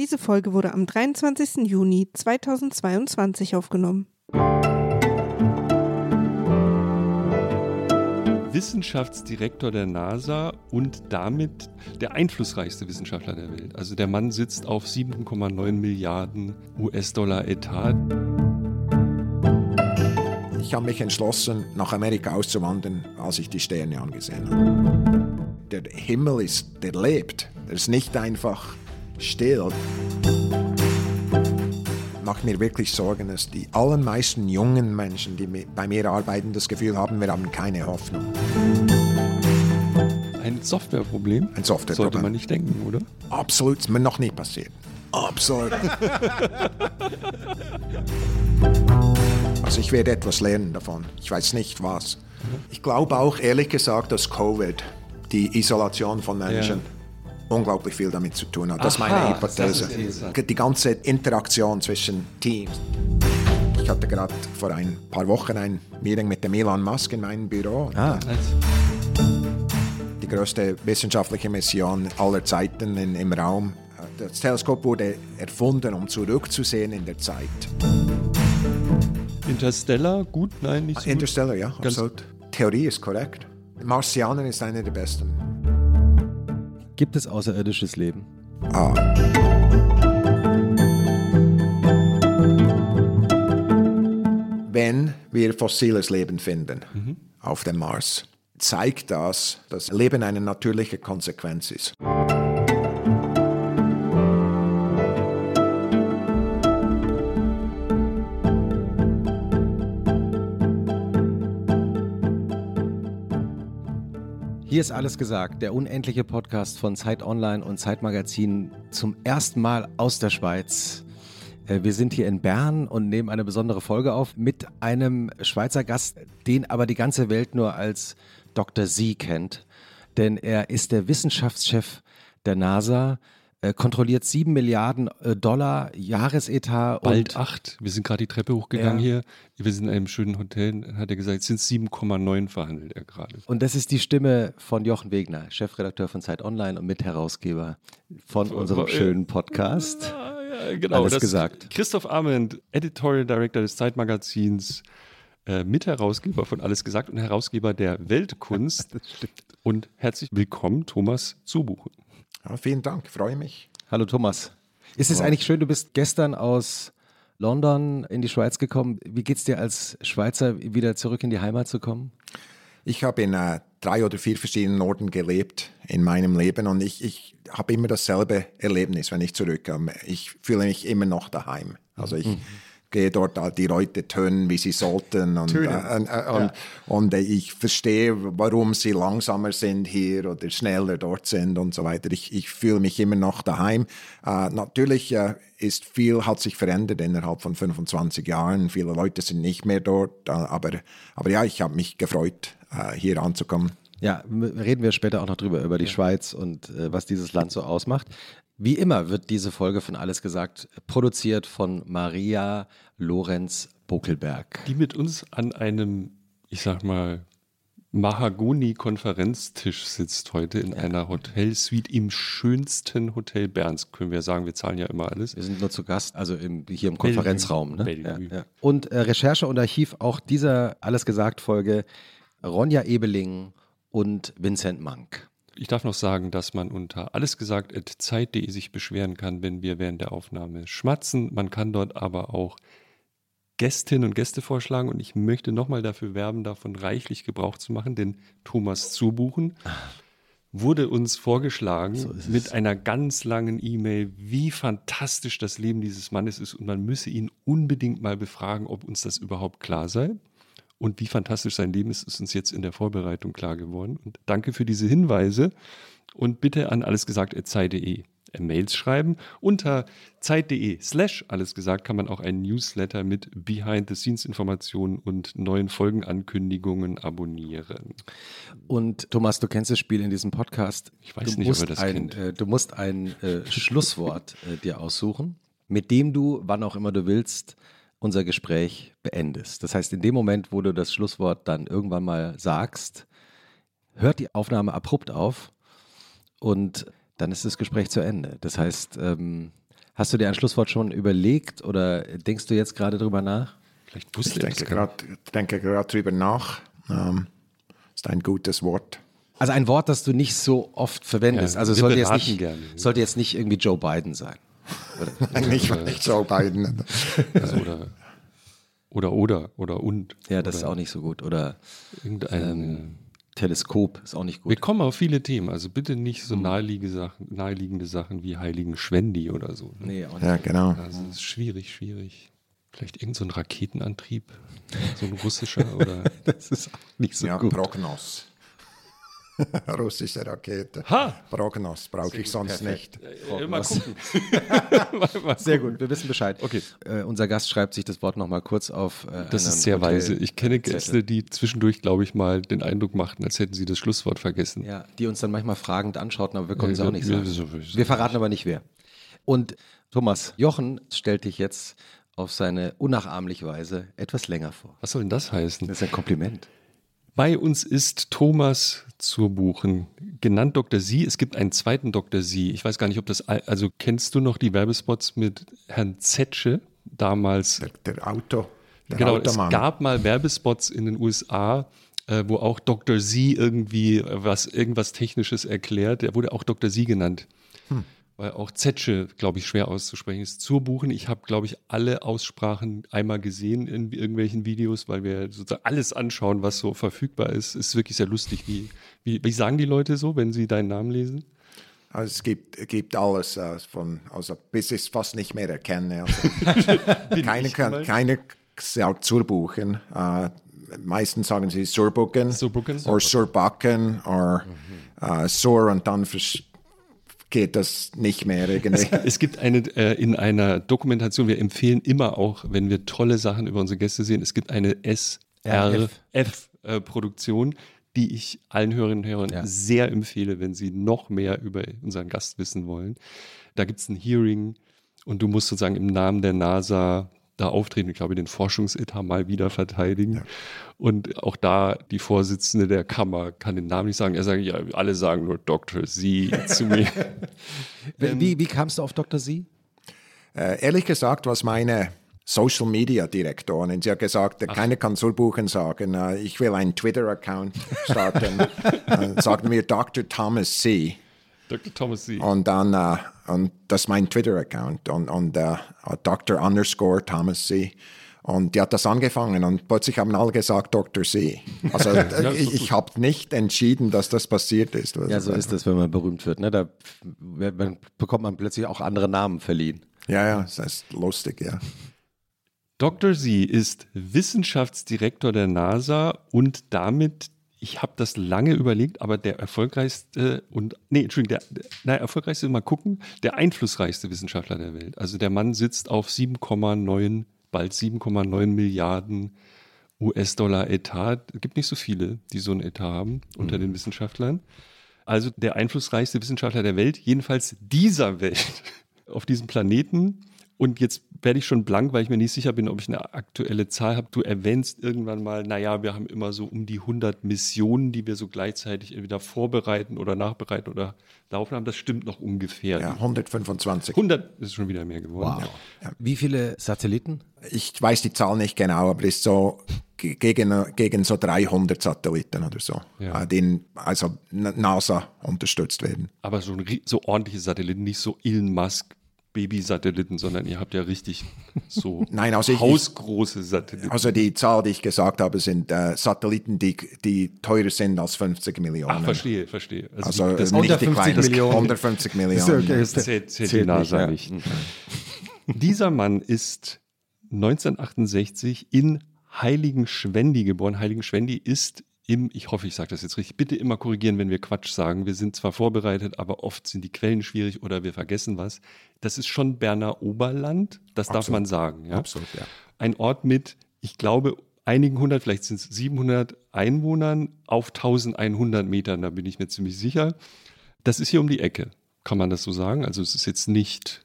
Diese Folge wurde am 23. Juni 2022 aufgenommen. Wissenschaftsdirektor der NASA und damit der einflussreichste Wissenschaftler der Welt. Also der Mann sitzt auf 7,9 Milliarden US-Dollar Etat. Ich habe mich entschlossen, nach Amerika auszuwandern, als ich die Sterne angesehen habe. Der Himmel ist, der lebt. Der ist nicht einfach still. Macht mir wirklich Sorgen, dass die allermeisten jungen Menschen, die bei mir arbeiten, das Gefühl haben, wir haben keine Hoffnung. Ein Softwareproblem? Ein Softwareproblem. Sollte man nicht denken, oder? Absolut, ist mir noch nie passiert. Absolut. also ich werde etwas lernen davon. Ich weiß nicht was. Ich glaube auch ehrlich gesagt, dass Covid, die Isolation von Menschen, ja unglaublich viel damit zu tun hat. Das ist meine Hypothese. Die ganze Interaktion zwischen Teams. Ich hatte gerade vor ein paar Wochen ein Meeting mit dem Elon Musk in meinem Büro. Ah. Die größte wissenschaftliche Mission aller Zeiten in, im Raum. Das Teleskop wurde erfunden, um zurückzusehen in der Zeit. Interstellar, gut, nein, nicht so Interstellar, gut. ja, absolut. Theorie ist korrekt. Marcianer ist einer der besten. Gibt es außerirdisches Leben? Ah. Wenn wir fossiles Leben finden mhm. auf dem Mars, zeigt das, dass Leben eine natürliche Konsequenz ist. Hier ist alles gesagt, der unendliche Podcast von Zeit Online und Zeit Magazin zum ersten Mal aus der Schweiz. Äh, wir sind hier in Bern und nehmen eine besondere Folge auf mit einem Schweizer Gast, den aber die ganze Welt nur als Dr. Sie kennt. Denn er ist der Wissenschaftschef der NASA, äh, kontrolliert 7 Milliarden äh, Dollar Jahresetat. Bald 8. Wir sind gerade die Treppe hochgegangen ja. hier. Wir sind in einem schönen Hotel, hat er gesagt, es sind 7,9 verhandelt er gerade. Und das ist die Stimme von Jochen Wegner, Chefredakteur von Zeit Online und Mitherausgeber von unserem schönen Podcast. Ja, genau, Alles gesagt. Christoph Arment, Editorial Director des Zeitmagazins. Äh, Mitherausgeber von Alles gesagt und Herausgeber der Weltkunst. und herzlich willkommen, Thomas Zubuchen. Ja, vielen Dank, freue mich. Hallo Thomas. Ist es eigentlich schön, du bist gestern aus London in die Schweiz gekommen. Wie geht es dir als Schweizer, wieder zurück in die Heimat zu kommen? Ich habe in äh, drei oder vier verschiedenen Orten gelebt in meinem Leben und ich, ich habe immer dasselbe Erlebnis, wenn ich zurückkomme. Ich fühle mich immer noch daheim. Also ich, mhm gehe dort die Leute tönen, wie sie sollten. Und, äh, äh, und, ja. und, ich verstehe, warum sie langsamer sind hier oder schneller dort sind und so weiter. Ich, ich fühle mich immer noch daheim. Äh, natürlich äh, ist viel, hat sich verändert innerhalb von 25 Jahren. Viele Leute sind nicht mehr dort. Äh, aber, aber ja, ich habe mich gefreut, äh, hier anzukommen. Ja, reden wir später auch noch drüber, über die ja. Schweiz und äh, was dieses Land so ausmacht. Wie immer wird diese Folge von Alles gesagt produziert von Maria Lorenz Bokelberg. Die mit uns an einem, ich sag mal, Mahagoni-Konferenztisch sitzt heute in ja. einer Hotelsuite im schönsten Hotel Berns. Können wir sagen, wir zahlen ja immer alles. Wir sind nur zu Gast, also im, hier im Konferenzraum. Ne? Ja, ja. Und äh, Recherche und Archiv auch dieser Alles gesagt Folge Ronja Ebeling und Vincent Mank. Ich darf noch sagen, dass man unter allesgesagt.zeit.de sich beschweren kann, wenn wir während der Aufnahme schmatzen. Man kann dort aber auch Gästinnen und Gäste vorschlagen und ich möchte nochmal dafür werben, davon reichlich Gebrauch zu machen, denn Thomas Zubuchen wurde uns vorgeschlagen so mit einer ganz langen E-Mail, wie fantastisch das Leben dieses Mannes ist und man müsse ihn unbedingt mal befragen, ob uns das überhaupt klar sei. Und wie fantastisch sein Leben ist, ist uns jetzt in der Vorbereitung klar geworden. Und danke für diese Hinweise. Und bitte an allesgesagt.zeit.de Mails schreiben. Unter zeit.de slash alles gesagt kann man auch einen Newsletter mit Behind-the-Scenes-Informationen und neuen Folgenankündigungen abonnieren. Und Thomas, du kennst das Spiel in diesem Podcast. Ich weiß du nicht, ob er das ein. Äh, du musst ein äh, Schlusswort äh, dir aussuchen, mit dem du, wann auch immer du willst, unser Gespräch beendest. Das heißt, in dem Moment, wo du das Schlusswort dann irgendwann mal sagst, hört die Aufnahme abrupt auf und dann ist das Gespräch zu Ende. Das heißt, ähm, Hast du dir ein Schlusswort schon überlegt oder denkst du jetzt gerade drüber nach? Vielleicht Ich wusste er denke gerade denke grad drüber nach. Ähm, ist ein gutes Wort. Also ein Wort, das du nicht so oft verwendest. Ja, also sollte jetzt, nicht, gerne. sollte jetzt nicht irgendwie Joe Biden sein. Nicht, nicht so beiden. Also, oder, oder, oder, oder und. Ja, das ist oder auch nicht so gut. Oder Irgendein, ähm, Teleskop ist auch nicht wir gut. kommen auf viele Themen, also bitte nicht so naheliegende Sachen, naheliegende Sachen wie Heiligen Schwendi oder so. Ne? Nee, auch nicht. Ja, genau. Also das ist schwierig, schwierig. Vielleicht irgendein so ein Raketenantrieb, so ein russischer oder. Das ist auch nicht so Ja, gut. Prognos. Russische Rakete. Ha! Prognos brauche ich sonst nicht. Äh, mal gucken. Sehr gut, wir wissen Bescheid. Okay. Äh, unser Gast schreibt sich das Wort nochmal kurz auf. Äh, Das ist sehr Hotel- weise. Ich kenne. Gäste, die zwischendurch, glaube ich, mal den Eindruck machten, als hätten sie das Schlusswort vergessen. Ja, die uns dann manchmal fragend anschauten, aber wir konnten es Ja, auch nicht sagen. wir- sowieso Wir verraten aber nicht wer. Und Thomas, Jochen stellt dich jetzt auf seine unnachahmliche Weise etwas länger vor. Was soll denn das heißen? Das ist ein Kompliment. Bei uns ist Thomas zur Buchen, genannt Dr. Sie. Es gibt einen zweiten Dr. Sie. Ich weiß gar nicht, ob das, al- also kennst du noch die Werbespots mit Herrn Zetsche damals? Der, der Auto. Der genau, es Automann. gab mal Werbespots in den USA, äh, wo auch Dr. Sie irgendwie was, irgendwas Technisches erklärt. Der wurde auch Dr. Sie genannt. Hm. Weil auch Zetsche, glaube ich, schwer auszusprechen ist. Zur Buchen, ich habe, glaube ich, alle Aussprachen einmal gesehen in irgendwelchen Videos, weil wir sozusagen alles anschauen, was so verfügbar ist. Ist wirklich sehr lustig. Wie, wie, wie sagen die Leute so, wenn sie deinen Namen lesen? Also es gibt, gibt alles äh, von, also bis ich es fast nicht mehr erkenne. Also keine, kann, keine sagt Zurbuchen. Äh, meistens sagen sie Surbucken oder Surbacken oder äh, Sur und dann vers- geht das nicht mehr irgendwie. Es gibt eine äh, in einer Dokumentation, wir empfehlen immer auch, wenn wir tolle Sachen über unsere Gäste sehen, es gibt eine SRF-Produktion, die ich allen Hörerinnen und Hörern Ja. sehr empfehle, wenn sie noch mehr über unseren Gast wissen wollen. Da gibt es ein Hearing und du musst sozusagen im Namen der NASA da auftreten, ich glaube, den Forschungsetat mal wieder verteidigen. Und auch da die Vorsitzende der Kammer kann den Namen nicht sagen. Er sagt, ja, alle sagen nur Dr. Sie zu mir. Wie, wie, wie kamst du auf Dr. Sie? Äh, ehrlich gesagt, was meine Social Media Direktorin, sie hat gesagt, äh, keiner kann sagen, äh, ich will einen Twitter-Account starten. äh, sagen wir Dr. Thomas C. Dr. Thomas Sie. Und dann, äh, und das ist mein Twitter-Account und, und äh, Dr. Underscore Thomas C. Und die hat das angefangen und plötzlich haben alle gesagt Dr. C. Also äh, ich, ich habe nicht entschieden, dass das passiert ist. Ja, so ist das, wenn man berühmt wird. Ne? Da bekommt man plötzlich auch andere Namen verliehen. Ja, ja, das ist lustig, ja. Dr. Sie ist Wissenschaftsdirektor der NASA und damit, ich habe das lange überlegt, aber der erfolgreichste und, nee, Entschuldigung, der, der erfolgreichste, mal gucken, der einflussreichste Wissenschaftler der Welt. Also der Mann sitzt auf 7,9, bald 7,9 Milliarden US-Dollar Etat. Es gibt nicht so viele, die so einen Etat haben unter den Wissenschaftlern. Also der einflussreichste Wissenschaftler der Welt, jedenfalls dieser Welt, auf diesem Planeten. Und jetzt werde ich schon blank, weil ich mir nicht sicher bin, ob ich eine aktuelle Zahl habe. Du erwähnst irgendwann mal, naja, wir haben immer so um die 100 Missionen, die wir so gleichzeitig entweder vorbereiten oder nachbereiten oder laufen haben. Das stimmt noch ungefähr. ja 125. 100 ist schon wieder mehr geworden. Wie viele Satelliten? Ich weiß die Zahl nicht genau, aber es ist so ge- gegen, gegen so 300 Satelliten oder so, Ja. äh, die also NASA unterstützt werden. Aber so, ein, so ordentliche Satelliten, nicht so Elon Musk Baby-Satelliten, sondern ihr habt ja richtig so Nein, also hausgroße Satelliten. Also die Zahl, die ich gesagt habe, sind äh, Satelliten, die, die teurer sind als 50 Millionen. Ach, verstehe, verstehe. Also die- das, nicht die 150 kleinen, Millionen. 150 Millionen. das zählt, zählt die NASA nicht. Dieser Mann ist 1968 in Heiligenschwendi geboren. Heiligenschwendi ist im, ich hoffe, ich sage das jetzt richtig, bitte immer korrigieren, wenn wir Quatsch sagen. Wir sind zwar vorbereitet, aber oft sind die Quellen schwierig oder wir vergessen was. Das ist schon Berner Oberland, das darf Absolut. man sagen. Ja? Absolut, ja. Ein Ort mit, ich glaube, einigen hundert, vielleicht sind es 700 Einwohnern auf 1100 Metern, da bin ich mir ziemlich sicher. Das ist hier um die Ecke, kann man das so sagen? Also es ist jetzt nicht,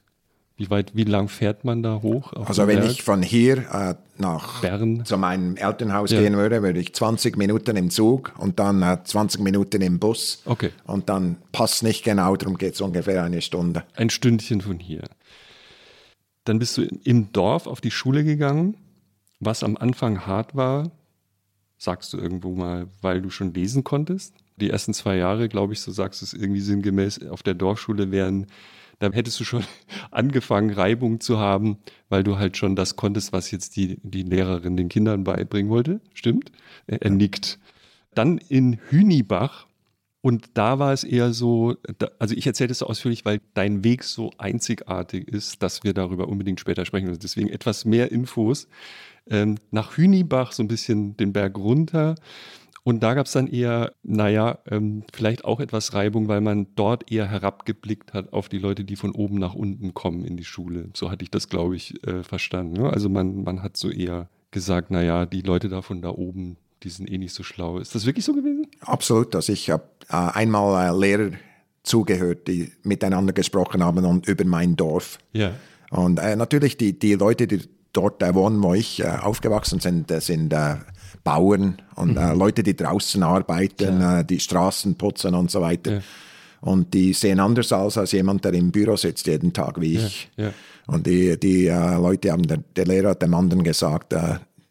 wie weit, wie lang fährt man da hoch? Also wenn Berg? ich von hier äh, nach Bern. zu meinem Elternhaus Ja. gehen würde, würde ich 20 Minuten im Zug und dann äh, 20 Minuten im Bus. Okay. Und dann passt nicht genau, darum geht es ungefähr eine Stunde. ein Stündchen von hier. Dann bist du im Dorf auf die Schule gegangen, was am Anfang hart war, sagst du irgendwo mal, weil du schon lesen konntest. Die ersten zwei Jahre, glaube ich, so sagst du es irgendwie sinngemäß, auf der Dorfschule wären, da hättest du schon angefangen, Reibung zu haben, weil du halt schon das konntest, was jetzt die, die Lehrerin den Kindern beibringen wollte. Stimmt? Er, er nickt. Dann in Hünibach und da war es eher so, also ich erzähle das so ausführlich, weil dein Weg so einzigartig ist, dass wir darüber unbedingt später sprechen. Also deswegen etwas mehr Infos. Ähm, nach Hünibach so ein bisschen den Berg runter. Und da gab es dann eher, naja, ähm, vielleicht auch etwas Reibung, weil man dort eher herabgeblickt hat auf die Leute, die von oben nach unten kommen in die Schule. So hatte ich das, glaube ich, äh, verstanden. Ne? Also man, man hat so eher gesagt, naja, die Leute da von da oben, die sind eh nicht so schlau. Ist das wirklich so gewesen? Absolut. Also ich habe äh, einmal äh, Lehrer zugehört, die miteinander gesprochen haben und über mein Dorf. Ja. Und äh, natürlich die, die Leute, die dort äh, wohnen, wo ich äh, aufgewachsen sind, sind äh, Bauern und mhm. Leute, die draußen arbeiten, die Straßen putzen und so weiter. Ja. Und die sehen anders aus als jemand, der im Büro sitzt jeden Tag wie ich. Ja, ja. Und die, die Leute haben, der, der, Lehrer hat dem anderen gesagt,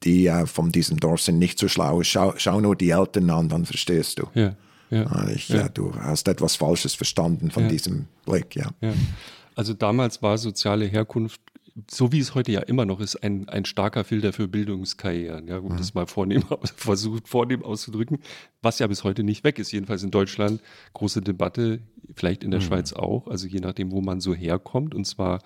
die von diesem Dorf sind nicht so schlau. Schau, schau nur die Eltern an, dann verstehst du. Ja. Ja, ah, ich, ja. du hast etwas Falsches verstanden von ja. diesem Blick, ja. ja. Also damals war soziale Herkunft, so wie es heute ja immer noch ist, ein, ein starker Filter für Bildungskarrieren. Ja, um mhm. das mal vornehm, versucht vornehm auszudrücken, was ja bis heute nicht weg ist. Jedenfalls in Deutschland große Debatte, vielleicht in der mhm. Schweiz auch. Also je nachdem, wo man so herkommt und zwar,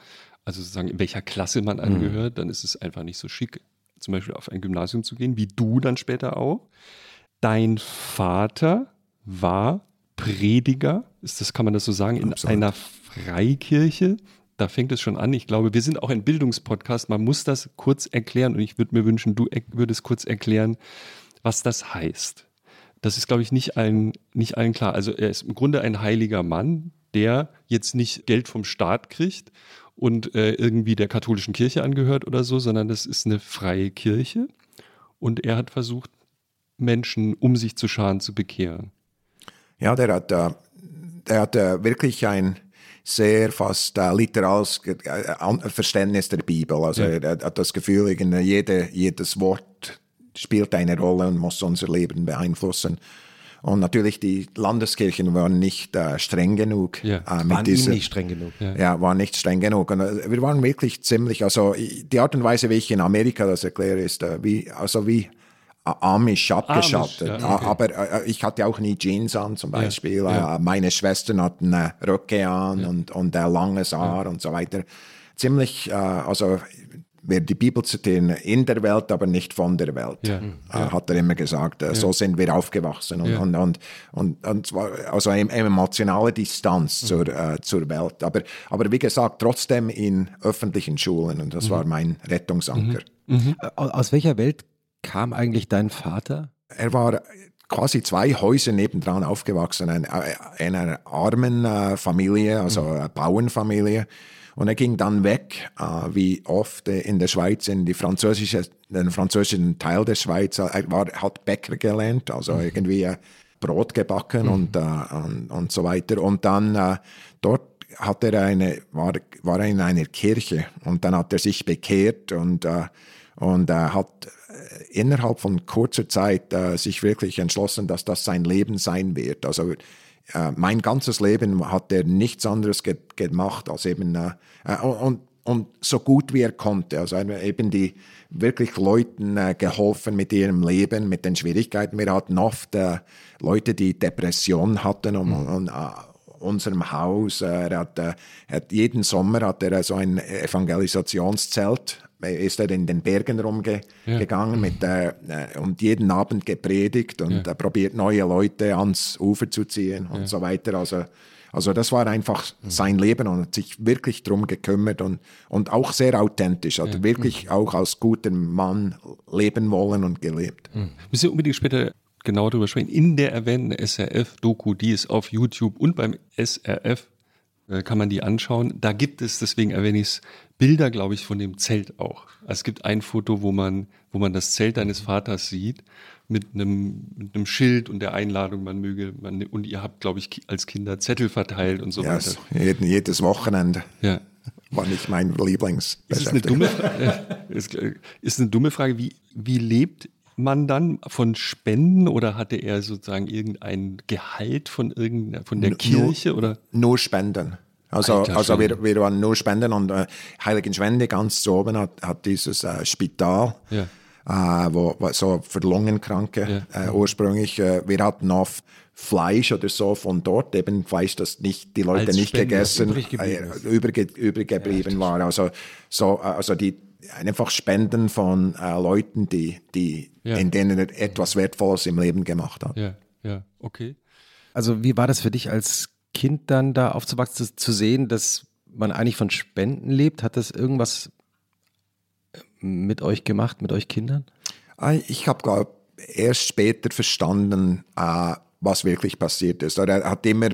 also sozusagen in welcher Klasse man mhm. angehört, mhm. dann ist es einfach nicht so schick, zum Beispiel auf ein Gymnasium zu gehen, wie du dann später auch. Dein Vater war Prediger, ist das, kann man das so sagen, in Absolut. einer Freikirche. Da fängt es schon an. Ich glaube, wir sind auch ein Bildungspodcast. Man muss das kurz erklären und ich würde mir wünschen, du würdest kurz erklären, was das heißt. Das ist, glaube ich, nicht allen, nicht allen klar. Also er ist im Grunde ein heiliger Mann, der jetzt nicht Geld vom Staat kriegt und äh, irgendwie der katholischen Kirche angehört oder so, sondern das ist eine freie Kirche. Und er hat versucht, Menschen um sich zu scharen zu bekehren. Ja, der hat, äh, der hat äh, wirklich ein sehr fast äh, literales Verständnis der Bibel. Also ja. er hat das Gefühl, jede, jedes Wort spielt eine Rolle und muss unser Leben beeinflussen. Und natürlich die Landeskirchen waren nicht äh, streng genug. Ja, äh, mit waren dieser, nicht streng genug. Ja. ja, waren nicht streng genug. Und äh, wir waren wirklich ziemlich, also die Art und Weise, wie ich in Amerika das erkläre, ist äh, wie, also wie Amish abgeschattet. Amish, ja, okay. Aber äh, ich hatte auch nie Jeans an zum Beispiel. Ja, äh, meine Schwestern hatten äh, Röcke an und, und äh, langes Haar und so weiter. Ziemlich, äh, also wer die Bibel zitieren, in der Welt, aber nicht von der Welt, ja, äh, ja. hat er immer gesagt. Äh, so sind wir aufgewachsen. Und, ja. und, und, und, und, zwar, also eine emotionale Distanz mhm. zur, äh, zur Welt. Aber, aber wie gesagt, trotzdem in öffentlichen Schulen. Und das mhm. war mein Rettungsanker. Mhm. mhm. Aus welcher Welt kam eigentlich dein Vater? Er war quasi zwei Häuser nebendran aufgewachsen, in einer armen äh, Familie, also mhm. eine Bauernfamilie. Und er ging dann weg, äh, wie oft in der Schweiz, in die französische, den französischen Teil der Schweiz. Er war, hat Bäcker gelernt, also mhm. irgendwie äh, Brot gebacken mhm. und, und, und so weiter. Und dann dort hat er eine, war, war er in einer Kirche und dann hat er sich bekehrt und, und hat innerhalb von kurzer Zeit äh, sich wirklich entschlossen, dass das sein Leben sein wird. Also äh, mein ganzes Leben hat er nichts anderes ge gemacht als eben äh, äh und, und so gut wie er konnte. Also eben die wirklich Leuten äh, geholfen mit ihrem Leben, mit den Schwierigkeiten. Wir hatten oft äh, Leute, die Depressionen hatten und, mhm. und unserem Haus. Er hat, er hat, jeden Sommer hat er so ein Evangelisationszelt ist er in den Bergen rumgegangen ja. mit, äh, und jeden Abend gepredigt und ja. probiert neue Leute ans Ufer zu ziehen und ja. so weiter. Also, also das war einfach sein Leben und hat sich wirklich drum gekümmert und, und auch sehr authentisch, hat wirklich mhm. auch als guter Mann leben wollen und gelebt. Mhm. Müssen wir unbedingt später genau darüber sprechen. In der erwähnten SRF-Doku, die ist auf YouTube und beim SRF äh, kann man die anschauen. Da gibt es, deswegen erwähne ich es, Bilder, glaube ich, von dem Zelt auch. Also es gibt ein Foto, wo man, wo man das Zelt deines Vaters sieht mit einem, mit einem Schild und der Einladung, man möge, man, und ihr habt, glaube ich, als Kinder Zettel verteilt und so yes, weiter. Jeden, jedes Wochenende. Ja. war nicht mein Lieblings. Ist, eine dumme, äh, ist, ist eine dumme Frage. Wie, wie lebt man dann von Spenden oder hatte er sozusagen irgendein Gehalt von, irgendeiner, von der Kirche? Nur, oder? nur Spenden. Also, Alter, also wir, wir waren nur Spenden und äh, Heiligen Schwende ganz zu oben hat, hat dieses äh, Spital, ja. äh, wo, wo, so für Lungenkranke ja. äh, ursprünglich. Äh, wir hatten oft Fleisch oder so von dort, eben Fleisch, das nicht die Leute Als nicht Spende, gegessen, übrig geblieben, äh, übrig, geblieben ja, war. Also, so, äh, also die einfach Spenden von äh, Leuten, die, die in denen etwas Wertvolles im Leben gemacht haben. Ja, ja, okay. Also wie war das für dich als Kind dann da aufzuwachsen, zu sehen, dass man eigentlich von Spenden lebt? Hat das irgendwas äh, mit euch gemacht, mit euch Kindern? Ich habe, erst später verstanden, äh, was wirklich passiert ist. Er hat immer,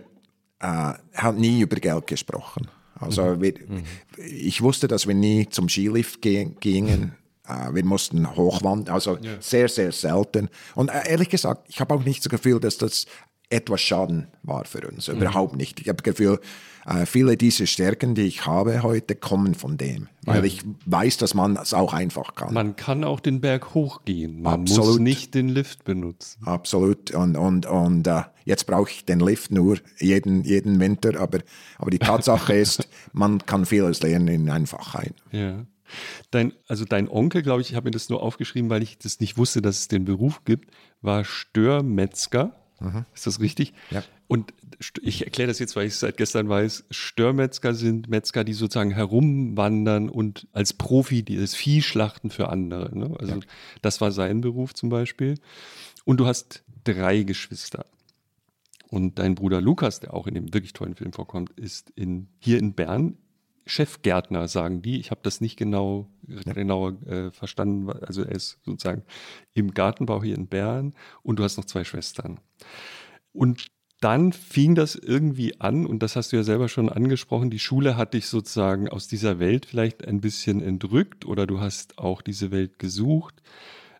äh, hat nie über Geld gesprochen. Also mhm. wir, mhm. ich wusste, dass wir nie zum Skilift gingen. Äh, wir mussten hochwandern, also ja. sehr, sehr selten. Und ehrlich gesagt, ich habe auch nicht das Gefühl, dass das etwas Schaden war für uns. Mhm. Überhaupt nicht. Ich habe das Gefühl, äh, viele dieser Stärken, die ich habe heute, kommen von dem. Weil ja. ich weiß, dass man es auch einfach kann. Man kann auch den Berg hochgehen. Man Absolut. muss nicht den Lift benutzen. Absolut. Und, und, und uh, jetzt brauche ich den Lift nur jeden, jeden Winter. Aber, aber die Tatsache ist, man kann vieles lernen in Einfachheit. Ja. Dein, also dein Onkel, glaube ich, ich habe mir das nur aufgeschrieben, weil ich das nicht wusste, dass es den Beruf gibt, war Störmetzger. Mhm. Ist das richtig? Ja. Und ich erkläre das jetzt, weil ich es seit gestern weiß. Störmetzger sind Metzger, die sozusagen herumwandern und als Profi das Vieh schlachten für andere. Ne? Also ja. das war sein Beruf zum Beispiel. Und du hast drei Geschwister. Und dein Bruder Lukas, der auch in dem wirklich tollen Film vorkommt, ist in, hier in Bern Chefgärtner, sagen die. Ich habe das nicht genau, genauer äh, verstanden. Also er ist sozusagen im Gartenbau hier in Bern und du hast noch zwei Schwestern. Und dann fing das irgendwie an, und das hast du ja selber schon angesprochen, die Schule hat dich sozusagen aus dieser Welt vielleicht ein bisschen entrückt oder du hast auch diese Welt gesucht,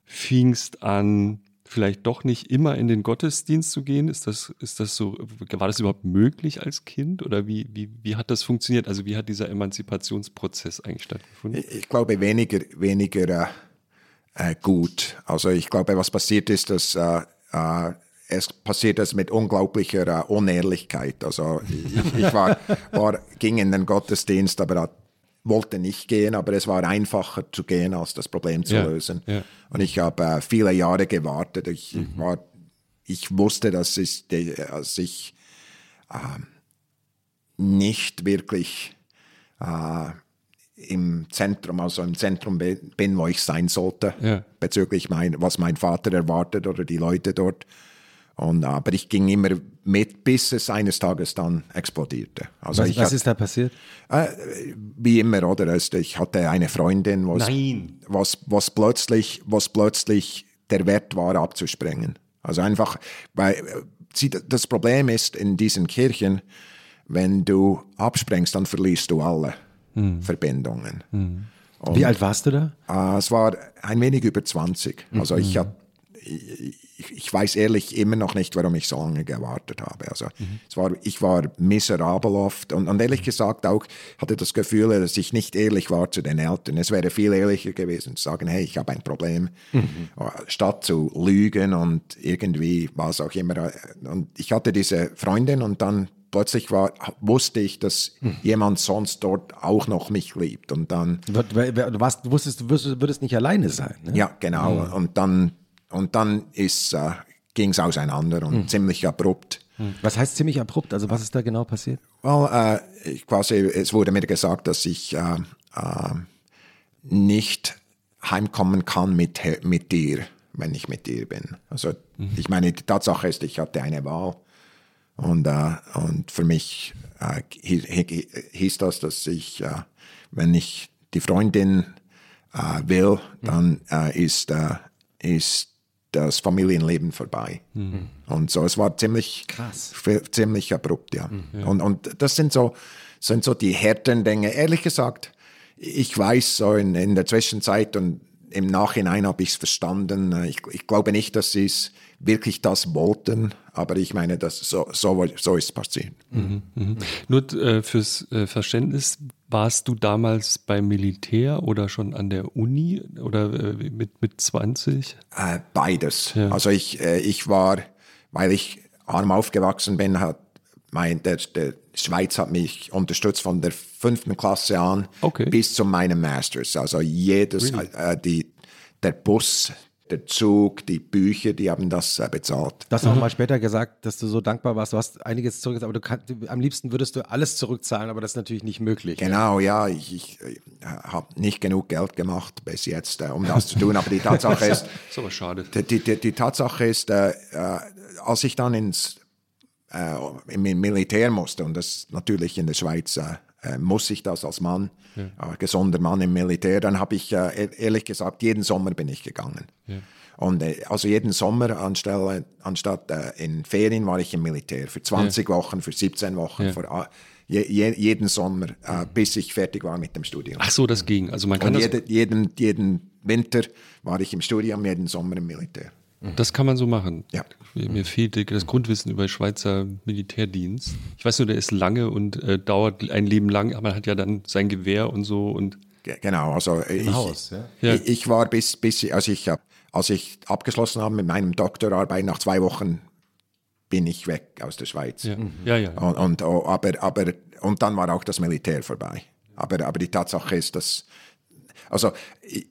fingst an, vielleicht doch nicht immer in den Gottesdienst zu gehen? Ist das, ist das so, war das überhaupt möglich als Kind oder wie, wie, wie hat das funktioniert? Also wie hat dieser Emanzipationsprozess eigentlich stattgefunden? Ich glaube weniger, weniger äh, gut. Also ich glaube, was passiert ist, dass äh, äh, es passiert das mit unglaublicher äh, Unehrlichkeit. Also ich, ich war, war, ging in den Gottesdienst, aber wollte nicht gehen, aber es war einfacher zu gehen, als das Problem zu ja, lösen. Ja. Und ich habe äh, viele Jahre gewartet. Ich mhm. war, ich wusste, dass ich, dass ich äh, nicht wirklich äh, im Zentrum, also im Zentrum bin, wo ich sein sollte, ja. bezüglich mein, was mein Vater erwartet oder die Leute dort. Und, aber ich ging immer mit, bis es eines Tages dann explodierte. Also was, was hat, ist da passiert? Äh, wie immer, oder? Ich hatte eine Freundin, was, was, was, plötzlich, was plötzlich der Wert war, abzusprengen. Also einfach, weil sie, das Problem ist in diesen Kirchen, wenn du absprengst, dann verlierst du alle hm. Verbindungen. Hm. Wie alt warst du da? Äh, es war ein wenig über 20. Also mhm. ich habe ich, weiß ehrlich immer noch nicht, warum ich so lange gewartet habe. Also mhm. es war, ich war miserabel oft und, und ehrlich gesagt auch hatte das Gefühl, dass ich nicht ehrlich war zu den Eltern. Es wäre viel ehrlicher gewesen zu sagen, hey, ich habe ein Problem, mhm. statt zu lügen und irgendwie was auch immer. Und ich hatte diese Freundin und dann plötzlich war, wusste ich, dass hm. jemand sonst dort auch noch mich liebt. Und dann. Du, warst, du wusstest, du würdest nicht alleine sein. Ne? Ja, genau. Hm. Und dann und dann äh, ging es auseinander und mhm. ziemlich abrupt. Hm. Was heißt ziemlich abrupt? Also was ist da genau passiert? Well, äh, quasi, es wurde mir gesagt, dass ich äh, äh, nicht heimkommen kann mit, mit dir, wenn ich mit dir bin. Also mhm. ich meine, die Tatsache ist, ich hatte eine Wahl und, äh, und für mich äh, hieß das, dass ich, wenn ich die Freundin will, dann ist, ist das Familienleben vorbei. Mhm. Und so, es war ziemlich, Krass. ziemlich abrupt, ja. Mhm. Und, und das sind so, sind so die härten Dinge. Ehrlich gesagt, ich weiß so in, in der Zwischenzeit und im Nachhinein habe ich es verstanden. Ich, ich glaube nicht, dass sie es wirklich das wollten, aber ich meine, dass so, so, so ist es passiert. Mhm, mh. Nur äh, fürs äh, Verständnis, warst du damals beim Militär oder schon an der Uni oder äh, mit, mit 20? Äh, beides. Ja. Also ich, äh, ich war, weil ich arm aufgewachsen bin, hat mein, der, der Schweiz hat mich unterstützt von der fünften Klasse an Okay. bis zu meinem Masters. Also jedes, Really? äh, die, der Bus, der Zug, die Bücher, die haben das äh, bezahlt. Du hast auch mal später gesagt, dass du so dankbar warst. Du hast einiges zurückgezahlt, aber du kann, du, am liebsten würdest du alles zurückzahlen, aber das ist natürlich nicht möglich. Genau, ja, ich, ich äh, habe nicht genug Geld gemacht bis jetzt, äh, um das zu tun. Aber die Tatsache ist, Ist aber schade. die, die, die, die Tatsache ist, äh, äh, als ich dann ins äh, im Militär musste, und das natürlich in der Schweiz äh, äh, muss ich das als Mann, äh, gesunder Mann im Militär, dann habe ich äh, e- ehrlich gesagt, jeden Sommer bin ich gegangen. Und äh, also jeden Sommer anstelle, anstatt äh, in Ferien war ich im Militär. Für 20 Wochen, für 17 Wochen, Ja. für, äh, je, je, jeden Sommer, äh, bis ich fertig war mit dem Studium. Ach so, das ging. Also man kann Und das, jede, jeden, jeden Winter war ich im Studium, jeden Sommer im Militär. Das kann man so machen. Ja. Mir fehlt das Grundwissen über Schweizer Militärdienst. Ich weiß nur, der ist lange und äh, dauert ein Leben lang, aber man hat ja dann sein Gewehr und so und Ge- Genau, also ich, Haus, ja? Ich, ich war bis, bis also ich, hab- als ich abgeschlossen habe mit meinem Doktorarbeit, nach zwei Wochen bin ich weg aus der Schweiz. ja, ja, ja. Und, und, oh, aber, aber, und dann war auch das Militär vorbei. Aber, aber die Tatsache ist, dass, also, ich,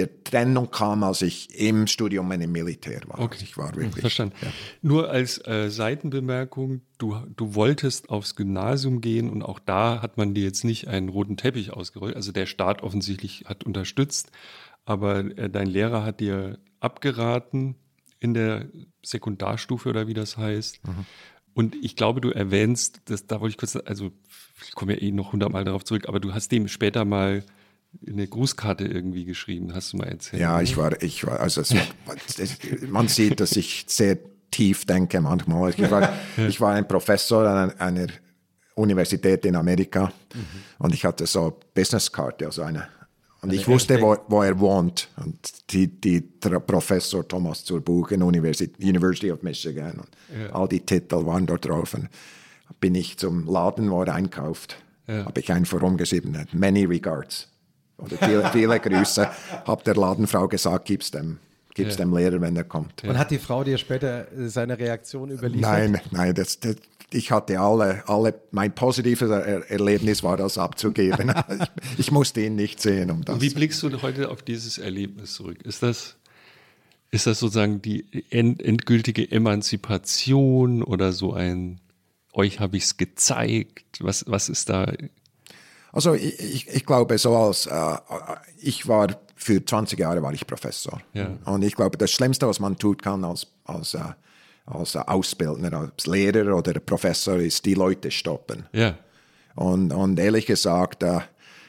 der Trennung kam, als ich im Studium im Militär war. Okay. Ich war wirklich. Verstanden. Nur als äh, Seitenbemerkung, du, du wolltest aufs Gymnasium gehen und auch da hat man dir jetzt nicht einen roten Teppich ausgerollt. Also der Staat offensichtlich hat unterstützt, aber äh, dein Lehrer hat dir abgeraten in der Sekundarstufe oder wie das heißt. Und ich glaube, du erwähnst, dass, da wollte ich kurz, also ich komme ja eh noch hundertmal darauf zurück, aber du hast dem später mal eine Grußkarte irgendwie geschrieben, hast du mal erzählt. Ja, ich war, ich war, also es, man sieht, dass ich sehr tief denke manchmal. Ich war, ich war ein Professor an einer, Universität in Amerika und ich hatte so Businesskarte, also eine. Und ich wusste, wo, wo er wohnt. Und die, die Professor Thomas Zurbuchen, University, University of Michigan. Und all die Titel waren dort drauf. Und bin ich zum Laden, wo er einkauft, habe ich einfach rumgeschrieben, many regards. Oder viele, viele Grüße. Hab der Ladenfrau gesagt, gib's dem, gib's dem Lehrer, wenn er kommt. Und hat die Frau dir später äh, seine Reaktion überliefert? Nein, nein, das, das, ich hatte alle, alle, mein positives er Erlebnis war das abzugeben. ich, ich musste ihn nicht sehen, um das. Wie blickst du heute auf dieses Erlebnis zurück? Ist das, ist das sozusagen die end, endgültige Emanzipation oder so ein, euch habe ich es gezeigt? Was, was ist da? Also ich, ich, ich glaube, so als äh, ich war für 20 Jahre war ich Professor. Ja. Und ich glaube, das Schlimmste, was man tun kann als, als, äh, als Ausbildner, als Lehrer oder Professor, ist die Leute stoppen. Ja, Und, und ehrlich gesagt, äh,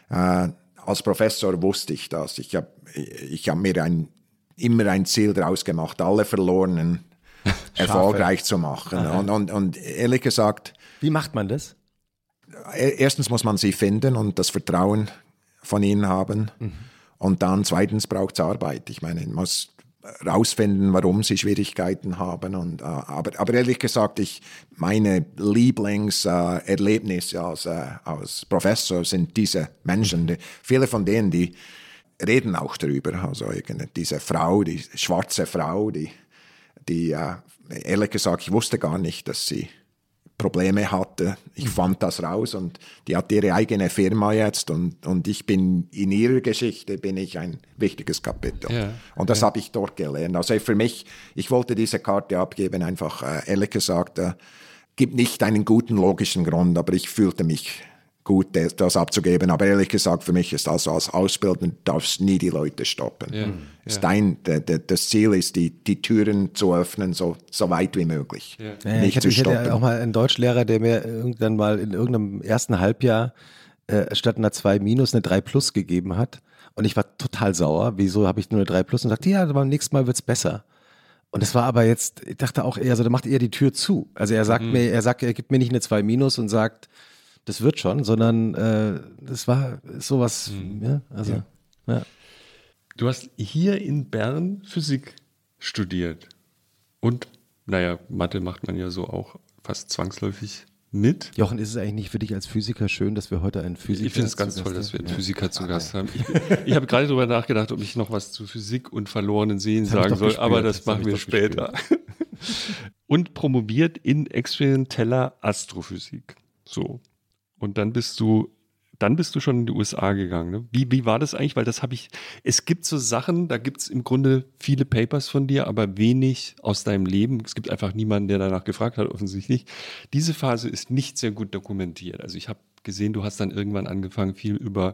äh, als Professor wusste ich das. Ich habe ich hab mir ein, immer ein Ziel daraus gemacht, alle Verlorenen erfolgreich zu machen. Und, und, und ehrlich gesagt, Wie macht man das? E- erstens muss man sie finden und das Vertrauen von ihnen haben. Und dann zweitens braucht es Arbeit. Ich meine, man muss rausfinden, warum sie Schwierigkeiten haben. Und, äh, aber, aber ehrlich gesagt, ich, meine Lieblingserlebnisse als, äh, als Professor sind diese Menschen. Die, viele von denen, die reden auch darüber. Also diese Frau, die schwarze Frau, die, die äh, ehrlich gesagt, ich wusste gar nicht, dass sie Probleme hatte. Ich fand das raus und die hat ihre eigene Firma jetzt und, und ich bin in ihrer Geschichte bin ich ein wichtiges Kapitel. Ja, und das habe ich dort gelernt. Also für mich, ich wollte diese Karte abgeben, einfach äh, ehrlich gesagt, äh, gibt nicht einen guten logischen Grund, aber ich fühlte mich gut, das, das abzugeben. Aber ehrlich gesagt, für mich ist das als Ausbilder, darfst nie die Leute stoppen. Ja, Ist Dein, de, de, das Ziel ist, die, die Türen zu öffnen, so, so weit wie möglich. Ja, Nicht ich hatte, zu ich hatte stoppen. auch mal einen Deutschlehrer, der mir irgendwann mal in irgendeinem ersten Halbjahr äh, statt einer 2 minus eine 3 plus gegeben hat. Und ich war total sauer. Wieso habe ich nur eine 3 plus? Und sagte, ja, aber beim nächsten Mal wird's besser. Und es war aber jetzt, ich dachte auch eher so, der macht eher die Tür zu. Also er sagt mir, er sagt, er gibt mir nicht eine 2 minus und sagt, das wird schon, sondern äh, das war sowas, ja, also, ja. Du hast hier in Bern Physik studiert. Und, naja, Mathe macht man ja so auch fast zwangsläufig mit. Jochen, ist es eigentlich nicht für dich als Physiker schön, dass wir heute einen Physiker Ich finde es ganz toll, dass wir einen haben? Physiker zu Gast haben. Ich, ich habe gerade darüber nachgedacht, ob ich noch was zu Physik und verlorenen Sehen Das sagen soll, gespürt, aber das das machen wir später. und promoviert in experimenteller Astrophysik. So. Und dann bist du, dann bist du schon in die USA gegangen. Ne? Wie, wie war das eigentlich? Weil das habe ich, es gibt so Sachen, da gibt es im Grunde viele Papers von dir, aber wenig aus deinem Leben. Es gibt einfach niemanden, der danach gefragt hat, offensichtlich. Diese Phase ist nicht sehr gut dokumentiert. Also ich habe gesehen, du hast dann irgendwann angefangen, viel über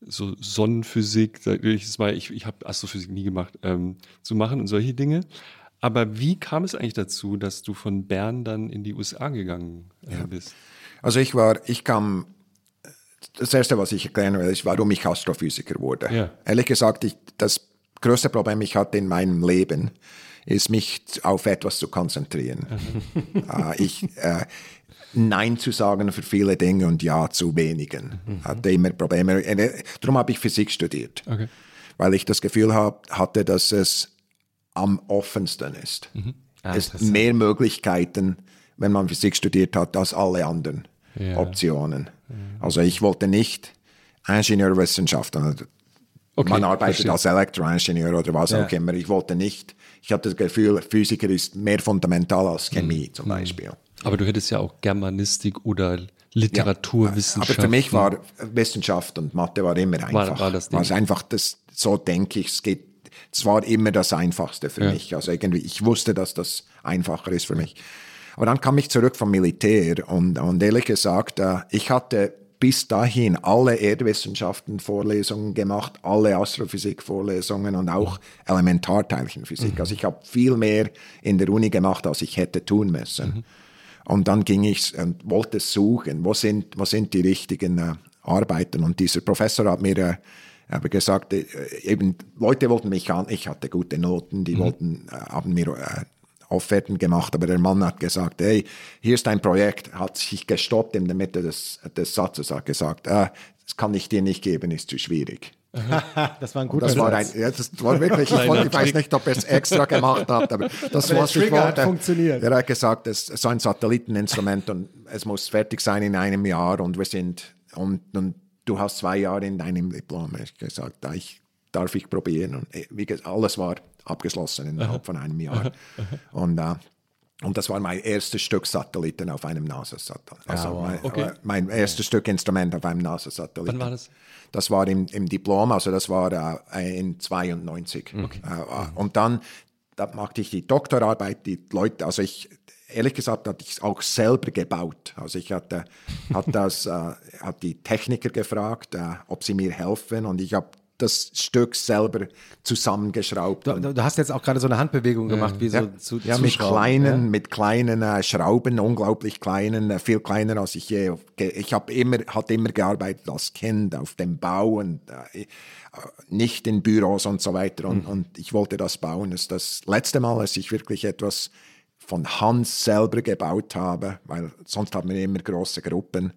so Sonnenphysik, ich ich, ich habe Astrophysik nie gemacht, ähm, zu machen und solche Dinge. Aber wie kam es eigentlich dazu, dass du von Bern dann in die USA gegangen äh, bist? Also ich war, ich kam, das Erste, was ich erklären will, ist, warum ich Astrophysiker wurde. Ja. Ehrlich gesagt, ich, das größte Problem, ich hatte in meinem Leben, ist mich auf etwas zu konzentrieren. äh, ich, äh, Nein zu sagen für viele Dinge und Ja zu wenigen. Hatte immer Probleme. Äh, Darum habe ich Physik studiert. Okay. Weil ich das Gefühl hab, hatte, dass es am offensten ist. Ah, es mehr Möglichkeiten, wenn man Physik studiert hat, als alle anderen Ja. Optionen. Also ich wollte nicht Ingenieurwissenschaften. Okay, man arbeitet verstehe. als Elektroingenieur oder was Ja. auch immer. Ich wollte nicht. Ich hatte das Gefühl, Physiker ist mehr fundamental als Chemie Mhm. zum Beispiel. Aber du hättest ja auch Germanistik oder Literaturwissenschaft. Aber für mich war Wissenschaft und Mathe war immer einfach. war das Ding. War es einfach das, so denke ich, es geht, es war immer das Einfachste für Ja. mich. Also irgendwie, ich wusste, dass das einfacher ist für mich. Aber dann kam ich zurück vom Militär und, und ehrlich gesagt, äh, ich hatte bis dahin alle Erdwissenschaften-Vorlesungen gemacht, alle Astrophysik-Vorlesungen und auch Elementarteilchenphysik. Also ich habe viel mehr in der Uni gemacht, als ich hätte tun müssen. Und dann ging ich und wollte suchen, wo sind, wo sind die richtigen äh, Arbeiten. Und dieser Professor hat mir äh, aber gesagt, äh, eben Leute wollten mich an, ich hatte gute Noten, die wollten, äh, haben mir äh, Offerten gemacht, aber der Mann hat gesagt, hey, hier ist ein Projekt, hat sich gestoppt in der Mitte des, des Satzes, hat gesagt, äh, das kann ich dir nicht geben, ist zu schwierig. Das war ein guter Das war, ein, ja, das war wirklich, ich, wollte, ich weiß nicht, ob er es extra gemacht hat, aber das Aber der was ich Trigger hat wollte. funktioniert. Er hat gesagt, es ist so ein Satelliteninstrument und es muss fertig sein in einem Jahr und wir sind, und, und du hast zwei Jahre in deinem Diplom. Ich habe gesagt, da ich, darf ich probieren. Und äh, wie gesagt, alles war abgeschlossen innerhalb von einem Jahr. Und, äh, und das war mein erstes Stück Satelliten auf einem NASA-Satellit. Also wow. mein, Okay. äh, mein erstes Stück Instrument auf einem NASA-Satelliten. Wann war das? Das war im, im Diplom, also das war äh, in 92. Äh, und dann da machte ich die Doktorarbeit, die Leute, also ich, ehrlich gesagt, hatte ich es auch selber gebaut. Also ich hatte, hat das, äh, hat die Techniker gefragt, äh, ob sie mir helfen und ich habe das Stück selber zusammengeschraubt. Du, du hast jetzt auch gerade so eine Handbewegung gemacht, wie so ja, zu ja mit Zuschrauben, kleinen, mit kleinen äh, Schrauben, unglaublich kleinen, äh, viel kleiner als ich je. Ich habe immer, hatte immer gearbeitet als Kind auf dem Bau und äh, äh, nicht in Büros und so weiter. Und, und ich wollte das bauen. Das ist das letzte Mal, als ich wirklich etwas von Hand selber gebaut habe, weil sonst haben wir immer große Gruppen,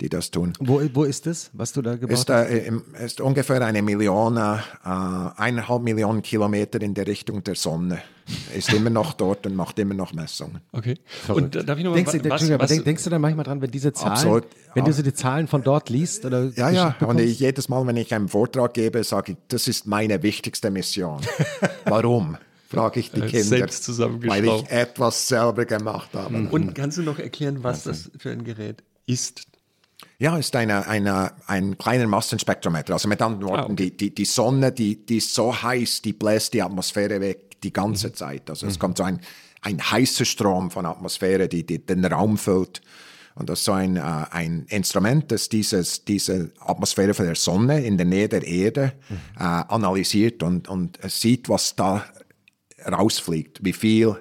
die das tun. Wo, wo ist es, was du da gebaut Ist, hast? äh, ist ungefähr eine Million, äh, eineinhalb Millionen Kilometer in der Richtung der Sonne. Ist immer noch dort und macht immer noch Messungen. Okay. Und da- darf ich noch mal Denkst, du, was, aber was, denk, denkst du dann manchmal dran, wenn diese Zahlen, Absolut. wenn du Ja. so die Zahlen von dort liest oder Ja, ja. geschickt Und bekommst? ich, jedes Mal, wenn ich einen Vortrag gebe, sage ich, das ist meine wichtigste Mission. Warum? Frage ich die Äh, Kinder. selbst Weil zusammengeschraubt. ich etwas selber gemacht habe. und kannst du noch erklären, was das für ein Gerät ist? Ja, ist eine, eine, ein kleiner Massenspektrometer. Also mit anderen Worten, Ah, okay. die, die, die Sonne, die, die ist so heiß, die bläst die Atmosphäre weg die Mhm. ganze Zeit. Also es kommt so ein, ein heißer Strom von Atmosphäre, die, die den Raum füllt. Und das ist so ein, äh, ein Instrument, das dieses, diese Atmosphäre von der Sonne in der Nähe der Erde Mhm. äh, analysiert und, und sieht, was da rausfliegt, wie viel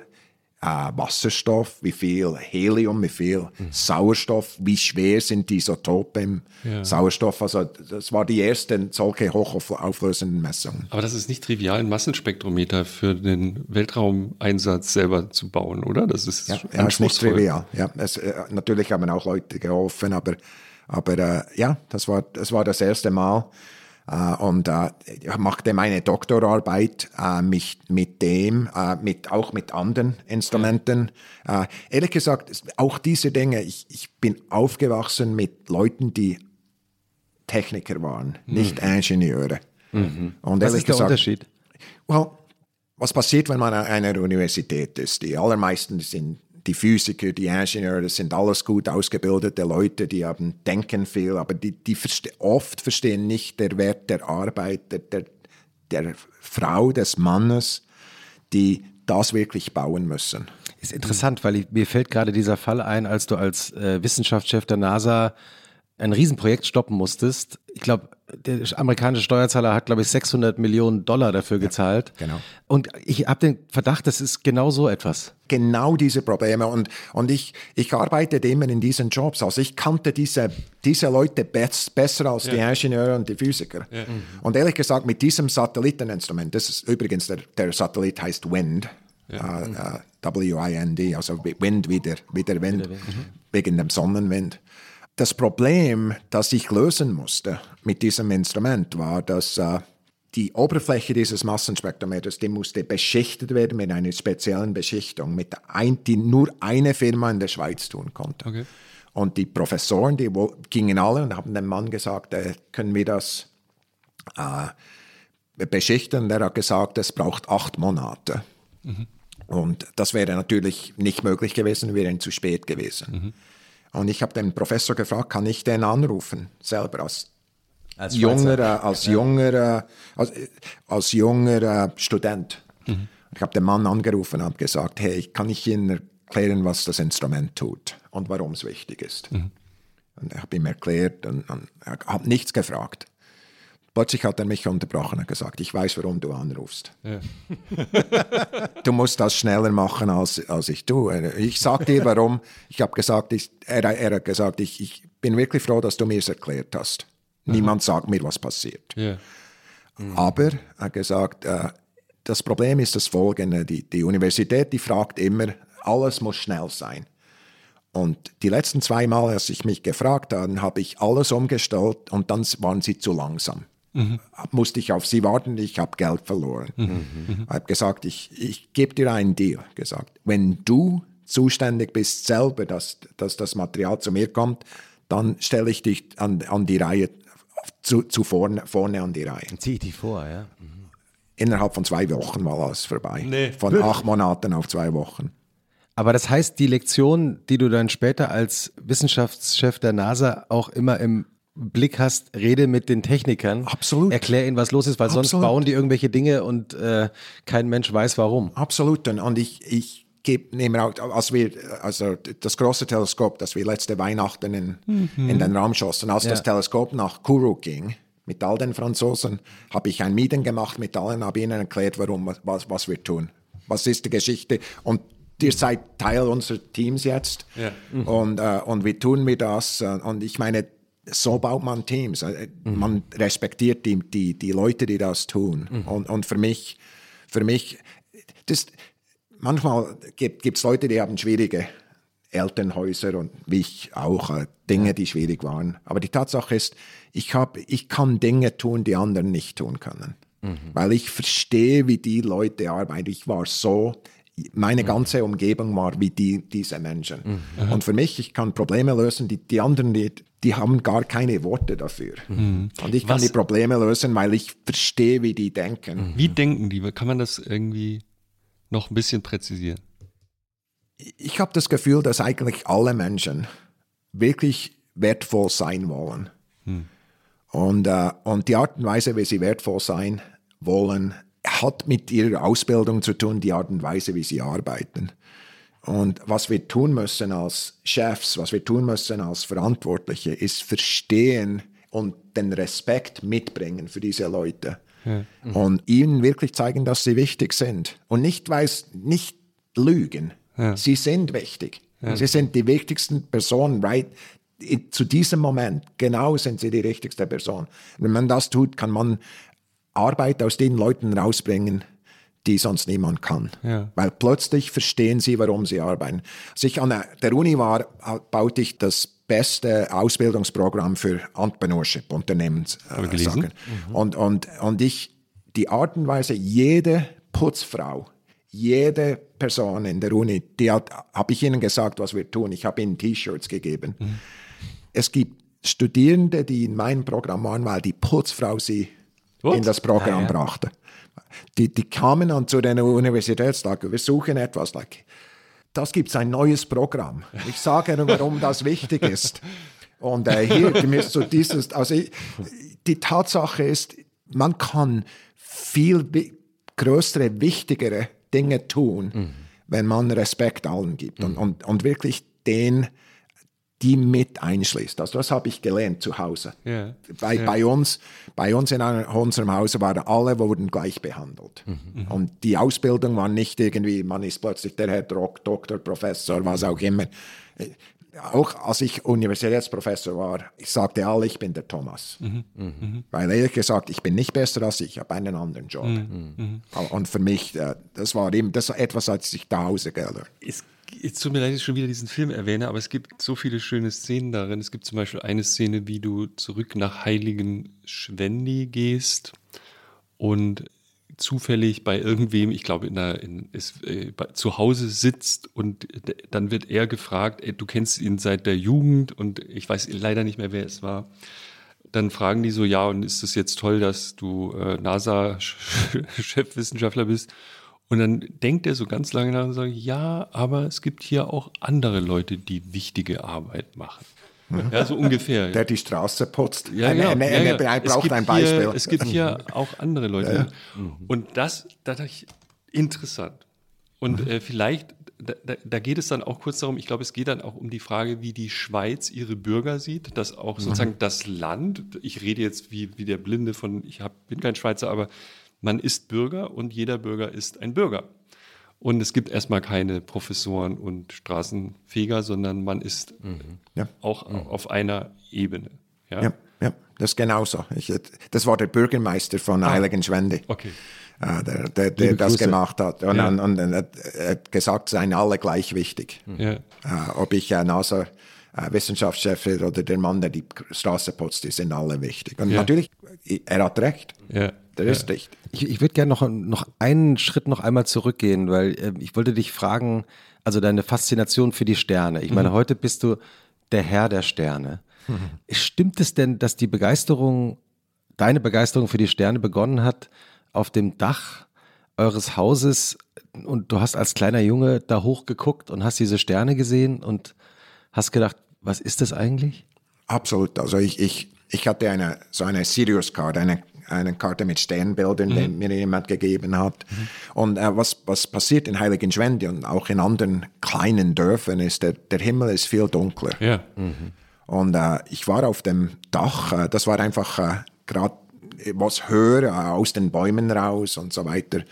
äh, Wasserstoff, wie viel Helium, wie viel Sauerstoff, wie schwer sind die Isotope im Sauerstoff. Also das war die ersten solche hochauflösenden Messungen. Aber das ist nicht trivial, ein Massenspektrometer für den Weltraumeinsatz selber zu bauen, oder? Das ist Ja, ja ist nicht trivial. Ja, es, äh, natürlich haben auch Leute geholfen, aber, aber äh, ja, das war, das war das erste Mal. Äh, und äh, machte meine Doktorarbeit äh, mich, mit dem, mit, auch mit anderen Instrumenten. Ehrlich gesagt, auch diese Dinge, ich, ich bin aufgewachsen mit Leuten, die Techniker waren, mhm. nicht Ingenieure. Mhm. Und Was ist der gesagt, Unterschied? Well, was passiert, wenn man an einer Universität ist? Die allermeisten sind die Physiker, die Ingenieure, das sind alles gut ausgebildete Leute, die haben denken viel, aber die, die verste oft verstehen nicht den Wert der Arbeit, der, der, der Frau, des Mannes, die das wirklich bauen müssen. Ist interessant, weil ich, mir fällt gerade dieser Fall ein, als du als äh, Wissenschaftschef der NASA ein Riesenprojekt stoppen musstest. Ich glaube, der amerikanische Steuerzahler hat, glaube ich, 600 Millionen Dollar dafür gezahlt. Ja, genau. Und ich habe den Verdacht, das ist genau so etwas. Genau diese Probleme. Und, und ich, ich arbeitete immer in diesen Jobs. Also ich kannte diese, diese Leute best, besser als ja. die Ingenieure und die Physiker. Ja. Mhm. Und ehrlich gesagt, mit diesem Satelliteninstrument, das ist übrigens, der, der Satellit heißt WIND, ja. uh, uh, W-I-N-D, also Wind wie der, wie der Wind, mhm. wegen dem Sonnenwind. Das Problem, das ich lösen musste mit diesem Instrument, war, dass äh, die Oberfläche dieses Massenspektrometers, die musste beschichtet werden mit einer speziellen Beschichtung, mit ein, die nur eine Firma in der Schweiz tun konnte. Okay. Und die Professoren, die gingen alle und haben dem Mann gesagt, äh, können wir das äh, beschichten? Und er hat gesagt, es braucht acht Monate. Mhm. Und das wäre natürlich nicht möglich gewesen, wäre zu spät gewesen. Mhm. Und ich habe den Professor gefragt, kann ich den anrufen, selber als, als junger, als ja. junger, als, als junger Student. Mhm. Ich habe den Mann angerufen und habe gesagt, hey, kann ich Ihnen erklären, was das Instrument tut und warum es wichtig ist. Mhm. Und ich habe ihm erklärt und, und habe nichts gefragt. Plötzlich hat er mich unterbrochen und gesagt, ich weiß, warum du anrufst. Ja. du musst das schneller machen, als, als ich tue. Ich sage dir, warum. Ich habe gesagt, ich, er, er, hat gesagt, ich, ich, bin wirklich froh, dass du mir es erklärt hast. Niemand sagt mir, was passiert. Ja. Mhm. Aber er hat gesagt, äh, das Problem ist das folgende, die, die Universität, die fragt immer, alles muss schnell sein. Und die letzten zwei Mal, als ich mich gefragt habe, habe ich alles umgestellt und dann waren sie zu langsam mhm. musste ich auf sie warten, ich habe Geld verloren. Mhm. Mhm. habe gesagt, ich, ich gebe dir einen Deal. Gesagt, wenn du zuständig bist selber, dass, dass das Material zu mir kommt, dann stelle ich dich an, an die Reihe, zu, zu vorne, vorne an die Reihe. Zieh dich vor, ja. Mhm. Innerhalb von zwei Wochen war alles vorbei. Nee. Von acht Monaten auf zwei Wochen. Aber das heißt, die Lektion, die du dann später als Wissenschaftschef der NASA auch immer im Blick hast, rede mit den Technikern. Absolut. Erklär ihnen, was los ist, weil Absolut. sonst bauen die irgendwelche Dinge und äh, kein Mensch weiß warum. Absolut. Und ich, ich gebe, nehme auch, als wir, also das große Teleskop, das wir letzte Weihnachten in, mhm. in den Raum schossen, als ja. das Teleskop nach Kourou ging, mit all den Franzosen, habe ich ein Meeting gemacht mit allen, habe ihnen erklärt, warum, was, was wir tun. Was ist die Geschichte? Und ihr seid Teil unseres Teams jetzt ja. mhm. und, äh, und wie tun wir das? Und ich meine, so baut man Teams. Mhm. Man respektiert die, die, die Leute, die das tun. Mhm. Und, und für mich, für mich, das, manchmal gibt es Leute, die haben schwierige Elternhäuser und wie ich auch äh, Dinge, die schwierig waren. Aber die Tatsache ist, ich, hab, ich kann Dinge tun, die anderen nicht tun können. Mhm. Weil ich verstehe, wie die Leute arbeiten. Ich war so, meine mhm. ganze Umgebung war wie die, diese Menschen. Mhm. Und für mich, ich kann Probleme lösen, die die anderen, die, die haben gar keine Worte dafür. Mhm. Und ich kann Was? die Probleme lösen, weil ich verstehe, wie die denken. Mhm. Wie denken die? Kann man das irgendwie noch ein bisschen präzisieren? Ich habe das Gefühl, dass eigentlich alle Menschen wirklich wertvoll sein wollen. Mhm. Und, äh, und die Art und Weise, wie sie wertvoll sein wollen, hat mit ihrer Ausbildung zu tun, die Art und Weise, wie sie arbeiten. Und was wir tun müssen als Chefs, was wir tun müssen als Verantwortliche, ist verstehen und den Respekt mitbringen für diese Leute. Ja. Mhm. Und ihnen wirklich zeigen, dass sie wichtig sind. Und nicht, weil nicht lügen. Ja. Sie sind wichtig. Ja. Sie sind die wichtigsten Personen, right? Zu diesem Moment, genau sind sie die wichtigste Person. Wenn man das tut, kann man Arbeit aus den Leuten rausbringen, die sonst niemand kann. Ja. Weil plötzlich verstehen sie, warum sie arbeiten. Als ich an der Uni war, baute ich das beste Ausbildungsprogramm für Entrepreneurship, Unternehmenssachen. gelesen? Und, und, und ich, die Art und Weise, jede Putzfrau, jede Person in der Uni, die hat, habe ich ihnen gesagt, was wir tun. Ich habe ihnen T-Shirts gegeben. Es gibt Studierende, die in meinem Programm waren, weil die Putzfrau sie What? in das Programm Ah, ja. brachte. Die, die kamen dann zu den Universitätstagen, wir suchen etwas, like, das gibt es ein neues Programm. Ich sage Ihnen, warum das wichtig ist. Und äh, hier gemäß so dieses, also ich, die Tatsache ist, man kann viel größere, wichtigere Dinge tun, wenn man Respekt allen gibt und, und, und wirklich den, die mit einschließt. Also das habe ich gelernt zu Hause. Ja. Bei, bei uns, bei uns in unserem Hause waren alle wurden gleich behandelt. Und die Ausbildung war nicht irgendwie, man ist plötzlich der Herr Dok- Doktor, Professor, was auch immer. Äh, Auch als ich Universitätsprofessor war, ich sagte alle, ich bin der Thomas. Weil ehrlich gesagt, ich bin nicht besser als ich, ich habe einen anderen Job. Und für mich, äh, das war eben, das war etwas, als ich zu Hause gelernt. Es, es tut mir leid, dass ich schon wieder diesen Film erwähne, aber es gibt so viele schöne Szenen darin. Es gibt zum Beispiel eine Szene, wie du zurück nach Heiligen Schwendi gehst und zufällig bei irgendwem, ich glaube, in der, in, ist, äh, bei, zu Hause sitzt und dann wird er gefragt, ey, du kennst ihn seit der Jugend und ich weiß leider nicht mehr, wer es war. Dann fragen die so, ja, und ist es jetzt toll, dass du äh, NASA-Chefwissenschaftler bist? Und dann denkt er so ganz lange nach und sagt, ja, aber es gibt hier auch andere Leute, die wichtige Arbeit machen. Ja, so ungefähr. Der die Straße putzt. Ja, Eine- ja, eine- ja, eine- ja. Er braucht ein Beispiel. Hier, es gibt hier auch andere Leute. Und das, da dachte ich, interessant. Und äh, vielleicht, da, da, da geht es dann auch kurz darum, ich glaube, es geht dann auch um die Frage, wie die Schweiz ihre Bürger sieht, dass auch sozusagen das Land, ich rede jetzt wie, wie der Blinde von, ich hab, bin kein Schweizer, aber man ist Bürger und jeder Bürger ist ein Bürger. Und es gibt erstmal keine Professoren und Straßenfeger, sondern man ist Ja. auch auf einer Ebene. Ja. Ja, ja, das ist genauso. Ich, das war der Bürgermeister von Heiligenschwende, Okay. äh, der, der, der das Grüße. gemacht hat. Und, Ja. und, und er hat- gesagt, seien alle gleich wichtig. Ja. Äh, ob ich äh, NASA äh, Wissenschaftschef bin oder der Mann, der die Straße putzt, die sind alle wichtig. Und Ja. natürlich, er hat recht. Ja. Ja. ist richtig. Ich, ich würde gerne noch, noch einen Schritt noch einmal zurückgehen, weil äh, ich wollte dich fragen, also deine Faszination für die Sterne. Ich meine, heute bist du der Herr der Sterne. Stimmt es denn, dass die Begeisterung, deine Begeisterung für die Sterne begonnen hat auf dem Dach eures Hauses und du hast als kleiner Junge da hochgeguckt und hast diese Sterne gesehen und hast gedacht, was ist das eigentlich? Absolut. Also ich, ich, ich hatte eine, so eine Sirius Card, eine, eine Karte mit Sternbildern, die mir jemand gegeben hat. Und äh, was, was passiert in Heiligenschwendi und auch in anderen kleinen Dörfern ist, der, der Himmel ist viel dunkler. Ja. Und äh, ich war auf dem Dach, äh, das war einfach äh, gerade was höher äh, aus den Bäumen raus und so weiter.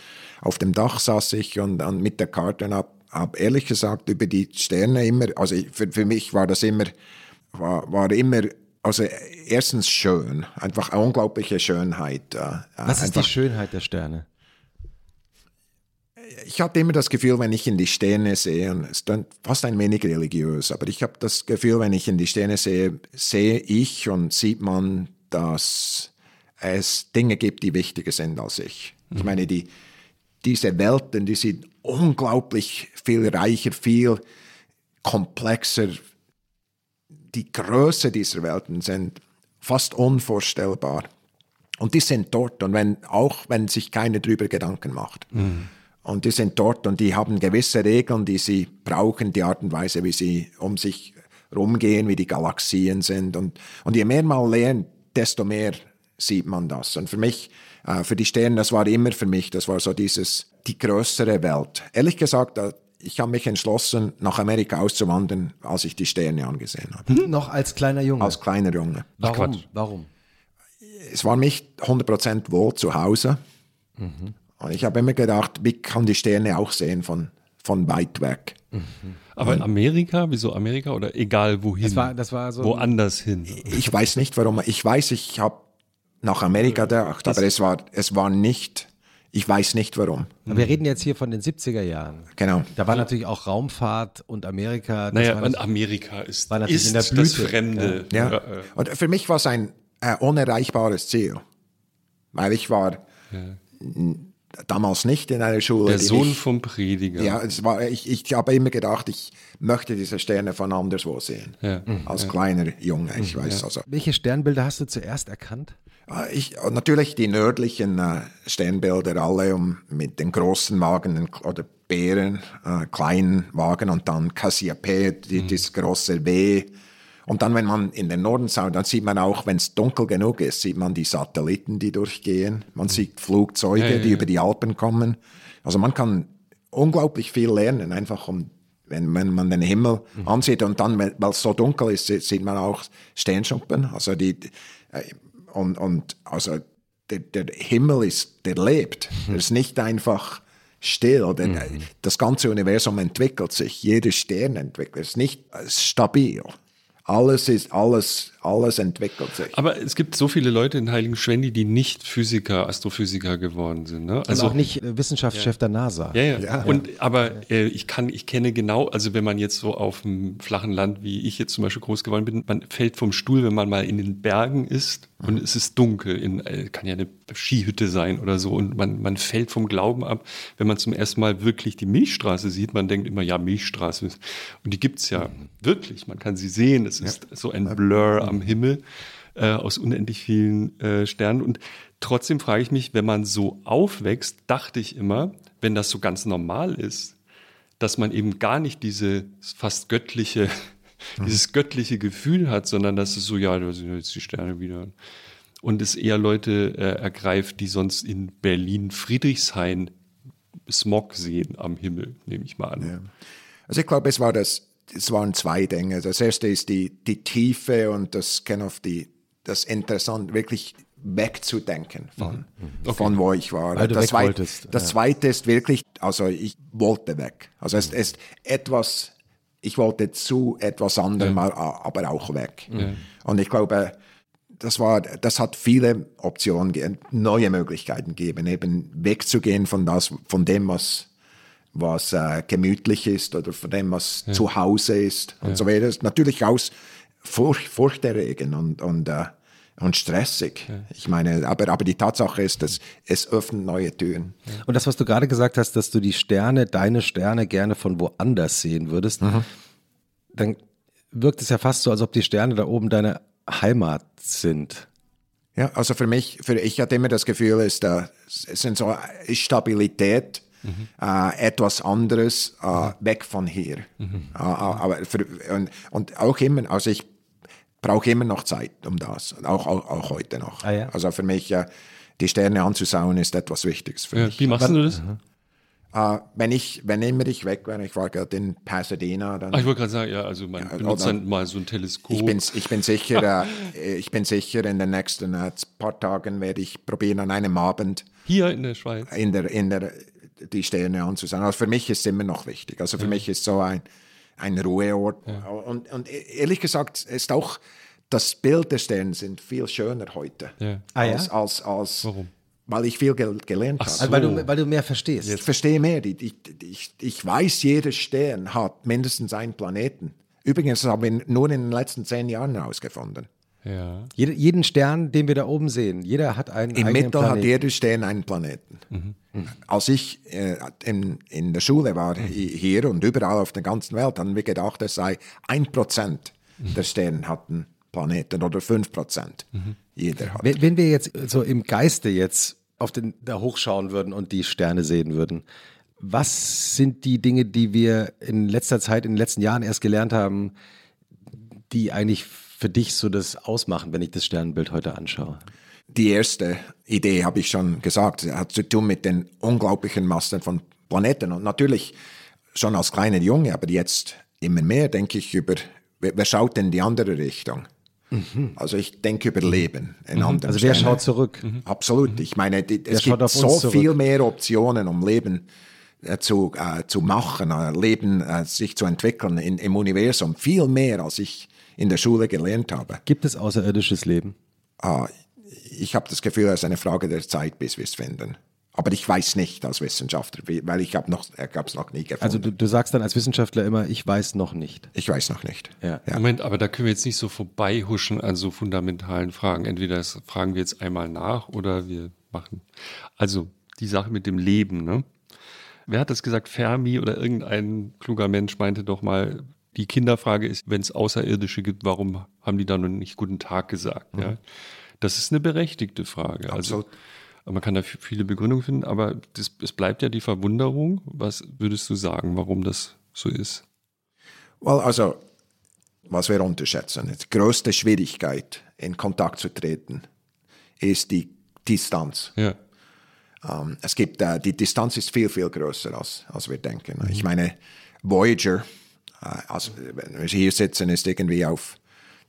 Auf dem Dach saß ich und, und mit der Karte und hab, hab ehrlich gesagt über die Sterne immer, also für, für mich war das immer, war, war immer, also erstens schön, einfach eine unglaubliche Schönheit. Äh, Was ist die Schönheit der Sterne? ich hatte immer das Gefühl, wenn ich in die Sterne sehe, und es ist dann fast ein wenig religiös, aber ich habe das Gefühl, wenn ich in die Sterne sehe, sehe ich und sieht man, dass es Dinge gibt, die wichtiger sind als ich. Ich meine, die, diese Welten, die sind unglaublich viel reicher, viel komplexer. Die Größe dieser Welten sind fast unvorstellbar. Und die sind dort und wenn, auch wenn sich keiner drüber Gedanken macht. Und die sind dort und die haben gewisse Regeln, die sie brauchen, die Art und Weise, wie sie um sich rumgehen, wie die Galaxien sind. Und, und je mehr man lernt, desto mehr sieht man das. Und für mich, äh, für die Sterne, das war immer für mich, das war so dieses, die größere Welt. Ehrlich gesagt, ich habe mich entschlossen, nach Amerika auszuwandern, als ich die Sterne angesehen habe. Noch als kleiner Junge. Als kleiner Junge. Warum? Warum? es war nicht 100% wohl zu Hause. Und ich habe immer gedacht, wie kann die Sterne auch sehen von, von weit weg. Aber in Amerika, wieso Amerika oder egal wohin? Das war, das war so. Woanders hin. Ich weiß nicht warum. Ich weiß, ich habe nach Amerika gedacht, aber es war, es war nicht Ich weiß nicht warum. Aber wir reden jetzt hier von den 70er Jahren. Genau. Da war natürlich auch Raumfahrt und Amerika. das Naja, war und das- Amerika ist, war natürlich ist in der das Blüte, Fremde. Ja. äh, Und für mich war es ein äh, unerreichbares Ziel, weil ich war n- damals nicht in einer Schule. Der Sohn ich, vom Prediger. Ja, es war, ich, ich habe immer gedacht, ich möchte diese Sterne von anderswo sehen. Ja. Als kleiner Junge, ich weiß also. Welche Sternbilder hast du zuerst erkannt? Äh, Ich, natürlich die nördlichen äh, Sternbilder alle um, mit den großen Wagen oder Bären, äh, kleinen Wagen und dann Cassiopeia, die, das große W. Und dann, wenn man in den Norden schaut, dann sieht man auch, wenn es dunkel genug ist, sieht man die Satelliten, die durchgehen. Man sieht Flugzeuge, Ja, ja, die ja. über die Alpen kommen. Also man kann unglaublich viel lernen, einfach um, wenn, wenn man den Himmel ansieht. Und dann, weil es so dunkel ist, sieht- sieht man auch Sternschuppen. Also die, äh, und, und also der, der Himmel ist, der lebt. Der ist nicht einfach still. Der, Das ganze Universum entwickelt sich. Jeder Stern entwickelt sich. Nicht äh, stabil. Alles ist, alles, alles entwickelt sich. Aber es gibt so viele Leute in Heiligen Schwendi, die nicht Physiker, Astrophysiker geworden sind. Ne? Also auch nicht äh, Wissenschaftschef der NASA. Ja, ja. Und aber äh, ich kann, ich kenne genau, also wenn man jetzt so auf einem flachen Land, wie ich jetzt zum Beispiel groß geworden bin, man fällt vom Stuhl, wenn man mal in den Bergen ist und es ist dunkel, in, äh, kann ja eine Skihütte sein oder so, und man, man fällt vom Glauben ab, wenn man zum ersten Mal wirklich die Milchstraße sieht. Man denkt immer, ja, Milchstraße. Und die gibt's ja wirklich. Man kann sie sehen. Es ist so ein Blur am Himmel äh, aus unendlich vielen äh, Sternen. Und trotzdem frage ich mich, wenn man so aufwächst, dachte ich immer, wenn das so ganz normal ist, dass man eben gar nicht diese fast göttliche, dieses göttliche Gefühl hat, sondern dass es so, ja, da sind jetzt die Sterne wieder. Und es eher Leute äh, ergreift, die sonst in Berlin Friedrichshain Smog sehen am Himmel, nehme ich mal an. Also ich glaube, es war das, es waren zwei Dinge. Das erste ist die, die Tiefe und das kind of die, das interessant, wirklich wegzudenken von, von wo ich war. Weil das weg zweit- wolltest, Das ja. zweite ist wirklich, also ich wollte weg. Also es ist etwas, ich wollte zu etwas anderem, aber auch weg. Und ich glaube, das war, das hat viele Optionen, neue Möglichkeiten gegeben, eben wegzugehen von das, von dem, was, was äh, gemütlich ist oder von dem, was zu Hause ist und so weiter. Ist natürlich auch furcht, furchterregend und, und, äh, und stressig. Ich meine, aber, aber die Tatsache ist, dass es öffnet neue Türen. Und das, was du gerade gesagt hast, dass du die Sterne, deine Sterne gerne von woanders sehen würdest, dann wirkt es ja fast so, als ob die Sterne da oben deine Heimat sind. Ja, also für mich, für ich hatte immer das Gefühl, ist, äh, es sind so ist Stabilität, äh, etwas anderes, äh, weg von hier. Äh, aber für, und, und auch immer, also ich brauche immer noch Zeit um das, auch, auch, auch heute noch. Ah, ja? Also für mich, äh, die Sterne anzuschauen, ist etwas Wichtiges für Ja, mich. wie machst du das? Äh, wenn ich, wenn immer ich weg war, ich war gerade in Pasadena, dann Ach, ich wollte gerade sagen, ja, also man benutzt oder- dann mal so ein Teleskop. Ich bin, ich bin sicher, äh, ich bin sicher, in den nächsten äh, paar Tagen werde ich probieren, an einem Abend Hier in der Schweiz. in der, in der, die Sterne anzusehen. Also für mich ist es immer noch wichtig. Also für mich ist so ein, ein Ruheort. Und, und ehrlich gesagt ist auch das Bild der Sterne sind viel schöner heute. Ja. Ah, ja? als, als, als, Warum? Weil ich viel gel gelernt habe. Also weil, du, weil du mehr verstehst. Ich verstehe mehr. Die, ich, ich weiß, jeder Stern hat mindestens einen Planeten. Übrigens das haben wir nur in den letzten zehn Jahren herausgefunden. Ja. Jede, jeden Stern, den wir da oben sehen, jeder hat einen Im eigenen Mittel hat Planeten. jeder Stern einen Planeten. Als ich äh, in, in der Schule war, hi- hier und überall auf der ganzen Welt, haben wir gedacht, es sei ein Prozent der Sterne hatten Planeten oder fünf Prozent. Jeder hat. Wenn, wenn wir jetzt so im Geiste jetzt auf den da hochschauen würden und die Sterne sehen würden, was sind die Dinge, die wir in letzter Zeit, in den letzten Jahren erst gelernt haben, die eigentlich für dich so das ausmachen, wenn ich das Sternenbild heute anschaue? Die erste Idee habe ich schon gesagt, hat zu tun mit den unglaublichen Massen von Planeten. Und natürlich schon als kleiner Junge, aber jetzt immer mehr denke ich über, wer, schaut in die andere Richtung? Also ich denke über Leben in anderen Also wer Sternen. schaut zurück? Absolut. Ich meine, die, es gibt so zurück. viel mehr Optionen, um Leben äh, zu, äh, zu machen, äh, Leben äh, sich zu entwickeln in, im Universum. Viel mehr, als ich in der Schule gelernt habe. Gibt es außerirdisches Leben? Ah, ich habe das Gefühl, es ist eine Frage der Zeit, bis wir es finden. Aber ich weiß nicht als Wissenschaftler, weil ich habe noch, äh, es noch nie gefunden. Also du, du sagst dann als Wissenschaftler immer, ich weiß noch nicht. ich weiß noch nicht. Ja. Ja. Moment, aber da können wir jetzt nicht so vorbeihuschen an so fundamentalen Fragen. Entweder das fragen wir jetzt einmal nach oder wir machen. Also die Sache mit dem Leben, ne? Wer hat das gesagt? Fermi oder irgendein kluger Mensch meinte doch mal, die Kinderfrage ist, wenn es Außerirdische gibt, warum haben die da noch nicht guten Tag gesagt? Ja? Das ist eine berechtigte Frage. Also Absolut. man kann da viele Begründungen finden, aber das, es bleibt ja die Verwunderung. Was würdest du sagen, warum das so ist? Well, also, was wir unterschätzen, die größte Schwierigkeit, in Kontakt zu treten, ist die Distanz. Ja. Ähm, es gibt, äh, die Distanz ist viel, viel größer, als, als wir denken. Ich meine, Voyager, also, wenn wir hier sitzen, ist irgendwie auf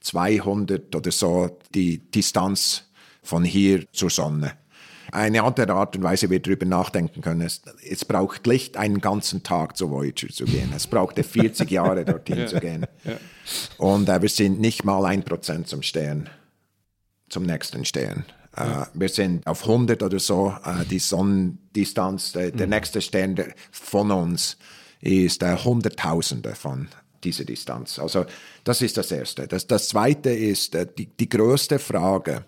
200 oder so die Distanz von hier zur Sonne. Eine andere Art und Weise, wie wir darüber nachdenken können, ist, es braucht Licht einen ganzen Tag zu Voyager zu gehen. Es brauchte 40 Jahre dorthin zu gehen. Und äh, wir sind nicht mal ein Prozent zum Stern, zum nächsten Stern. Äh, wir sind auf 100 oder so, äh, die Sonnendistanz, der, der nächste Stern der, von uns ist äh, Hunderttausende von dieser Distanz. Also das ist das Erste. Das, das Zweite ist äh, die, die größte Frage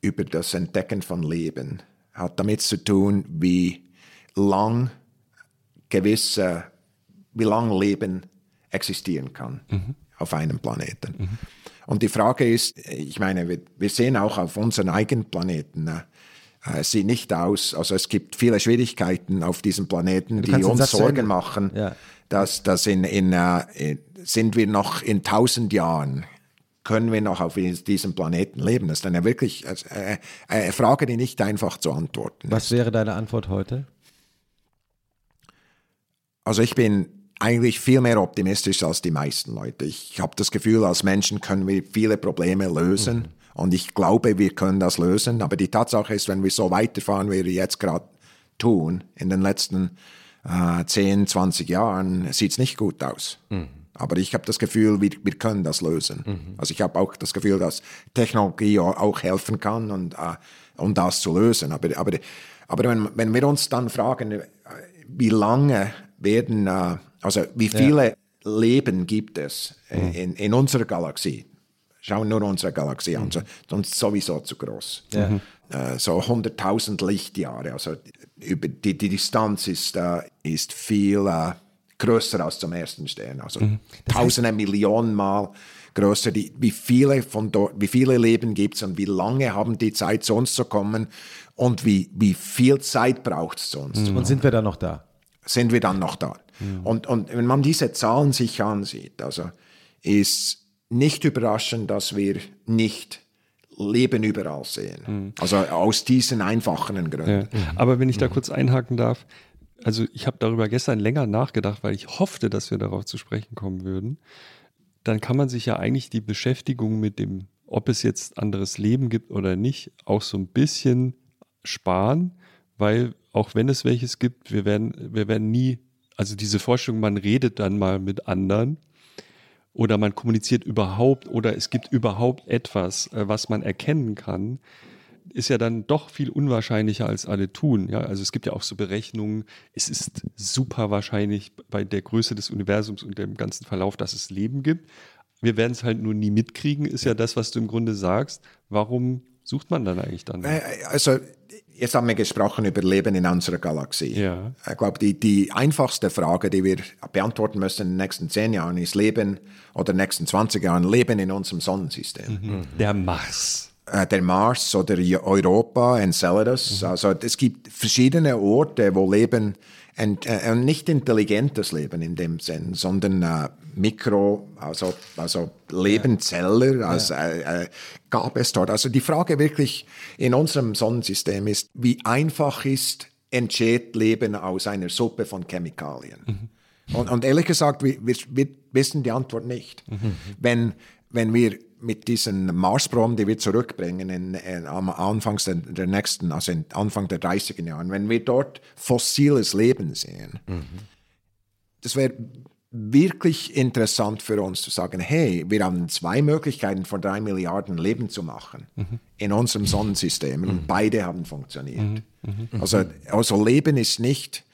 über das Entdecken von Leben hat damit zu tun, wie lang gewisse, wie lang Leben existieren kann auf einem Planeten. Und die Frage ist, ich meine, wir, wir sehen auch auf unseren eigenen Planeten, äh, es sieht nicht aus, also es gibt viele Schwierigkeiten auf diesem Planeten, die uns Sorgen machen, Ja. dass, dass in, in, äh, in, sind wir noch in tausend Jahren, können wir noch auf diesem Planeten leben? Das ist eine wirklich äh, eine Frage, die nicht einfach zu antworten Was ist. wäre deine Antwort heute? Also ich bin eigentlich viel mehr optimistisch als die meisten Leute. Ich habe das Gefühl, als Menschen können wir viele Probleme lösen. Und ich glaube, wir können das lösen. Aber die Tatsache ist, wenn wir so weiterfahren, wie wir jetzt gerade tun, in den letzten äh, 10, 20 Jahren, sieht es nicht gut aus. Aber ich habe das Gefühl, wir, wir können das lösen. Also ich habe auch das Gefühl, dass Technologie au- auch helfen kann, und, äh, um das zu lösen. Aber, aber, aber wenn, wenn wir uns dann fragen, äh, wie lange werden, äh, also wie viele Leben gibt es äh, in, in unserer Galaxie? Schauen nur unsere Galaxie an, so- sonst sowieso zu groß. Äh, so 100.000 Lichtjahre, also über die, die Distanz ist, äh, ist viel äh, größer als zum ersten Stern, also tausende Millionen Mal größer. Die, wie viele von dort, wie viele Leben gibt es und wie lange haben die Zeit zu uns zu kommen? Und wie, wie viel Zeit braucht es zu uns zu Und sind wir da noch da? sind wir dann noch da. Und, und wenn man diese Zahlen sich ansieht, also ist nicht überraschend, dass wir nicht Leben überall sehen. Also aus diesen einfachen Gründen. Ja. Aber wenn ich da kurz einhaken darf, also ich habe darüber gestern länger nachgedacht, weil ich hoffte, dass wir darauf zu sprechen kommen würden. Dann kann man sich ja eigentlich die Beschäftigung mit dem, ob es jetzt anderes Leben gibt oder nicht, auch so ein bisschen sparen, weil auch wenn es welches gibt, wir werden, wir werden nie, also diese Vorstellung, man redet dann mal mit anderen oder man kommuniziert überhaupt oder es gibt überhaupt etwas, äh, was man erkennen kann, ist ja dann doch viel unwahrscheinlicher als alle tun. Ja, also es gibt ja auch so Berechnungen. Es ist super wahrscheinlich bei der Größe des Universums und dem ganzen Verlauf, dass es Leben gibt. Wir werden es halt nur nie mitkriegen, ist ja das, was du im Grunde sagst. Warum sucht man dann eigentlich dann? Äh, Also, jetzt haben wir gesprochen über Leben in unserer Galaxie. Ja. Ich glaube, die, die einfachste Frage, die wir beantworten müssen in den nächsten zehn Jahren, ist Leben oder in den nächsten 20 Jahren Leben in unserem Sonnensystem. Der Mars. äh, der Mars oder Europa, Enceladus. Also es gibt verschiedene Orte, wo Leben, ent, äh, nicht intelligentes Leben in dem Sinn, sondern äh, Mikro, also, also Lebenzeller, also, äh, äh, gab es dort. Also die Frage wirklich in unserem Sonnensystem ist, wie einfach ist, entsteht Leben aus einer Suppe von Chemikalien? Und, und ehrlich gesagt, wir, wir, wir wissen die Antwort nicht. Wenn, wenn wir mit diesen Marsproben, die wir zurückbringen in, in, am Anfang der, der nächsten, also in Anfang der 30er Jahren, wenn wir dort fossiles Leben sehen, das wäre wirklich interessant für uns zu sagen, hey, wir haben zwei Möglichkeiten von drei Milliarden Leben zu machen mhm. in unserem Sonnensystem und beide haben funktioniert. Mhm. Also, also Leben ist nicht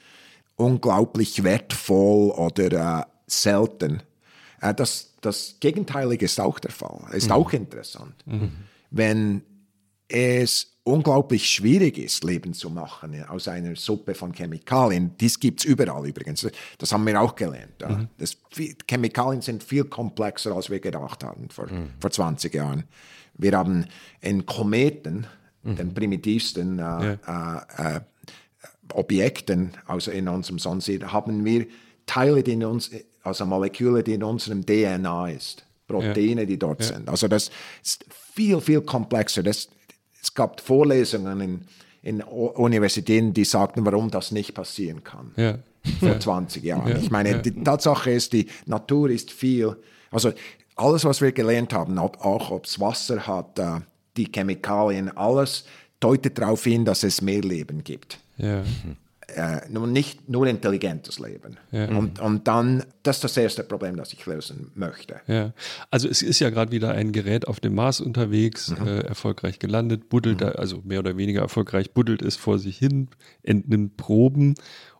unglaublich wertvoll oder äh, selten. Äh, das, das Gegenteilige ist auch der Fall. Ist auch interessant. Wenn es unglaublich schwierig ist, Leben zu machen aus einer Suppe von Chemikalien. Dies gibt es überall übrigens. Das haben wir auch gelernt. Mhm. Das, Chemikalien sind viel komplexer, als wir gedacht haben vor, mhm. vor 20 Jahren. Wir haben in Kometen, mhm. den primitivsten äh, ja. äh, äh, Objekten also in unserem Sonnensystem, haben wir Teile, die in uns, also Moleküle, die in unserem DNA ist. Proteine, ja. die dort ja. sind. Also das ist viel, viel komplexer. Das, es gab Vorlesungen in, in Universitäten, die sagten, warum das nicht passieren kann. Ja. Vor ja. 20 Jahren. Ja. Ich meine, die Tatsache ist, die Natur ist viel, also alles, was wir gelernt haben, ob, auch ob es Wasser hat, äh, die Chemikalien, alles deutet darauf hin, dass es mehr Leben gibt. Ja. Äh, nur nicht nur intelligentes Leben. Ja. Und, und dann, das ist das erste Problem, das ich lösen möchte. Ja. Also es ist ja gerade wieder ein Gerät auf dem Mars unterwegs, mhm. äh, erfolgreich gelandet, buddelt, mhm. also mehr oder weniger erfolgreich, buddelt es vor sich hin, entnimmt Proben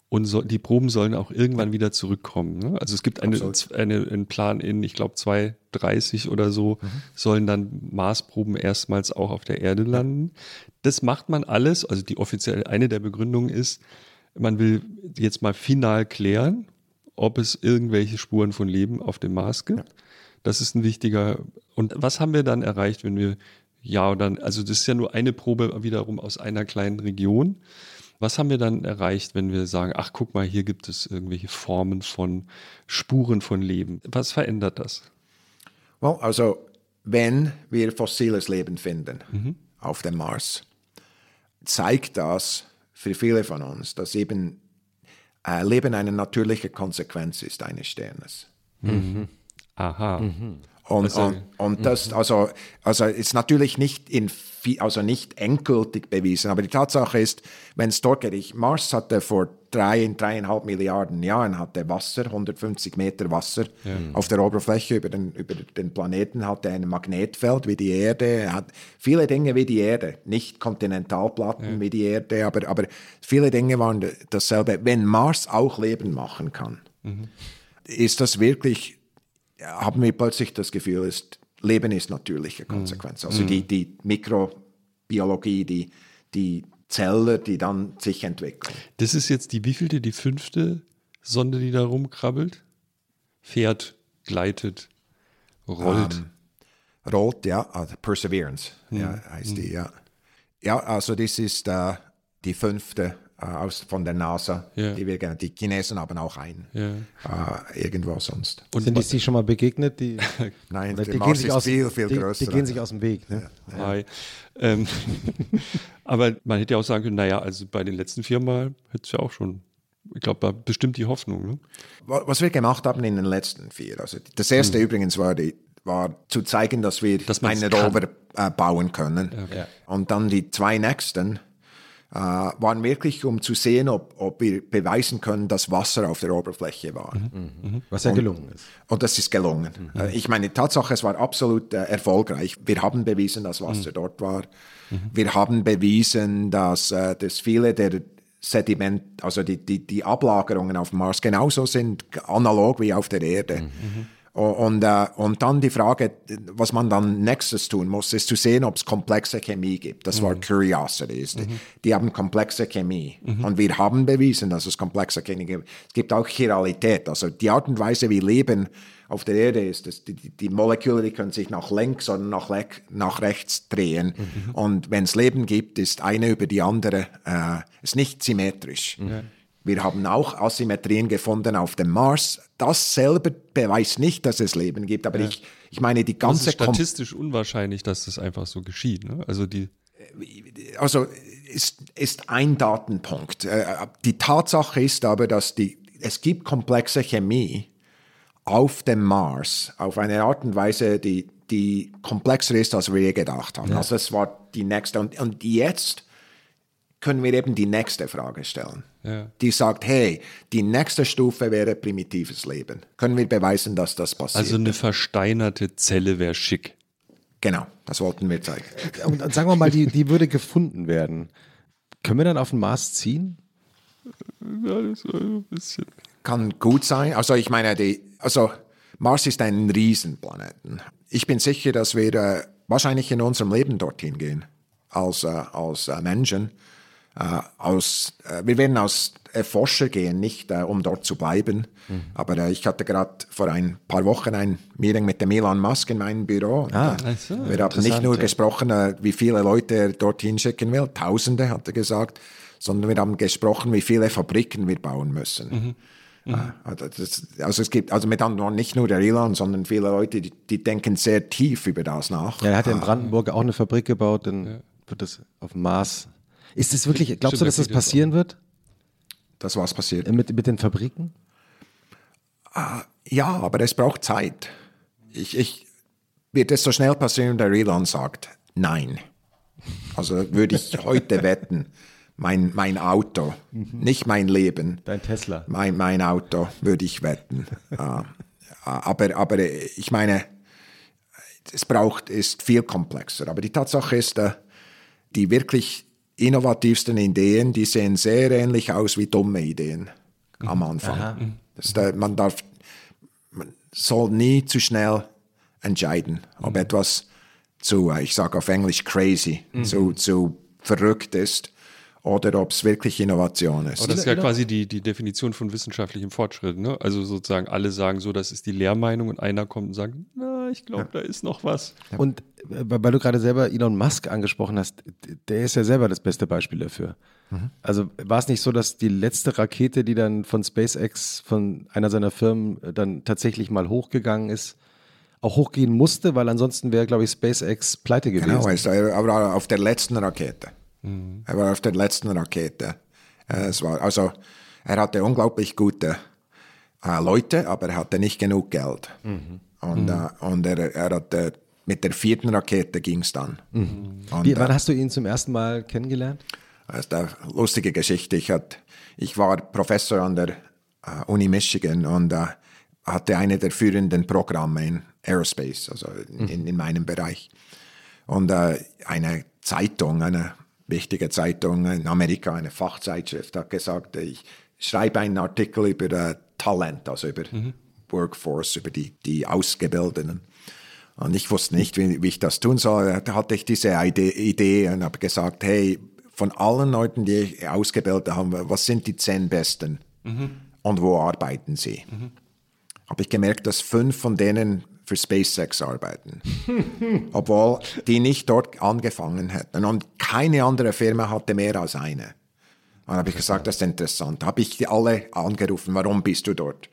und so, die Proben sollen auch irgendwann wieder zurückkommen. Ne? Also es gibt eine, eine, einen Plan in, ich glaube, 2030 oder so, mhm. sollen dann Marsproben erstmals auch auf der Erde landen. Das macht man alles, also die offizielle, eine der Begründungen ist, man will jetzt mal final klären, ob es irgendwelche Spuren von Leben auf dem Mars gibt. Ja. Das ist ein wichtiger. Und was haben wir dann erreicht, wenn wir ja oder also das ist ja nur eine Probe wiederum aus einer kleinen Region. Was haben wir dann erreicht, wenn wir sagen, ach guck mal, hier gibt es irgendwelche Formen von Spuren von Leben? Was verändert das? Well, also wenn wir fossiles Leben finden mhm. auf dem Mars, zeigt das, für viele von uns, dass eben äh, Leben eine natürliche Konsequenz ist eines Sternes. Mhm. Aha. Mhm. Und, also, und, und das, mhm. also, also ist natürlich nicht in also nicht endgültig bewiesen, aber die Tatsache ist, wenn es dort geht, Mars hatte vor drei, dreieinhalb Milliarden Jahren hatte Wasser, 150 Meter Wasser ja. auf der Oberfläche über den, über den Planeten, hatte ein Magnetfeld wie die Erde, hat viele Dinge wie die Erde, nicht Kontinentalplatten ja. wie die Erde, aber, aber viele Dinge waren dasselbe. Wenn Mars auch Leben machen kann, mhm. ist das wirklich haben wir plötzlich das Gefühl, ist, Leben ist natürliche mhm. Konsequenz. Also die, mhm. die Mikrobiologie, die, die Zellen, die dann sich entwickeln. Das ist jetzt die wievielte, die fünfte Sonde, die da rumkrabbelt? Fährt, gleitet, rollt. Um, ähm, rollt, ja, also Perseverance mhm. ja, heißt die, ja. Ja, also das ist uh, die fünfte aus, von der NASA. Ja. Die, wir, die Chinesen haben auch einen. Ja. Äh, irgendwo sonst. Und sind die sich schon mal begegnet? Die, Nein, die, die gehen sich aus, viel, viel die, größer. Die gehen sich aus dem Weg. Ne? Ja. Ähm, aber man hätte ja auch sagen können, naja, also bei den letzten vier Mal hätte es ja auch schon ich glaube, bestimmt die Hoffnung. Ne? Was wir gemacht haben in den letzten vier, also das erste hm. übrigens war, die, war zu zeigen, dass wir dass einen Rover äh, bauen können. Okay. Und dann die zwei nächsten äh, waren wirklich, um zu sehen, ob, ob wir beweisen können, dass Wasser auf der Oberfläche war. Mhm. Mhm. Was ja gelungen ist. Und das ist gelungen. Mhm. Äh, ich meine, Tatsache, es war absolut äh, erfolgreich. Wir haben bewiesen, dass Wasser mhm. dort war. Mhm. Wir haben bewiesen, dass, äh, dass viele der Sediment, also die, die, die Ablagerungen auf dem Mars genauso sind, analog wie auf der Erde. Mhm. Und, äh, und dann die Frage, was man dann nächstes tun muss, ist zu sehen, ob es komplexe Chemie gibt. Das mhm. war Curiosity. Mhm. Die haben komplexe Chemie. Mhm. Und wir haben bewiesen, dass es komplexe Chemie gibt. Es gibt auch Chiralität. Also die Art und Weise, wie Leben auf der Erde ist, dass die, die Moleküle, die können sich nach links oder nach, nach rechts drehen. Mhm. Und wenn es Leben gibt, ist eine über die andere, äh, ist nicht symmetrisch. Mhm. Wir haben auch Asymmetrien gefunden auf dem Mars. Das selber beweist nicht, dass es Leben gibt, aber ja. ich, ich meine, die ganze. Es ist statistisch unwahrscheinlich, dass das einfach so geschieht. Ne? Also die. Also ist, ist ein Datenpunkt. Äh, die Tatsache ist aber, dass die, es gibt komplexe Chemie auf dem Mars auf eine Art und Weise, die, die komplexer ist, als wir je gedacht haben. Ja. Also es war die nächste. Und, und jetzt können wir eben die nächste Frage stellen. Ja. Die sagt, hey, die nächste Stufe wäre primitives Leben. Können wir beweisen, dass das passiert? Also eine versteinerte Zelle wäre schick. genau, das wollten wir zeigen. Und dann sagen wir mal, die, die würde gefunden werden. Können wir dann auf den Mars ziehen? Ja, das war ein bisschen. Kann gut sein. Also ich meine, die, also Mars ist ein Riesenplaneten. Ich bin sicher, dass wir äh, wahrscheinlich in unserem Leben dorthin gehen als, äh, als äh, Menschen. Äh, aus, äh, wir werden als Forscher gehen, nicht äh, um dort zu bleiben. Aber äh, ich hatte gerade vor ein paar Wochen ein Meeting mit dem Elon Musk in meinem Büro. Und, Ah, äh, ach so, wir haben nicht nur ja. gesprochen, äh, wie viele Leute er dorthin schicken will, Tausende, hat er gesagt, sondern wir haben gesprochen, wie viele Fabriken wir bauen müssen. Äh, Also, das, also es gibt, also mit anderen nicht nur der Elon, sondern viele Leute, die, die denken sehr tief über das nach. Ja, er hat ja in Brandenburg auch eine Fabrik gebaut, dann wird das auf dem Mars. Ist das wirklich, glaubst du, dass da das passieren wird Das was passiert. äh, mit, mit den Fabriken? Ja, aber es braucht Zeit. Ich, ich, wird es so schnell passieren, der Elon sagt, nein. Also würde ich heute wetten, mein, mein Auto, nicht mein Leben, Dein Tesla. mein, mein Auto würde ich wetten. Äh, aber, aber ich meine, es braucht, ist viel komplexer. Aber die Tatsache ist, äh, die wirklich innovativsten Ideen, die sehen sehr ähnlich aus wie dumme Ideen am Anfang. Das ist, äh, man darf, man soll nie zu schnell entscheiden, ob etwas zu, äh, ich sage auf Englisch crazy, zu, zu verrückt ist oder ob es wirklich Innovation ist. Aber das ist ja quasi die, die Definition von wissenschaftlichem Fortschritt. Ne? Also sozusagen alle sagen so, das ist die Lehrmeinung und einer kommt und sagt, na, ich glaube, da ist noch was. Und äh, weil du gerade selber Elon Musk angesprochen hast, der ist ja selber das beste Beispiel dafür. Also war es nicht so, dass die letzte Rakete, die dann von SpaceX, von einer seiner Firmen, äh, dann tatsächlich mal hochgegangen ist, auch hochgehen musste, weil ansonsten wäre, glaube ich, SpaceX pleite gewesen. Genau, also er er war auf der letzten Rakete. Er war auf der letzten Rakete. Äh, Es war, also, er hatte unglaublich gute äh, Leute, aber er hatte nicht genug Geld. Und, äh, und er, er hatte, mit der vierten Rakete ging es dann. Und, Wie, äh, wann hast du ihn zum ersten Mal kennengelernt? das ist eine lustige Geschichte. Ich, hat, ich war Professor an der äh, Uni Michigan und äh, hatte eine der führenden Programme in Aerospace, also in, in, in meinem Bereich. Und äh, eine Zeitung, eine wichtige Zeitung in Amerika, eine Fachzeitschrift, hat gesagt, ich schreibe einen Artikel über äh, Talent, also über Workforce, über die, die Ausgebildeten. Und ich wusste nicht, wie, wie ich das tun soll. Da hatte ich diese Idee, und habe gesagt, hey, von allen Leuten, die ich ausgebildet habe, was sind die zehn Besten und wo arbeiten sie? Habe ich gemerkt, dass fünf von denen für SpaceX arbeiten, obwohl die nicht dort angefangen hätten. Und keine andere Firma hatte mehr als eine. Und habe ich gesagt, das ist interessant. Habe ich die alle angerufen, warum bist du dort?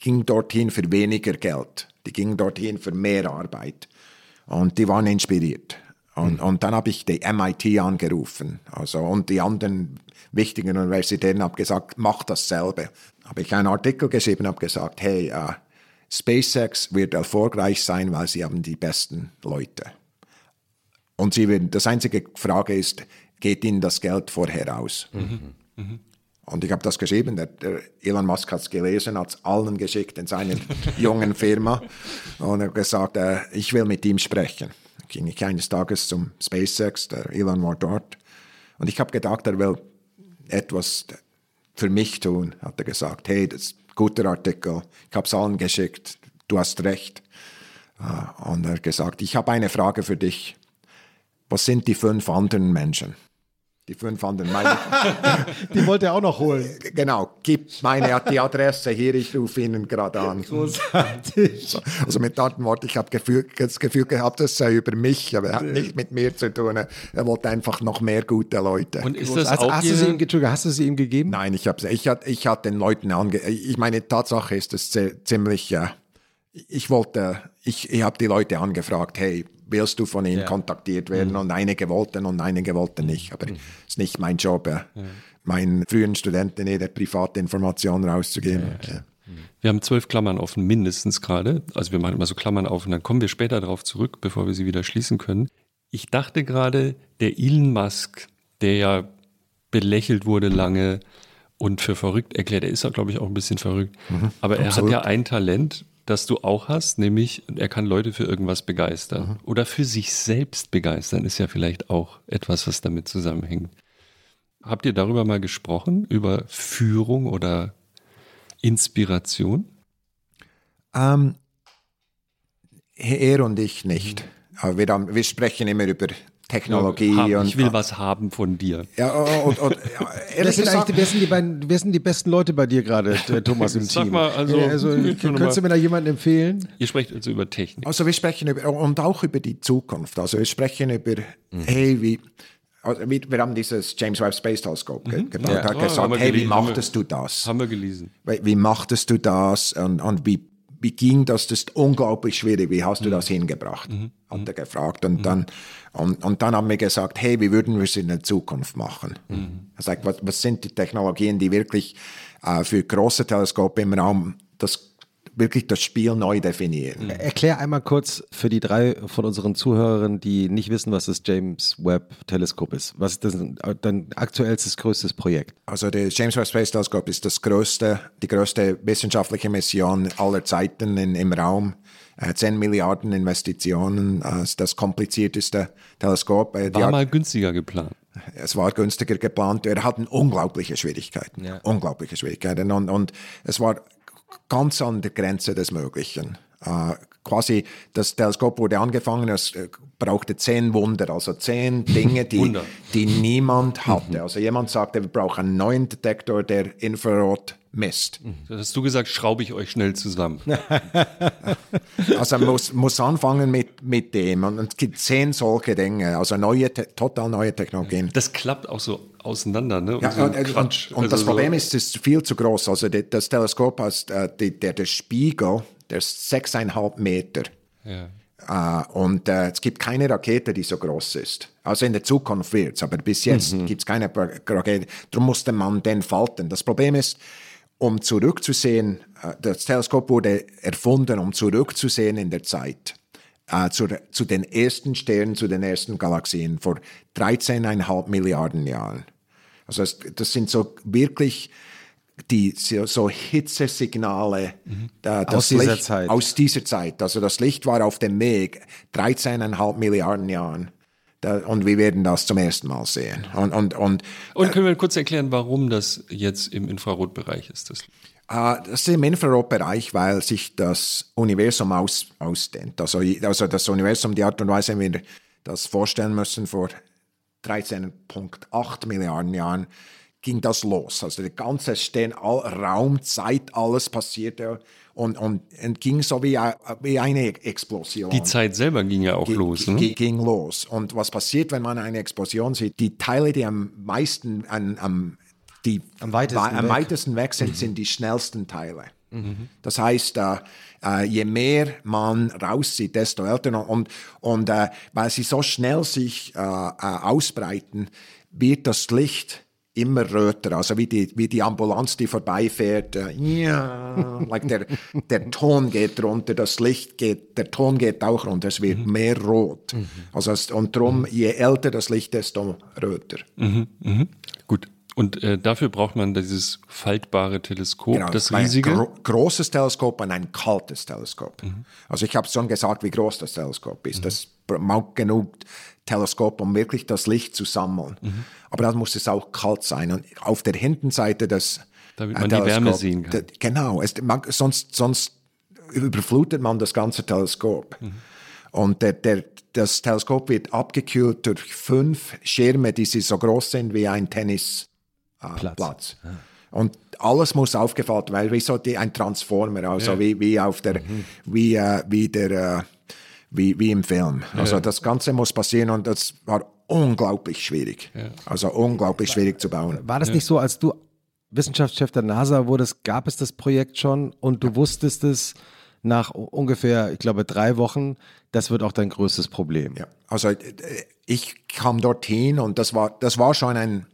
Ging dorthin für weniger Geld. Die gingen dorthin für mehr Arbeit. Und die waren inspiriert. Und, und dann habe ich die MIT angerufen. Also, und die anderen wichtigen Universitäten habe gesagt, mach dasselbe. Habe ich einen Artikel geschrieben, habe gesagt, hey, äh, SpaceX wird erfolgreich sein, weil sie haben die besten Leute. Und sie werden, das einzige Frage ist, geht ihnen das Geld vorher aus? Und ich habe das geschrieben, der, der Elon Musk hat es gelesen, hat es allen geschickt in seiner jungen Firma und er hat gesagt, äh, ich will mit ihm sprechen. Ging ich eines Tages zum SpaceX, der Elon war dort und ich habe gedacht, er will etwas für mich tun, hat er gesagt, hey, das ist ein guter Artikel, ich habe es allen geschickt, du hast recht. Äh, Und er hat gesagt, ich habe eine Frage für dich. Was sind die fünf anderen Menschen? Die fünf anderen, meine, Die wollte er auch noch holen. genau, gib meine die Adresse hier, ich rufe Ihnen gerade an. Großartig. Also mit anderen Worten, ich habe Gefühl, das Gefühl gehabt, das sei über mich, aber er hat nicht mit mir zu tun. Er wollte einfach noch mehr gute Leute. Und ist das Also, auch hast, du sie ihm, Entschuldigung, hast du sie ihm gegeben? Nein, ich habe ich hat, ich hat den Leuten ange ich meine Tatsache ist es zi- ziemlich ja ich wollte ich, ich habe die Leute angefragt, hey, willst du von ihnen Ja. kontaktiert werden und einige wollten und einige wollten nicht, aber es ist nicht mein Job, ja. meinen frühen Studenten jede private Information rauszugeben. Ja. wir haben zwölf Klammern offen, mindestens gerade. Also wir machen immer so Klammern auf und dann kommen wir später darauf zurück, bevor wir sie wieder schließen können. Ich dachte gerade, der Elon Musk, der ja belächelt wurde lange und für verrückt erklärt. Er ist ja, glaube ich, auch ein bisschen verrückt. Aber er absolut. hat ja ein Talent, das du auch hast, nämlich er kann Leute für irgendwas begeistern. Oder für sich selbst begeistern, ist ja vielleicht auch etwas, was damit zusammenhängt. Habt ihr darüber mal gesprochen, über Führung oder Inspiration? Ähm, er und ich nicht. Aber wir, haben, wir sprechen immer über Technologie Haben, und ich will was haben von dir. ja, und, und, ja, Wer ehrlich sind, gesagt, wer, sind die beiden, wer sind die besten Leute bei dir gerade, äh, Thomas, im Sag Team? mal, also- Äh, also könntest du mir da jemanden empfehlen? Ihr sprecht also über Technik. Also wir sprechen über und auch über die Zukunft. Also wir sprechen über, hey, wie, also wir, wir haben dieses James Webb Space Telescope ge gebaut. Ja. Er hat Ah, haben gesagt, wir hey, wie wir- machtest du das? Haben wir gelesen. Wie, wie machtest du das und, und wie, wie ging das? Das ist unglaublich schwierig. Wie hast du das hingebracht? Hat er gefragt. Und, dann, und, und dann haben wir gesagt, hey, wie würden wir es in der Zukunft machen? Er sagt, was, was sind die Technologien, die wirklich äh, für große Teleskope im Raum das, wirklich das Spiel neu definieren? Erklär einmal kurz für die drei von unseren Zuhörern, die nicht wissen, was das James Webb Teleskop ist. Was ist das, dein aktuellstes, größtes Projekt? Also der James Webb Space Telescope ist das größte, die größte wissenschaftliche Mission aller Zeiten in, im Raum. Äh, 10 Milliarden Investitionen, äh, das komplizierteste Teleskop. Äh, War mal günstiger geplant. es war günstiger geplant. Wir hatten unglaubliche Schwierigkeiten. Unglaubliche Schwierigkeiten. Und, und es war ganz an der Grenze des Möglichen. Äh, quasi, das Teleskop wurde angefangen, es äh, brauchte zehn Wunder, also zehn Dinge, die, die niemand hatte. Also jemand sagte, wir brauchen einen neuen Detektor, der Infrarot misst. Das hast du gesagt, schraube ich euch schnell zusammen. Also man muss, muss anfangen mit, mit dem. Und es gibt zehn solche Dinge, also neue, total neue Technologien. Das klappt auch so auseinander, ne? Ja, so und, ein und, und, und Also das Problem so, ist, es ist viel zu groß. Also das Teleskop hat äh, die, der, der Spiegel, der ist sechseinhalb Meter. Ja. Äh, und äh, es gibt keine Rakete, die so groß ist. Also in der Zukunft wird es, aber bis jetzt Mhm. gibt es keine Rakete. Darum musste man den falten. Das Problem ist, um zurückzusehen, äh, das Teleskop wurde erfunden, um zurückzusehen in der Zeit. Äh, zu, zu den ersten Sternen, zu den ersten Galaxien vor 13,5 Milliarden Jahren. Also das, das sind so wirklich die so, Hitzesignale äh, das Aus dieser Licht, Zeit. Aus dieser Zeit. Also das Licht war auf dem Weg 13,5 Milliarden Jahren. Da, und wir werden das zum ersten Mal sehen. Und, und, und Und können wir kurz erklären, warum das jetzt im Infrarotbereich ist? Das äh, das ist im Infrarotbereich, weil sich das Universum aus, ausdehnt. Also, also das Universum, die Art und Weise, wie wir das vorstellen müssen, vor 13,8 Milliarden Jahren ging das los. Also der ganze Stern, all, Raum, Zeit, alles passierte und, und, und ging so wie, wie eine Explosion. Die Zeit selber ging ja auch Ge- los. Ne? ging los. Und was passiert, wenn man eine Explosion sieht? Die Teile, die am meisten, an, am, die Am weitesten am weg. weitesten weg sind, sind die schnellsten Teile. Das heißt, äh, äh, je mehr man rauszieht, desto älter. Und, und äh, weil sie so schnell sich äh, äh, ausbreiten, wird das Licht immer röter, also wie die, wie die Ambulanz, die vorbeifährt, äh, ja, like der, der Ton geht runter, das Licht geht, der Ton geht auch runter, es wird mehr rot. Also es, und darum, je älter das Licht, desto röter. Gut. Und äh, dafür braucht man dieses faltbare Teleskop, Genau, das ein riesige. gro großes Teleskop und ein kaltes Teleskop. Also ich habe schon gesagt, wie groß das Teleskop ist. Das braucht genug Teleskop, um wirklich das Licht zu sammeln. Aber dann muss es auch kalt sein. Und auf der Hintenseite des Damit äh, man die Wärme Teleskop- sehen kann. Genau, es, man, sonst, sonst überflutet man das ganze Teleskop. Und der, der, das Teleskop wird abgekühlt durch fünf Schirme, die so groß sind wie ein Tennisplatz. Platz. Platz. Und alles muss aufgefallen werden, weil wie so die, ein Transformer, also wie, wie auf der, wie, äh, wie der, äh, wie, wie im Film. Also das Ganze muss passieren und das war unglaublich schwierig. Also unglaublich schwierig zu bauen. War das nicht so, als du Wissenschaftschef der NASA wurdest, gab es das Projekt schon und du wusstest es nach ungefähr, ich glaube, drei Wochen, das wird auch dein größtes Problem. Ja, also äh, ich kam dorthin und das war, das war schon ein,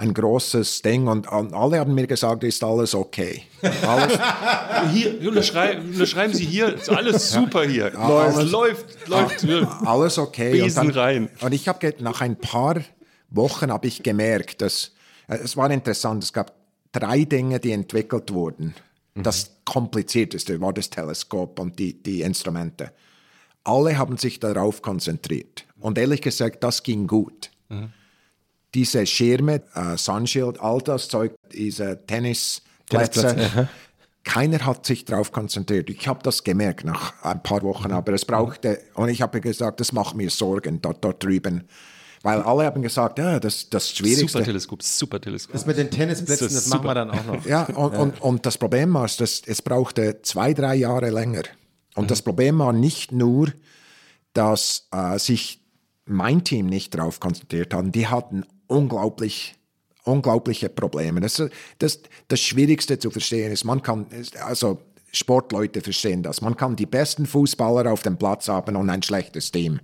ein großes Ding und, und alle haben mir gesagt, ist alles okay. Alles, Hier, unterschreiben, Sie hier, ist alles super hier. alles- läuft, läuft. alles okay. Besen und, dann, rein. und ich habe nach ein paar Wochen habe ich gemerkt, dass Äh, Es war interessant, es gab drei Dinge, die entwickelt wurden. Das komplizierteste war das Teleskop und die, die Instrumente. Alle haben sich darauf konzentriert. Und ehrlich gesagt, das ging gut. Diese Schirme, äh, Sunshield, all das Zeug, diese Tennisplätze, Tennisplätze, keiner hat sich darauf konzentriert. Ich habe das gemerkt nach ein paar Wochen, aber es brauchte, und ich habe gesagt, das macht mir Sorgen dort, dort drüben. Weil alle haben gesagt, ja, das das Schwierigste. Super Teleskop, super Teleskop. Das mit den Tennisplätzen, Das das, machen wir dann auch noch. Ja, und, Und, und das Problem war, dass es brauchte zwei, drei Jahre länger. Und das Problem war nicht nur, dass äh, sich mein Team nicht darauf konzentriert hat. Die hatten unglaublich, unglaubliche Probleme. Das, das, das Schwierigste zu verstehen ist, man kann, also Sportleute verstehen das. Man kann die besten Fußballer auf dem Platz haben und ein schlechtes Team.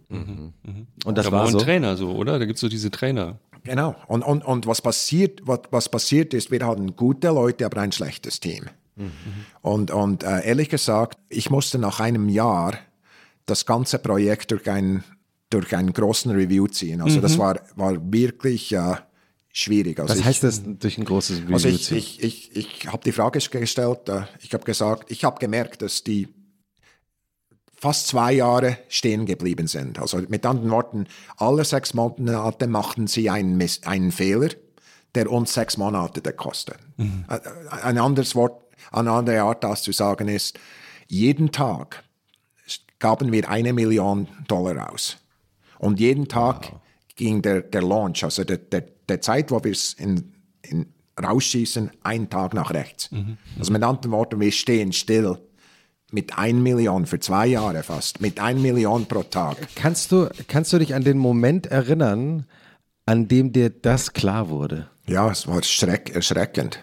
Und das da war ein so. Trainer so, oder? Da gibt es so diese Trainer. Genau. Und, und, und was, passiert, was, was passiert ist, wir hatten gute Leute, aber ein schlechtes Team. Und, und äh, ehrlich gesagt, ich musste nach einem Jahr das ganze Projekt durch, ein, durch einen großen Review ziehen. Also das war, war wirklich äh, schwierig. Also Was ich, heißt das durch ein großes Review? Also ich, ziehen? ich, ich, ich habe die Frage gestellt, äh, ich habe gesagt, ich habe gemerkt, dass die fast zwei Jahre stehen geblieben sind. Also mit anderen Worten, alle sechs Monate machten sie einen, Miss, einen Fehler, der uns sechs Monate gekostet. Äh, Ein anderes Wort, eine andere Art, das zu sagen ist, jeden Tag gaben wir eine Million Dollar aus. Und jeden Tag ging der, der Launch, also der, der, der Zeit, wo wir es in, in rausschießen, einen Tag nach rechts. Also mit anderen Worten, wir stehen still mit 1 Million für zwei Jahre fast, mit 1 Million pro Tag. Kannst du, kannst du dich an den Moment erinnern, an dem dir das klar wurde? Ja, es war schreck, erschreckend.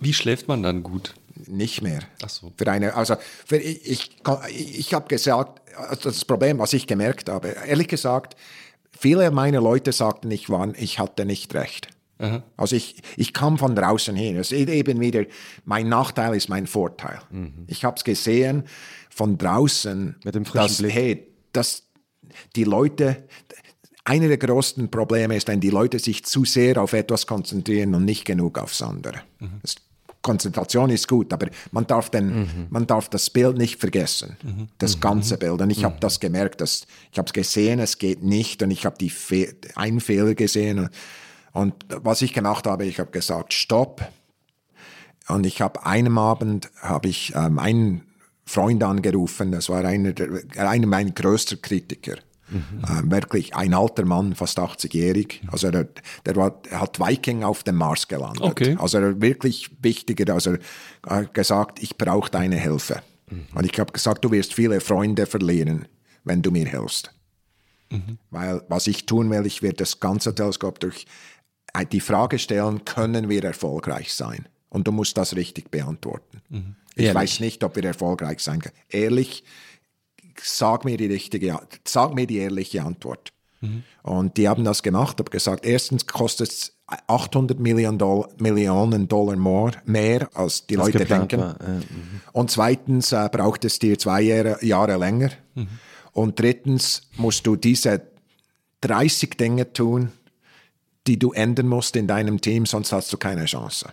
Wie schläft man dann gut? Nicht mehr. Ach so. Für eine, also für ich, ich, ich, habe gesagt, das Problem, was ich gemerkt habe, ehrlich gesagt, viele meiner Leute sagten, ich, war, ich hatte nicht recht. Also ich, ich kam von draußen hin. Es ist eben wieder, mein Nachteil ist mein Vorteil. Ich habe es gesehen von draußen, Mit dem dass, Blick. hey, dass die Leute, einer der größten Probleme ist, wenn die Leute sich zu sehr auf etwas konzentrieren und nicht genug aufs andere. Das, Konzentration ist gut, aber man darf, den, man darf das Bild nicht vergessen, das ganze Bild. Und ich habe das gemerkt, dass, ich habe es gesehen, es geht nicht und ich habe die Fe einen Fehler gesehen. Und, und was ich gemacht habe, ich habe gesagt, stopp. Und ich habe einem Abend habe ich ähm, einen Freund angerufen, das war einer, der, einer meiner größten Kritiker. Ähm, wirklich ein alter Mann, fast 80-jährig. Also der, der, war, hat Viking auf dem Mars gelandet. Okay. Also er wirklich wichtiger, also er hat gesagt, ich brauche deine Hilfe. Und ich habe gesagt, du wirst viele Freunde verlieren, wenn du mir hilfst. Weil was ich tun will, ich werde das ganze Teleskop durch äh, die Frage stellen, können wir erfolgreich sein? Und du musst das richtig beantworten. Ich Ehrlich? weiß nicht, ob wir erfolgreich sein können. Ehrlich, sag mir die richtige, sag mir die ehrliche Antwort. Und die haben das gemacht, habe gesagt, erstens kostet es 800 Millionen Dollar, Millionen Dollar more, mehr, als die Was Leute denken. war, äh, Und zweitens äh, braucht es dir zwei Jahre, Jahre länger. Und drittens musst du diese 30 Dinge tun, die du ändern musst in deinem Team, sonst hast du keine Chance.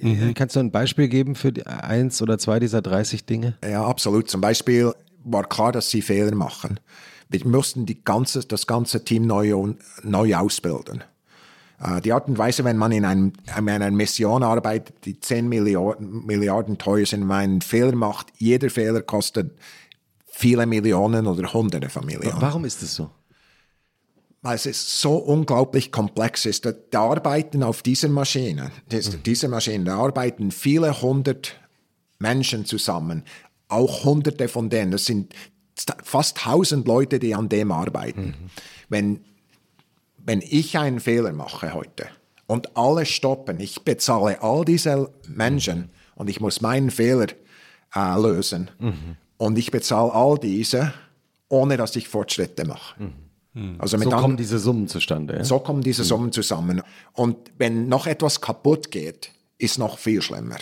äh, Kannst du ein Beispiel geben für die, eins oder zwei dieser 30 Dinge? Ja, absolut. Zum Beispiel war klar, dass sie Fehler machen. Wir mussten die ganze, das ganze Team neu, neu ausbilden. Äh, Die Art und Weise, wenn man in, einem, in einer Mission arbeitet, die 10 Milliarden, Milliarden teuer sind, wenn man einen Fehler macht, jeder Fehler kostet viele Millionen oder Hunderte von Millionen. Warum ist es so? weil es so unglaublich komplex ist. Da, da arbeiten auf dieser Maschine, das, diese Maschine, da arbeiten viele hundert Menschen zusammen, auch hunderte von denen. Das sind fast tausend Leute, die an dem arbeiten. Wenn, wenn ich einen Fehler mache heute und alle stoppen, ich bezahle all diese Menschen und ich muss meinen Fehler äh, lösen und ich bezahle all diese, ohne dass ich Fortschritte mache. Also mit So kommen diese Summen zustande. Ja? so kommen diese Summen zusammen. Und wenn noch etwas kaputt geht, ist noch viel schlimmer.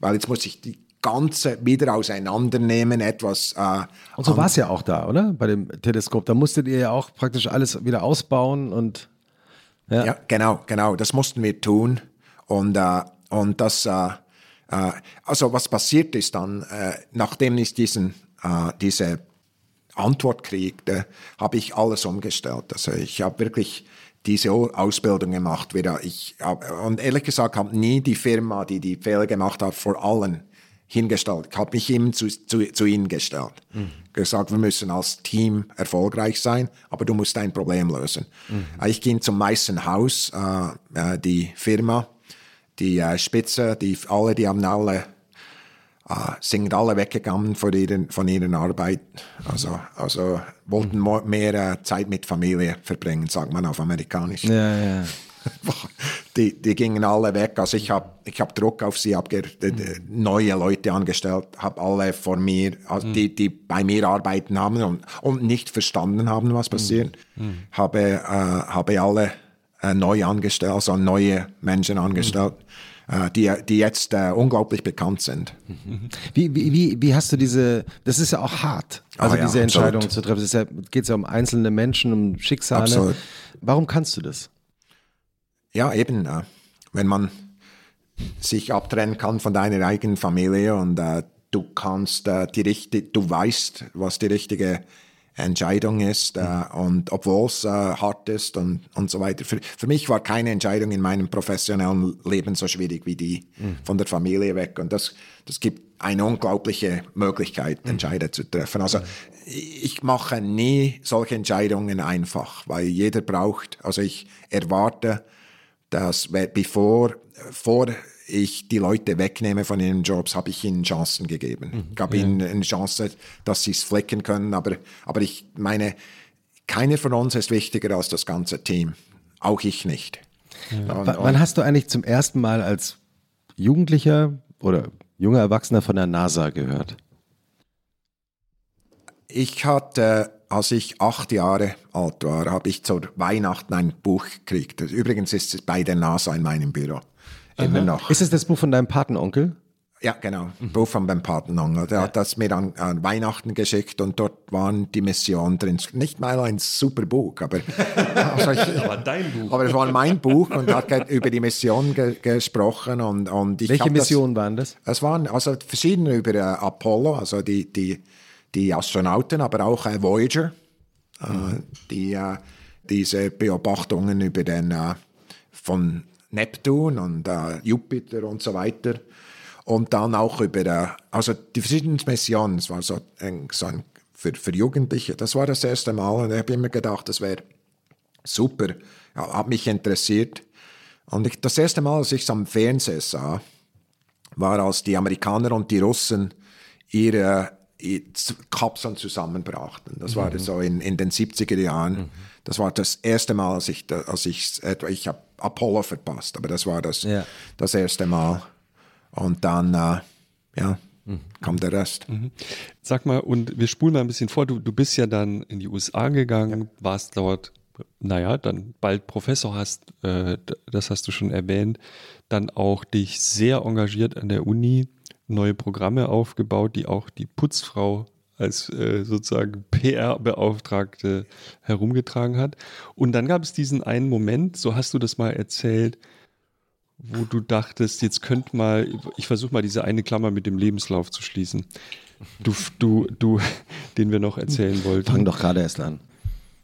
Weil jetzt muss ich die ganze wieder auseinandernehmen, etwas. Äh, Und so war es ja auch da, oder? Bei dem Teleskop. Da musstet ihr ja auch praktisch alles wieder ausbauen und ja. genau, genau, das mussten wir tun. Und, äh, und das, äh, äh, also was passiert ist dann, äh, nachdem ich diesen, äh, diese Antwort kriegte, habe ich alles umgestellt. Also ich habe wirklich diese Ausbildung gemacht wieder. Ich hab, und ehrlich gesagt habe nie die Firma, die die Fehler gemacht hat, vor allen hingestellt. Ich habe mich ihm zu, zu, zu ihnen gestellt. Mhm. Gesagt, wir müssen als Team erfolgreich sein, aber du musst dein Problem lösen. Mhm. Ich ging zum meisten Haus, äh, äh, die Firma, die äh, Spitze, die alle, die haben alle äh, sind alle weggegangen von ihren, von ihren Arbeit. Also, also wollten mehr Zeit mit Familie verbringen, sagt man auf Amerikanisch. Ja, ja. Die, die gingen alle weg. Also ich habe ich hab Druck auf sie, habe neue Leute angestellt, habe alle vor mir, also die, die bei mir arbeiten haben und, und nicht verstanden haben, was passiert, mhm. habe, äh, habe alle äh, neu angestellt, also neue Menschen angestellt. Mhm äh, die, die jetzt äh, unglaublich bekannt sind. Wie, wie, wie hast du diese, das ist ja auch hart, also ah, ja, diese Entscheidung absolut. zu treffen. Es ja, geht ja um einzelne Menschen, um Schicksale. Absolut. Warum kannst du das? Ja, eben, äh, wenn man sich abtrennen kann von deiner eigenen Familie und äh, du kannst äh, die richtige, du weißt, was die richtige Entscheidung ist äh, und obwohl es äh, hart ist und, und so weiter. Für, für mich war keine Entscheidung in meinem professionellen Leben so schwierig wie die mhm. von der Familie weg und das, das gibt eine unglaubliche Möglichkeit, mhm. Entscheidungen zu treffen. Also mhm. ich mache nie solche Entscheidungen einfach, weil jeder braucht, also ich erwarte, dass bevor, vor ich die Leute wegnehme von ihren Jobs, habe ich ihnen Chancen gegeben. Mhm. Ich habe ja. ihnen eine Chance, dass sie es flecken können. Aber, aber ich meine, keiner von uns ist wichtiger als das ganze Team. Auch ich nicht. Ja. Und, Wann hast du eigentlich zum ersten Mal als Jugendlicher oder junger Erwachsener von der NASA gehört? Ich hatte, als ich acht Jahre alt war, habe ich zur Weihnachten ein Buch gekriegt. Übrigens ist es bei der NASA in meinem Büro immer noch. Ist es das Buch von deinem Patenonkel? Ja, genau. Mhm. Buch von meinem Patenonkel. Der ja. hat das mir an, an, Weihnachten geschickt und dort waren die Missionen drin. Nicht mal ein super Buch, aber, also ich, aber dein Buch. Aber es war mein Buch und hat über die Mission ge gesprochen. Und, und ich Welche Missionen waren das? Es waren also verschiedene über äh, Apollo, also die, die, die Astronauten, aber auch äh, Voyager, mhm. die äh, diese Beobachtungen über den äh, von Neptun und Jupiter und so weiter. Und dann auch über, also die verschiedenen Missionen, es war so ein, so ein für, für Jugendliche, das war das erste Mal und ich habe immer gedacht, das wäre super, ja, hat mich interessiert. Und ich, das erste Mal, als ich es am Fernsehen sah, war, als die Amerikaner und die Russen ihre Kapseln zusammenbrachten. Das mhm. war so in, in den 70er Jahren. Mhm. Das war das erste Mal, als ich, als ich, ich habe Apollo verpasst, aber das war das, ja. das erste Mal. Und dann, äh, ja, mhm. kam der Rest. Mhm. Sag mal, und wir spulen mal ein bisschen vor, du, du bist ja dann in die USA gegangen, ja. warst dort, naja, dann bald Professor hast, äh, das hast du schon erwähnt, dann auch dich sehr engagiert an der Uni, neue Programme aufgebaut, die auch die Putzfrau als äh, sozusagen PR-Beauftragte herumgetragen hat. Und dann gab es diesen einen Moment, so hast du das mal erzählt, wo du dachtest, jetzt könnt mal, ich versuche mal diese eine Klammer mit dem Lebenslauf zu schließen. Du, du, du, den wir noch erzählen wollten. Fang doch gerade erst an.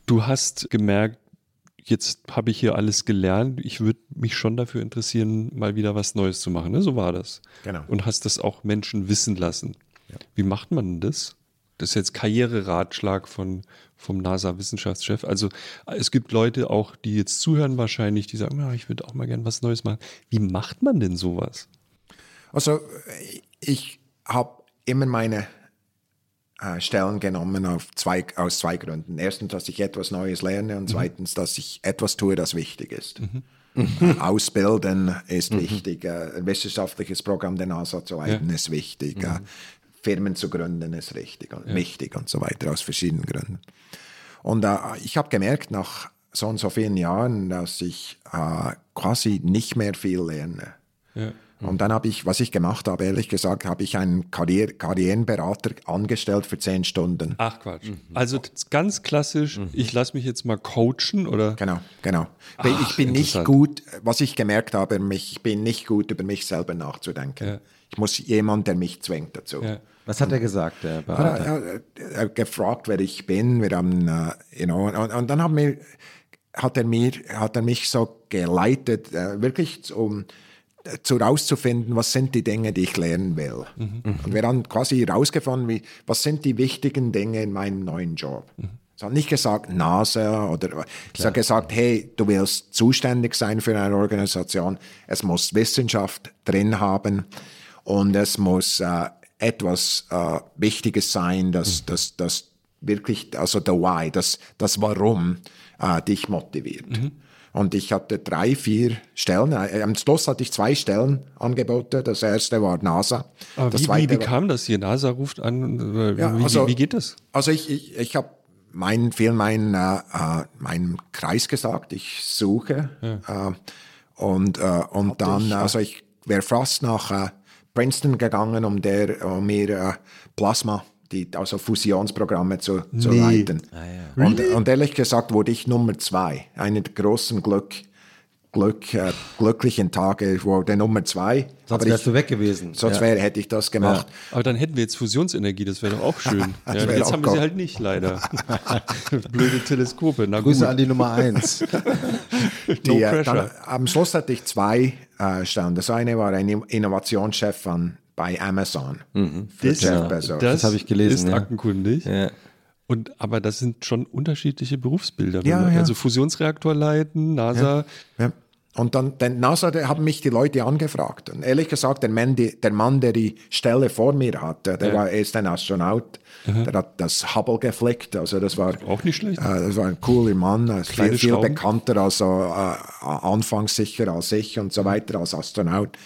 Du hast gemerkt, jetzt habe ich hier alles gelernt. Ich würde mich schon dafür interessieren, mal wieder was Neues zu machen. Ne? So war das. Genau. Und hast das auch Menschen wissen lassen. Ja. Wie macht man das? Das ist jetzt Karriereratschlag von, vom NASA-Wissenschaftschef. Also es gibt Leute auch, die jetzt zuhören wahrscheinlich, die sagen, ja, ich würde auch mal gern was Neues machen. Wie macht man denn sowas? Also ich habe immer meine äh, Stellen genommen auf zwei, aus zwei Gründen. Erstens, dass ich etwas Neues lerne und mhm. zweitens, dass ich etwas tue, das wichtig ist. Mhm. Ausbilden ist mhm. wichtig, äh, ein wissenschaftliches Programm der NASA zu leiten ja. ist wichtig, mhm. äh, Firmen zu gründen ist richtig und ja. wichtig und so weiter, aus verschiedenen Gründen. Und äh, ich habe gemerkt nach so und so vielen Jahren, dass ich äh, quasi nicht mehr viel lerne. Ja. Und dann habe ich, was ich gemacht habe, ehrlich gesagt, habe ich einen Karrier Karrierenberater angestellt für zehn Stunden. Ach Quatsch. Also t- ganz klassisch, ich lasse mich jetzt mal coachen oder Genau, genau. ich bin nicht gut, was ich gemerkt habe, mich, ich bin nicht gut, über mich selber nachzudenken. Ja. Ich muss jemand, der mich zwingt dazu. Ja. Was hat er gesagt, der Berater? Er, er, er hat gefragt, wer ich bin. Wir haben, äh, you know, und, und dann haben wir, hat er mir, hat er mich so geleitet, äh, wirklich um äh, zu rauszufinden, was sind die Dinge, die ich lernen will. Und wir haben quasi rausgefunden, wie, was sind die wichtigen Dinge in meinem neuen Job. Es hat nicht gesagt NASA oder es hat gesagt, hey, du willst zuständig sein für eine Organisation. Es muss Wissenschaft drin haben und es muss äh, etwas äh, Wichtiges sein, das, das, das wirklich, also the why, das, das Warum äh, dich motiviert. Und ich hatte drei, vier Stellen. Äh, Am Schluss hatte ich zwei Stellen angeboten. Das erste war NASA. Aber wie, wie, wie kam das hier? NASA ruft an. äh, Ja, wie, also- wie, geht das? Also ich, ich, ich habe mein, viel mein, äh, äh, meinem Kreis gesagt, ich suche. Äh, und äh, und dann, also ich wäre fast nach Princeton gegangen, um, der, um mir Plasma, die, also Fusionsprogramme zu, zu leiten. und, und ehrlich gesagt wurde ich Nummer zwei, einer der großen Glück, Glück, äh, glücklichen Tage wurde Nummer zwei. Sonst Aber wärst ich, du weg gewesen. sonst Ja. wäre, hätte ich das gemacht. Aber dann hätten wir jetzt Fusionsenergie, das wäre doch auch schön. ja, wär jetzt auch haben wir sie halt nicht, leider. Blöde Teleskope. Na Grüße gut. an die Nummer eins. no Die, äh, pressure. dann, am Schluss hatte ich zwei äh, Stellen. Das eine war ein Innovationschef von, bei Amazon für Das, Bezos. das habe ich gelesen, Ist ja. aktenkundig. Ja. Und, aber das sind schon unterschiedliche Berufsbilder. Ja, ja. Also Fusionsreaktor leiten, NASA. Ja. Und dann, den NASA, der haben mich die Leute angefragt. Und ehrlich gesagt, der Mann, die, der, Mann, der die Stelle vor mir hatte, der war, er ist ein Astronaut, der hat das Hubble geflickt. Also das war, Auch nicht schlecht. äh, das war ein cooler Mann, viel, viel bekannter, also äh, anfangs sicher als ich und so weiter, als Astronaut.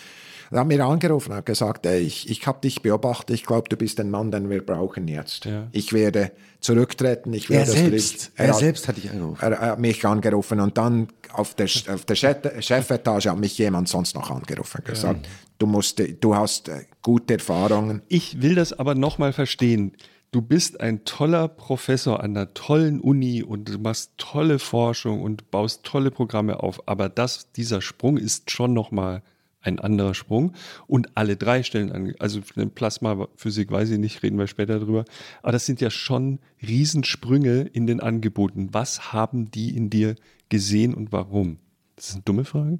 Er hat mir angerufen und hat gesagt, ey, ich, ich habe dich beobachtet, ich glaube, du bist der Mann, den wir brauchen jetzt. Ja. Ich werde zurücktreten, ich Er werde das selbst, er hat- selbst hat dich angerufen. er, er hat mich angerufen und dann auf der, auf der Chef- Chefetage hat mich jemand sonst noch angerufen und gesagt, du, musst, du hast äh, gute Erfahrungen. Ich will das aber nochmal verstehen. Du bist ein toller Professor an einer tollen Uni und du machst tolle Forschung und baust tolle Programme auf. Aber das, dieser Sprung ist schon nochmal ein anderer Sprung. Und alle drei Stellen, an, also Plasmaphysik weiß ich nicht, reden wir später drüber. Aber das sind ja schon Riesensprünge in den Angeboten. Was haben die in dir gesehen und warum? Das ist eine dumme Frage.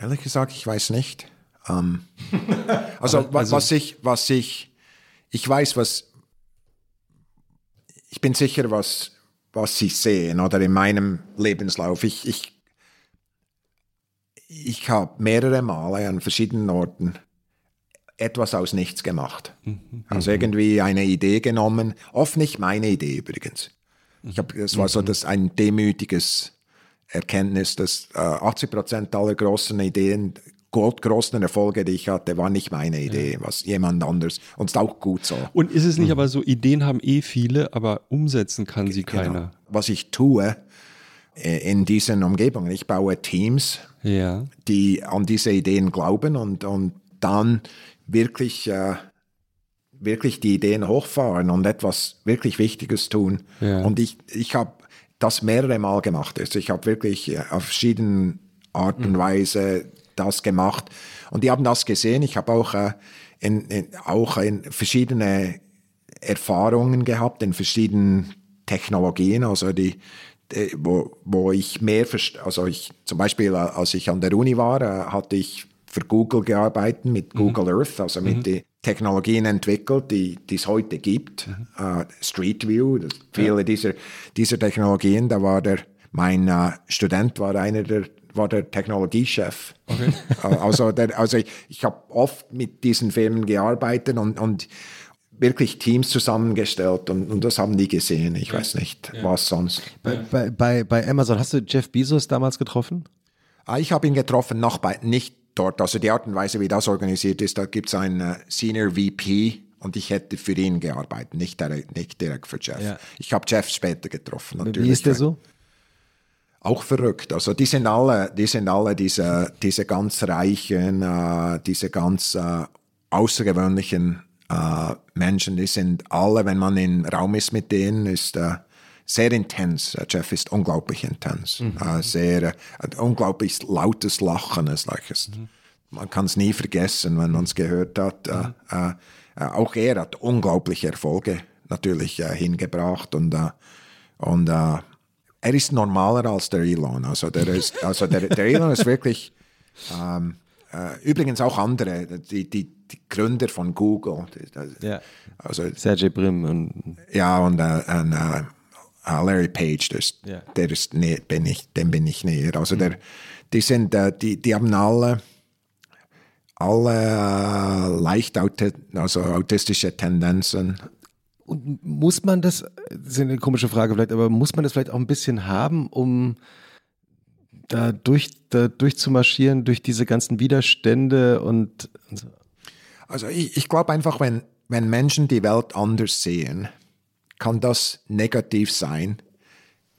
Ehrlich gesagt, ich weiß nicht. Ähm, also, wa- also- was ich, was ich, ich weiß, was, ich bin sicher, was, was sie sehen oder in meinem Lebenslauf. Ich, ich, ich habe mehrere Male an verschiedenen Orten etwas aus nichts gemacht. Also irgendwie eine Idee genommen, oft nicht meine Idee übrigens. Ich hab, es war so das ein demütiges Erkenntnis, dass äh, 80 Prozent aller großen Ideen, goldgroßen Erfolge, die ich hatte, waren nicht meine Idee, was jemand anders. Und ist auch gut so. Und ist es nicht aber so, Ideen haben eh viele, aber umsetzen kann sie keiner. Genau. Was ich tue in diesen Umgebungen, ich baue Teams, Ja. die an diese Ideen glauben und, und dann wirklich, äh, wirklich die Ideen hochfahren und etwas wirklich Wichtiges tun. Ja. Und ich, ich habe das mehrere Mal gemacht. Also ich habe wirklich äh, auf verschiedene Art und Weise das gemacht. Und die haben das gesehen. Ich habe auch, äh, in, in, auch in verschiedene Erfahrungen gehabt, in verschiedenen Technologien, also die wo, wo ich mehr, also ich, zum Beispiel, äh, als ich an der Uni war, äh, hatte ich für Google gearbeitet mit Google Earth, also mit den Technologien entwickelt, die die es heute gibt. Äh, Street View, viele dieser, dieser Technologien, da war der, mein äh, Student war einer der war der Technologiechef. Äh, Also, der, also ich, ich habe oft mit diesen Firmen gearbeitet und, und wirklich Teams zusammengestellt und, und das haben die gesehen. Ich weiß nicht, was sonst. Bei, bei, bei, bei Amazon, hast du Jeff Bezos damals getroffen? Ah, Ich habe ihn getroffen, noch bei, nicht dort. Also die Art und Weise, wie das organisiert ist, da gibt es einen äh, Senior VP und ich hätte für ihn gearbeitet, nicht direkt, nicht direkt für Jeff. Ja. Ich habe Jeff später getroffen. Natürlich. Wie ist der so? auch verrückt. Also die sind alle, die sind alle diese, diese ganz reichen, äh, diese ganz äh, außergewöhnlichen äh, Menschen, die sind alle, wenn man im Raum ist mit denen, ist äh, sehr intens. Äh, Jeff ist unglaublich intens. Mhm. Äh, sehr, äh, unglaublich lautes Lachen. Ist like, mhm. Man kann es nie vergessen, wenn man es gehört hat. Mhm. Auch er hat unglaubliche Erfolge natürlich hingebracht und, und er ist normaler als der Elon. Also der, ist, also der, der Elon ist wirklich, ähm, übrigens auch andere, die, die, die Gründer von Google. Ja. Also, Sergey Brim. Und ja, und, und Uh, Larry Page, das, yeah. der ist näher, bin ich, dem bin ich näher. Also der, die sind, die, die haben alle, alle leicht aut also autistische Tendenzen. Und muss man das, das ist eine komische Frage vielleicht, aber muss man das vielleicht auch ein bisschen haben, um da, durch, da durchzumarschieren, durch diese ganzen Widerstände und, und so? Also ich, ich glaube einfach, wenn, wenn Menschen die Welt anders sehen, kann das negativ sein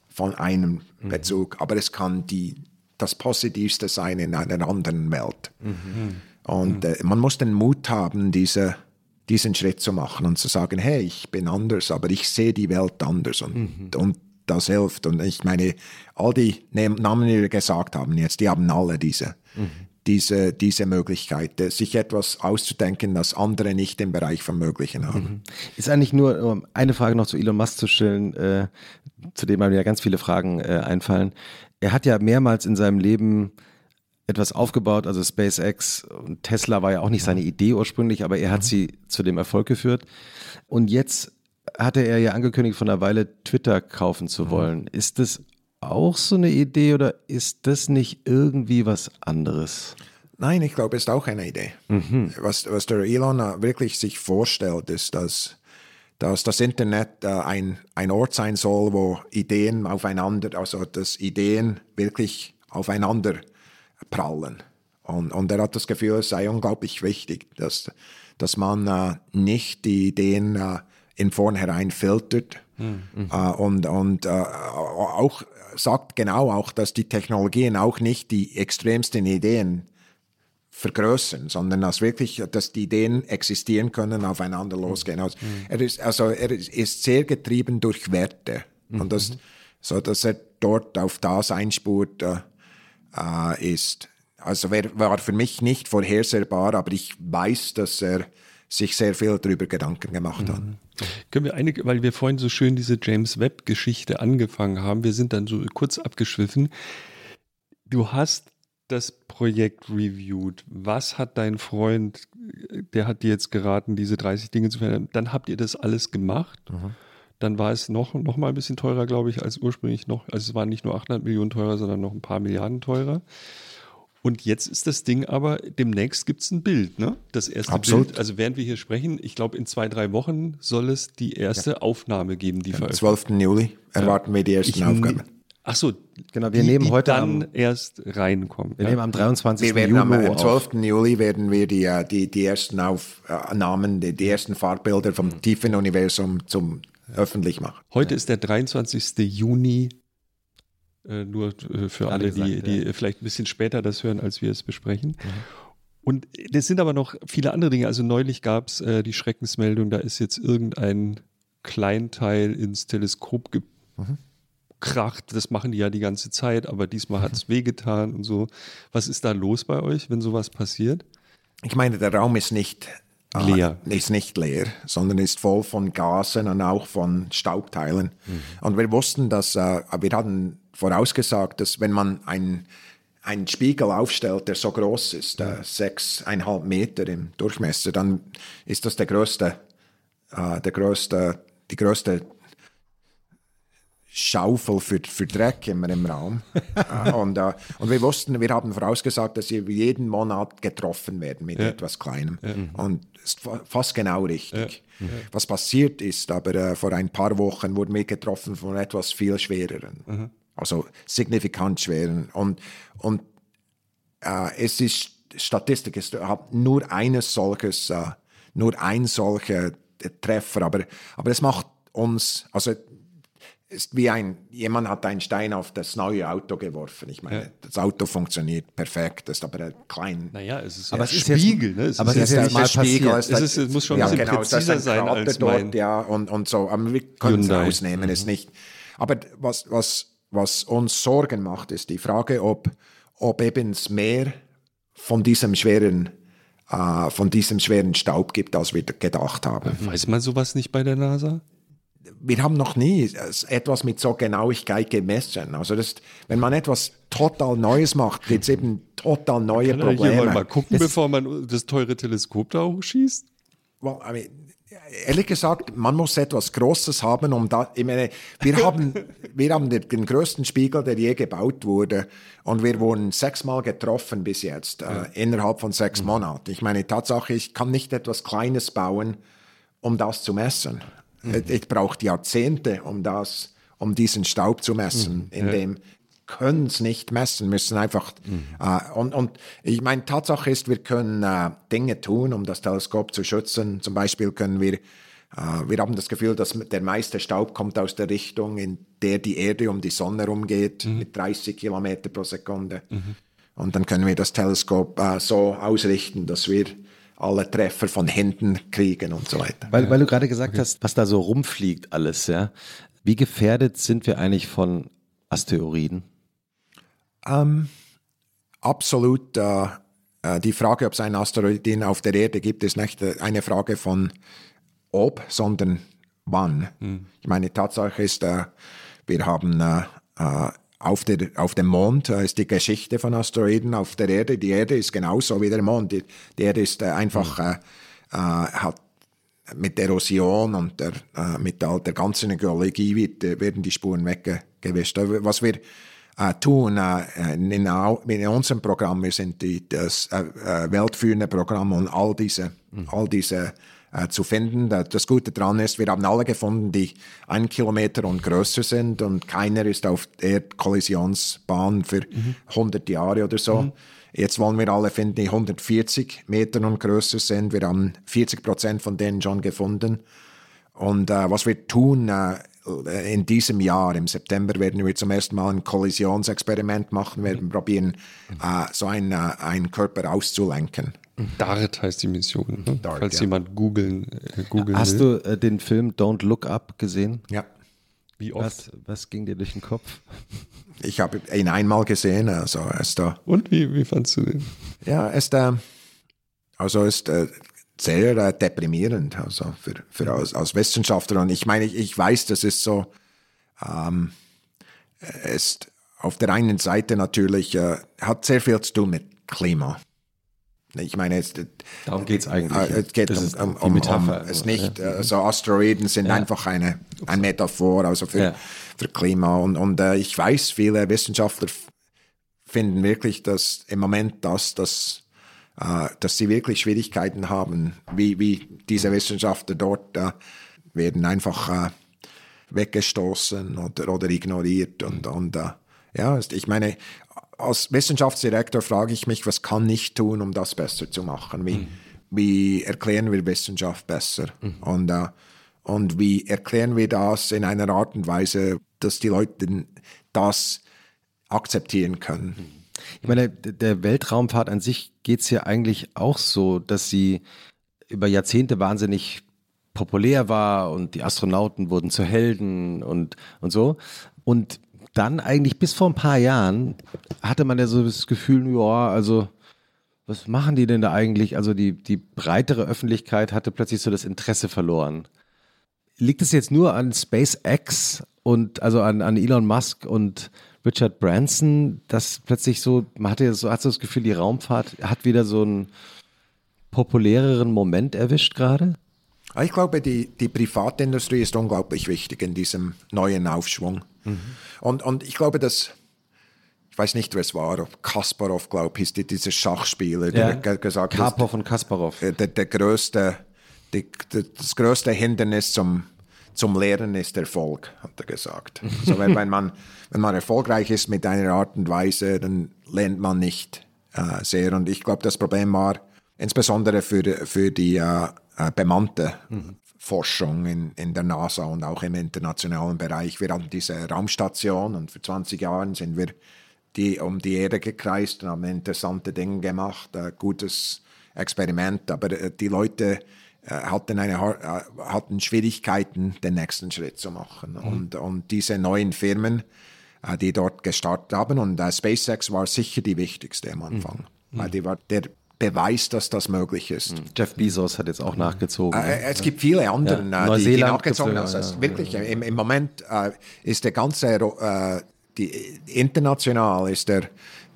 von einem mhm. Bezug, aber es kann die, das Positivste sein in einer anderen Welt. Mhm. Und mhm. Äh, man muss den Mut haben, diese, diesen Schritt zu machen und zu sagen, hey, ich bin anders, aber ich sehe die Welt anders und, mhm. und das hilft. Und ich meine, all die Namen, die wir gesagt haben jetzt, die haben alle diese, mhm diese, diese Möglichkeit, sich etwas auszudenken, das andere nicht im Bereich von Möglichen haben. Mhm. Ist eigentlich nur um eine Frage noch zu Elon Musk zu stellen, äh, zu dem mir ja ganz viele Fragen äh, einfallen. Er hat ja mehrmals in seinem Leben etwas aufgebaut, also SpaceX und Tesla war ja auch nicht seine Idee ursprünglich, aber er hat mhm. sie zu dem Erfolg geführt. Und jetzt hatte er ja angekündigt, von einer Weile Twitter kaufen zu mhm. wollen. Mhm. Ist das auch so eine Idee oder ist das nicht irgendwie was anderes? Nein, ich glaube, es ist auch eine Idee. Mhm. Was, was der Elon wirklich sich vorstellt, ist, dass, dass das Internet äh, ein, ein Ort sein soll, wo Ideen aufeinander, also dass Ideen wirklich aufeinander prallen. Und, und er hat das Gefühl, es sei unglaublich wichtig, dass, dass man äh, nicht die Ideen äh, in vornherein filtert mhm. äh, und, und äh, auch sagt genau auch, dass die Technologien auch nicht die extremsten Ideen vergrößern, sondern dass wirklich, dass die Ideen existieren können, aufeinander losgehen. Also, mhm. er ist, also er ist sehr getrieben durch Werte mhm. und das, so dass er dort auf das einspurt äh, äh ist. Also wär, war für mich nicht vorhersehbar, aber ich weiß, dass er sich sehr viel darüber Gedanken gemacht hat. Mhm. Können wir einige, weil wir vorhin so schön diese James Webb-Geschichte angefangen haben, wir sind dann so kurz abgeschwiffen. Du hast das Projekt reviewed. Was hat dein Freund, der hat dir jetzt geraten, diese 30 Dinge zu verändern? Dann habt ihr das alles gemacht. Mhm. Dann war es noch, noch mal ein bisschen teurer, glaube ich, als ursprünglich noch. Also es war nicht nur 800 Millionen teurer, sondern noch ein paar Milliarden teurer. Und jetzt ist das Ding aber, demnächst gibt es ein Bild, ne? Das erste Absolut. Bild. Also während wir hier sprechen, ich glaube, in zwei, drei Wochen soll es die erste ja. Aufnahme geben, die Am 12. Juli erwarten ja. wir die ersten Aufgaben. Ach so, genau, wir die, nehmen heute dann am, erst reinkommen. Wir ja? nehmen am 23. Wir werden Juli am, 12. Juli werden wir die, äh, die, die ersten Aufnahmen, die, die ersten Farbbilder vom mhm. tiefen Universum zum öffentlich machen. Heute ist der 23. Juni äh, nur äh, für alle, gesagt, die, die ja. vielleicht ein bisschen später das hören, als wir es besprechen. Mhm. Und das sind aber noch viele andere Dinge. Also neulich gab es äh, die Schreckensmeldung, da ist jetzt irgendein Kleinteil ins Teleskop gekracht. Mhm. Das machen die ja die ganze Zeit, aber diesmal hat es wehgetan und so. Was ist da los bei euch, wenn sowas passiert? Ich meine, der Raum ist nicht leer. Äh, ist nicht leer, sondern ist voll von Gasen und auch von Staubteilen. Mhm. Und wir wussten, dass äh, wir hatten vorausgesagt, dass wenn man ein einen Spiegel aufstellt, der so groß ist, äh, sechseinhalb Meter im Durchmesser, dann ist das der größte, äh, der größte, die größte Schaufel für, für Dreck immer im Raum. Äh, und, äh, und wir wussten, wir haben vorausgesagt, dass wir jeden Monat getroffen werden mit ja. etwas Kleinem. Ja. Und ist fast genau richtig. Ja. Was passiert ist, aber äh, vor ein paar Wochen wurden wir getroffen von etwas viel schwereren. Mhm also signifikant schweren. Und, und äh, es ist Statistik, es hat nur eines solches, äh, nur ein solcher Treffer, aber, aber es macht uns, also ist wie ein, jemand hat einen Stein auf das neue Auto geworfen. Ich meine, Ja. das Auto funktioniert perfekt, ist aber ein klein. Naja, es ist Aber ja es ist jetzt- Spiegel, ne? Es aber ist es ist ja jetzt mal passiert. Es ist- es muss schon ein ja, bisschen genau, das ist präziser ein sein als dort, mein- ja, und, und so. Aber wir können es Hyundai. ausnehmen, ist nicht. Aber was, was, was uns Sorgen macht, ist die Frage, ob, ob eben es mehr von diesem schweren, äh, von diesem schweren Staub gibt, als wir gedacht haben. Weiß man sowas nicht bei der NASA? wir haben noch nie etwas mit so Genauigkeit gemessen. Also das, wenn man etwas total Neues macht, gibt es eben total neue Kann hier Probleme. mal, mal gucken, bevor man das teure Teleskop da hochschießt? Well, I mean, ehrlich gesagt, man muss etwas Großes haben, um da. Ich meine, wir haben, wir haben den, größten Spiegel, der je gebaut wurde, und wir wurden sechsmal getroffen bis jetzt äh, innerhalb von sechs Monaten. Ich meine, Tatsache, ich kann nicht etwas Kleines bauen, um das zu messen. Es es braucht Jahrzehnte, um das, um diesen Staub zu messen, in dem können es nicht messen, müssen einfach äh, und, und ich meine, Tatsache ist, wir können äh, Dinge tun, um das Teleskop zu schützen. Zum Beispiel können wir, äh, wir haben das Gefühl, dass der meiste Staub kommt aus der Richtung, in der die Erde um die Sonne rumgeht, mit 30 Kilometer pro Sekunde. Und dann können wir das Teleskop äh, so ausrichten, dass wir alle Treffer von hinten kriegen und so weiter. Weil, weil du gerade gesagt hast, was da so rumfliegt alles, ja. Wie gefährdet sind wir eigentlich von Asteroiden? Absolut äh, äh, die Frage, ob es einen Asteroiden auf der Erde gibt, ist nicht äh, eine Frage von ob, sondern wann. Ich meine, Tatsache ist, äh, wir haben äh, äh, auf, der, auf dem Mond äh, ist die Geschichte von Asteroiden auf der Erde. Die Erde ist genauso wie der Mond. Die, die Erde ist äh, einfach, äh, äh, hat mit Erosion und der, mit all der ganzen Geologie wird, werden die Spuren weggewischt. Was wir tun in, in unserem Programm, wir sind die, das äh, äh, weltführende Programm und all diese, all diese äh, zu finden. Da- Das Gute daran ist, wir haben alle gefunden, die ein Kilometer und größer sind und keiner ist auf der Kollisionsbahn für 100 Jahre oder so. Jetzt wollen wir alle finden, die 140 Meter und größer sind. Wir haben 40 Prozent von denen schon gefunden. Und äh, was wir tun äh, in diesem Jahr, im September, werden wir zum ersten Mal ein Kollisionsexperiment machen, wir werden probieren, äh, so einen, äh, einen Körper auszulenken. DART heißt die Mission. Ne? DART, Falls ja. jemand googeln, äh, googeln Hast will. du äh, den Film Don't Look Up gesehen? Ja. Wie oft? Was, was ging dir durch den Kopf? Ich habe ihn einmal gesehen, also ist da. Und wie, wie fandst du den? Ja, er ist äh, also ist äh, sehr äh, deprimierend, also für, für als, als Wissenschaftler. Und ich meine, ich, ich weiß, das ist so, ähm, er ist auf der einen Seite natürlich, äh, hat sehr viel zu tun mit Klima. Ich meine, es, Darum geht es eigentlich. äh, es geht Das um, um, um, Metapher. um es nicht, äh, so Asteroiden sind Ja. einfach eine, eine Metaphor, also für, Ja. für Klima. Und, und äh, ich weiß, viele Wissenschaftler finden wirklich, dass im Moment das, dass, äh, dass sie wirklich Schwierigkeiten haben, wie, wie diese Wissenschaftler dort äh, werden einfach äh, weggestoßen oder, oder ignoriert. Und, und äh, ja, ich meine, als Wissenschaftsdirektor frage ich mich, was kann ich tun, um das besser zu machen? Wie, wie erklären wir Wissenschaft besser? Und, äh, und wie erklären wir das in einer Art und Weise, dass die Leute das akzeptieren können? Ich meine, der Weltraumfahrt an sich geht es ja eigentlich auch so, dass sie über Jahrzehnte wahnsinnig populär war und die Astronauten wurden zu Helden und, und so. Und dann eigentlich bis vor ein paar Jahren hatte man ja so das Gefühl, ja, also was machen die denn da eigentlich? Also die, die breitere Öffentlichkeit hatte plötzlich so das Interesse verloren. Liegt es jetzt nur an SpaceX und also an, an Elon Musk und Richard Branson, dass plötzlich so, man hatte ja so, hat so das Gefühl, die Raumfahrt hat wieder so einen populäreren Moment erwischt gerade? Ah, Ich glaube, die, die Privatindustrie ist unglaublich wichtig in diesem neuen Aufschwung. Und, und ich glaube, dass, ich weiß nicht, wer es war, ob Kasparov, glaube ich, hieß die- dieser Schachspieler, der ge- gesagt hat, Karpov und Kasparov. äh, der, der größte, die, das größte Hindernis zum, zum Lernen ist Erfolg, hat er gesagt. Also wenn, wenn, man, wenn man erfolgreich ist mit einer Art und Weise, dann lernt man nicht äh, sehr. Und ich glaube, das Problem war insbesondere für, für die äh, äh, bemannte Forschung in, in der NASA und auch im internationalen Bereich. Wir hatten diese Raumstation und vor 20 Jahren sind wir die um die Erde gekreist und haben interessante Dinge gemacht, äh, gutes Experiment, aber äh, die Leute hatten, eine, äh, hatten Schwierigkeiten, den nächsten Schritt zu machen. Mhm. Und, und diese neuen Firmen, äh, die dort gestartet haben, und äh, SpaceX war sicher die wichtigste am Anfang, mhm. weil die war der Beweis, dass das möglich ist. Mhm. Jeff Bezos hat jetzt auch nachgezogen. Äh, es gibt viele andere, ja. die, die nachgezogen haben. Also wirklich, im, im Moment ist der ganze die, international ist der,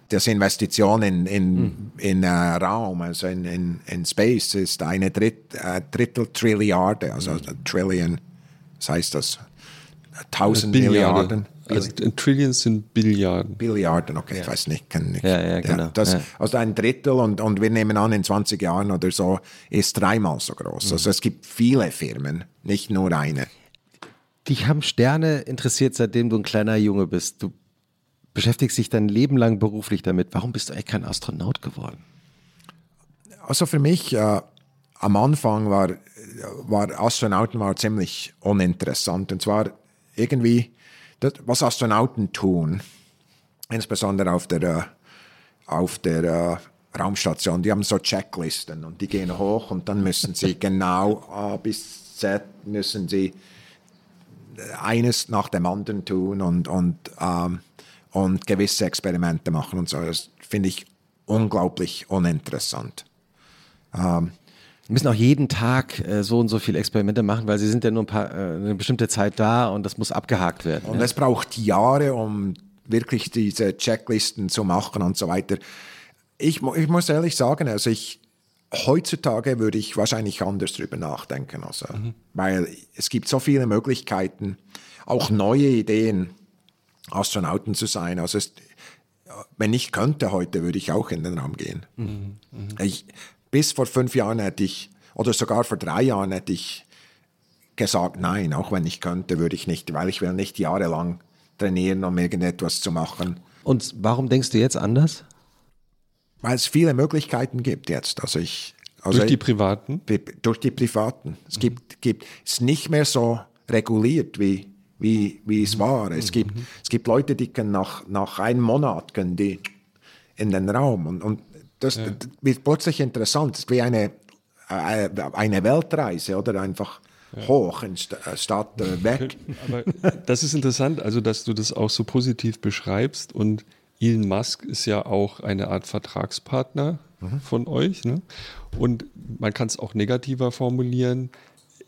das Investition in, in, mhm. in uh, Raum, also in, in, in Space, ist eine Dritt, uh, Drittel Trilliarde, also mhm. Trillion, was heißt das? Tausend Milliarden. Also Trillions sind Billiarden. Billiarden, okay, ja. ich weiß nicht. Kann nicht ja, ja, genau. Das, also ein Drittel und, und wir nehmen an, in 20 Jahren oder so ist dreimal so groß. Mhm. Also es gibt viele Firmen, nicht nur eine. Dich haben Sterne interessiert, seitdem du ein kleiner Junge bist. Du beschäftigst dich dein Leben lang beruflich damit. Warum bist du eigentlich kein Astronaut geworden? Also für mich äh, am Anfang war, war Astronauten war ziemlich uninteressant. Und zwar irgendwie, das, was Astronauten tun, insbesondere auf der, äh, auf der äh, Raumstation, die haben so Checklisten und die gehen hoch und dann müssen sie genau A bis Z müssen sie eines nach dem anderen tun und, und, ähm, und gewisse Experimente machen und so. Das finde ich unglaublich uninteressant. Ähm, wir müssen auch jeden Tag äh, so und so viele Experimente machen, weil sie sind ja nur ein paar, äh, eine bestimmte Zeit da und das muss abgehakt werden. Und ja? es braucht Jahre, um wirklich diese Checklisten zu machen und so weiter. Ich, ich muss ehrlich sagen, also ich, heutzutage würde ich wahrscheinlich anders drüber nachdenken. Also, mhm. Weil es gibt so viele Möglichkeiten, auch neue Ideen, Astronauten zu sein. Also es, wenn ich könnte heute, würde ich auch in den Raum gehen. Mhm. Mhm. Ich, bis vor fünf Jahren hätte ich, oder sogar vor drei Jahren hätte ich gesagt, nein, auch wenn ich könnte, würde ich nicht, weil ich will nicht jahrelang trainieren, um irgendetwas zu machen. Und warum denkst du jetzt anders? Weil es viele Möglichkeiten gibt jetzt. Also ich, also durch die Privaten? Durch die Privaten. Es mhm. gibt, gibt es nicht mehr so reguliert wie, wie, wie es war. Es gibt, mhm. es gibt Leute, die können nach, nach einem Monat können die in den Raum. Und, und das, ja. wird plötzlich interessant. Es ist wie eine, äh, eine Weltreise oder einfach ja. hoch statt äh, weg. Aber das ist interessant, also dass du das auch so positiv beschreibst und Elon Musk ist ja auch eine Art Vertragspartner mhm. von euch. Ne? Und man kann es auch negativer formulieren.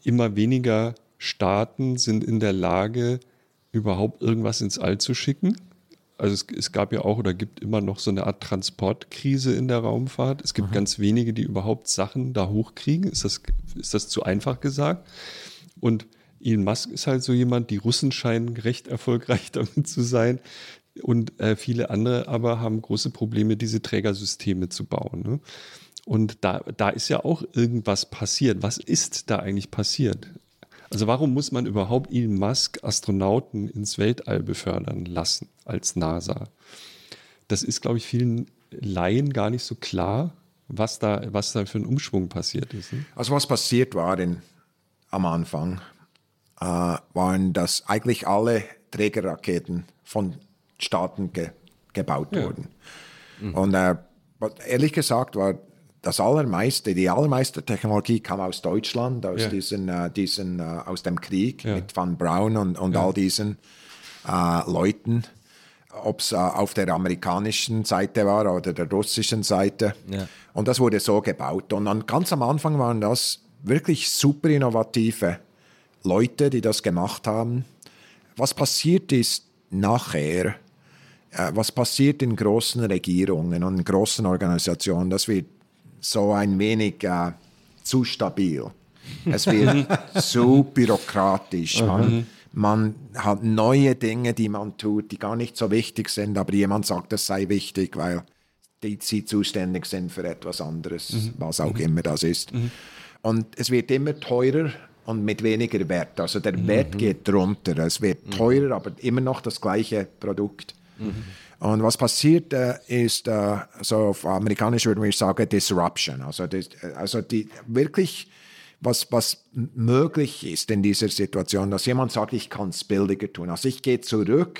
Immer weniger Staaten sind in der Lage, überhaupt irgendwas ins All zu schicken. Also es, es, gab ja auch oder gibt immer noch so eine Art Transportkrise in der Raumfahrt. Es gibt mhm. ganz wenige, die überhaupt Sachen da hochkriegen. Ist das, ist das zu einfach gesagt? Und Elon Musk ist halt so jemand, die Russen scheinen recht erfolgreich damit zu sein, und äh, viele andere aber haben große Probleme, diese Trägersysteme zu bauen. Ne? Und da, da ist ja auch irgendwas passiert. Was ist da eigentlich passiert? Also warum muss man überhaupt Elon Musk Astronauten ins Weltall befördern lassen als NASA? Das ist, glaube ich, vielen Laien gar nicht so klar, was da, was da für ein Umschwung passiert ist. Ne? Also was passiert war in, am Anfang, äh, waren, dass eigentlich alle Trägerraketen von Staaten ge, gebaut ja. wurden. Mhm. Und äh, ehrlich gesagt war das allermeiste, die allermeiste Technologie kam aus Deutschland, aus ja. diesen, äh, diesen äh, aus dem Krieg ja. mit Van Braun und, und all diesen äh, Leuten, ob es äh, auf der amerikanischen Seite war oder der russischen Seite. Und das wurde so gebaut. Und dann ganz am Anfang waren das wirklich super innovative Leute, die das gemacht haben. Was passiert ist nachher, äh, was passiert in großen Regierungen und großen Organisationen, das wird so ein wenig äh, zu stabil. Es wird zu bürokratisch. Man, man hat neue Dinge, die man tut, die gar nicht so wichtig sind, aber jemand sagt, das sei wichtig, weil die, sie zuständig sind für etwas anderes, mhm. was auch mhm. immer das ist. Mhm. Und es wird immer teurer und mit weniger Wert. Also der mhm. Wert geht runter. Es wird mhm. teurer, aber immer noch das gleiche Produkt. Und was passiert äh, ist, äh, so auf amerikanisch würden wir sagen, Disruption. Also, das, also die wirklich was, was möglich ist in dieser Situation, dass jemand sagt, ich kann es billiger tun. Also ich gehe zurück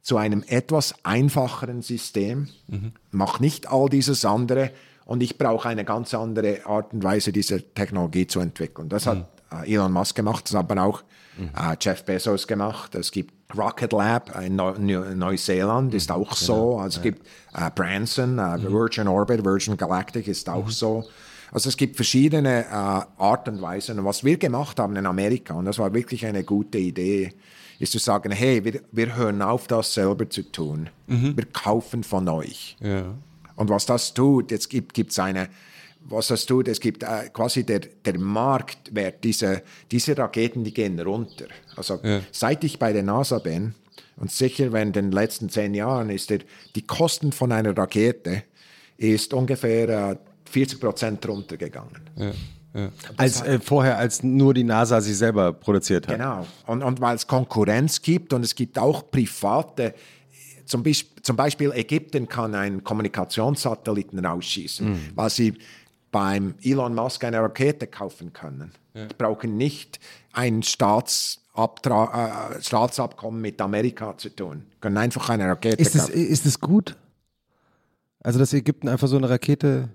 zu einem etwas einfacheren System, mhm. mache nicht all dieses andere und ich brauche eine ganz andere Art und Weise, diese Technologie zu entwickeln. Das mhm. hat äh, Elon Musk gemacht, das hat aber auch mhm. äh, Jeff Bezos gemacht. Es gibt Rocket Lab in Neu Neuseeland, ist auch genau. so. Also es gibt äh, Branson, äh, mhm. Virgin Orbit, Virgin Galactic ist auch mhm. so. Also es gibt verschiedene äh, Arten und Weisen. Und was wir gemacht haben in Amerika, und das war wirklich eine gute Idee, ist zu sagen, hey, wir, wir hören auf, das selber zu tun. Mhm. Wir kaufen von euch. Ja. Und was das tut, jetzt gibt es eine, was das tut, es gibt äh, quasi der, der Marktwert dieser diese Raketen, die gehen runter. Also ja. seit ich bei der NASA bin, und sicher während den letzten zehn Jahren ist der, die Kosten von einer Rakete ist ungefähr äh, 40 Prozent runtergegangen. Ja. Ja. Als, äh, vorher, als nur die NASA sie selber produziert hat. Genau. Und, und weil es Konkurrenz gibt und es gibt auch private, zum, zum Beispiel Ägypten kann einen Kommunikationssatelliten rausschießen, mhm. weil sie beim Elon Musk eine Rakete kaufen können. Ja. Die brauchen nicht ein Staatsabtra äh, Staatsabkommen mit Amerika zu tun. Können einfach eine Rakete ist kaufen. ist es gut? Also, dass Ägypten einfach so eine Rakete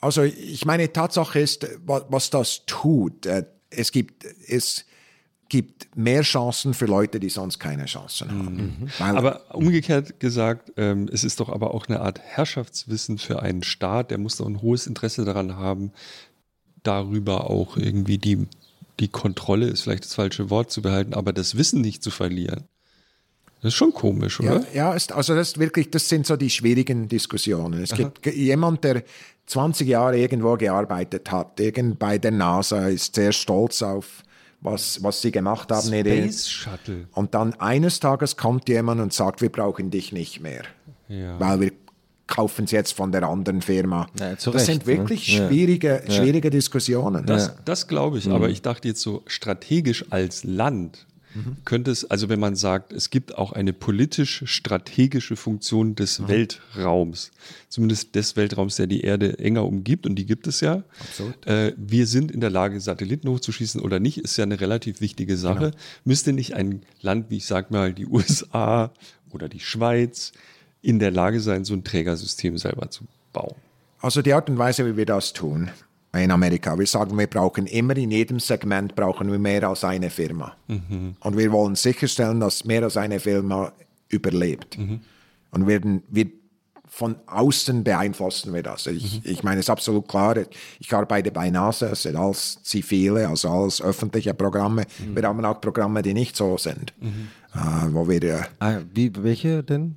also ich meine, Tatsache ist, was das tut, äh, es gibt, es gibt mehr Chancen für Leute, die sonst keine Chancen haben. Mhm. aber umgekehrt gesagt, ähm, es ist doch aber auch eine Art Herrschaftswissen für einen Staat, der muss doch ein hohes Interesse daran haben, darüber auch irgendwie die, die Kontrolle, ist vielleicht das falsche Wort zu behalten, aber das Wissen nicht zu verlieren. Das ist schon komisch, oder? Ja, ja ist, also das wirklich, das sind so die schwierigen Diskussionen. Es Aha. gibt jemand, der 20 Jahre irgendwo gearbeitet hat, irgend bei der NASA, ist sehr stolz auf was, was sie gemacht haben. Space Shuttle. Und dann eines Tages kommt jemand und sagt, wir brauchen dich nicht mehr. Ja. Weil wir kaufen es jetzt von der anderen Firma. Ja, das Recht, sind ne? wirklich ne? schwierige, ja. schwierige Diskussionen. Das, das glaube ich, mhm. aber ich dachte jetzt so strategisch als Land Mhm. Könnte es, also wenn man sagt, es gibt auch eine politisch-strategische Funktion des mhm. Weltraums, zumindest des Weltraums, der die Erde enger umgibt, und die gibt es ja. Absolut. Äh, wir sind in der Lage, Satelliten hochzuschießen oder nicht, ist ja eine relativ wichtige Sache. Genau. Müsste nicht ein Land, wie ich sag mal, die USA oder die Schweiz in der Lage sein, so ein Trägersystem selber zu bauen? Also die Art und Weise, wie wir das tun, in Amerika. Wir sagen, wir brauchen immer in jedem Segment brauchen wir mehr als eine Firma. Mhm. Und wir wollen sicherstellen, dass mehr als eine Firma überlebt. Mhm. Und werden, wir von außen beeinflussen wir das. Ich, mhm. ich meine, es ist absolut klar, ich arbeite bei NASA, es sind alles zivile, also alles öffentliche Programme. Mhm. Wir haben auch Programme, die nicht so sind. Mhm. Äh, wo wir, äh, ah, wie, welche denn?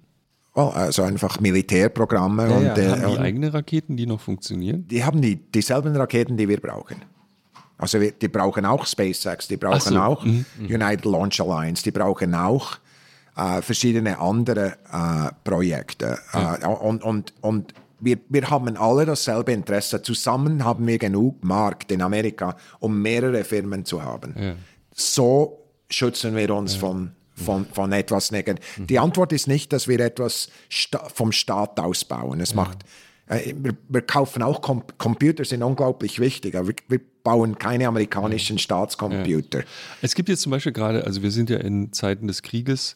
Oh, also einfach Militärprogramme. Ja, und, ja. Äh, haben die eigene Raketen, die noch funktionieren? Die haben die, dieselben Raketen, die wir brauchen. Also wir, die brauchen auch SpaceX, die brauchen so. auch mhm. United Launch Alliance, die brauchen auch äh, verschiedene andere äh, Projekte. Ja. Äh, und und, und wir, wir haben alle dasselbe Interesse. Zusammen haben wir genug Markt in Amerika, um mehrere Firmen zu haben. Ja. So schützen wir uns von von, von etwas negativ. Die Antwort ist nicht, dass wir etwas sta vom Staat ausbauen. Es macht, äh, wir, wir, kaufen auch Com Computer, sind unglaublich wichtig, aber wir, wir bauen keine amerikanischen Staatscomputer. Ja. Es gibt jetzt zum Beispiel gerade, also wir sind ja in Zeiten des Krieges,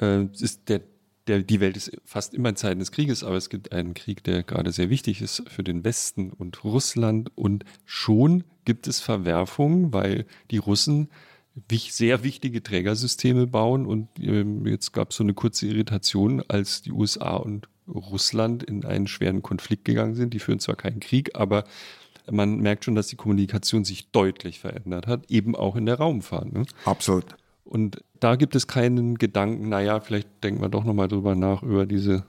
äh, ist der, der, die Welt ist fast immer in Zeiten des Krieges, aber es gibt einen Krieg, der gerade sehr wichtig ist für den Westen und Russland und schon gibt es Verwerfungen, weil die Russen sehr wichtige Trägersysteme bauen. Und ähm, jetzt gab es so eine kurze Irritation, als die USA und Russland in einen schweren Konflikt gegangen sind. Die führen zwar keinen Krieg, aber man merkt schon, dass die Kommunikation sich deutlich verändert hat, eben auch in der Raumfahrt. Ne? Absolut. Und da gibt es keinen Gedanken, naja, vielleicht denken wir doch nochmal drüber nach, über diese.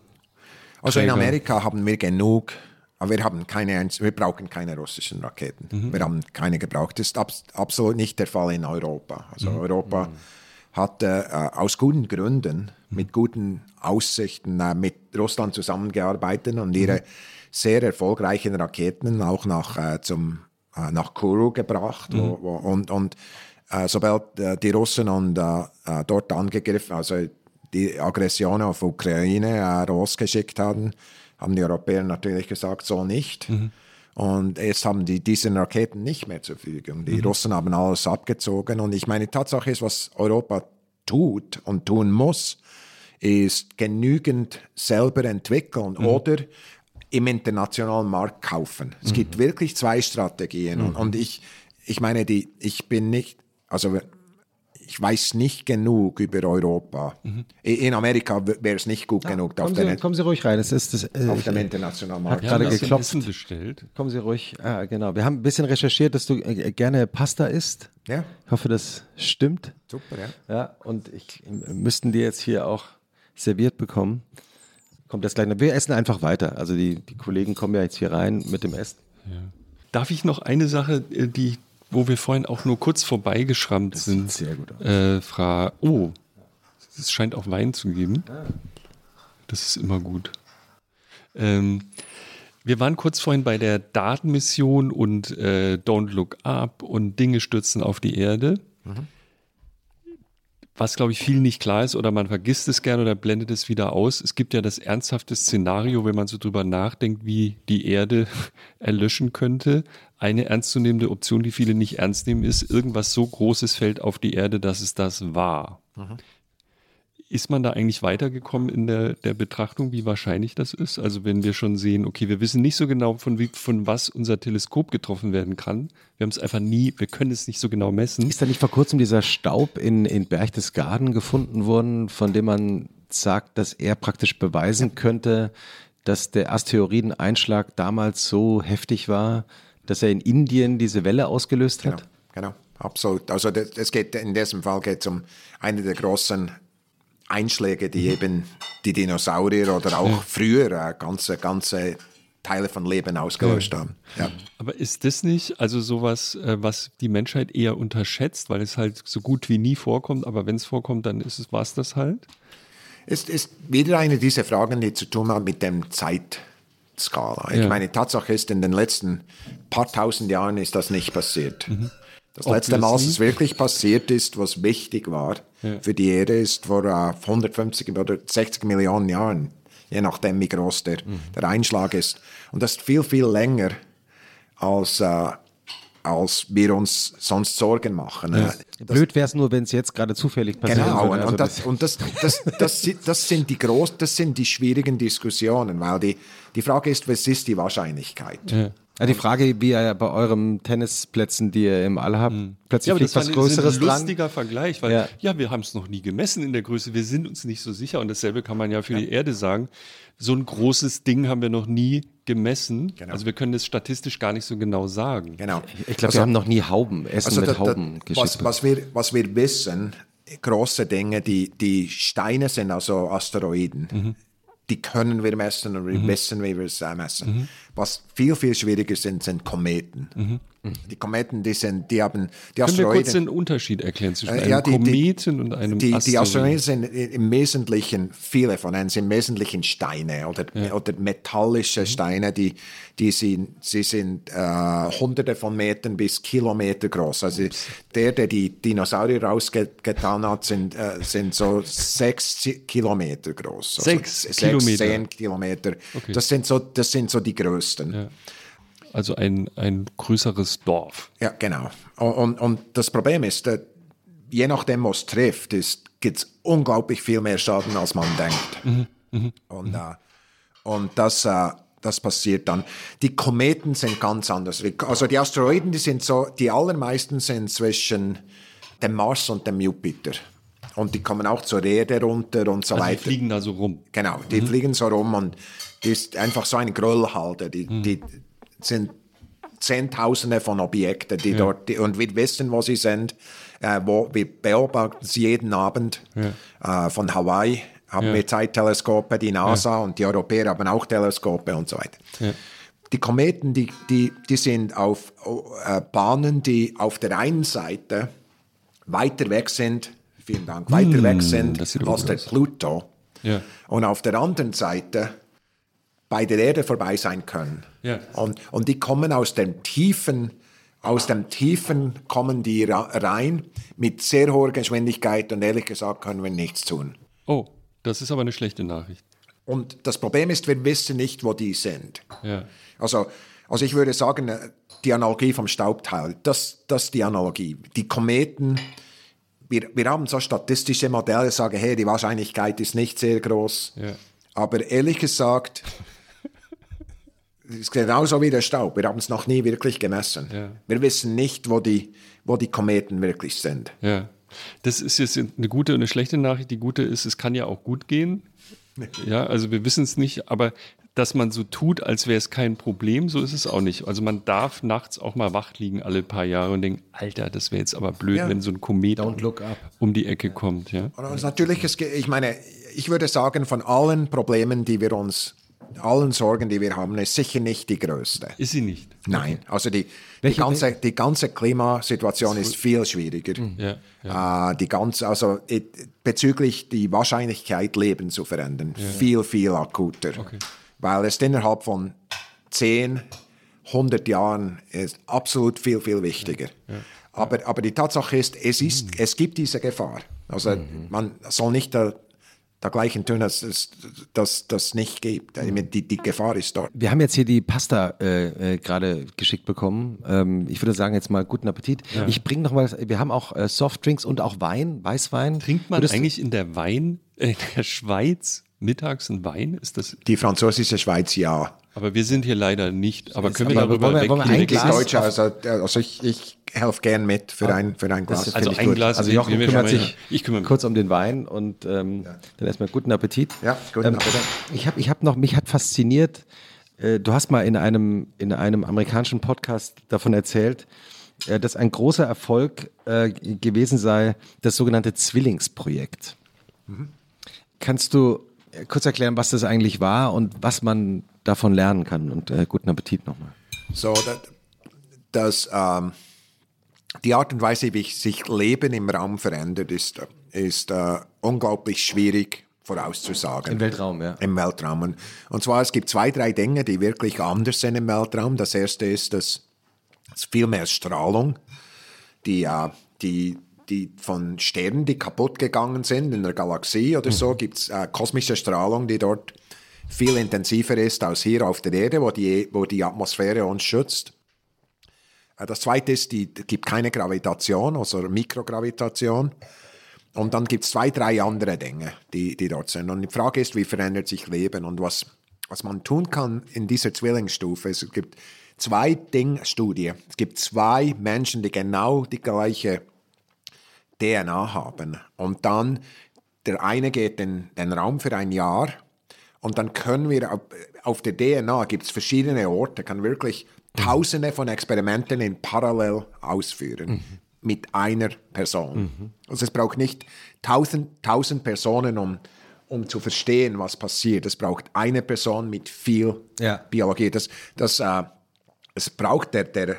Also Träger. in Amerika haben wir genug aber wir haben keine, wir brauchen keine russischen Raketen. Mhm. Wir haben keine gebraucht. Das ist ab, absolut nicht der Fall in Europa. Also mhm. Europa mhm. hat äh, aus guten Gründen, mit guten Aussichten äh, mit Russland zusammengearbeitet und ihre mhm. sehr erfolgreichen Raketen auch nach, äh, zum, äh, nach Kourou gebracht. Wo, mhm. wo, und und äh, sobald äh, die Russen und, dort angegriffen, also die Aggression auf Ukraine losgeschickt haben, haben die Europäer natürlich gesagt, so nicht. Mhm. Und jetzt haben die diese Raketen nicht mehr zur Verfügung. Die Russen haben alles abgezogen. Und ich meine, Tatsache ist, was Europa tut und tun muss, ist genügend selber entwickeln oder im internationalen Markt kaufen. Es gibt wirklich zwei Strategien. Und, und ich, ich meine, die, ich bin nicht, also ich weiß nicht genug über Europa. In Amerika wäre es nicht gut genug auf, Kommen Sie, kommen Sie ruhig rein. Es ist das, äh, auf dem internationalen Hat Markt. Gerade geklopft. Bestellt. Kommen Sie ruhig. Ah, genau. Wir haben ein bisschen recherchiert, dass du äh, gerne Pasta isst. Ja, Ich hoffe, das stimmt. super, ja. Ja, und ich äh, müssten die jetzt hier auch serviert bekommen. Kommt das gleich. Wir essen einfach weiter. Also die, die Kollegen kommen ja jetzt hier rein mit dem Essen. Darf ich noch eine Sache, äh, die, wo wir vorhin auch nur kurz vorbeigeschrammt sind, sehr gut aus. äh, fra Oh, es scheint auch Wein zu geben. Das ist immer gut. Ähm, wir waren kurz vorhin bei der Datenmission und äh, Don't Look Up und Dinge stürzen auf die Erde. Was, glaube ich, viel nicht klar ist oder man vergisst es gerne oder blendet es wieder aus. Es gibt ja das ernsthafte Szenario, wenn man so drüber nachdenkt, wie die Erde erlöschen könnte. Eine ernstzunehmende Option, die viele nicht ernst nehmen, ist, irgendwas so Großes fällt auf die Erde, dass es das war. Ist man da eigentlich weitergekommen in der, der Betrachtung, wie wahrscheinlich das ist? Also wenn wir schon sehen, okay, wir wissen nicht so genau, von, wie, von was unser Teleskop getroffen werden kann. Wir haben es einfach nie, wir können es nicht so genau messen. Ist da nicht vor kurzem dieser Staub in, in Berchtesgaden gefunden worden, von dem man sagt, dass er praktisch beweisen könnte, dass der Asteroideneinschlag damals so heftig war, dass er in Indien diese Welle ausgelöst Genau, hat? genau, absolut. Also das, es geht in diesem Fall geht es um eine der großen Einschläge, die eben die Dinosaurier oder auch früher äh, ganze ganze Teile von Leben ausgelöst haben. Ja. Aber ist das nicht, also sowas, äh, was die Menschheit eher unterschätzt, weil es halt so gut wie nie vorkommt, aber wenn es vorkommt, dann ist es, war es das halt? Es ist wieder eine dieser Fragen, die zu tun hat mit dem Zeitskala. Ich Ja. meine, Tatsache ist, in den letzten paar tausend Jahren ist das nicht passiert. Das letzte Mal, es wirklich passiert ist, was wichtig war für die Erde, ist vor äh, 150 oder 60 Millionen Jahren, je nachdem, wie groß der, der Einschlag ist. Und das ist viel, viel länger, als, äh, als wir uns sonst Sorgen machen. Äh, Blöd wäre es nur, wenn es jetzt gerade zufällig passiert Genau. Also und, das, und das, das, das, sind- das, sind die groß, das sind die schwierigen Diskussionen, weil die, die Frage ist, was ist die Wahrscheinlichkeit? Ja, die Frage, wie ihr bei euren Tennisplätzen, die ihr im All habt, plötzlich Ja, aber das war was ein- Größeres ein dran. lustiger Vergleich, weil Ja. ja, wir haben es noch nie gemessen in der Größe. Wir sind uns nicht so sicher und dasselbe kann man ja für die Erde sagen. So ein großes Ding haben wir noch nie gemessen. Genau. Also wir können das statistisch gar nicht so genau sagen. Genau. Ich glaube, wir haben noch nie Hauben, Essen Also mit da- da- Hauben was, geschickt. was, wir, was wir wissen, große Dinge, die, die Steine sind also Asteroiden. Die können wir messen und wir wissen, wie wir es messen. Was viel, viel schwieriger sind, sind Kometen. Die Kometen, die sind, die haben, die Können wir kurz Asteroiden. den Unterschied erklären zwischen Äh, einem ja, die- die- Kometen und einem Die, die Asteroiden? Asteroiden sind im Wesentlichen, viele von ihnen sind im Wesentlichen Steine oder, oder metallische Steine, die, die sind, sie sind äh, hunderte von Metern bis Kilometer groß. Also der, der die Dinosaurier rausgetan hat, sind, äh, sind so sechs Kilometer groß. Also Sechs sechs, Kilometer. zehn Kilometer. Das, sind so, das sind so die größten. Ja. Also ein, ein größeres Dorf. Ja, genau. Und, und, das Problem ist, äh, je nachdem, was trifft, gibt es unglaublich viel mehr Schaden, als man denkt. Und, äh, und das, äh, das passiert dann. Die Kometen sind ganz anders. Also die Asteroiden, die sind so, die allermeisten sind zwischen dem Mars und dem Jupiter. Und die kommen auch zur Erde runter und so Also die weiter. fliegen da so rum. Genau, die fliegen so rum und die ist einfach so ein Gröllhalter. Die, die sind Zehntausende von Objekten, die dort, die, und wir wissen, wo sie sind. Äh, wo, wir beobachten sie jeden Abend. Äh, von Hawaii haben wir Zeitteleskope, die NASA und die Europäer haben auch Teleskope und so weiter. Die Kometen, die, die, die sind auf äh, Bahnen, die auf der einen Seite weiter weg sind, vielen Dank, weiter weg sind das sieht als der. Pluto. Ja. Und auf der anderen Seite bei der Erde vorbei sein können. Ja. Und, und die kommen aus dem Tiefen, aus dem Tiefen kommen die rein mit sehr hoher Geschwindigkeit und ehrlich gesagt können wir nichts tun. Oh, das ist aber eine schlechte Nachricht. Und das Problem ist, wir wissen nicht, wo die sind. Ja. Also Also ich würde sagen, äh, die Analogie vom Staubteil, das, das ist die Analogie. Die Kometen, wir, wir haben so statistische Modelle, sagen, hey, die Wahrscheinlichkeit ist nicht sehr groß. Ja. Aber ehrlich gesagt, es ist genauso wie der Staub. Wir haben es noch nie wirklich gemessen. Ja. Wir wissen nicht, wo die, wo die Kometen wirklich sind. Ja. Das ist jetzt eine gute und eine schlechte Nachricht. Die gute ist, es kann ja auch gut gehen. Ja, also wir wissen es nicht, aber dass man so tut, als wäre es kein Problem, so ist es auch nicht. Also man darf nachts auch mal wach liegen alle paar Jahre und denken, Alter, das wäre jetzt aber blöd, Ja. wenn so ein Komet um die Ecke kommt. Ja. Und natürlich, ich meine, ich würde sagen, von allen Problemen, die wir uns, allen Sorgen, die wir haben, ist sicher nicht die größte. Ist sie nicht. Nein, also die, die, ganze, die ganze Klimasituation ist viel schwieriger. Ja, Äh, die ganze, also bezüglich die Wahrscheinlichkeit, Leben zu verändern, viel, viel akuter. Weil es innerhalb von 10, 100 Jahren ist absolut viel, viel wichtiger. Aber, aber die Tatsache ist, es, ist, es gibt diese Gefahr. Also man soll nicht da, dergleichen tun, dass es das, das nicht gibt. Die, die Gefahr ist dort. Wir haben jetzt hier die Pasta äh, äh, gerade geschickt bekommen. Ähm, ich würde sagen, jetzt mal guten Appetit. Ich bringe noch mal, wir haben auch äh, Softdrinks und auch Wein, Weißwein. Trinkt man Würdest eigentlich in der Wein, äh, in der Schweiz mittags einen Wein? Ist das? Die französische Schweiz ja. Aber wir sind hier leider nicht. Aber können wir aber darüber wollen wir- wollen wir ein Glas Deutsche, auf- also, also ich, ich helfe gern mit für ein, für ein Glas. Also ein gut. Glas. Also Jochen kümmert sich Ich kümmere mich. kurz um den Wein und ähm, dann erstmal guten Appetit. Ja, guten ähm, Appetit. Ich habe ich hab noch, mich hat fasziniert, äh, du hast mal in einem, in einem amerikanischen Podcast davon erzählt, äh, dass ein großer Erfolg äh, gewesen sei, das sogenannte Zwillingsprojekt. Kannst du äh, kurz erklären, was das eigentlich war und was man davon lernen kann? Und äh, guten Appetit nochmal. So, das, das, ähm, die Art und Weise, wie sich Leben im Raum verändert, ist, ist äh, unglaublich schwierig vorauszusagen. Im Weltraum, ja. Im Weltraum. Und, und zwar, es gibt zwei, drei Dinge, die wirklich anders sind im Weltraum. Das erste ist, dass es viel mehr Strahlung, die, äh, die, die von Sternen, die kaputt gegangen sind in der Galaxie oder so, gibt es äh, kosmische Strahlung, die dort viel intensiver ist als hier auf der Erde, wo die, wo die Atmosphäre uns schützt. Äh, Das zweite ist, die es gibt keine Gravitation, also Mikrogravitation. Und dann gibt es zwei, drei andere Dinge, die, die dort sind. Und die Frage ist, wie verändert sich Leben? Und was, was man tun kann in dieser Zwillingsstufe, es gibt zwei Ding-Studien. Es gibt zwei Menschen, die genau die gleiche DNA haben. Und dann, der eine geht in den Raum für ein Jahr und dann können wir auf, auf der DNA gibt es verschiedene Orte, kann wirklich tausende von Experimenten in parallel ausführen mit einer Person. Also es braucht nicht tausend, tausend Personen, um, um zu verstehen, was passiert. Es braucht eine Person mit viel Ja. Biologie. Das, das, äh, es braucht der, der,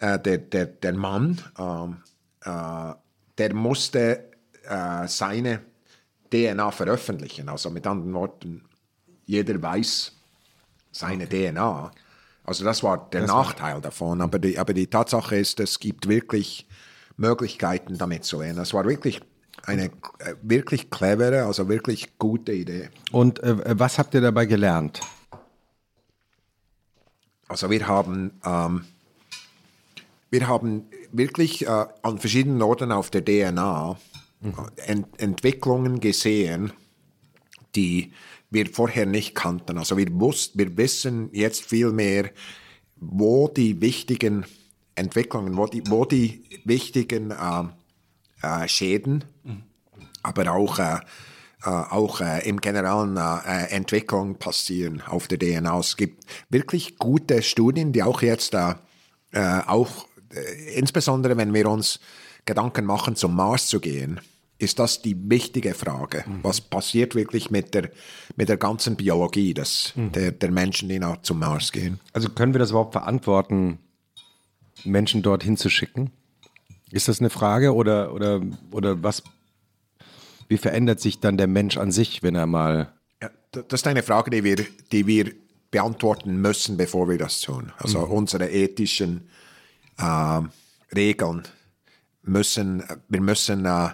äh, der, der, der Mann, ähm, äh, der musste äh, seine DNA veröffentlichen. Also mit anderen Worten, jeder weiß seine DNA. Also das war der Nachteil davon. Aber die, aber die Tatsache ist, es gibt wirklich Möglichkeiten, damit zu lernen. Es war wirklich eine äh, wirklich clevere, also wirklich gute Idee. Und äh, was habt ihr dabei gelernt? Also wir haben, ähm, wir haben wirklich äh, an verschiedenen Orten auf der DNA äh, Ent Entwicklungen gesehen, die wir vorher nicht kannten. Also wir, wussten, wir wissen jetzt viel mehr, wo die wichtigen Entwicklungen, wo die, wo die wichtigen ähm, äh, Schäden, aber auch, äh, äh, auch äh, im generellen äh, äh, Entwicklung passieren auf der DNA. Es gibt wirklich gute Studien, die auch jetzt äh, äh, auch äh, insbesondere wenn wir uns Gedanken machen, zum Mars zu gehen, ist das die wichtige Frage. Was passiert wirklich mit der, mit der ganzen Biologie des, der, der Menschen, die nach zum Mars gehen? Also können wir das überhaupt verantworten, Menschen dorthin zu schicken? Ist das eine Frage oder, oder, oder was? Wie verändert sich dann der Mensch an sich, wenn er mal. Ja, das ist eine Frage, die wir, die wir beantworten müssen, bevor wir das tun. Also unsere ethischen äh, Regeln müssen, wir müssen äh,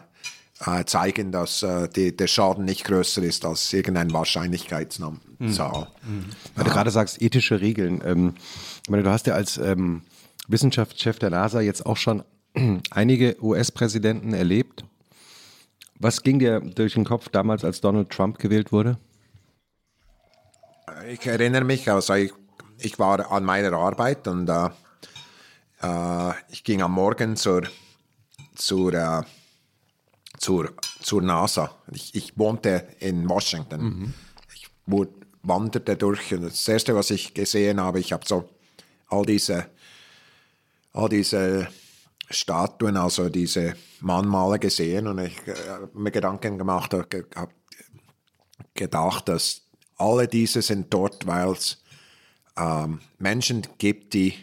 äh, zeigen, dass äh, die, der Schaden nicht größer ist als irgendeine Wahrscheinlichkeitszahl. Mhm. Weil du gerade sagst, ethische Regeln. Ähm, ich meine, du hast ja als ähm, Wissenschaftschef der NASA jetzt auch schon einige US-Präsidenten erlebt. Was ging dir durch den Kopf damals, als Donald Trump gewählt wurde? Ich erinnere mich, also ich, ich war an meiner Arbeit und äh, äh, ich ging am Morgen zur, zur, äh, zur, zur NASA. Ich, ich wohnte in Washington. Mhm. Ich wanderte durch und das Erste, was ich gesehen habe, ich habe so all diese, all diese Statuen, also diese Mahnmale gesehen und ich äh, habe mir Gedanken gemacht, habe gedacht, dass alle diese sind dort, weil es ähm, Menschen gibt, die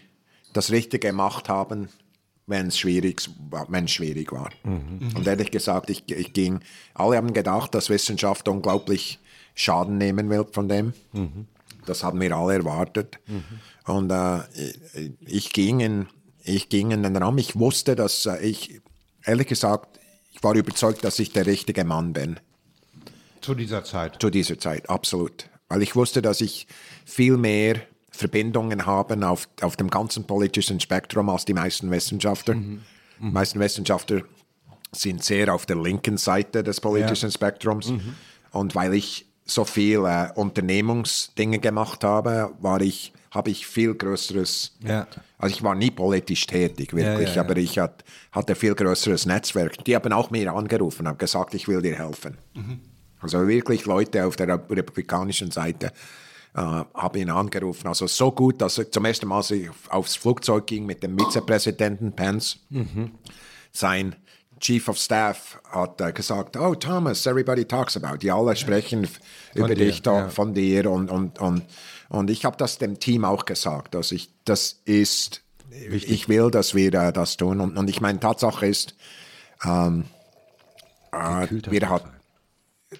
das Richtige gemacht haben, wenn es schwierig, schwierig war. Mhm. Und ehrlich gesagt, ich, ich ging, alle haben gedacht, dass Wissenschaft unglaublich Schaden nehmen wird von dem. Mhm. Das haben wir alle erwartet. Mhm. Und äh, ich, ich, ging in, ich ging in den Raum. Ich wusste, dass äh, ich, ehrlich gesagt, ich war überzeugt, dass ich der richtige Mann bin. Zu dieser Zeit? Zu dieser Zeit, absolut. Weil ich wusste, dass ich viel mehr Verbindungen habe auf, auf dem ganzen politischen Spektrum als die meisten Wissenschaftler. Mhm. Mhm. Die meisten Wissenschaftler sind sehr auf der linken Seite des politischen ja. Spektrums. Mhm. Und weil ich so viel äh, Unternehmungsdinge gemacht habe, war ich, habe ich viel größeres, ja. also ich war nie politisch tätig, wirklich, ja, ja, aber ich hat, hatte viel größeres Netzwerk. Die haben auch mir angerufen, haben gesagt, ich will dir helfen. Mhm. Also wirklich Leute auf der republikanischen Seite äh, haben ihn angerufen. Also so gut, dass er zum ersten Mal aufs Flugzeug ging mit dem Vizepräsidenten Pence. Mhm. Sein Chief of Staff hat äh, gesagt, oh Thomas, everybody talks about. Die alle sprechen von über dir, dich, ja. von dir. Und, und, und, und ich habe das dem Team auch gesagt. dass ich, das ist, Wichtig. ich will, dass wir äh, das tun. Und, und ich meine, Tatsache ist, ähm, äh, wir hat,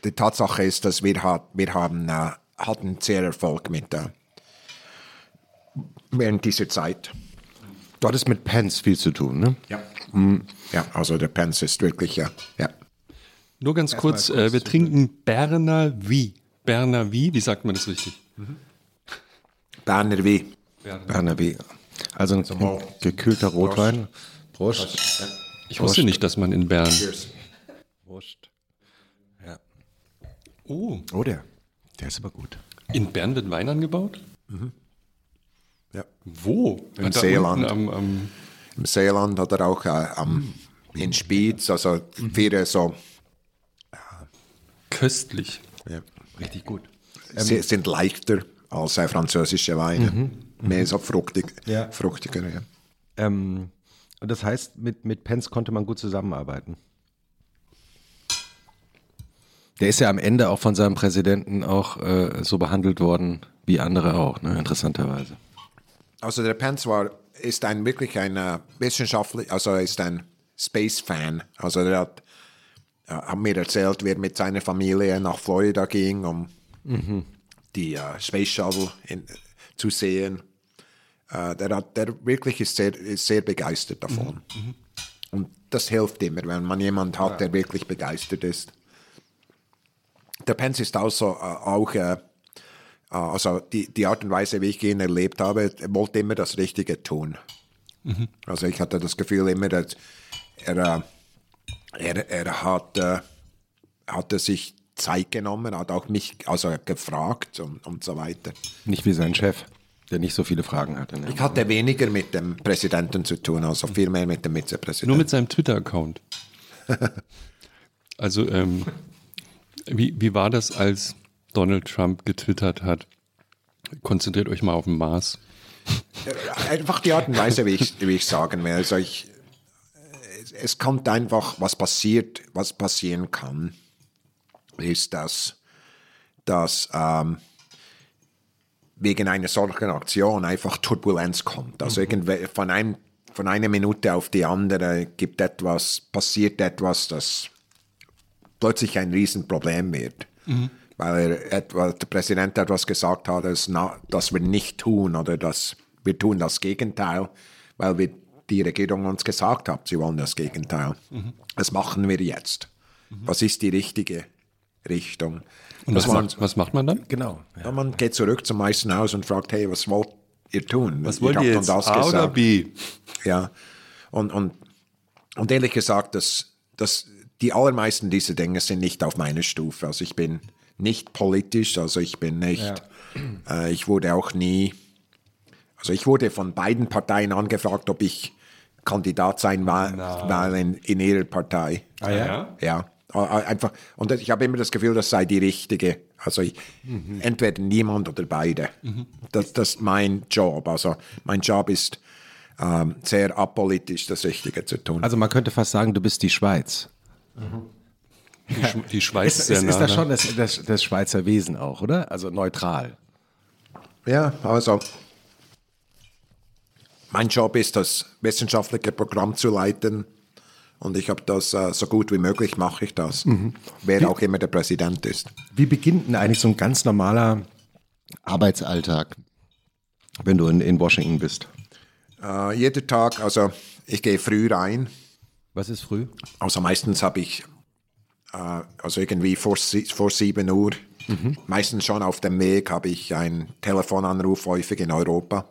die Tatsache ist, dass wir, hat, wir haben, äh, hatten sehr Erfolg mit äh, während dieser Zeit. Du hattest mit Pence viel zu tun, ne? Ja. Mhm. Ja, also der Pence ist wirklich, ja. ja. Nur ganz kurz, kurz äh, wir trinken Berner Wie. Berner Wie, wie sagt man das richtig? Mhm. Berner Wie. Berner Wie. Also ein gekühlter Rotwein. Prost. Prost. Ich Prost. wusste nicht, dass man in Bern. Cheers. Prost. Ja. Oh. Oh, der. Ist aber gut. In Bern wird Wein angebaut? Mhm. Ja. Wo? Im Seeland. Am, am Im Seeland oder auch äh, am, in Spiez, also viele so. Köstlich. Ja. Richtig gut. Sie ähm, sind leichter als äh, französische Weine. Mhm. Mehr so fruchtig, ja. fruchtiger. Ja. Ähm, und das heißt, mit, mit Pence konnte man gut zusammenarbeiten. Der ist ja am Ende auch von seinem Präsidenten auch äh, so behandelt worden wie andere auch, ne? interessanterweise. Also der Pence war, ist ein wirklich ein uh, Wissenschaftler, also er ist ein Space-Fan. Also er hat, uh, hat mir erzählt, wie er mit seiner Familie nach Florida ging, um mhm. die uh, Space Shuttle in, zu sehen. der, hat, der wirklich ist sehr, ist sehr begeistert davon. Mhm. mhm. Und das hilft immer, wenn man jemanden hat, ja. der wirklich begeistert ist. Der Pence ist also auch äh, also die, die Art und Weise, wie ich ihn erlebt habe, er wollte immer das Richtige tun. Mhm. Also ich hatte das Gefühl immer, dass er, äh, er, er hat, äh, hatte sich Zeit genommen, hat auch mich also gefragt und, und so weiter. Nicht wie sein Chef, der nicht so viele Fragen hatte. Ne? Ich hatte weniger mit dem Präsidenten zu tun, also viel mehr mit dem Vizepräsidenten. Nur mit seinem Twitter-Account. also ähm, wie, wie war das, als Donald Trump getwittert hat. Konzentriert euch mal auf den Mars. Einfach die Art und Weise, wie ich, wie ich sagen will. Also ich, es kommt einfach, was passiert, was passieren kann, ist, dass, dass ähm, wegen einer solchen Aktion einfach Turbulenz kommt. Also mhm. von, einem, von einer Minute auf die andere gibt etwas, passiert etwas, das plötzlich ein Riesenproblem wird. Mhm weil er etwa, der Präsident etwas gesagt hat, dass, na, dass wir nicht tun oder dass wir tun das Gegenteil, weil wir die Regierung uns gesagt hat, sie wollen das Gegenteil. Mhm. Das machen wir jetzt. Was ist die richtige Richtung? Und Das was macht, was macht man dann? Genau. Ja, man geht zurück zum meisten Haus und fragt, hey, was wollt ihr tun? Was wollt ihr dann jetzt? A oder B? Ja, und, und, und ehrlich gesagt, das, das, die allermeisten dieser Dinge sind nicht auf meiner Stufe. Also ich bin nicht politisch, also ich bin nicht, äh, ich wurde auch nie, also ich wurde von beiden Parteien angefragt, ob ich Kandidat sein war, war in, in ihrer Partei. Ah ja? Ja, einfach. Und ich habe immer das Gefühl, das sei die richtige. Also ich, entweder niemand oder beide. Das, das ist mein Job. Also mein Job ist ähm, sehr apolitisch, das Richtige zu tun. Also man könnte fast sagen, du bist die Schweiz. Die, Sch die Schweiz ist Ist, ist, das ne? schon das, das, das Schweizer Wesen auch, oder? Also neutral. ja, also mein Job ist, das wissenschaftliche Programm zu leiten. Und ich habe das äh, so gut wie möglich mache ich das. Wer auch immer der Präsident ist. Wie beginnt denn eigentlich so ein ganz normaler Arbeitsalltag, wenn du in, in Washington bist? Äh, jeder Tag, also ich gehe früh rein. Was ist früh? Also meistens habe ich, äh, also irgendwie vor, vor 7 Uhr, meistens schon auf dem Weg, habe ich einen Telefonanruf häufig in Europa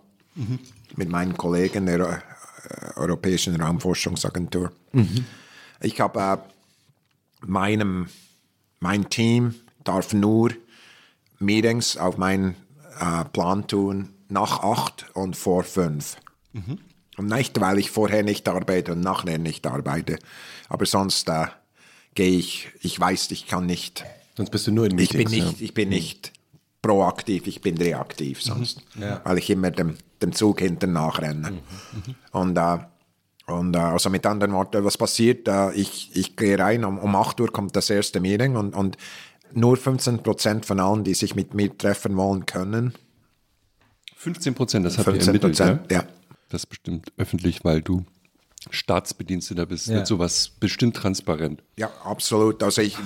mit meinen Kollegen der äh, Europäischen Raumforschungsagentur. Ich habe äh, meinem, mein Team darf nur Meetings auf meinen äh, Plan tun nach acht und vor fünf. Und nicht, weil ich vorher nicht arbeite und nachher nicht arbeite. Aber sonst äh, gehe ich, ich weiß, ich kann nicht, Sonst bist du nur in ich Meetings. bin nicht, ich bin nicht proaktiv, ich bin reaktiv sonst. Ja. Weil ich immer dem, dem Zug hinten nachrenne. Und, äh, und äh, also mit anderen Worten, was passiert? Äh, ich, ich gehe rein, um, um 8 Uhr kommt das erste Meeting und, und nur 15 Prozent von allen, die sich mit mir treffen wollen, können. 15 Prozent, das habt ihr 15 ermittelt, ja? Prozent, ja. Das bestimmt öffentlich, weil du Staatsbediensteter bist. Ja. Wird sowas bestimmt transparent. Ja, absolut. Also ich,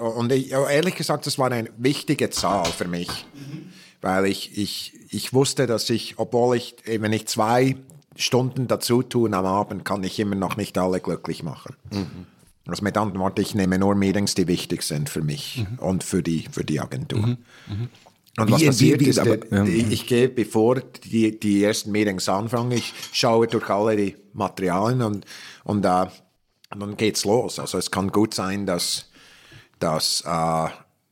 und ich, ehrlich gesagt, das war eine wichtige Zahl für mich, weil ich, ich, ich wusste, dass ich, obwohl ich, wenn ich zwei Stunden dazu tun am Abend, kann ich immer noch nicht alle glücklich machen. Also mit anderen Worten, ich nehme nur Meetings, die wichtig sind für mich und für die, für die Agentur. Und was Wie- passiert wie- wie- ist, aber- äh, ich, ich gehe, bevor die, die ersten Meetings anfangen, ich schaue durch alle die Materialien und, und, äh, und dann geht's los. Also es kann gut sein, dass, dass, äh,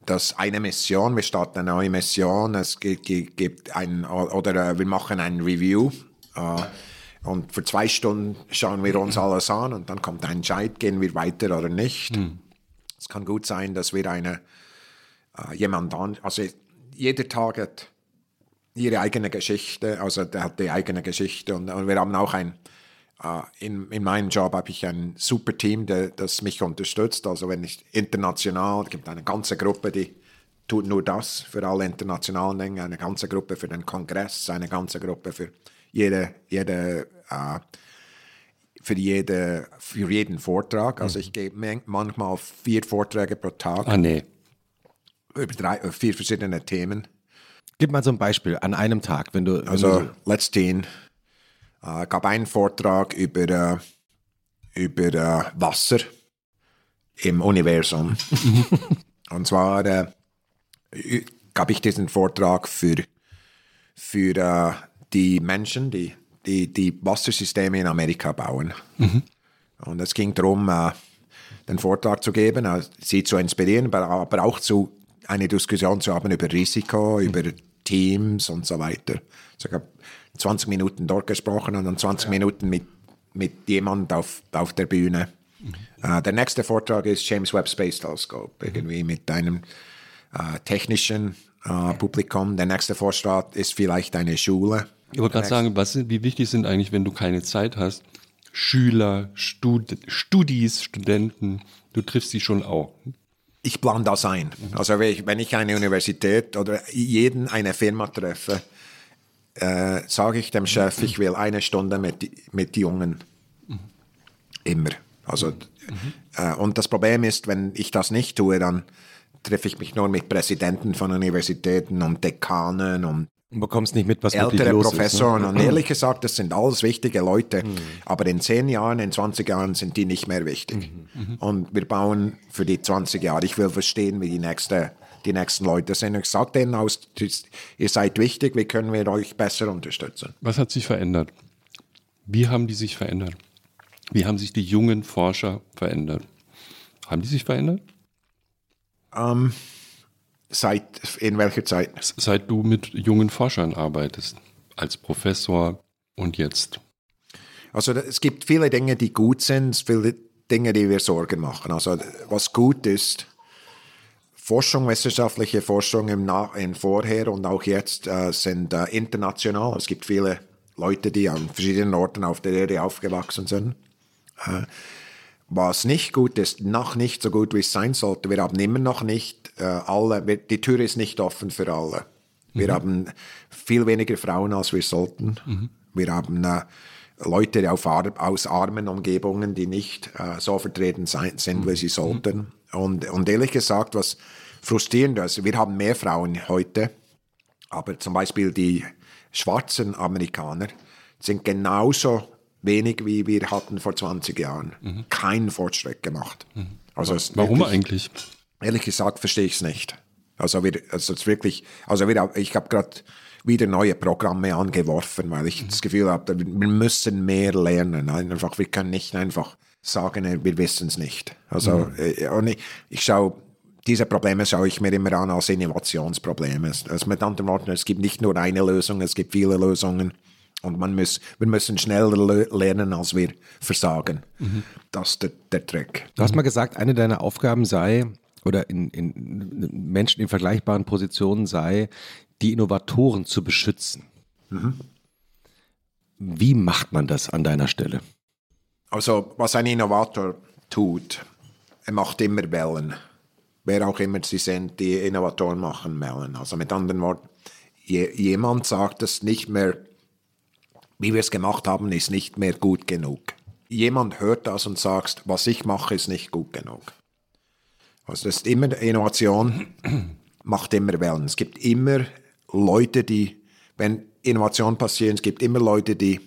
dass eine Mission, wir starten eine neue Mission, es gibt, gibt ein, oder äh, wir machen ein Review. Äh, und für zwei Stunden schauen wir uns alles an und dann kommt ein Entscheid, gehen wir weiter oder nicht. Es kann gut sein, dass wir eine, äh, jemand an, also jeder Tag hat ihre eigene Geschichte, also der hat die eigene Geschichte und, und wir haben auch ein, äh, in, in meinem Job habe ich ein super Team, der, das mich unterstützt, also wenn ich international, es gibt eine ganze Gruppe, die tut nur das für alle internationalen Dinge, eine ganze Gruppe für den Kongress, eine ganze Gruppe für jede, jede äh, für, jede, für jeden Vortrag. Also ich gebe man- manchmal vier Vorträge pro Tag Ah, nee. Über drei, über vier verschiedene Themen. Gib mal so ein Beispiel an einem Tag, wenn du. Wenn Also du letztens äh, gab einen Vortrag über, äh, über äh, Wasser im Universum. Und zwar äh, gab ich diesen Vortrag für, für äh, die Menschen, die, die die Wassersysteme in Amerika bauen. Und es ging darum, äh, den Vortrag zu geben, äh, sie zu inspirieren, aber auch zu eine Diskussion zu haben über Risiko, über Teams und so weiter. Also ich habe 20 Minuten dort gesprochen und dann 20 Minuten mit, mit jemand auf, auf der Bühne. Äh, der nächste Vortrag ist James Webb Space Telescope, irgendwie mit einem äh, technischen äh, Publikum. Der nächste Vortrag ist vielleicht eine Schule. Ich wollte gerade sagen, was wie wichtig sind eigentlich, wenn du keine Zeit hast, Schüler, Stud Studis, Studenten, du triffst sie schon auch. Ich plane das ein. Also wenn ich, eine Universität oder jeden eine Firma treffe, äh, sage ich dem Chef, ich will eine Stunde mit, mit Jungen. Immer. Also, äh, und das Problem ist, wenn ich das nicht tue, dann treffe ich mich nur mit Präsidenten von Universitäten und Dekanen und Und bekommst nicht mit, was wirklich ältere los Professoren. ist. Und ehrlich gesagt, das sind alles wichtige Leute. Aber in 10 Jahren, in 20 Jahren sind die nicht mehr wichtig. Und wir bauen für die 20 Jahre. Ich will verstehen, wie die, nächste, die nächsten Leute sind. Ich sage denen aus, ihr seid wichtig, wie können wir euch besser unterstützen? Was hat sich verändert? Wie haben die sich verändert? Wie haben sich die jungen Forscher verändert? Haben die sich verändert? Ähm, seit in welcher Zeit? Seit du mit jungen Forschern arbeitest, als Professor und jetzt. Also es gibt viele Dinge, die gut sind, viele Dinge, die wir Sorgen machen. Also was gut ist, Forschung, wissenschaftliche Forschung im, Nach im Vorher und auch jetzt äh, sind äh, international. Es gibt viele Leute, die an verschiedenen Orten auf der Erde aufgewachsen sind. Äh, was nicht gut ist, noch nicht so gut, wie es sein sollte. Wir haben immer noch nicht äh, alle, wir, die Tür ist nicht offen für alle. Wir Mhm. haben viel weniger Frauen, als wir sollten. Wir haben äh, Leute auf aus armen Umgebungen, die nicht äh, so vertreten sein, sind, wie sie sollten. Und, und ehrlich gesagt, was frustrierend ist, wir haben mehr Frauen heute, aber zum Beispiel die schwarzen Amerikaner sind genauso wenig, wie wir hatten vor 20 Jahren. Keinen Fortschritt gemacht. Also es ist Warum wirklich- eigentlich? Ehrlich gesagt verstehe ich es nicht. Also, wir, also es wirklich, also wir, ich habe gerade wieder neue Programme angeworfen, weil ich das Gefühl habe, wir müssen mehr lernen. Einfach, wir können nicht einfach sagen, äh, wir wissen es nicht. Also äh, und ich, ich schaue, diese Probleme schaue ich mir immer an als Innovationsprobleme. Also mit anderen Worten, es gibt nicht nur eine Lösung, es gibt viele Lösungen. Und man muss, wir müssen schneller le- lernen, als wir versagen. Das ist der, der Trick. Du hast mal gesagt, eine deiner Aufgaben sei, oder in, in Menschen in vergleichbaren Positionen sei, die Innovatoren zu beschützen. Wie macht man das an deiner Stelle? Also, was ein Innovator tut, er macht immer Wellen. Wer auch immer sie sind, die Innovatoren machen Wellen. Also mit anderen Worten, je, jemand sagt es nicht mehr, wie wir es gemacht haben, ist nicht mehr gut genug. Jemand hört das und sagt, was ich mache, ist nicht gut genug. Also das ist immer Innovation, macht immer Wellen. Es gibt immer Leute, die, wenn Innovation passiert, es gibt immer Leute, die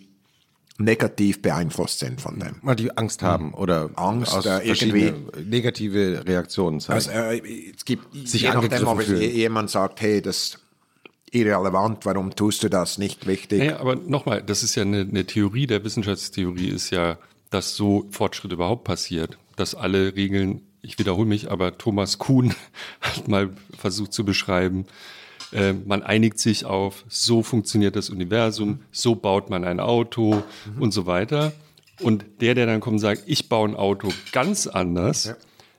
negativ beeinflusst sind von dem. Weil die Angst haben oder Angst, aus äh, verschiedene negative Reaktionen zeigen. Also, äh, es gibt, Sich je nachdem, ob jemand sagt, hey, das irrelevant, warum tust du das, nicht wichtig. Naja, aber nochmal, das ist ja eine, eine Theorie der Wissenschaftstheorie, ist ja, dass so Fortschritt überhaupt passiert, dass alle Regeln, ich wiederhole mich, aber Thomas Kuhn hat mal versucht zu beschreiben, äh, man einigt sich auf, so funktioniert das Universum, so baut man ein Auto und so weiter. Und der, der dann kommt und sagt, ich baue ein Auto ganz anders,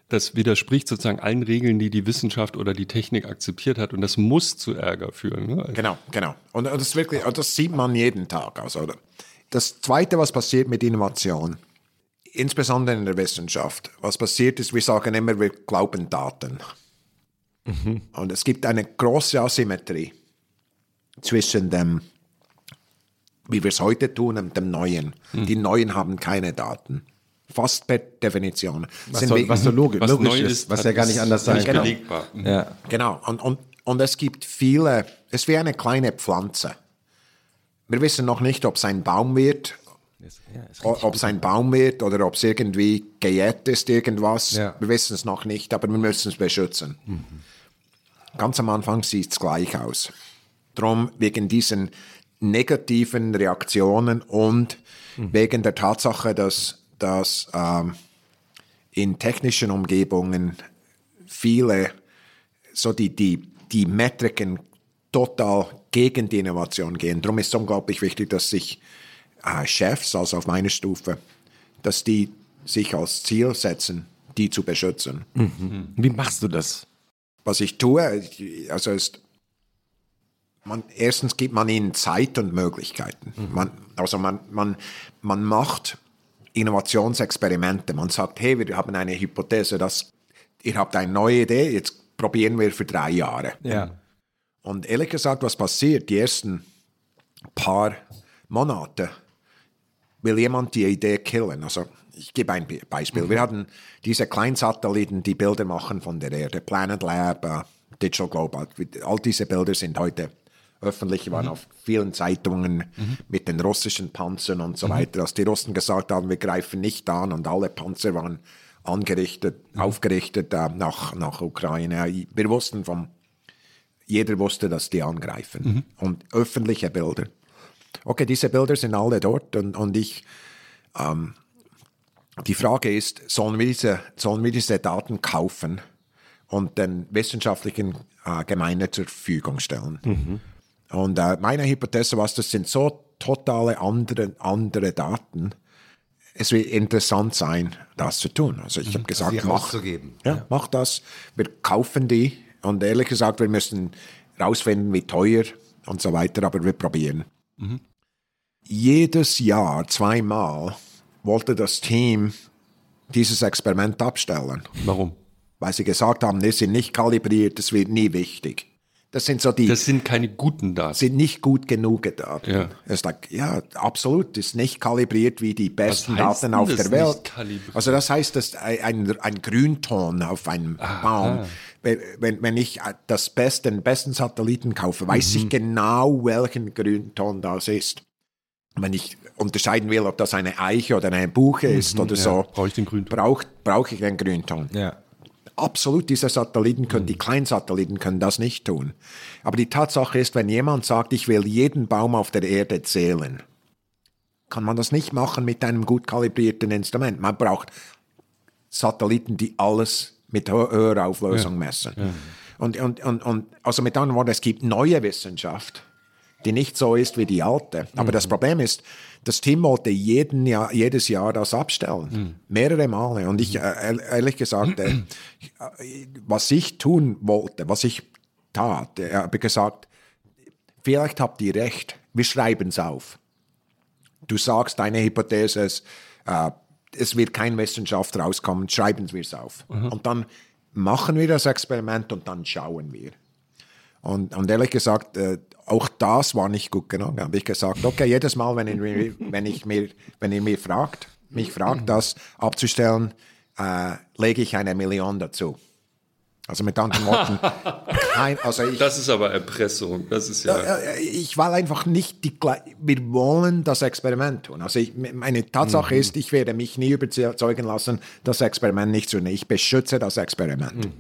das widerspricht sozusagen allen Regeln, die die Wissenschaft oder die Technik akzeptiert hat. Und das muss zu Ärger führen. Ne? Genau, genau. Und das, wirklich, und das sieht man jeden Tag. Also, das Zweite, was passiert mit Innovation, insbesondere in der Wissenschaft, was passiert ist, wir sagen immer, wir glauben Daten. Und es gibt eine große Asymmetrie zwischen dem, wie wir es heute tun, und dem Neuen. Die Neuen haben keine Daten. Fast per Definition. was, Sind so, was so logisch, Was logisch ist, ist, was ja gar nicht anders sein nicht kann. belegbar. Mhm. Ja. Genau, und, und, und es gibt viele, es ist wie eine kleine Pflanze. Wir wissen noch nicht, ob es ein Baum wird, Ja, ob es ein Baum wird oder ob es irgendwie gejätet ist, irgendwas. Ja. Wir wissen es noch nicht, aber wir müssen es beschützen. Ganz am Anfang sieht es gleich aus. Drum wegen diesen negativen Reaktionen und wegen der Tatsache, dass, dass ähm, in technischen Umgebungen viele so die, die, die Metriken total gegen die Innovation gehen. Darum ist es unglaublich wichtig, dass sich äh, Chefs, also auf meiner Stufe, dass die sich als Ziel setzen, die zu beschützen. Wie machst du das? Was ich tue, also ist, man, erstens gibt man ihnen Zeit und Möglichkeiten. Man, also man, man, man macht Innovationsexperimente. Man sagt, hey, wir haben eine Hypothese, dass ihr habt eine neue Idee, jetzt probieren wir für drei Jahre. Ja. Und ehrlich gesagt, was passiert, die ersten paar Monate, will jemand die Idee killen. Also ich gebe ein Be- Beispiel. Wir hatten diese Kleinsatelliten, die Bilder machen von der Erde, Planet Lab, äh, Digital Globe, all diese Bilder sind heute öffentlich, waren auf vielen Zeitungen mit den russischen Panzern und so weiter, dass die Russen gesagt haben, wir greifen nicht an und alle Panzer waren angerichtet, aufgerichtet äh, nach, nach Ukraine. Wir wussten vom, jeder wusste, dass die angreifen. Und öffentliche Bilder. Okay, diese Bilder sind alle dort und, und ich, ähm, die Frage ist, sollen wir diese, sollen wir diese Daten kaufen und den wissenschaftlichen äh, Gemeinde zur Verfügung stellen? Und äh, meine Hypothese war, das sind so totale andere, andere Daten. Es wird interessant sein, das zu tun. Also ich habe gesagt, mach, rauszugeben. ja, mach das. Wir kaufen die und ehrlich gesagt, wir müssen rausfinden, wie teuer und so weiter, aber wir probieren. Jedes Jahr, zweimal, wollte das Team dieses Experiment abstellen, Warum? weil sie gesagt haben, die sind nicht kalibriert, das wird nie wichtig. Das sind so die, Das sind keine guten Daten. sind nicht gut genug Daten. Ja. Es sagt, ja, absolut, ist nicht kalibriert wie die besten Daten denn auf das der Welt. Also das heißt, dass ein, ein Grünton auf einem Baum, wenn, wenn, ich das beste, den besten Satelliten kaufe, weiß Mhm. ich genau, welchen Grünton das ist. Wenn ich unterscheiden will, ob das eine Eiche oder eine Buche ist oder so, Mhm. brauche ich den Grünton. brauche ich den Grünton Ja. Absolut, diese Satelliten können, die Kleinsatelliten können das nicht tun. Aber die Tatsache ist, wenn jemand sagt, ich will jeden Baum auf der Erde zählen, kann man das nicht machen mit einem gut kalibrierten Instrument. Man braucht Satelliten, die alles mit hö- höherer Auflösung messen. Und, und, und, und also mit anderen Worten, es gibt neue Wissenschaft, die nicht so ist wie die alte. Aber das Problem ist, das Team wollte jeden Jahr, jedes Jahr das abstellen. Mehrere Male. Und ich, äh, ehr- ehrlich gesagt, äh, was ich tun wollte, was ich tat, äh, habe gesagt, vielleicht habt ihr recht, wir schreiben es auf. Du sagst, deine Hypothese ist, äh, es wird kein Wissenschaft rauskommen, schreiben wir es auf. Und dann machen wir das Experiment und dann schauen wir. Und, und ehrlich gesagt, äh, auch das war nicht gut genug. Da habe ich gesagt, okay, jedes Mal, wenn, ihr wenn, ich mir, wenn ihr mir fragt, mich fragt, das abzustellen, äh, lege ich eine Million dazu. Also mit anderen Worten, kein, also ich, Das ist aber Erpressung. Das ist ja. ich will einfach nicht die, wir wollen das Experiment tun. Also ich, meine Tatsache ist, ich werde mich nie überzeugen lassen, das Experiment nicht zu tun. Ich beschütze das Experiment.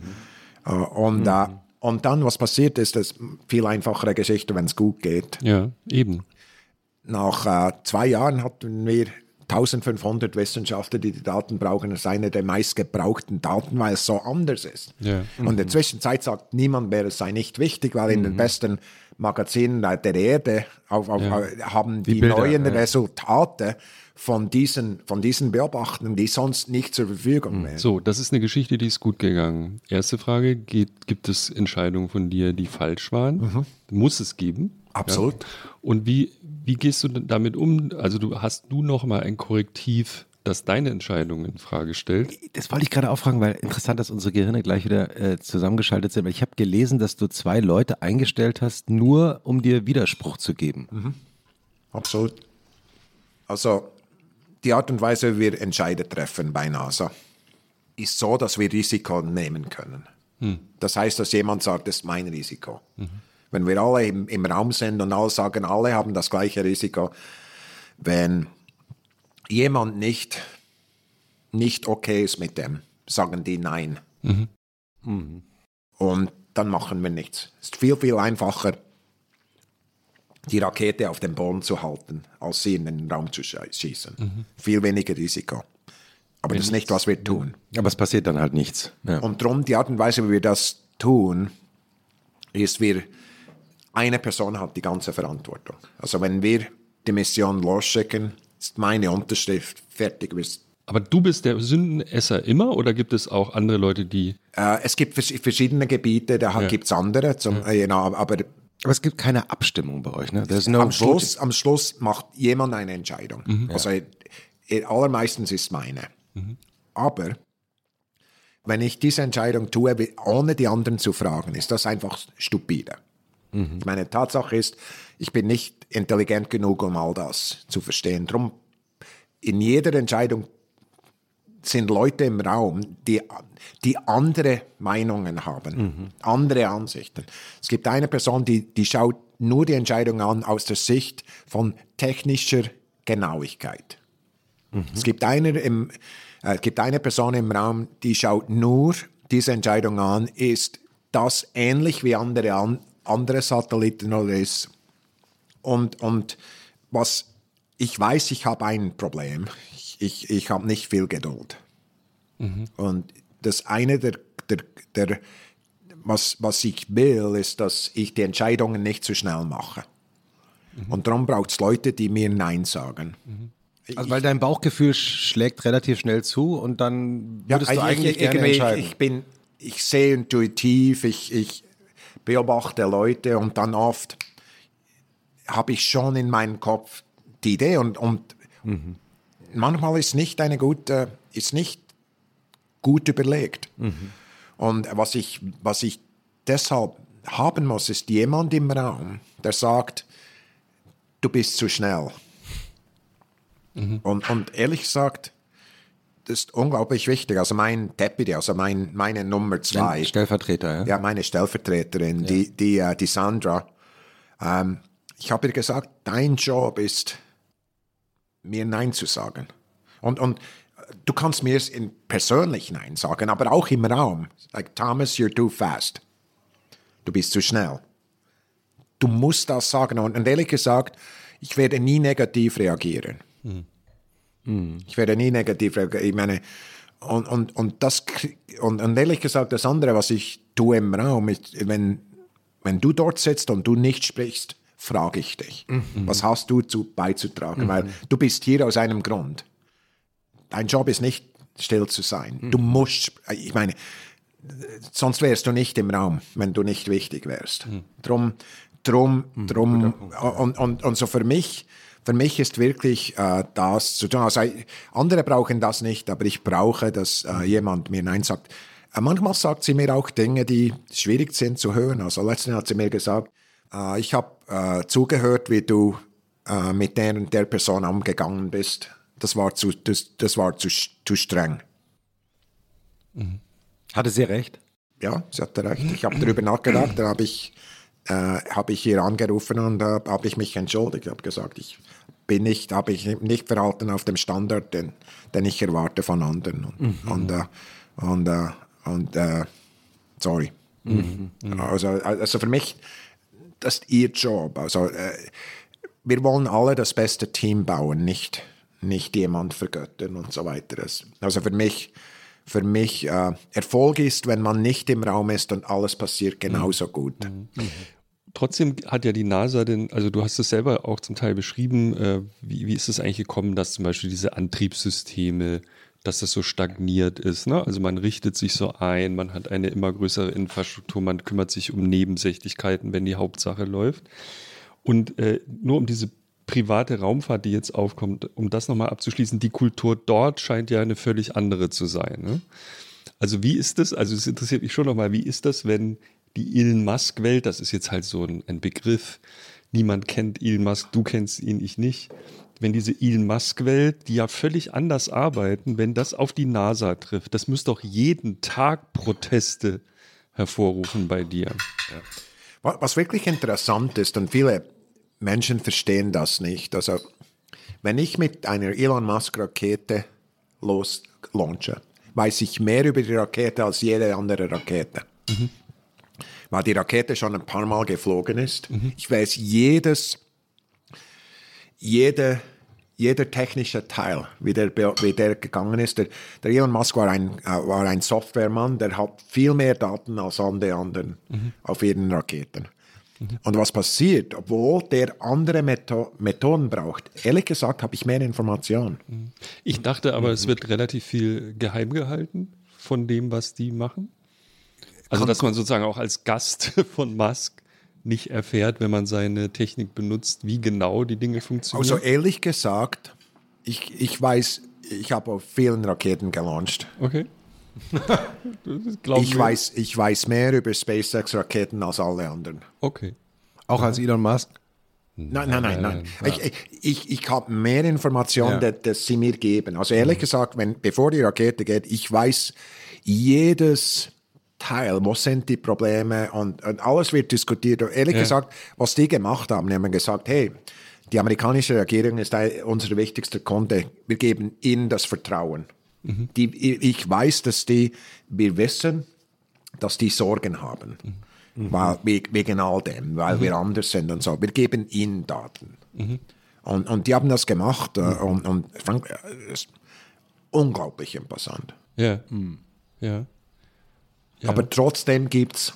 Äh, Und, äh, und dann, was passiert ist, ist viel einfachere Geschichte, wenn es gut geht. Ja, eben. Nach äh, zwei Jahren hatten wir 1500 Wissenschaftler, die die Daten brauchen. Das ist eine der meistgebrauchten Daten, weil es so anders ist. Ja. Und in der Zwischenzeit sagt niemand mehr, es sei nicht wichtig, weil in den besten Magazinen der Erde auf, auf, haben die, Bilder, neuen ja. Resultate von diesen, von diesen Beobachtungen, die sonst nicht zur Verfügung wären. So, das ist eine Geschichte, die ist gut gegangen. Erste Frage: geht, Gibt es Entscheidungen von dir, die falsch waren? Muss es geben? Absolut. Ja. Und wie, wie gehst du damit um? Also, du hast du noch mal ein Korrektiv, das deine Entscheidung in Frage stellt? Das wollte ich gerade auch fragen, weil interessant, dass unsere Gehirne gleich wieder äh, zusammengeschaltet sind. Weil ich habe gelesen, dass du zwei Leute eingestellt hast, nur um dir Widerspruch zu geben. Absolut. Also die Art und Weise, wie wir Entscheide treffen bei NASA, ist so, dass wir Risiko nehmen können. Das heißt, dass jemand sagt, das ist mein Risiko. Wenn wir alle im, im Raum sind und alle sagen, alle haben das gleiche Risiko, wenn jemand nicht, nicht okay ist mit dem, sagen die Nein. Und dann machen wir nichts. Es ist viel, viel einfacher, die Rakete auf dem Boden zu halten, als sie in den Raum zu schießen. Viel weniger Risiko. Aber das ist nicht, was wir tun. Aber es passiert dann halt nichts. Ja. Und darum, die Art und Weise, wie wir das tun, ist, wir, eine Person hat die ganze Verantwortung. Also wenn wir die Mission losschicken, ist meine Unterschrift fertig. Aber du bist der Sündenesser immer oder gibt es auch andere Leute, die. Äh, es gibt vers verschiedene Gebiete, da gibt es andere, zum, äh, genau, aber Aber es gibt keine Abstimmung bei euch, ne? No am Schluss, am Schluss macht jemand eine Entscheidung. Mhm. Also äh, allermeistens ist meine. Aber wenn ich diese Entscheidung tue, ohne die anderen zu fragen, ist das einfach stupide. Meine Tatsache ist, ich bin nicht intelligent genug, um all das zu verstehen. Drum in jeder Entscheidung sind Leute im Raum, die, die andere Meinungen haben, andere Ansichten. Es gibt eine Person, die, die schaut nur die Entscheidung an aus der Sicht von technischer Genauigkeit. Es gibt eine, im, äh, gibt eine Person im Raum, die schaut nur diese Entscheidung an, ist das ähnlich wie andere, an, andere Satelliten oder ist. Und, und was ich weiß, ich habe ein Problem. Ich, ich, ich habe nicht viel Geduld. Und das eine der, der, der was, was ich will, ist, dass ich die Entscheidungen nicht zu schnell mache. Und darum braucht es Leute, die mir Nein sagen. Also weil dein Bauchgefühl sch- schlägt relativ schnell zu und dann würdest du eigentlich gerne irgendwie- entscheiden. Ich, ich bin, ich sehe intuitiv, ich, ich beobachte Leute und dann oft habe ich schon in meinem Kopf die Idee und, und Mhm. Manchmal ist nicht eine gute, ist nicht gut überlegt. Mhm. Und was ich, was ich deshalb haben muss, ist jemand im Raum, der sagt, du bist zu schnell. Mhm. Und, und ehrlich gesagt, das ist unglaublich wichtig. Also mein Deputy, also mein, meine Nummer zwei, Dein Stellvertreter, ja? ja, meine Stellvertreterin, die, die, äh, die Sandra, ähm, ich habe ihr gesagt, dein Job ist, mir Nein zu sagen. Und, und du kannst mir es in persönlich Nein sagen, aber auch im Raum. Like, Thomas, you're too fast. Du bist zu schnell. Du musst das sagen. Und, und ehrlich gesagt, ich werde nie negativ reagieren. Ich werde nie negativ reagieren. Ich meine, und, und, und, das, und, und ehrlich gesagt, das andere, was ich tue im Raum, ist, wenn, wenn du dort sitzt und du nicht sprichst, frage ich dich, was hast du zu, beizutragen? Weil du bist hier aus einem Grund. Dein Job ist nicht still zu sein. Du musst, sp- ich meine, sonst wärst du nicht im Raum, wenn du nicht wichtig wärst. Drum, drum, drum, und, und, und so für mich, für mich ist wirklich äh, das zu tun. Also äh, andere brauchen das nicht, aber ich brauche, dass äh, jemand mir Nein sagt. Äh, manchmal sagt sie mir auch Dinge, die schwierig sind zu hören. Also letztens hat sie mir gesagt, äh, ich habe äh, zugehört, wie du äh, mit der und der Person umgegangen bist. Das war zu, das, das war zu, zu streng. Hatte sie recht? Ja, sie hatte recht. Ich habe darüber nachgedacht, dann habe ich, äh, hab ich ihr angerufen und äh, habe ich mich entschuldigt. Ich habe gesagt, ich bin nicht, habe ich nicht verhalten auf dem Standard, den, den ich erwarte von anderen. Und, und, äh, und, äh, und äh, sorry. Also, also für mich, das ist ihr Job. Also äh, wir wollen alle das beste Team bauen, nicht, nicht jemand vergöttern und so weiter. Das- Also für mich, für mich äh, Erfolg ist, wenn man nicht im Raum ist und alles passiert genauso gut. Trotzdem hat ja die NASA denn, also du hast es selber auch zum Teil beschrieben, äh, wie, wie ist es eigentlich gekommen, dass zum Beispiel diese Antriebssysteme, dass das so stagniert ist. Ne? Also man richtet sich so ein, man hat eine immer größere Infrastruktur, man kümmert sich um Nebensächlichkeiten, wenn die Hauptsache läuft. Und äh, nur um diese private Raumfahrt, die jetzt aufkommt, um das nochmal abzuschließen, die Kultur dort scheint ja eine völlig andere zu sein. Ne? Also wie ist das, also es interessiert mich schon nochmal, wie ist das, wenn die Elon Musk-Welt, das ist jetzt halt so ein, ein Begriff, niemand kennt Elon Musk, du kennst ihn, ich nicht, wenn diese Elon Musk-Welt, die ja völlig anders arbeiten, wenn das auf die NASA trifft, das müsste doch jeden Tag Proteste hervorrufen bei dir. Wa- Was wirklich interessant ist, und viele Menschen verstehen das nicht, also wenn ich mit einer Elon Musk-Rakete los launche, weiß ich mehr über die Rakete als jede andere Rakete. Weil die Rakete schon ein paar Mal geflogen ist. Ich weiß jedes, jede, jeder technische Teil, wie der, wie der gegangen ist. Der, der Elon Musk war ein, äh, war ein Softwaremann, der hat viel mehr Daten als alle anderen auf ihren Raketen. Und was passiert, obwohl der andere Metho Methoden braucht, ehrlich gesagt habe ich mehr Informationen. Ich dachte aber, es wird relativ viel geheim gehalten von dem, was die machen. Also, dass man sozusagen auch als Gast von Musk nicht erfährt, wenn man seine Technik benutzt, wie genau die Dinge funktionieren. Also ehrlich gesagt, ich, ich weiß, ich habe auf vielen Raketen gelauncht. okay. Ich weiß, ich weiß mehr über SpaceX-Raketen als alle anderen. Okay. Auch als Elon Musk? Nein, nein, nein, nein. Ich, ich, ich, ich habe mehr Informationen, Ja. dass, dass sie mir geben. Also ehrlich gesagt, wenn, bevor die Rakete geht, ich weiß jedes Teil, wo sind die Probleme und, und alles wird diskutiert. Und ehrlich Ja. gesagt, was die gemacht haben, die haben gesagt, hey, die amerikanische Regierung ist unser wichtigster Kunde. Wir geben ihnen das Vertrauen. Die, ich weiß, dass die, wir wissen, dass die Sorgen haben. Weil, we- wegen all dem, weil wir anders sind und so. Wir geben ihnen Daten. Und, und die haben das gemacht äh, und, und Frank, äh, ist unglaublich imposant. Ja. Ja. Ja. Aber trotzdem gibt es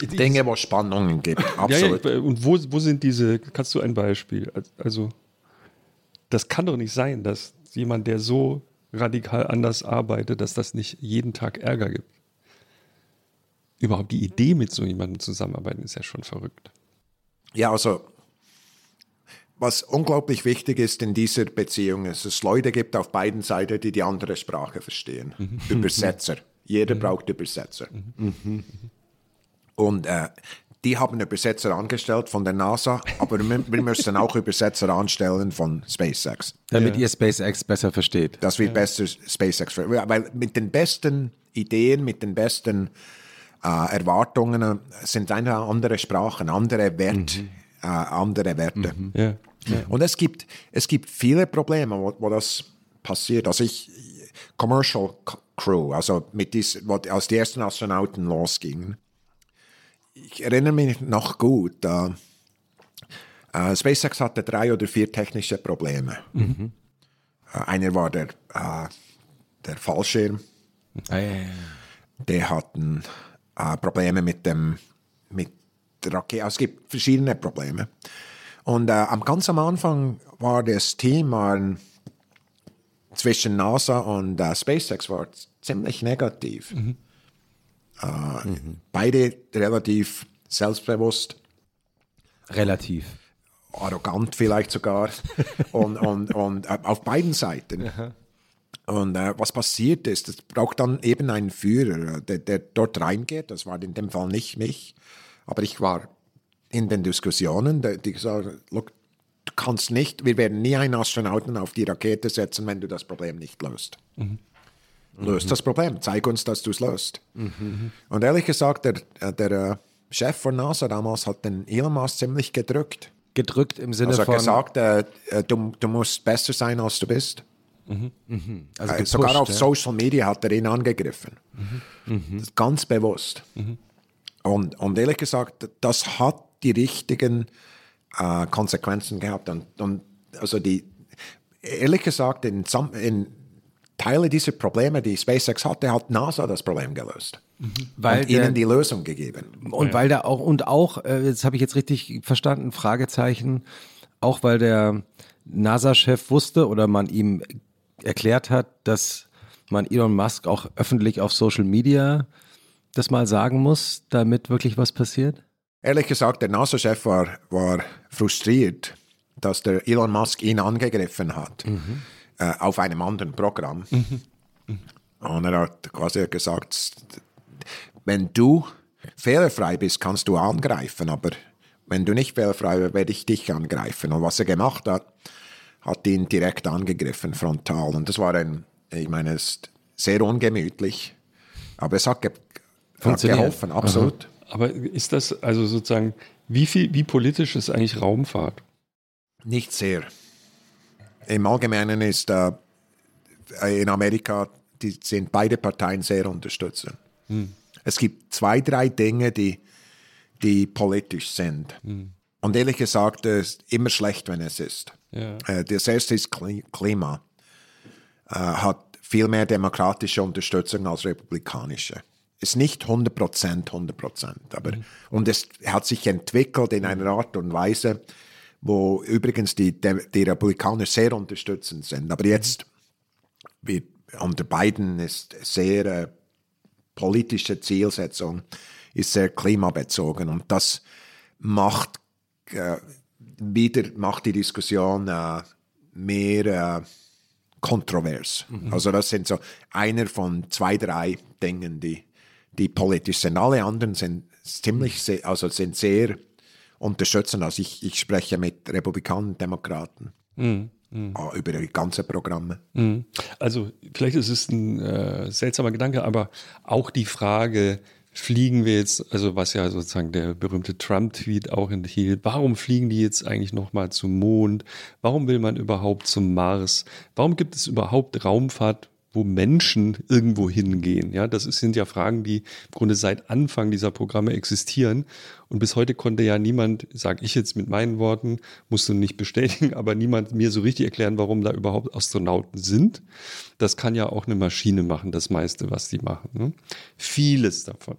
Dinge, wo Spannungen gibt. Ja, ja, Absolut. und wo, wo sind diese, kannst du ein Beispiel? Also, das kann doch nicht sein, dass jemand, der so radikal anders arbeitet, dass das nicht jeden Tag Ärger gibt. Überhaupt die Idee, mit so jemandem zusammenarbeiten, ist ja schon verrückt. Ja, also was unglaublich wichtig ist in dieser Beziehung, ist, dass es Leute gibt auf beiden Seiten, die die andere Sprache verstehen. Übersetzer. Jeder braucht Übersetzer. Und äh, die haben Übersetzer angestellt von der NASA, aber wir, wir müssen auch Übersetzer anstellen von SpaceX. Damit ihr SpaceX besser versteht. dass wir besser SpaceX, weil mit den besten Ideen, mit den besten äh, Erwartungen äh, sind einfach andere Sprachen, andere Wert, äh, andere Werte. Ja. Und es gibt, es gibt viele Probleme, wo, wo das passiert. Also ich, Commercial Crew, also mit dies, wo, als die ersten Astronauten losgingen, ich erinnere mich noch gut, äh, äh, SpaceX hatte drei oder vier technische Probleme. Äh, einer war der, äh, der Fallschirm, Ah, ja, ja. die hatten äh, Probleme mit dem mit der Rakete. Also es gibt verschiedene Probleme. Und äh, am ganz am Anfang war das Team waren zwischen NASA und äh, SpaceX war ziemlich negativ. Äh, Beide relativ selbstbewusst Relativ. arrogant vielleicht sogar und, und, und äh, auf beiden Seiten. Und äh, was passiert ist, es braucht dann eben einen Führer, der, der dort reingeht. Das war in dem Fall nicht mich, aber ich war in den Diskussionen, die gesagt look, du kannst nicht, wir werden nie einen Astronauten auf die Rakete setzen, wenn du das Problem nicht löst. Löst das Problem, zeig uns, dass du es löst. Und ehrlich gesagt, der, äh, der äh, Chef von NASA damals hat den Elon Musk ziemlich gedrückt. Gedrückt im Sinne Also er von. hat gesagt, äh, äh, du, du musst besser sein, als du bist. also Äh, gepusht, Sogar auf ja. Social Media hat er ihn angegriffen. Das ist ganz bewusst. Und, und ehrlich gesagt, das hat die richtigen äh, Konsequenzen gehabt. Und, und also die, ehrlich gesagt, in, in Teile dieser Probleme, die SpaceX hatte, hat NASA das Problem gelöst. Weil und der- ihnen die Lösung gegeben. Und weil da auch, und auch, äh, jetzt habe ich jetzt richtig verstanden, Fragezeichen, auch weil der NASA-Chef wusste oder man ihm erklärt hat, dass man Elon Musk auch öffentlich auf Social Media das mal sagen muss, damit wirklich was passiert? Ehrlich gesagt, der NASA-Chef war, war frustriert, dass der Elon Musk ihn angegriffen hat äh, auf einem anderen Programm. Und er hat quasi gesagt, wenn du fehlerfrei bist, kannst du angreifen, aber wenn du nicht fehlerfrei bist, werde ich dich angreifen. Und was er gemacht hat, hat ihn direkt angegriffen, frontal. Und das war ein, ich meine, es ist sehr ungemütlich, aber es hat, ge hat geholfen, absolut. Aber ist das also sozusagen, wie viel, wie politisch ist eigentlich Raumfahrt? Nicht sehr. Im Allgemeinen ist äh, in Amerika, die sind beide Parteien sehr unterstützend. Es gibt zwei, drei Dinge, die, die politisch sind. Und ehrlich gesagt, es ist immer schlecht, wenn es ist. Ja. Äh, das erste ist Kli- Klima. Äh, hat viel mehr demokratische Unterstützung als republikanische. Ist nicht 100 Prozent, 100 Prozent. Aber, Und es hat sich entwickelt in einer Art und Weise, wo übrigens die, die Republikaner sehr unterstützend sind. Aber jetzt, wie unter Biden ist sehr äh, politische Zielsetzung, ist sehr klimabezogen. Und das macht äh, wieder macht die Diskussion äh, mehr äh, kontrovers. Also das sind so einer von zwei, drei Dingen, die, die politisch sind. Alle anderen sind ziemlich, also sind sehr unterstützend. Also ich, ich spreche mit Republikanern Demokraten äh, über die ganzen Programme. Mhm. Also vielleicht ist es ein äh, seltsamer Gedanke, aber auch die Frage, fliegen wir jetzt, also was ja sozusagen der berühmte Trump-Tweet auch enthielt, warum fliegen die jetzt eigentlich nochmal zum Mond? Warum will man überhaupt zum Mars? Warum gibt es überhaupt Raumfahrt, wo Menschen irgendwo hingehen? Ja, das sind ja Fragen, die im Grunde seit Anfang dieser Programme existieren. Und bis heute konnte ja niemand, sage ich jetzt mit meinen Worten, musst du nicht bestätigen, aber niemand mir so richtig erklären, warum da überhaupt Astronauten sind. Das kann ja auch eine Maschine machen, das meiste, was die machen. Ne? Vieles davon.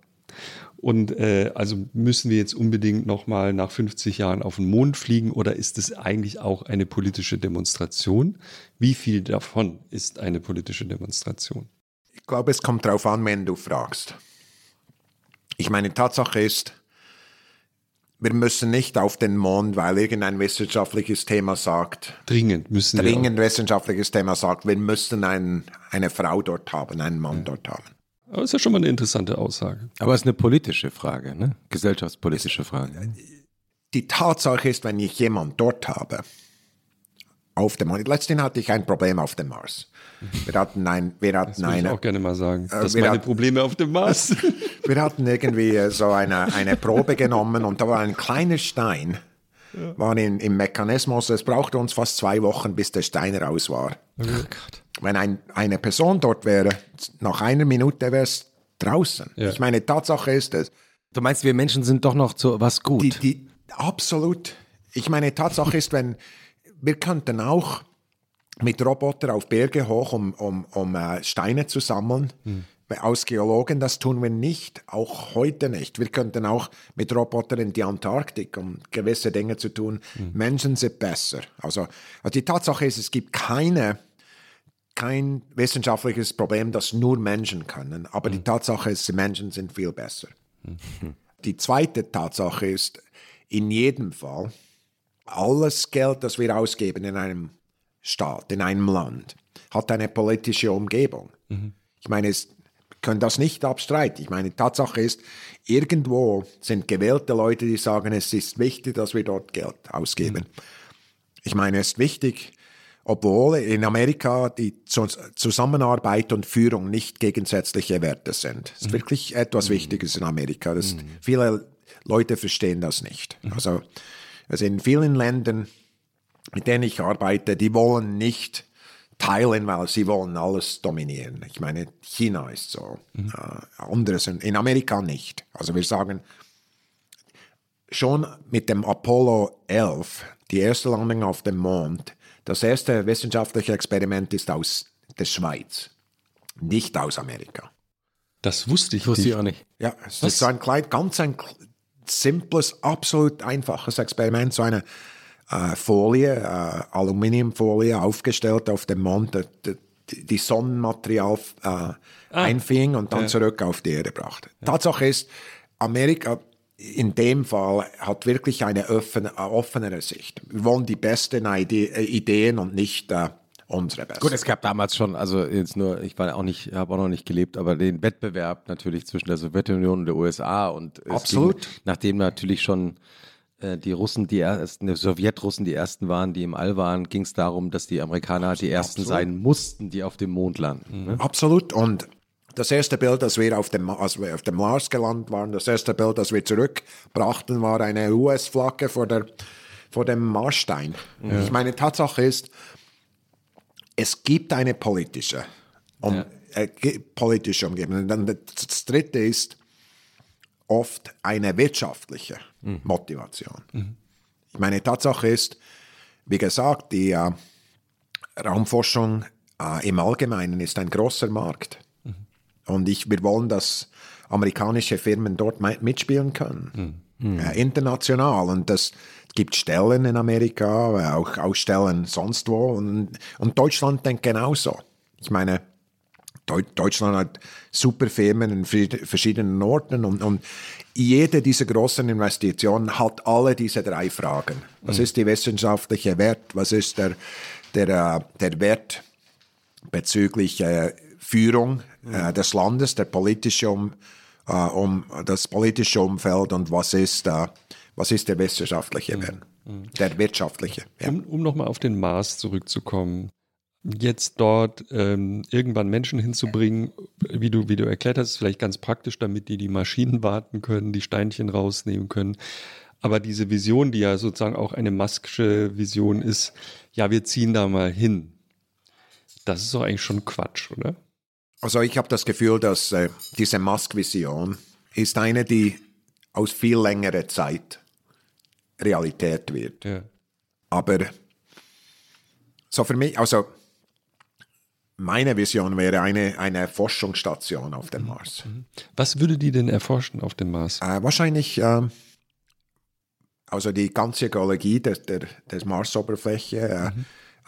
Und äh, also müssen wir jetzt unbedingt nochmal nach 50 Jahren auf den Mond fliegen oder ist es eigentlich auch eine politische Demonstration? Wie viel davon ist eine politische Demonstration? Ich glaube, es kommt darauf an, wenn du fragst. Ich meine, Tatsache ist, wir müssen nicht auf den Mond, weil irgendein wissenschaftliches Thema sagt. Dringend müssen dringend wir. wissenschaftliches Thema sagt, wir müssen ein, eine Frau dort haben, einen Mann ja. dort haben. Aber ist ja schon mal eine interessante Aussage. Aber es ist eine politische Frage, ne? Gesellschaftspolitische Frage. Die Tatsache ist, wenn ich jemanden dort habe, auf dem Mars. Letztens hatte ich ein Problem auf dem Mars. Wir hatten ein, wir hatten das eine. Ich auch gerne mal sagen. Äh, das sind meine hat, Probleme auf dem Mars. wir hatten irgendwie so eine, eine Probe genommen und da war ein kleiner Stein, ja. war in, im Mechanismus. Es brauchte uns fast zwei Wochen, bis der Stein raus war. Okay. Oh Wenn ein, eine Person dort wäre, nach einer Minute wäre es draußen. Ja. Ich meine, Tatsache ist es. Du meinst, wir Menschen sind doch noch zu was gut? Die, die, absolut. Ich meine, Tatsache ist, wenn wir könnten auch mit Robotern auf Berge hoch, um, um, um uh, Steine zu sammeln. Hm. Aus Geologen, das tun wir nicht, auch heute nicht. Wir könnten auch mit Robotern in die Antarktik, um gewisse Dinge zu tun. Hm. Menschen sind besser. Also, also die Tatsache ist, es gibt keine, kein wissenschaftliches Problem, das nur Menschen können. Aber hm. die Tatsache ist, Menschen sind viel besser. Hm. Die zweite Tatsache ist, in jedem Fall, alles Geld, das wir ausgeben in einem Staat, in einem Land, hat eine politische Umgebung. Mhm. Ich meine, es können das nicht abstreiten. Ich meine, Tatsache ist, irgendwo sind gewählte Leute, die sagen, es ist wichtig, dass wir dort Geld ausgeben. Mhm. Ich meine, es ist wichtig, obwohl in Amerika die Zusammenarbeit und Führung nicht gegensätzliche Werte sind. Es ist mhm. wirklich etwas mhm. Wichtiges in Amerika. Das. Viele Leute verstehen das nicht. Also also in vielen Ländern, mit denen ich arbeite, die wollen nicht teilen, weil sie wollen alles dominieren. Ich meine, China ist so, mhm. äh, anderes in Amerika nicht. Also wir sagen, schon mit dem Apollo 11, die erste Landung auf dem Mond, das erste wissenschaftliche Experiment ist aus der Schweiz, nicht aus Amerika. Das wusste ich, wusste ich auch nicht. Ja, es Was? ist so ein klein, ganz ein simples, absolut einfaches Experiment, so eine äh, Folie, äh, Aluminiumfolie aufgestellt auf dem Mond, die, die Sonnenmaterial äh, ah. einfing und dann ja. zurück auf die Erde brachte. Ja. Tatsache ist, Amerika in dem Fall hat wirklich eine offene, offenere Sicht. Wir wollen die besten Ideen und nicht äh, unsere beste. Gut, es gab damals schon, also jetzt nur, ich war auch nicht, habe auch noch nicht gelebt, aber den Wettbewerb natürlich zwischen der Sowjetunion und der USA und absolut, ging, nachdem natürlich schon äh, die Russen, die ersten, die Sowjetrussen die ersten waren, die im All waren, ging es darum, dass die Amerikaner absolut, die ersten absolut. sein mussten, die auf dem Mond landen. Ne? Absolut und das erste Bild, das wir auf dem, als wir auf dem Mars gelandet waren, das erste Bild, das wir zurückbrachten, war eine US-Flagge vor, der, vor dem Marsstein. Ja. Ich meine, Tatsache ist, es gibt eine politische, um, ja. äh, politische Umgebung. Und dann das dritte ist oft eine wirtschaftliche mhm. Motivation. Mhm. Ich meine, Tatsache ist, wie gesagt, die äh, Raumforschung äh, im Allgemeinen ist ein großer Markt. Mhm. Und ich, wir wollen, dass amerikanische Firmen dort mitspielen können. Mhm. Äh, international. Und das, gibt Stellen in Amerika, auch, auch Stellen sonst wo. Und, und Deutschland denkt genauso. Ich meine, Deutschland hat super Firmen in verschiedenen Orten und, und jede dieser großen Investitionen hat alle diese drei Fragen. Was mhm. ist die wissenschaftliche Wert? Was ist der, der, äh, der Wert bezüglich äh, Führung mhm. äh, des Landes, der politische um, äh, um, das politische Umfeld und was ist äh, was ist der wissenschaftliche Wert, mhm. der wirtschaftliche. Ja. Um, um nochmal auf den Mars zurückzukommen. Jetzt dort ähm, irgendwann Menschen hinzubringen, wie du, wie du erklärt hast, ist vielleicht ganz praktisch, damit die die Maschinen warten können, die Steinchen rausnehmen können. Aber diese Vision, die ja sozusagen auch eine maskische Vision ist, ja, wir ziehen da mal hin. Das ist doch eigentlich schon Quatsch, oder? Also ich habe das Gefühl, dass äh, diese Musk-Vision ist eine, die aus viel längerer Zeit Realität wird. Ja. Aber so für mich, also meine Vision wäre eine, eine Forschungsstation auf dem Mars. Was würde die denn erforschen auf dem Mars? Äh, wahrscheinlich ähm, also die ganze Geologie des, der, des Marsoberfläche.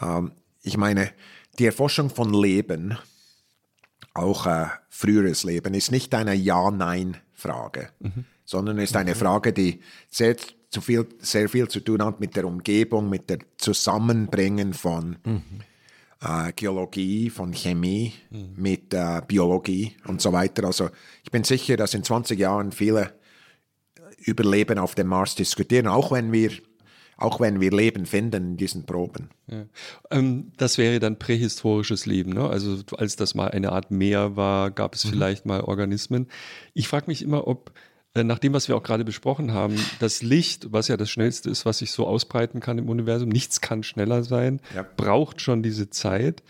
Äh, ähm, ich meine, die Erforschung von Leben, auch äh, früheres Leben, ist nicht eine Ja-Nein-Frage, sondern ist eine Frage, die sehr, zu viel, sehr viel zu tun hat mit der Umgebung, mit dem Zusammenbringen von äh, Geologie, von Chemie mit äh, Biologie und so weiter. Also ich bin sicher, dass in 20 Jahren viele über Leben auf dem Mars diskutieren, auch wenn wir, auch wenn wir Leben finden in diesen Proben. Ja. Ähm, das wäre dann prähistorisches Leben, ne? Also als das mal eine Art Meer war, gab es vielleicht mal Organismen. Ich frage mich immer, ob nach dem, was wir auch gerade besprochen haben, das Licht, was ja das Schnellste ist, was sich so ausbreiten kann im Universum, nichts kann schneller sein, Ja. braucht schon diese Zeit.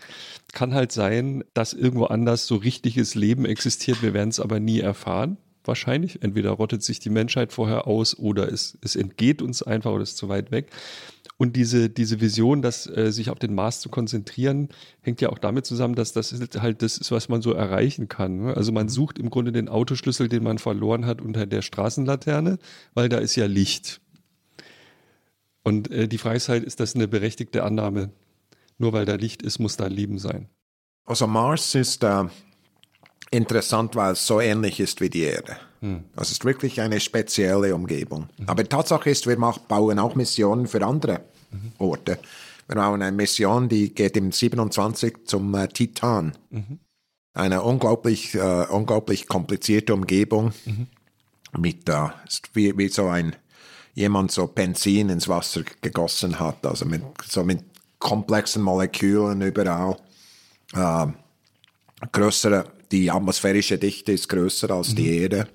Kann halt sein, dass irgendwo anders so richtiges Leben existiert, wir werden es aber nie erfahren. Wahrscheinlich. Entweder rottet sich die Menschheit vorher aus oder es, es entgeht uns einfach oder ist zu weit weg. Und diese, diese Vision, dass äh, sich auf den Mars zu konzentrieren, hängt ja auch damit zusammen, dass das ist halt das ist, was man so erreichen kann. Ne? Also man sucht im Grunde den Autoschlüssel, den man verloren hat unter der Straßenlaterne, weil da ist ja Licht. Und äh, die Frage ist halt, ist das eine berechtigte Annahme? Nur weil da Licht ist, muss da Leben sein. Also Mars ist äh, interessant, weil es so ähnlich ist wie die Erde. Das ist wirklich eine spezielle Umgebung. Aber Tatsache ist, wir mach, bauen auch Missionen für andere Orte. Wir bauen eine Mission, die geht im 27 zum äh, Titan. Eine unglaublich, äh, unglaublich komplizierte Umgebung mit äh, wie, wie so ein jemand so Benzin ins Wasser gegossen hat, also mit so mit komplexen Molekülen überall. Äh, größere, die atmosphärische Dichte ist größer als die Erde.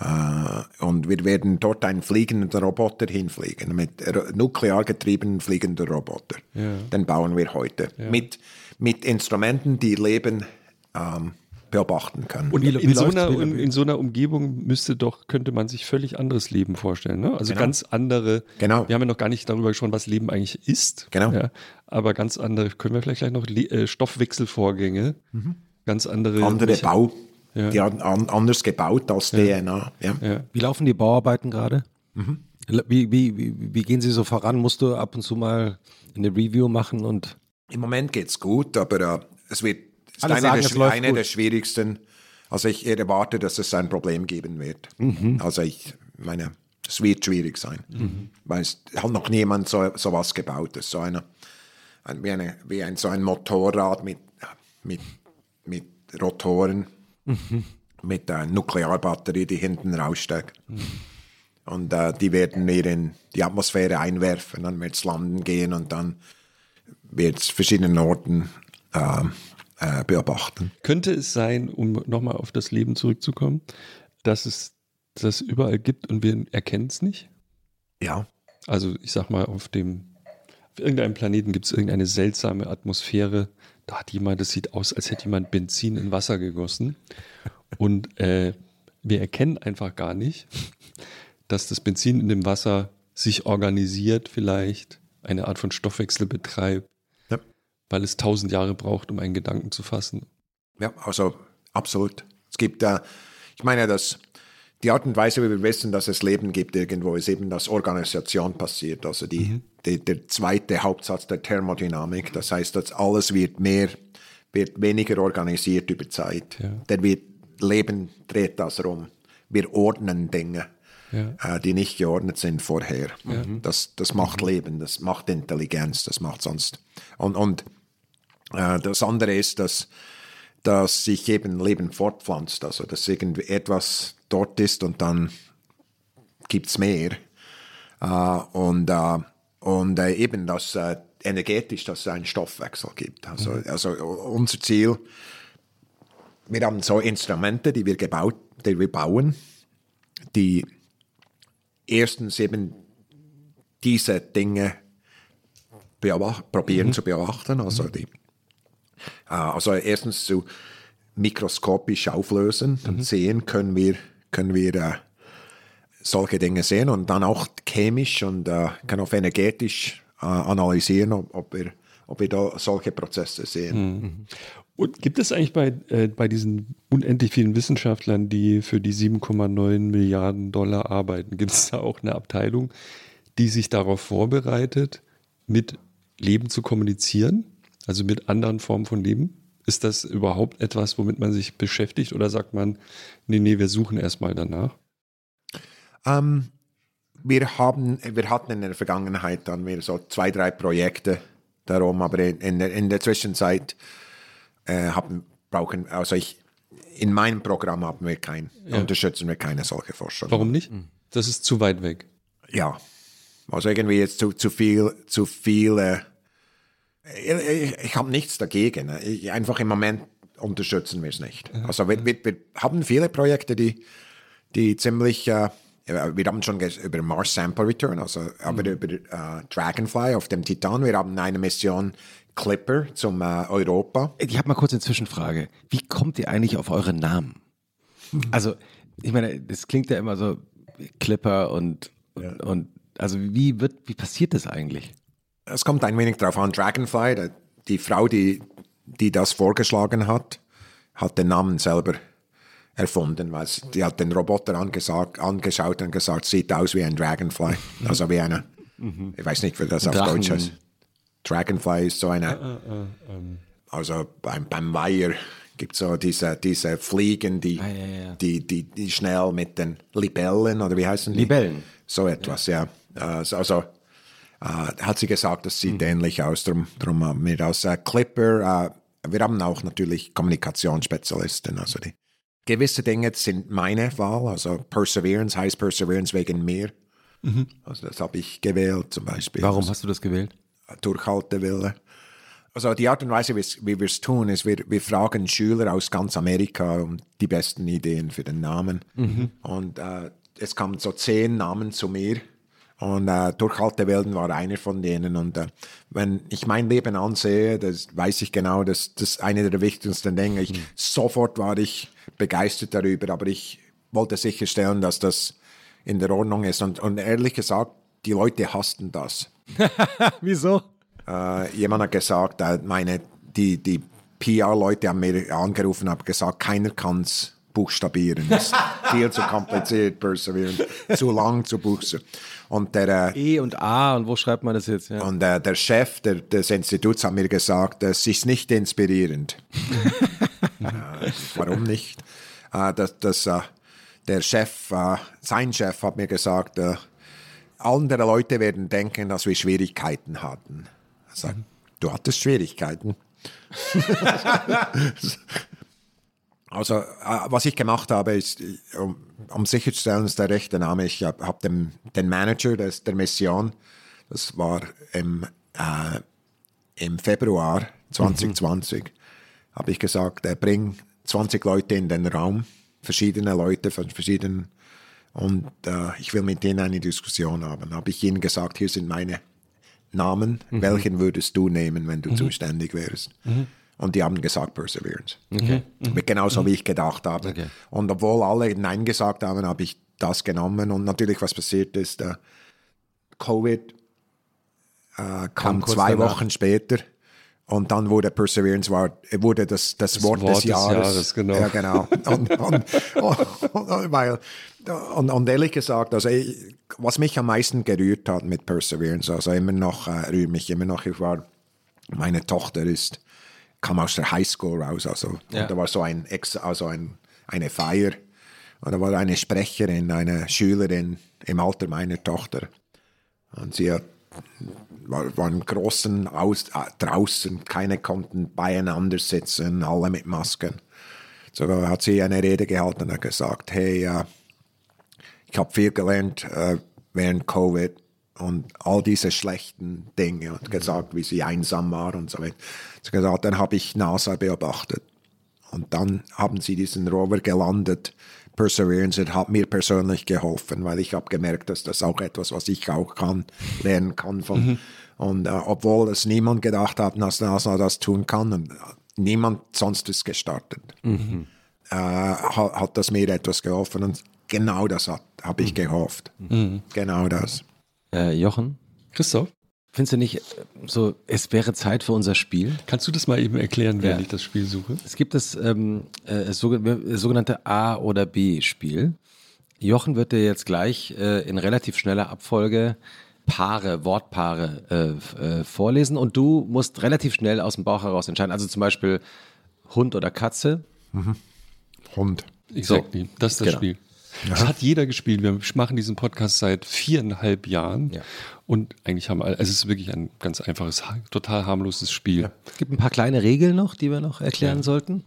Äh, und wir werden dort einen fliegenden Roboter hinfliegen, mit nuklear getriebenen fliegenden Roboter. Den bauen wir heute. Mit, mit Instrumenten, die Leben ähm, beobachten können. Und Wie- wie in, so einer, in, in so einer Umgebung müsste doch, könnte man sich völlig anderes Leben vorstellen. Ne? Also ganz andere, Genau. wir haben ja noch gar nicht darüber gesprochen, was Leben eigentlich ist. Genau. Ja, aber ganz andere, können wir vielleicht gleich noch Le äh, Stoffwechselvorgänge, ganz andere. andere Bau, Ja. die haben an, anders gebaut als DNA. Ja. Ja. Wie laufen die Bauarbeiten gerade? Wie, wie, wie, wie gehen sie so voran? Musst du ab und zu mal eine Review machen und Im Moment geht's gut, aber äh, es wird es ist Alle eine, sagen, der, es läuft eine gut. der schwierigsten. Also ich erwarte, dass es ein Problem geben wird. Mhm. Also ich meine, es wird schwierig sein, weil es hat noch niemand so sowas gebaut. Es ist so eine, ein, wie, eine, wie ein so ein Motorrad mit mit Rotoren, Mhm. mit einer Nuklearbatterie, die hinten raussteckt. Und äh, die werden wir in die Atmosphäre einwerfen, dann wird es landen gehen und dann wird es verschiedenen Orten äh, äh, beobachten. Könnte es sein, um nochmal auf das Leben zurückzukommen, dass es das überall gibt und wir erkennen es nicht? Ja. Also ich sag mal, auf dem, auf irgendeinem Planeten gibt es irgendeine seltsame Atmosphäre. Da hat jemand, das sieht aus, als hätte jemand Benzin in Wasser gegossen. Und äh, wir erkennen einfach gar nicht, dass das Benzin in dem Wasser sich organisiert vielleicht, eine Art von Stoffwechsel betreibt, Ja. weil es tausend Jahre braucht, um einen Gedanken zu fassen. Ja, also absolut. Es gibt, äh, ich meine, dass die Art und Weise, wie wir wissen, dass es Leben gibt irgendwo, ist eben, dass Organisation passiert. Also die, die, der zweite Hauptsatz der Thermodynamik. Das heißt, dass alles wird mehr, wird weniger organisiert über Zeit. Denn wir Leben dreht das rum. Wir ordnen Dinge, äh, die nicht geordnet sind vorher. Das, das macht Leben, das macht Intelligenz, das macht sonst. Und, und äh, das andere ist, dass dass sich eben Leben fortpflanzt, also dass irgendwie etwas dort ist und dann gibt's mehr. Äh, und äh, und äh, eben, dass äh, energetisch, dass es einen Stoffwechsel gibt. Also, also unser Ziel, wir haben so Instrumente, die wir gebaut, die wir bauen, die erstens eben diese Dinge probieren zu beobachten. Also, die, äh, also erstens zu mikroskopisch auflösen. Und sehen, können wir, können wir äh, solche Dinge sehen und dann auch chemisch und äh, kann auch energetisch äh, analysieren, ob, ob, wir, ob wir da solche Prozesse sehen. Und gibt es eigentlich bei, äh, bei diesen unendlich vielen Wissenschaftlern, die für die 7,9 Milliarden Dollar arbeiten, gibt es da auch eine Abteilung, die sich darauf vorbereitet, mit Leben zu kommunizieren? Also mit anderen Formen von Leben? Ist das überhaupt etwas, womit man sich beschäftigt oder sagt man, nee, nee, wir suchen erstmal danach? Ähm, wir, haben, wir hatten in der Vergangenheit dann wir so zwei, drei Projekte darum, aber in, der, in der Zwischenzeit äh, haben, brauchen, also ich, in meinem Programm haben wir kein, Ja. unterstützen wir keine solche Forschung. Warum nicht? Das ist zu weit weg. Ja, also irgendwie jetzt zu, zu viel, zu viele. Ich, ich habe nichts dagegen. Ich, einfach im Moment unterstützen wir es nicht. Also wir, wir, wir haben viele Projekte, die, die ziemlich, äh, wir haben schon über Mars Sample Return, also aber über äh, Dragonfly auf dem Titan. Wir haben eine Mission Clipper zum äh, Europa. Ich habe mal kurz eine Zwischenfrage. Wie kommt ihr eigentlich auf eure Namen? Also, ich meine, das klingt ja immer so Clipper und, und, und also wie wird, wie passiert das eigentlich? Es kommt ein wenig darauf an. Dragonfly, die Frau, die, die das vorgeschlagen hat, hat den Namen selber erfunden, weil sie, die hat den Roboter angesagt, angeschaut und gesagt, sieht aus wie ein Dragonfly. Also wie eine, ich weiß nicht, wie das auf Drachen- Deutsch heißt. Dragonfly ist so eine, also beim, beim Weiher gibt es so diese, diese Fliegen, die, Ah, ja, ja. Die, die, die schnell mit den Libellen, oder wie heißen die? Libellen. So etwas, ja. Äh, so- Also äh, hat sie gesagt, das sieht ähnlich aus. Darum, darum haben wir äh, Clipper. Äh, wir haben auch natürlich Kommunikationsspezialisten. Also die gewisse Dinge sind meine Wahl. Also Perseverance heißt Perseverance wegen mir. Also das habe ich gewählt zum Beispiel. Warum hast du das gewählt? Durchhaltewille. Also die Art und Weise, wie wir es tun, ist, wir, wir fragen Schüler aus ganz Amerika um die besten Ideen für den Namen. Und äh, es kamen so zehn Namen zu mir. Und äh, Durchhaltewillen war einer von denen. Und äh, wenn ich mein Leben ansehe, das weiß ich genau, dass das eine der wichtigsten Dinge. Ich, Sofort war ich begeistert darüber, aber ich wollte sicherstellen, dass das in der Ordnung ist. Und, und ehrlich gesagt, die Leute hassten das. Wieso? Äh, jemand hat gesagt, äh, meine, die, die PR-Leute haben mir angerufen und haben gesagt, keiner kann es buchstabieren. Das ist viel zu kompliziert, perseveren, zu lang zu buchstabieren. Und der, äh, E und A und wo schreibt man das jetzt? Ja. und äh, der Chef der, des Instituts hat mir gesagt, es ist nicht inspirierend. warum nicht? Äh, das, das, äh, der Chef, äh, sein Chef hat mir gesagt, äh, andere Leute werden denken, dass wir Schwierigkeiten hatten. Er sagt, du hattest Schwierigkeiten. Also, äh, was ich gemacht habe, ist, äh, um, um sicherzustellen, dass der rechte Name ist, ich habe hab dem, den Manager des, der Mission, das war im, äh, im Februar 2020, habe ich gesagt, äh, bring 20 Leute in den Raum, verschiedene Leute von verschiedenen, und äh, ich will mit denen eine Diskussion haben. Habe ich ihnen gesagt, hier sind meine Namen, welchen würdest du nehmen, wenn du zuständig wärst? Und die haben gesagt Perseverance. Okay. Genauso wie ich gedacht habe. Okay. Und obwohl alle Nein gesagt haben, habe ich das genommen. Und natürlich, was passiert ist, äh, Covid äh, kam, kurz zwei danach. Wochen später. Und dann wurde Perseverance war, wurde das, das, Wort, Wort des des Jahres. Jahres, genau. Ja, genau. Und, und, und, und, weil, und, und ehrlich gesagt, also ich, was mich am meisten gerührt hat mit Perseverance, also immer noch, äh, rührt mich immer noch, ich war, meine Tochter ist, kam aus der Highschool raus, also Ja. und da war so ein, Ex, also ein, eine Feier und da war eine Sprecherin, eine Schülerin im Alter meiner Tochter und sie hat war, waren großen aus, äh, draußen, keine konnten beieinander sitzen, alle mit Masken. So hat sie eine Rede gehalten und gesagt, hey, äh, ich habe viel gelernt äh, während Covid. und all diese schlechten Dinge und gesagt, wie sie einsam war und so weiter. Sie gesagt, dann habe ich NASA beobachtet. Und dann haben sie diesen Rover gelandet. Perseverance hat mir persönlich geholfen, weil ich habe gemerkt, dass das auch etwas, was ich auch kann, lernen kann von. Mhm. Und äh, obwohl es niemand gedacht hat, dass NASA das tun kann, und niemand sonst ist gestartet, Mhm. äh, hat, hat das mir etwas geholfen. Und genau das hat- habe ich gehofft. Mhm. Genau das. Äh, Jochen, Christoph, findest du nicht äh, so, es wäre Zeit für unser Spiel? kannst du das mal eben erklären, während Ja. ich das Spiel suche? Es gibt das ähm, äh, sogen- sogenannte A- oder B-Spiel. Jochen wird dir jetzt gleich äh, in relativ schneller Abfolge Paare, Wortpaare äh, äh, vorlesen und du musst relativ schnell aus dem Bauch heraus entscheiden. Also zum Beispiel Hund oder Katze. Hund. Exactly. Das ist das Genau. Spiel. Das hat jeder gespielt. Wir machen diesen Podcast seit viereinhalb Jahren. Ja. Und eigentlich haben alle, also es ist wirklich ein ganz einfaches, total harmloses Spiel. Es gibt ein paar kleine Regeln noch, die wir noch erklären sollten.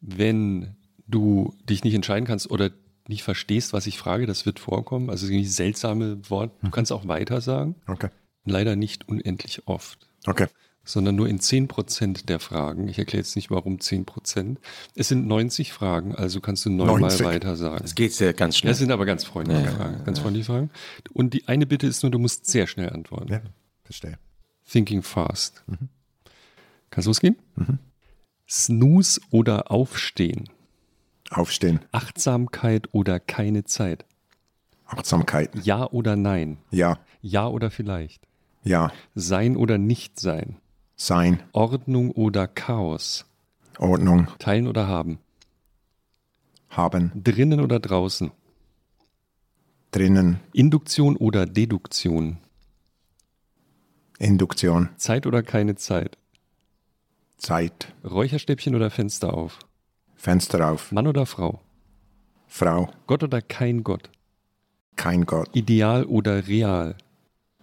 Wenn du dich nicht entscheiden kannst oder nicht verstehst, was ich frage, das wird vorkommen. Also irgendwie seltsame Wort. Du kannst auch weiter sagen. Okay. Leider nicht unendlich oft. Okay. Sondern nur in 10% der Fragen. Ich erkläre jetzt nicht, warum 10%. Es sind 90 Fragen, also kannst du neunmal 90. weiter sagen. Es geht sehr ganz schnell. Das sind aber ganz freundliche Ja, Fragen. Ganz freundliche Fragen. Und die eine Bitte ist nur, du musst sehr schnell antworten. Ja, verstehe. Thinking fast. Kannst losgehen? Snooze oder Aufstehen? Aufstehen. Achtsamkeit oder keine Zeit? Achtsamkeit. Ja oder nein? Ja. Ja oder vielleicht? Ja. Sein oder nicht sein? Sein. Ordnung oder Chaos? Ordnung. Teilen oder haben? Haben. Drinnen oder draußen? Drinnen. Induktion oder Deduktion? Induktion. Zeit oder keine Zeit? Zeit. Räucherstäbchen oder Fenster auf? Fenster auf. Mann oder Frau? Frau. Gott oder kein Gott? Kein Gott. Ideal oder real?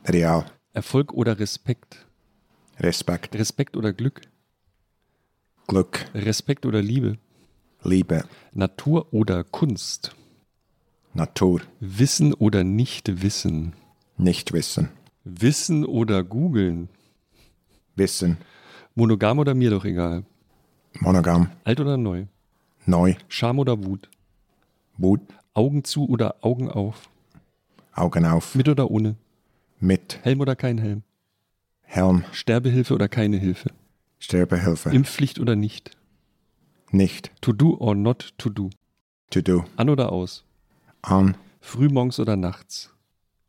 Real. Erfolg oder Respekt? Respekt. Respekt oder Glück? Glück. Respekt oder Liebe? Liebe. Natur oder Kunst? Natur. Wissen oder nicht wissen? Nicht wissen. Wissen oder googeln? Wissen. Monogam oder mir doch egal? Monogam. Alt oder neu? Neu. Scham oder Wut? Wut. Augen zu oder Augen auf? Augen auf. Mit oder ohne? Mit. Helm oder kein Helm? Helm. Sterbehilfe oder keine Hilfe? Sterbehilfe. Impfpflicht oder nicht? Nicht. To do or not to do? To do. An oder aus? An. Frühmorgens oder nachts?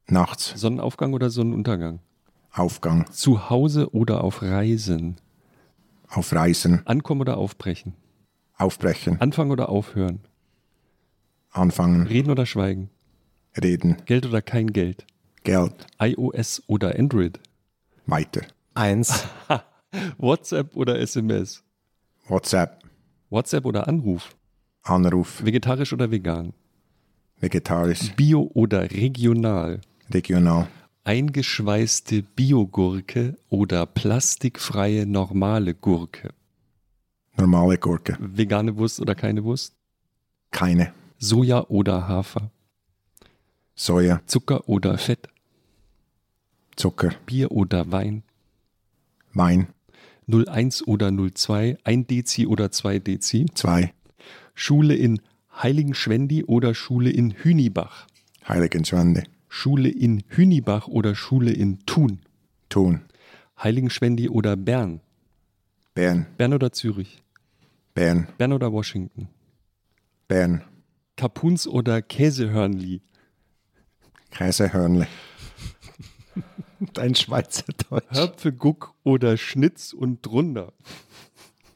Nachts. Sonnenaufgang oder Sonnenuntergang? Aufgang. Zu Hause oder auf Reisen? Auf Reisen. Ankommen oder aufbrechen? Aufbrechen. Anfangen oder aufhören? Anfangen. Reden oder schweigen? Reden. Geld oder kein Geld? Geld. iOS oder Android? Weiter. Eins. WhatsApp oder SMS? WhatsApp. WhatsApp oder Anruf? Anruf. Vegetarisch oder vegan? Vegetarisch. Bio oder regional? Regional. Eingeschweißte Biogurke oder plastikfreie normale Gurke? Normale Gurke. Vegane Wurst oder keine Wurst? Keine. Soja oder Hafer? Soja. Zucker oder Fett? Zucker. Bier oder Wein? Wein. 01 oder 02? 1 Dezi oder 2 Dezi? Zwei. Schule in Heiligenschwendi oder Schule in Hünibach? Heiligenschwende. Schule in Hünibach oder Schule in Thun? Thun. Heiligenschwendi oder Bern? Bern. Bern oder Zürich? Bern. Bern oder Washington? Bern. Kapuns oder Käsehörnli? Käsehörnle. Dein Schweizerdeutsch. Höpfelguck oder Schnitz und drunter?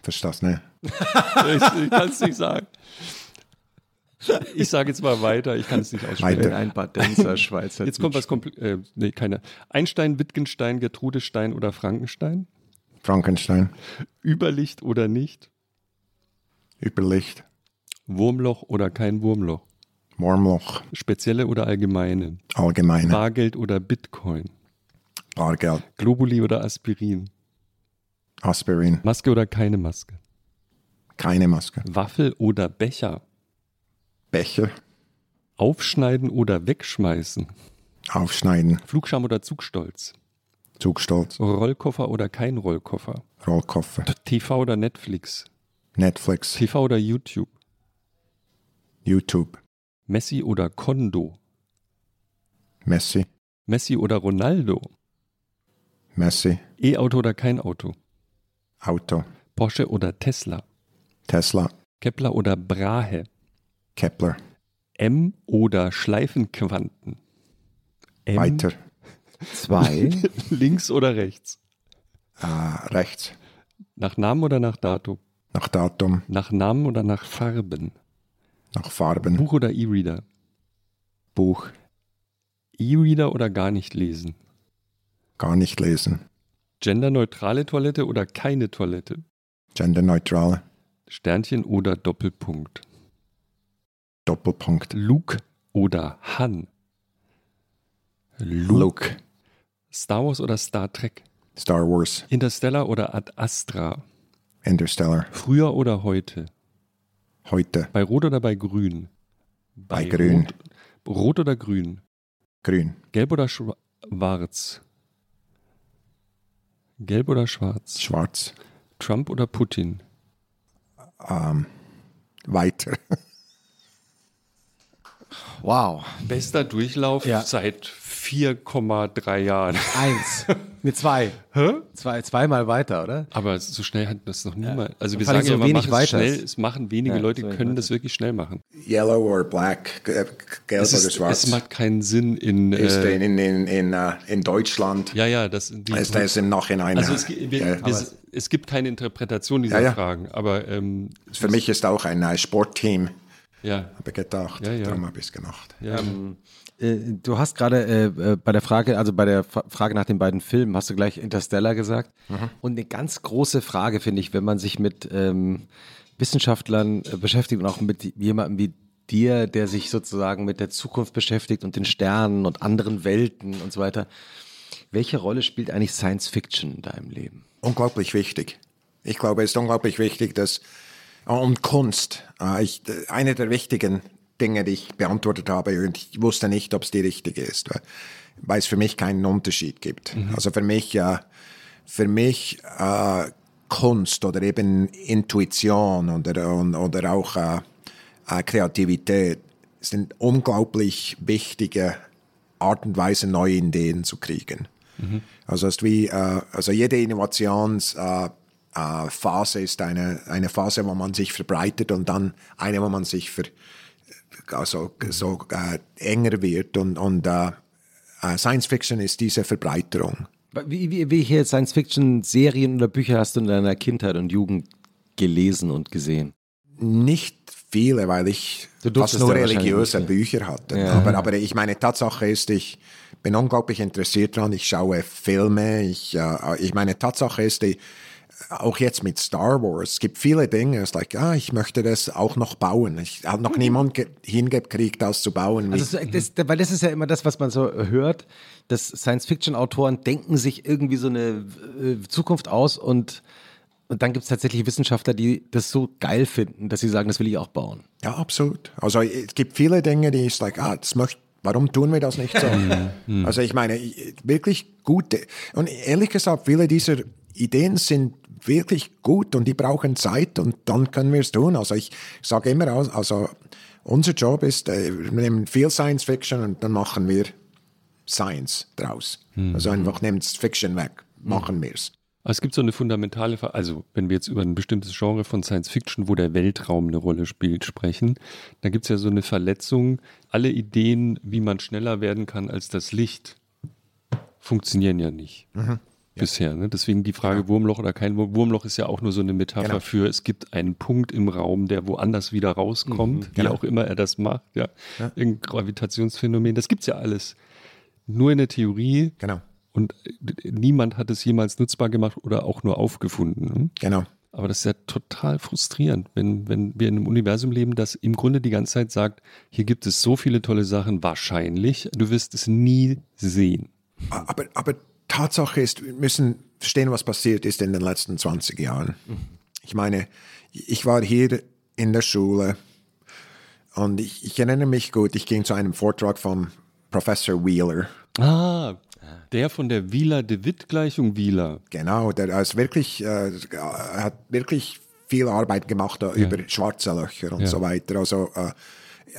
Verstehst ne? Ich, ich kann es nicht sagen. Ich sage jetzt mal weiter, ich kann es nicht aussprechen. Weiter. Ein Badenser Schweizer. Jetzt kommt was komplett, äh, nee, keine. Einstein, Wittgenstein, Gertrude Stein oder Frankenstein? Frankenstein. Überlicht oder nicht? Überlicht. Wurmloch oder kein Wurmloch? Wurmloch. Spezielle oder allgemeine? Allgemeine. Bargeld oder Bitcoin? Bargeld. Globuli oder Aspirin? Aspirin. Maske oder keine Maske? Keine Maske. Waffel oder Becher? Becher. Aufschneiden oder wegschmeißen? Aufschneiden, Flugscham oder Zugstolz? Zugstolz, Rollkoffer oder kein Rollkoffer? Rollkoffer, TV oder Netflix? Netflix, TV oder YouTube? YouTube, Messi oder Kondo? Messi, Messi oder Ronaldo? Messi, E-Auto oder kein Auto? Auto, Porsche oder Tesla? Tesla, Kepler oder Brahe? Kepler, M oder Schleifenquanten? M, weiter, Zwei. Links oder rechts? äh, rechts, Nach Namen oder nach Datum? nach Datum, Nach Namen oder nach Farben? nach Farben, Buch oder E-Reader? Buch, E-Reader oder gar nicht lesen? Gar nicht lesen, Genderneutrale Toilette oder keine Toilette? genderneutral, Sternchen oder Doppelpunkt? Doppelpunkt, Luke oder Han? Luke, Star Wars oder Star Trek? Star Wars, Interstellar oder Ad Astra? Interstellar, Früher oder heute? heute, Bei Rot oder bei Grün? Bei Grün. Rot, Rot oder Grün? grün, Gelb oder schwarz? Gelb oder schwarz? schwarz, Trump oder Putin? ähm, weiter, Wow. Bester Durchlauf Ja. seit 4,3 Jahren. Eins. Ne, zwei. Hä? Zwei, zweimal weiter, oder? Aber so schnell hat das noch niemand. Also wir Vor allem sagen ja, so man wenig es schnell. Es machen wenige Ja, Leute, können weiter. das wirklich schnell machen. yellow or black, äh, gelb Es, oder ist, schwarz, es macht keinen Sinn in. ist Äh, in, in, in, äh, in Deutschland, ja, ja, das die, ist das im Nachhinein, Also äh, es, wir, ja, wir, es gibt keine Interpretation dieser Ja, ja. Fragen, aber ähm, für mich ist auch ein äh, Sportteam, ja, habe ich gedacht, Ja, ja. darum habe ich es gemacht. ja. Äh, Du hast gerade äh, äh, bei der Frage, also bei der Fra- Frage nach den beiden Filmen, hast du gleich Interstellar gesagt. Und eine ganz große Frage finde ich, wenn man sich mit ähm, Wissenschaftlern äh, beschäftigt und auch mit jemandem wie dir, der sich sozusagen mit der Zukunft beschäftigt und den Sternen und anderen Welten und so weiter. Welche Rolle spielt eigentlich Science Fiction in deinem Leben? unglaublich wichtig. Ich glaube, es ist unglaublich wichtig, dass und Kunst, äh, ich, äh, eine der wichtigen Dinge, die ich beantwortet habe, und ich wusste nicht, ob es die richtige ist, weil, es für mich keinen Unterschied gibt. Also für mich, äh, für mich äh, Kunst oder eben Intuition oder, oder auch äh, äh, Kreativität sind unglaublich wichtige Art und Weise, neue Ideen zu kriegen. Also es ist wie, äh, also jede Innovationsphase äh, äh, Phase ist eine, eine Phase, wo man sich verbreitet und dann eine, wo man sich ver, also, so äh, enger wird und, und äh, äh, Science Fiction ist diese Verbreiterung. Wie, wie, welche Science Fiction Serien oder Bücher hast du in deiner Kindheit und Jugend gelesen und gesehen? Nicht viele, weil ich fast nur religiöse nicht, Bücher hatte. Ja. Aber, aber ich meine, Tatsache ist, ich bin unglaublich interessiert daran. Ich schaue Filme. Ich, äh, ich meine, Tatsache ist, die, auch jetzt mit Star Wars, es gibt viele Dinge, es ist like, ah, ich möchte das auch noch bauen. Ich habe noch niemand ge- hingekriegt, das zu bauen. Also so, das, weil das ist ja immer das, was man so hört, dass Science-Fiction-Autoren denken sich irgendwie so eine äh, Zukunft aus und, und dann gibt es tatsächlich Wissenschaftler, die das so geil finden, dass sie sagen, das will ich auch bauen. Ja, absolut. Also es gibt viele Dinge, die ist like, ah, das möchte, warum tun wir das nicht so? also ich meine, ich- wirklich gute. Und ehrlich gesagt, viele dieser Ideen sind wirklich gut und die brauchen Zeit und dann können wir es tun. Also ich sage immer, also unser Job ist, äh, wir nehmen viel Science Fiction und dann machen wir Science draus. Also einfach nehmen Fiction weg, machen wir es. Es gibt so eine fundamentale, also wenn wir jetzt über ein bestimmtes Genre von Science Fiction, wo der Weltraum eine Rolle spielt, sprechen, da gibt es ja so eine Verletzung. Alle Ideen, wie man schneller werden kann als das Licht, funktionieren ja nicht. Bisher. Ne? Deswegen die Frage Wurmloch oder kein Wurm- Wurmloch ist ja auch nur so eine Metapher Genau. für, es gibt einen Punkt im Raum, der woanders wieder rauskommt, wie genau. auch immer er das macht. Ja? Irgendein Gravitationsphänomen, das gibt es ja alles. Nur in der Theorie Genau, und äh, niemand hat es jemals nutzbar gemacht oder auch nur aufgefunden. ne? genau. Aber das ist ja total frustrierend, wenn, wenn wir in einem Universum leben, das im Grunde die ganze Zeit sagt, hier gibt es so viele tolle Sachen, wahrscheinlich, du wirst es nie sehen. Aber, aber Tatsache ist, wir müssen verstehen, was passiert ist in den letzten 20 Jahren. Ich meine, ich war hier in der Schule und ich, ich erinnere mich gut, ich ging zu einem Vortrag vom Professor Wheeler. Ah, der von der Wheeler-de-Witt-Gleichung Wheeler. Genau, der ist wirklich, äh, hat wirklich viel Arbeit gemacht ja. über schwarze Löcher und ja. so weiter. Also äh,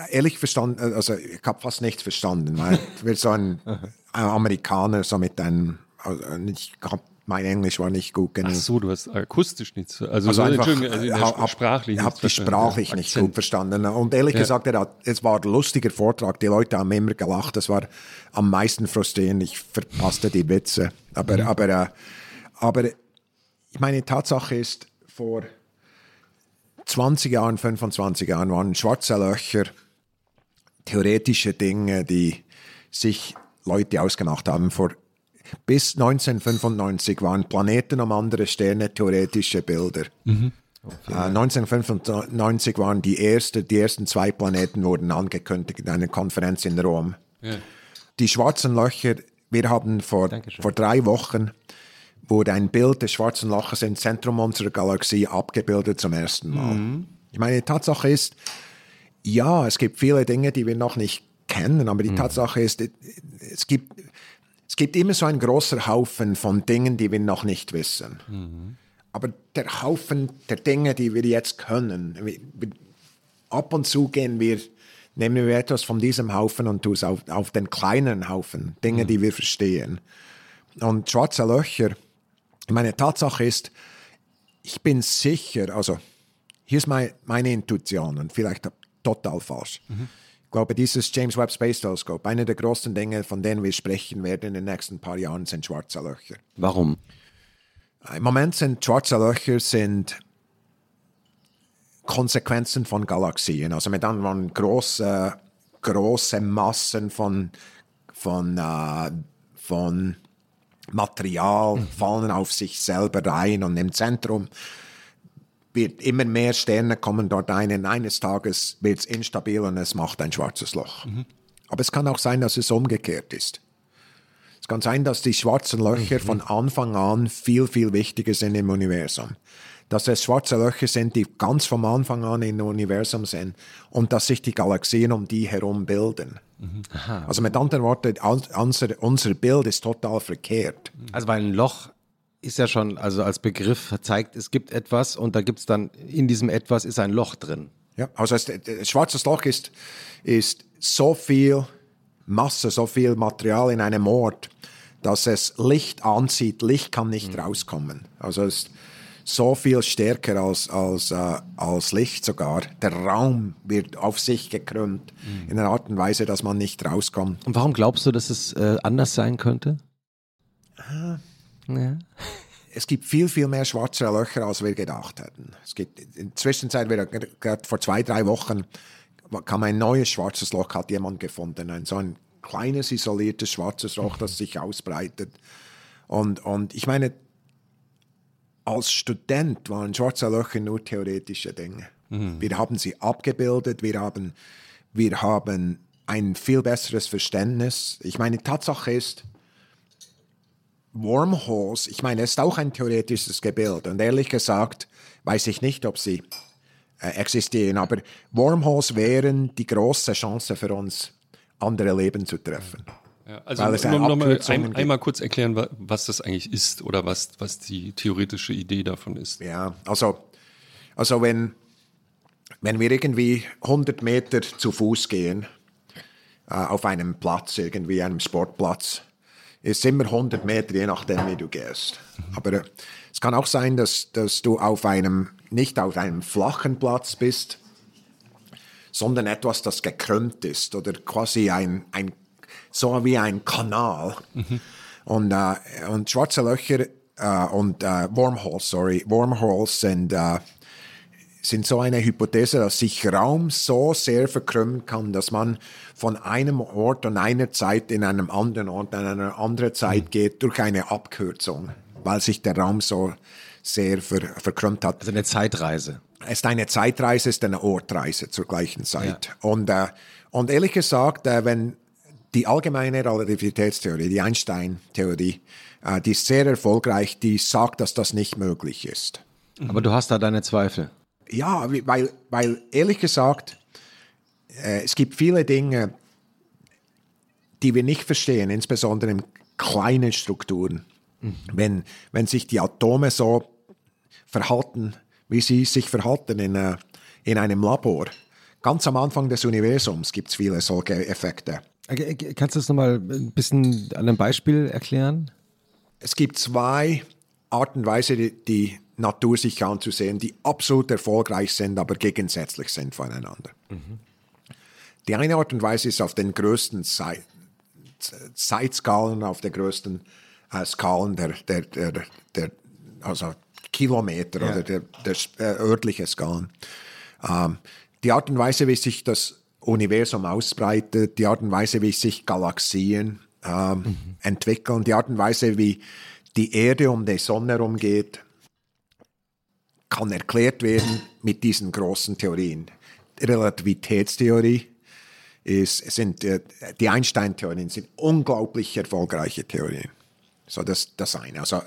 ehrlich verstanden, also ich habe fast nichts verstanden, weil wir so ein Amerikaner so mit einem, also ich habe mein Englisch war nicht gut genug. Ach so, du hast akustisch nichts. Also, also einfach, also hab, sprachlich Ich habe die sprachlich nicht gut verstanden. Und ehrlich ja. gesagt, er hat, es war ein lustiger Vortrag. Die Leute haben immer gelacht. Das war am meisten frustrierend. Ich verpasste die Witze. Aber, mhm. aber, äh, aber meine Tatsache ist, vor 20 Jahren, 25 Jahren waren schwarze Löcher theoretische Dinge, die sich Leute ausgemacht haben. Vor bis 1995 waren Planeten um andere Sterne theoretische Bilder. Mhm. Okay. Uh, 1995 waren die, erste, die ersten zwei Planeten wurden angekündigt in einer Konferenz in Rom. Ja. Die schwarzen Löcher, wir haben vor, vor drei Wochen wurde ein Bild des schwarzen Loches im Zentrum unserer Galaxie abgebildet zum ersten Mal. Mhm. Ich meine, die Tatsache ist, ja, es gibt viele Dinge, die wir noch nicht kennen, aber die mhm. Tatsache ist, es gibt es gibt immer so einen großen Haufen von Dingen, die wir noch nicht wissen. Mhm. Aber der Haufen der Dinge, die wir jetzt können, wir, wir, ab und zu gehen wir, nehmen wir etwas von diesem Haufen und tun es auf, auf den kleinen Haufen, Dinge, mhm. die wir verstehen. Und schwarze Löcher, meine Tatsache ist, ich bin sicher, also hier ist mein, meine Intuition und vielleicht total falsch. Mhm glaube, dieses James Webb Space Telescope, eine der großen Dinge, von denen wir sprechen werden in den nächsten paar Jahren, sind schwarze Löcher. Warum? Im Moment sind schwarze Löcher sind Konsequenzen von Galaxien. Also mit anderen große, große Massen von, von, uh, von Material mhm. fallen auf sich selber rein und im Zentrum wird immer mehr Sterne kommen dort ein. Und eines Tages wird es instabil und es macht ein schwarzes Loch. Mhm. Aber es kann auch sein, dass es umgekehrt ist. Es kann sein, dass die schwarzen Löcher mhm. von Anfang an viel, viel wichtiger sind im Universum. Dass es schwarze Löcher sind, die ganz vom Anfang an im Universum sind und dass sich die Galaxien um die herum bilden. Mhm. Also mit anderen Worten, unser, unser Bild ist total verkehrt. Also weil ein Loch ist ja schon, also als Begriff zeigt, es gibt etwas und da gibt es dann, in diesem etwas ist ein Loch drin. Ja, also ein schwarzes Loch ist, ist so viel Masse, so viel Material in einem Ort, dass es Licht anzieht. Licht kann nicht mhm. rauskommen. Also es ist so viel stärker als, als, äh, als Licht sogar. Der Raum wird auf sich gekrümmt mhm. in einer Art und Weise, dass man nicht rauskommt. Und warum glaubst du, dass es äh, anders sein könnte? Ah ja. Es gibt viel, viel mehr schwarze Löcher, als wir gedacht hätten. Es gibt in der Zwischenzeit, gerade vor zwei, drei Wochen, kam ein neues schwarzes Loch, hat jemand gefunden. Ein, so ein kleines, isoliertes schwarzes Loch, das sich ausbreitet. Und, und ich meine, als Student waren schwarze Löcher nur theoretische Dinge. Mhm. Wir haben sie abgebildet, wir haben, wir haben ein viel besseres Verständnis. Ich meine, Tatsache ist, Wormholes, ich meine, es ist auch ein theoretisches Gebild und ehrlich gesagt weiß ich nicht, ob sie äh, existieren, aber Wormholes wären die große Chance für uns, andere Leben zu treffen. Ja, also Weil es noch mal ein, einmal kurz erklären, was das eigentlich ist oder was, was die theoretische Idee davon ist. Ja, also, also wenn, wenn wir irgendwie 100 Meter zu Fuß gehen, äh, auf einem Platz, irgendwie einem Sportplatz, ist immer 100 Meter, je nachdem, wie du gehst. Aber äh, es kann auch sein, dass, dass du auf einem, nicht auf einem flachen Platz bist, sondern etwas, das gekrümmt ist oder quasi ein, ein so wie ein Kanal. Mhm. Und, äh, und schwarze Löcher äh, und äh, Wormholes, sorry, Wormholes sind äh, sind so eine Hypothese, dass sich Raum so sehr verkrümmen kann, dass man von einem Ort und einer Zeit in einem anderen Ort in eine andere Zeit geht durch eine Abkürzung, weil sich der Raum so sehr ver verkrümmt hat. Also eine Zeitreise. Es ist eine Zeitreise, es ist eine Ortreise zur gleichen Zeit. Ja. Und, äh, und ehrlich gesagt, äh, wenn die allgemeine Relativitätstheorie, die Einstein-Theorie, äh, die ist sehr erfolgreich, die sagt, dass das nicht möglich ist. Aber du hast da deine Zweifel. Ja, weil, weil ehrlich gesagt, äh, es gibt viele Dinge, die wir nicht verstehen, insbesondere in kleinen Strukturen. Mhm. Wenn, wenn sich die Atome so verhalten, wie sie sich verhalten in, uh, in einem Labor. Ganz am Anfang des Universums gibt es viele solche Effekte. Kannst du das nochmal ein bisschen an einem Beispiel erklären? Es gibt zwei Arten und Weise, die, die Natur sich anzusehen, die absolut erfolgreich sind, aber gegensätzlich sind voneinander. Mhm. Die eine Art und Weise ist auf den größten Zeit, Zeitskalen, auf den größten äh, Skalen der, der, der, der, also Kilometer ja. oder der, der äh, örtliche Skalen. Ähm, die Art und Weise, wie sich das Universum ausbreitet, die Art und Weise, wie sich Galaxien ähm, mhm. entwickeln, die Art und Weise, wie die Erde um die Sonne herumgeht, kann erklärt werden mit diesen großen Theorien. Relativitätstheorie ist, sind äh, die Einstein-Theorien sind unglaublich erfolgreiche Theorien. So das das eine. Also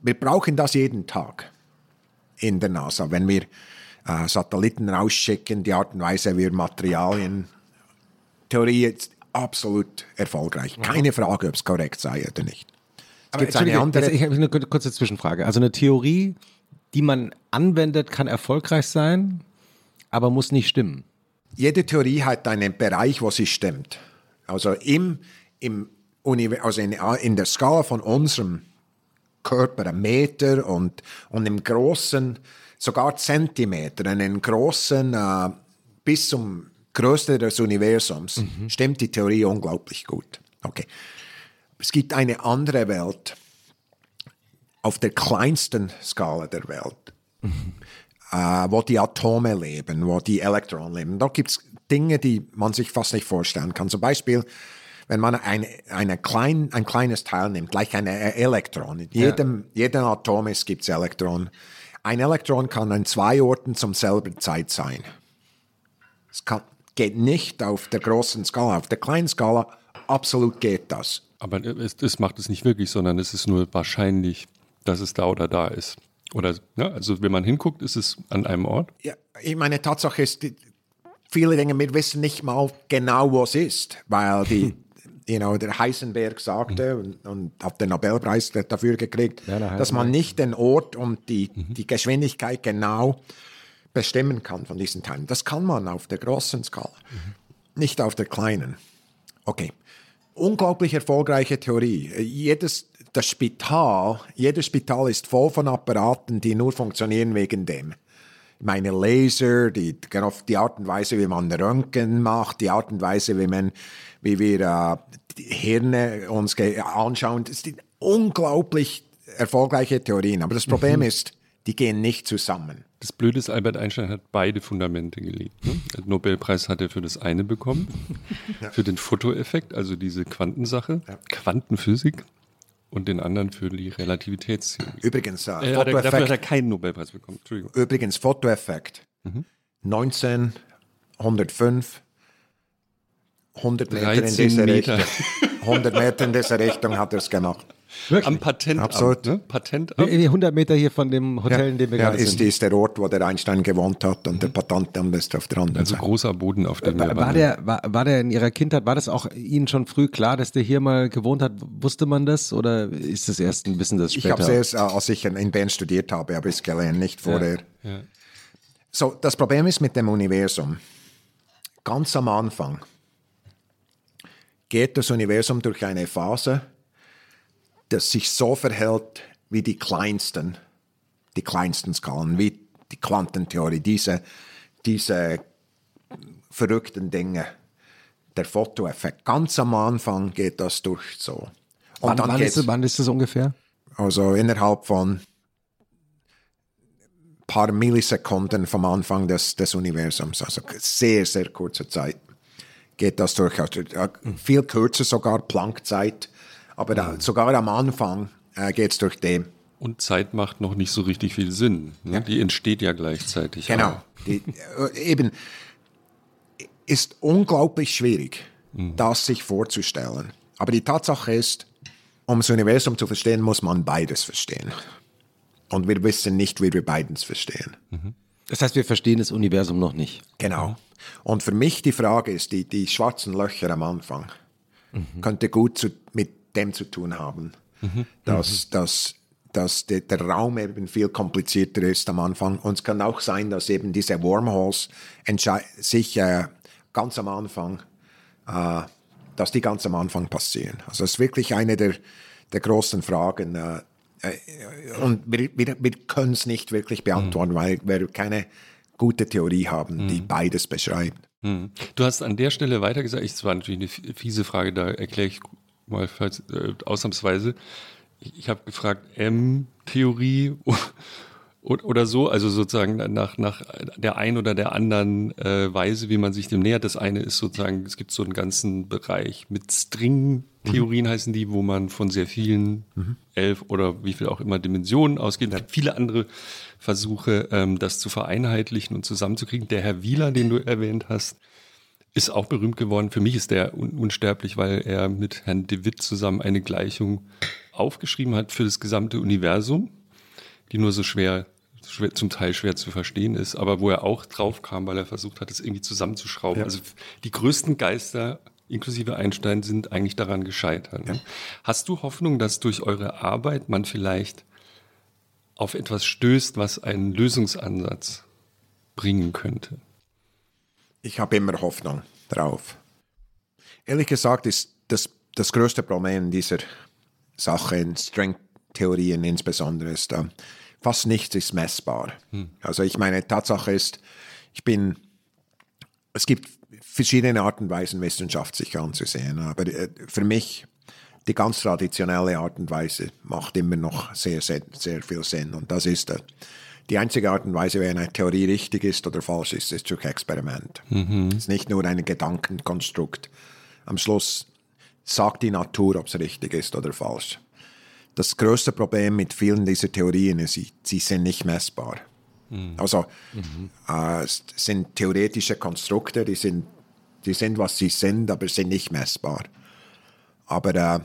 wir brauchen das jeden Tag in der NASA, wenn wir äh, Satelliten rausschicken, die Art und Weise, wie wir Materialien Theorie ist absolut erfolgreich. Keine Frage, ob es korrekt sei oder nicht. Es gibt eine andere. Ich habe eine kurze Zwischenfrage. Also eine Theorie, die man anwendet, kann erfolgreich sein, aber muss nicht stimmen. Jede Theorie hat einen Bereich, wo sie stimmt. Also im, im also in, in der Skala von unserem Körper, Meter und, und im großen, sogar Zentimeter, einen großen, äh, bis zum Größte des Universums, mhm. stimmt die Theorie unglaublich gut. Okay. Es gibt eine andere Welt, auf der kleinsten Skala der Welt. Äh, wo die Atome leben, wo die Elektronen leben. Da gibt es Dinge, die man sich fast nicht vorstellen kann. Zum Beispiel, wenn man eine, eine klein, ein kleines Teil nimmt, gleich ein Elektron. In jedem, ja. jedem Atom gibt es Elektronen. Ein Elektron kann an zwei Orten zum selben Zeit sein. Es kann, geht nicht auf der großen Skala. Auf der kleinen Skala absolut geht das. Aber es, es macht es nicht wirklich, sondern es ist nur wahrscheinlich dass es da oder da ist. Oder, ja, also wenn man hinguckt, ist es an einem Ort? Ja, ich meine, Tatsache ist, viele Dinge, wir wissen nicht mal genau, wo es ist, weil die, you know, der Heisenberg sagte mhm. und, und hat den Nobelpreis dafür gekriegt, ja, dass man nicht den Ort und die, mhm. die Geschwindigkeit genau bestimmen kann von diesen Teilen. Das kann man auf der großen Skala, mhm. nicht auf der kleinen. Okay. Unglaublich erfolgreiche Theorie. Jedes das Spital, jedes Spital ist voll von Apparaten, die nur funktionieren wegen dem. Meine Laser, die, die Art und Weise, wie man Röntgen macht, die Art und Weise, wie, man, wie wir äh, die Hirne uns anschauen, das sind unglaublich erfolgreiche Theorien. Aber das Problem mhm. ist, die gehen nicht zusammen. Das Blöde ist, Albert Einstein hat beide Fundamente gelegt. Ne? Den Nobelpreis hat er für das eine bekommen, ja. für den Fotoeffekt, also diese Quantensache, ja. Quantenphysik und den anderen für die Relativitätstheorie. Übrigens, äh, äh, Fotoeffekt. Dafür hat er keinen Nobelpreis bekommen. Entschuldigung. Übrigens, Fotoeffekt. Mhm. 1905, 100 Meter in diese Meter. Richtung. 100 Meter in diese Richtung hat er es gemacht. Wirklich? Am Patentamt. Absolut. Ne? Patentamt. 100 Meter hier von dem Hotel, ja, in dem wir ja, gerade ist, sind. ist der Ort, wo der Einstein gewohnt hat und mhm. der Patentamt ist auf der anderen also Seite. Also großer Boden, auf dem war, wir war der, war, war der in Ihrer Kindheit, war das auch Ihnen schon früh klar, dass der hier mal gewohnt hat? Wusste man das oder ist das erst ein Wissen, das später? Ich habe es erst, äh, als ich in Bern studiert habe, habe ich es gelernt, nicht vorher. Ja, ja. So, das Problem ist mit dem Universum. Ganz am Anfang geht das Universum durch eine Phase, das sich so verhält wie die kleinsten, die kleinsten Skalen, wie die Quantentheorie, diese, diese verrückten Dinge, der Fotoeffekt. Ganz am Anfang geht das durch so. Und wann, wann, ist, wann ist das ungefähr? Also innerhalb von ein paar Millisekunden vom Anfang des, des Universums, also sehr, sehr kurze Zeit geht das durch. Also, viel kürzer sogar, Planckzeit aber da, sogar am Anfang äh, geht es durch den. Und Zeit macht noch nicht so richtig viel Sinn. Ne? Ja. Die entsteht ja gleichzeitig. Genau. Die, äh, eben ist unglaublich schwierig, mhm. das sich vorzustellen. Aber die Tatsache ist, um das Universum zu verstehen, muss man beides verstehen. Und wir wissen nicht, wie wir beides verstehen. Mhm. Das heißt, wir verstehen das Universum noch nicht. Genau. Und für mich die Frage ist, die, die schwarzen Löcher am Anfang, mhm. könnte gut zu, mit dem zu tun haben, mhm. dass, mhm. dass, dass de, der Raum eben viel komplizierter ist am Anfang. Und es kann auch sein, dass eben diese Wormholes sich äh, ganz am Anfang, äh, dass die ganz am Anfang passieren. Also es ist wirklich eine der, der großen Fragen. Äh, äh und wir, wir, wir können es nicht wirklich beantworten, mhm. weil wir keine gute Theorie haben, die mhm. beides beschreibt. Mhm. Du hast an der Stelle weiter gesagt, es war natürlich eine fiese Frage, da erkläre ich mal falls, äh, ausnahmsweise. Ich, ich habe gefragt, M-Theorie oder so, also sozusagen nach, nach der einen oder der anderen äh, Weise, wie man sich dem nähert. Das eine ist sozusagen, es gibt so einen ganzen Bereich mit String-Theorien mhm. heißen die, wo man von sehr vielen, mhm. elf oder wie viel auch immer Dimensionen ausgeht. Es gibt viele andere Versuche, ähm, das zu vereinheitlichen und zusammenzukriegen. Der Herr Wieler, den du erwähnt hast, ist auch berühmt geworden. Für mich ist der un unsterblich, weil er mit Herrn de Witt zusammen eine Gleichung aufgeschrieben hat für das gesamte Universum die nur so schwer, schwer, zum Teil schwer zu verstehen ist, aber wo er auch drauf kam, weil er versucht hat, es irgendwie zusammenzuschrauben. Ja. Also die größten Geister, inklusive Einstein, sind eigentlich daran gescheitert. Ja. Hast du Hoffnung, dass durch eure Arbeit man vielleicht auf etwas stößt, was einen Lösungsansatz bringen könnte? Ich habe immer Hoffnung drauf. Ehrlich gesagt ist das, das größte Problem dieser Sache in String-Theorien insbesondere ist, äh, fast nichts ist messbar. Hm. Also ich meine, Tatsache ist, ich bin, es gibt verschiedene Arten und Weisen, Wissenschaft sich anzusehen, aber äh, für mich die ganz traditionelle Art und Weise macht immer noch sehr, sehr, sehr viel Sinn und das ist äh, die einzige Art und Weise, wenn eine Theorie richtig ist oder falsch ist, ist durch Experiment. Mhm. Es ist nicht nur ein Gedankenkonstrukt. Am Schluss sagt die Natur, ob es richtig ist oder falsch. Das größte Problem mit vielen dieser Theorien ist, sie, sie sind nicht messbar. Mhm. Also mhm. Äh, es sind theoretische Konstrukte, die sind, die sind, was sie sind, aber sind nicht messbar. Aber äh,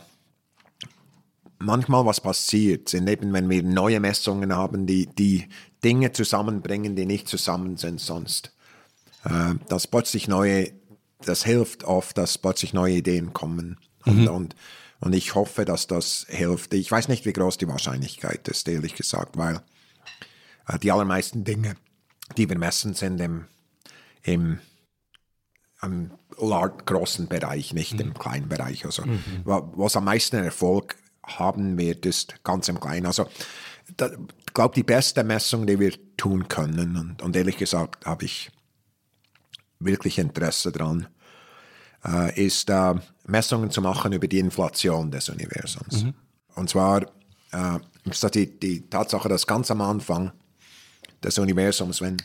manchmal was passiert, sind eben, wenn wir neue Messungen haben, die, die Dinge zusammenbringen, die nicht zusammen sind sonst. Äh, dass plötzlich neue, das hilft oft, dass plötzlich neue Ideen kommen. Und, mhm. und und ich hoffe, dass das hilft. Ich weiß nicht, wie groß die Wahrscheinlichkeit ist, ehrlich gesagt, weil äh, die allermeisten Dinge, die wir messen, sind im, im, im großen Bereich, nicht mhm. im kleinen Bereich. Also, mhm. was am meisten Erfolg haben wird, ist ganz im Kleinen. Also, ich glaube, die beste Messung, die wir tun können, und, und ehrlich gesagt habe ich wirklich Interesse daran, äh, ist äh, Messungen zu machen über die Inflation des Universums. Mhm. Und zwar äh, ist die, die Tatsache, dass ganz am Anfang des Universums, wenn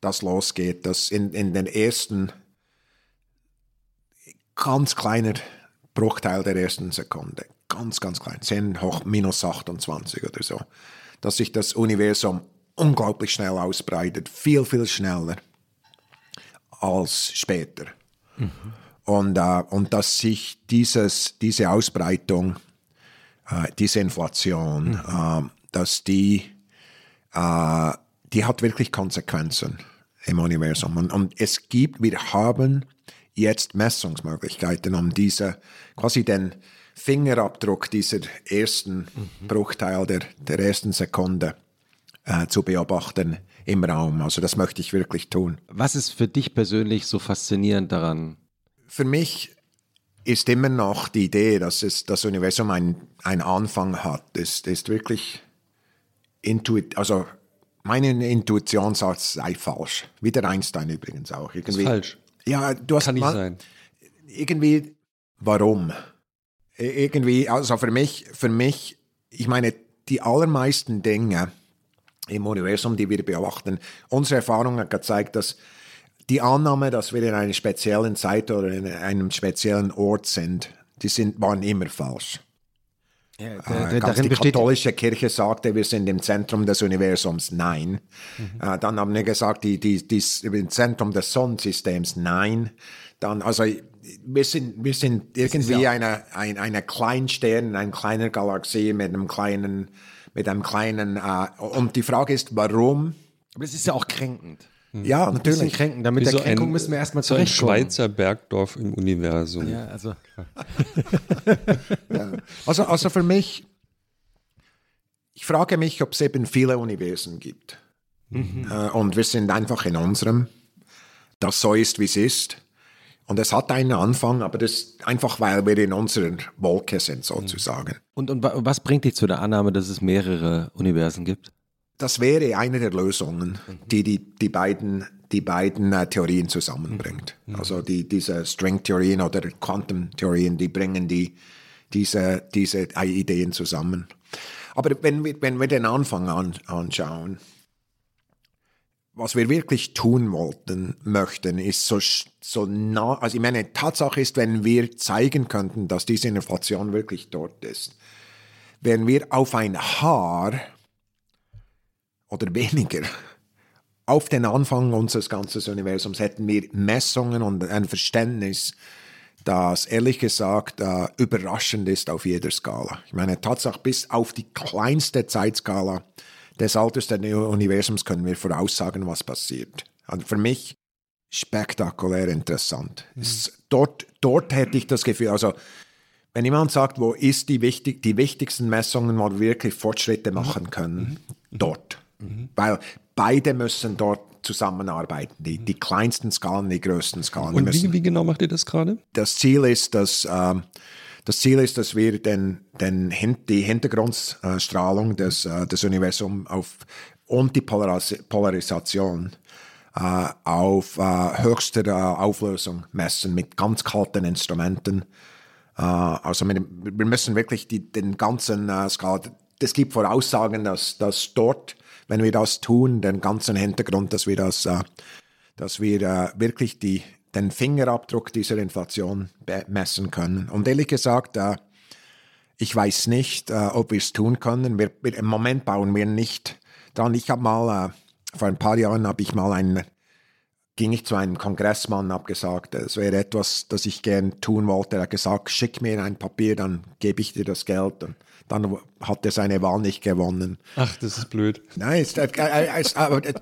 das losgeht, dass in, in den ersten ganz kleiner Bruchteil der ersten Sekunde, ganz, ganz klein, 10 hoch minus 28 oder so, dass sich das Universum unglaublich schnell ausbreitet, viel, viel schneller als später. Mhm. Und, äh, und dass sich dieses, diese Ausbreitung, äh, diese Inflation, mhm. äh, dass die, äh, die hat wirklich Konsequenzen im Universum. Und, und es gibt, wir haben jetzt Messungsmöglichkeiten, um diese, quasi den Fingerabdruck dieser ersten mhm. Bruchteil der, der ersten Sekunde äh, zu beobachten im Raum. Also das möchte ich wirklich tun. Was ist für dich persönlich so faszinierend daran? für mich ist immer noch die Idee, dass es, das Universum einen Anfang hat, ist, ist wirklich intuit, also meine Intuition sagt, es sei falsch. Wie der Einstein übrigens auch. Irgendwie, ist falsch. Ja, du hast Kann nicht sein. Irgendwie, warum? Irgendwie, also für mich, für mich, ich meine, die allermeisten Dinge im Universum, die wir beobachten, unsere Erfahrung hat gezeigt, dass die Annahme, dass wir in einer speziellen Zeit oder in einem speziellen Ort sind, die sind, waren immer falsch. Ja, der, der, äh, die katholische Kirche sagte, wir sind im Zentrum des Universums. Nein. Mhm. Äh, dann haben wir gesagt, die, die, die, im Zentrum des Sonnensystems. Nein. Dann, also, wir sind, wir sind irgendwie ja eine, ein, eine Kleinstern, eine kleine Galaxie mit einem kleinen, mit einem kleinen, äh, und die Frage ist, warum? Aber es ist ja auch kränkend. Ja, Ein bisschen natürlich. kränken. Damit Wie der so Kränkung ein- müssen wir erstmal So ein zurechtkommen. Schweizer Bergdorf im Universum. Ja, also Also, also für mich, ich frage mich, ob es eben viele Universen gibt. Äh, Und wir sind einfach in unserem, das so ist, wie es ist. Und es hat einen Anfang, aber das ist einfach, weil wir in unserer Wolke sind, sozusagen. und, und wa- was bringt dich zu der Annahme, dass es mehrere Universen gibt? Das wäre eine der Lösungen, die die, die beiden, die beiden äh, Theorien zusammenbringt. Also die, diese String-Theorien oder Quantum-Theorien, die bringen die, diese, diese Ideen zusammen. Aber wenn wir, wenn wir den Anfang an, anschauen, was wir wirklich tun wollten, möchten, ist so, so nah, also ich meine, Tatsache ist, wenn wir zeigen könnten, dass diese Inflation wirklich dort ist, wenn wir auf ein Haar oder weniger auf den Anfang unseres ganzen Universums hätten wir Messungen und ein Verständnis, das ehrlich gesagt äh, überraschend ist auf jeder Skala. Ich meine, Tatsache bis auf die kleinste Zeitskala des Alters des Universums können wir voraussagen, was passiert. Also für mich spektakulär interessant. Es, dort, dort hätte ich das Gefühl, also wenn jemand sagt, wo ist die, wichtig, die wichtigsten Messungen, wo wir wirklich Fortschritte machen können, dort. Weil beide müssen dort zusammenarbeiten, die, die kleinsten Skalen, die größten Skalen. Und wie, wie genau macht ihr das gerade? das Ziel ist, dass ähm, das Ziel ist, dass wir den, den, die Hintergrundstrahlung des, äh, des Universums auf und die Polaris Polarisation äh, auf äh, höchster Auflösung messen mit ganz kalten Instrumenten. Also mit, wir müssen wirklich die, den ganzen Skala, es gibt Voraussagen, dass, dass dort, wenn wir das tun, den ganzen Hintergrund, dass wir das dass wir äh, wirklich die, den Fingerabdruck dieser Inflation messen können. Und ehrlich gesagt, äh, ich weiß nicht, äh, ob wir es tun können. Wir, wir, Im Moment bauen wir nicht dran. Ich habe mal, äh, vor ein paar Jahren habe ich mal einen, ging ich zu einem Kongressmann und habe gesagt, es wäre etwas, das ich gern tun wollte. Er hat gesagt, schick mir ein Papier, dann gebe ich dir das Geld. Und dann hat er seine Wahl nicht gewonnen. Ach, das ist blöd. Nein, es, äh, äh, es, aber, äh,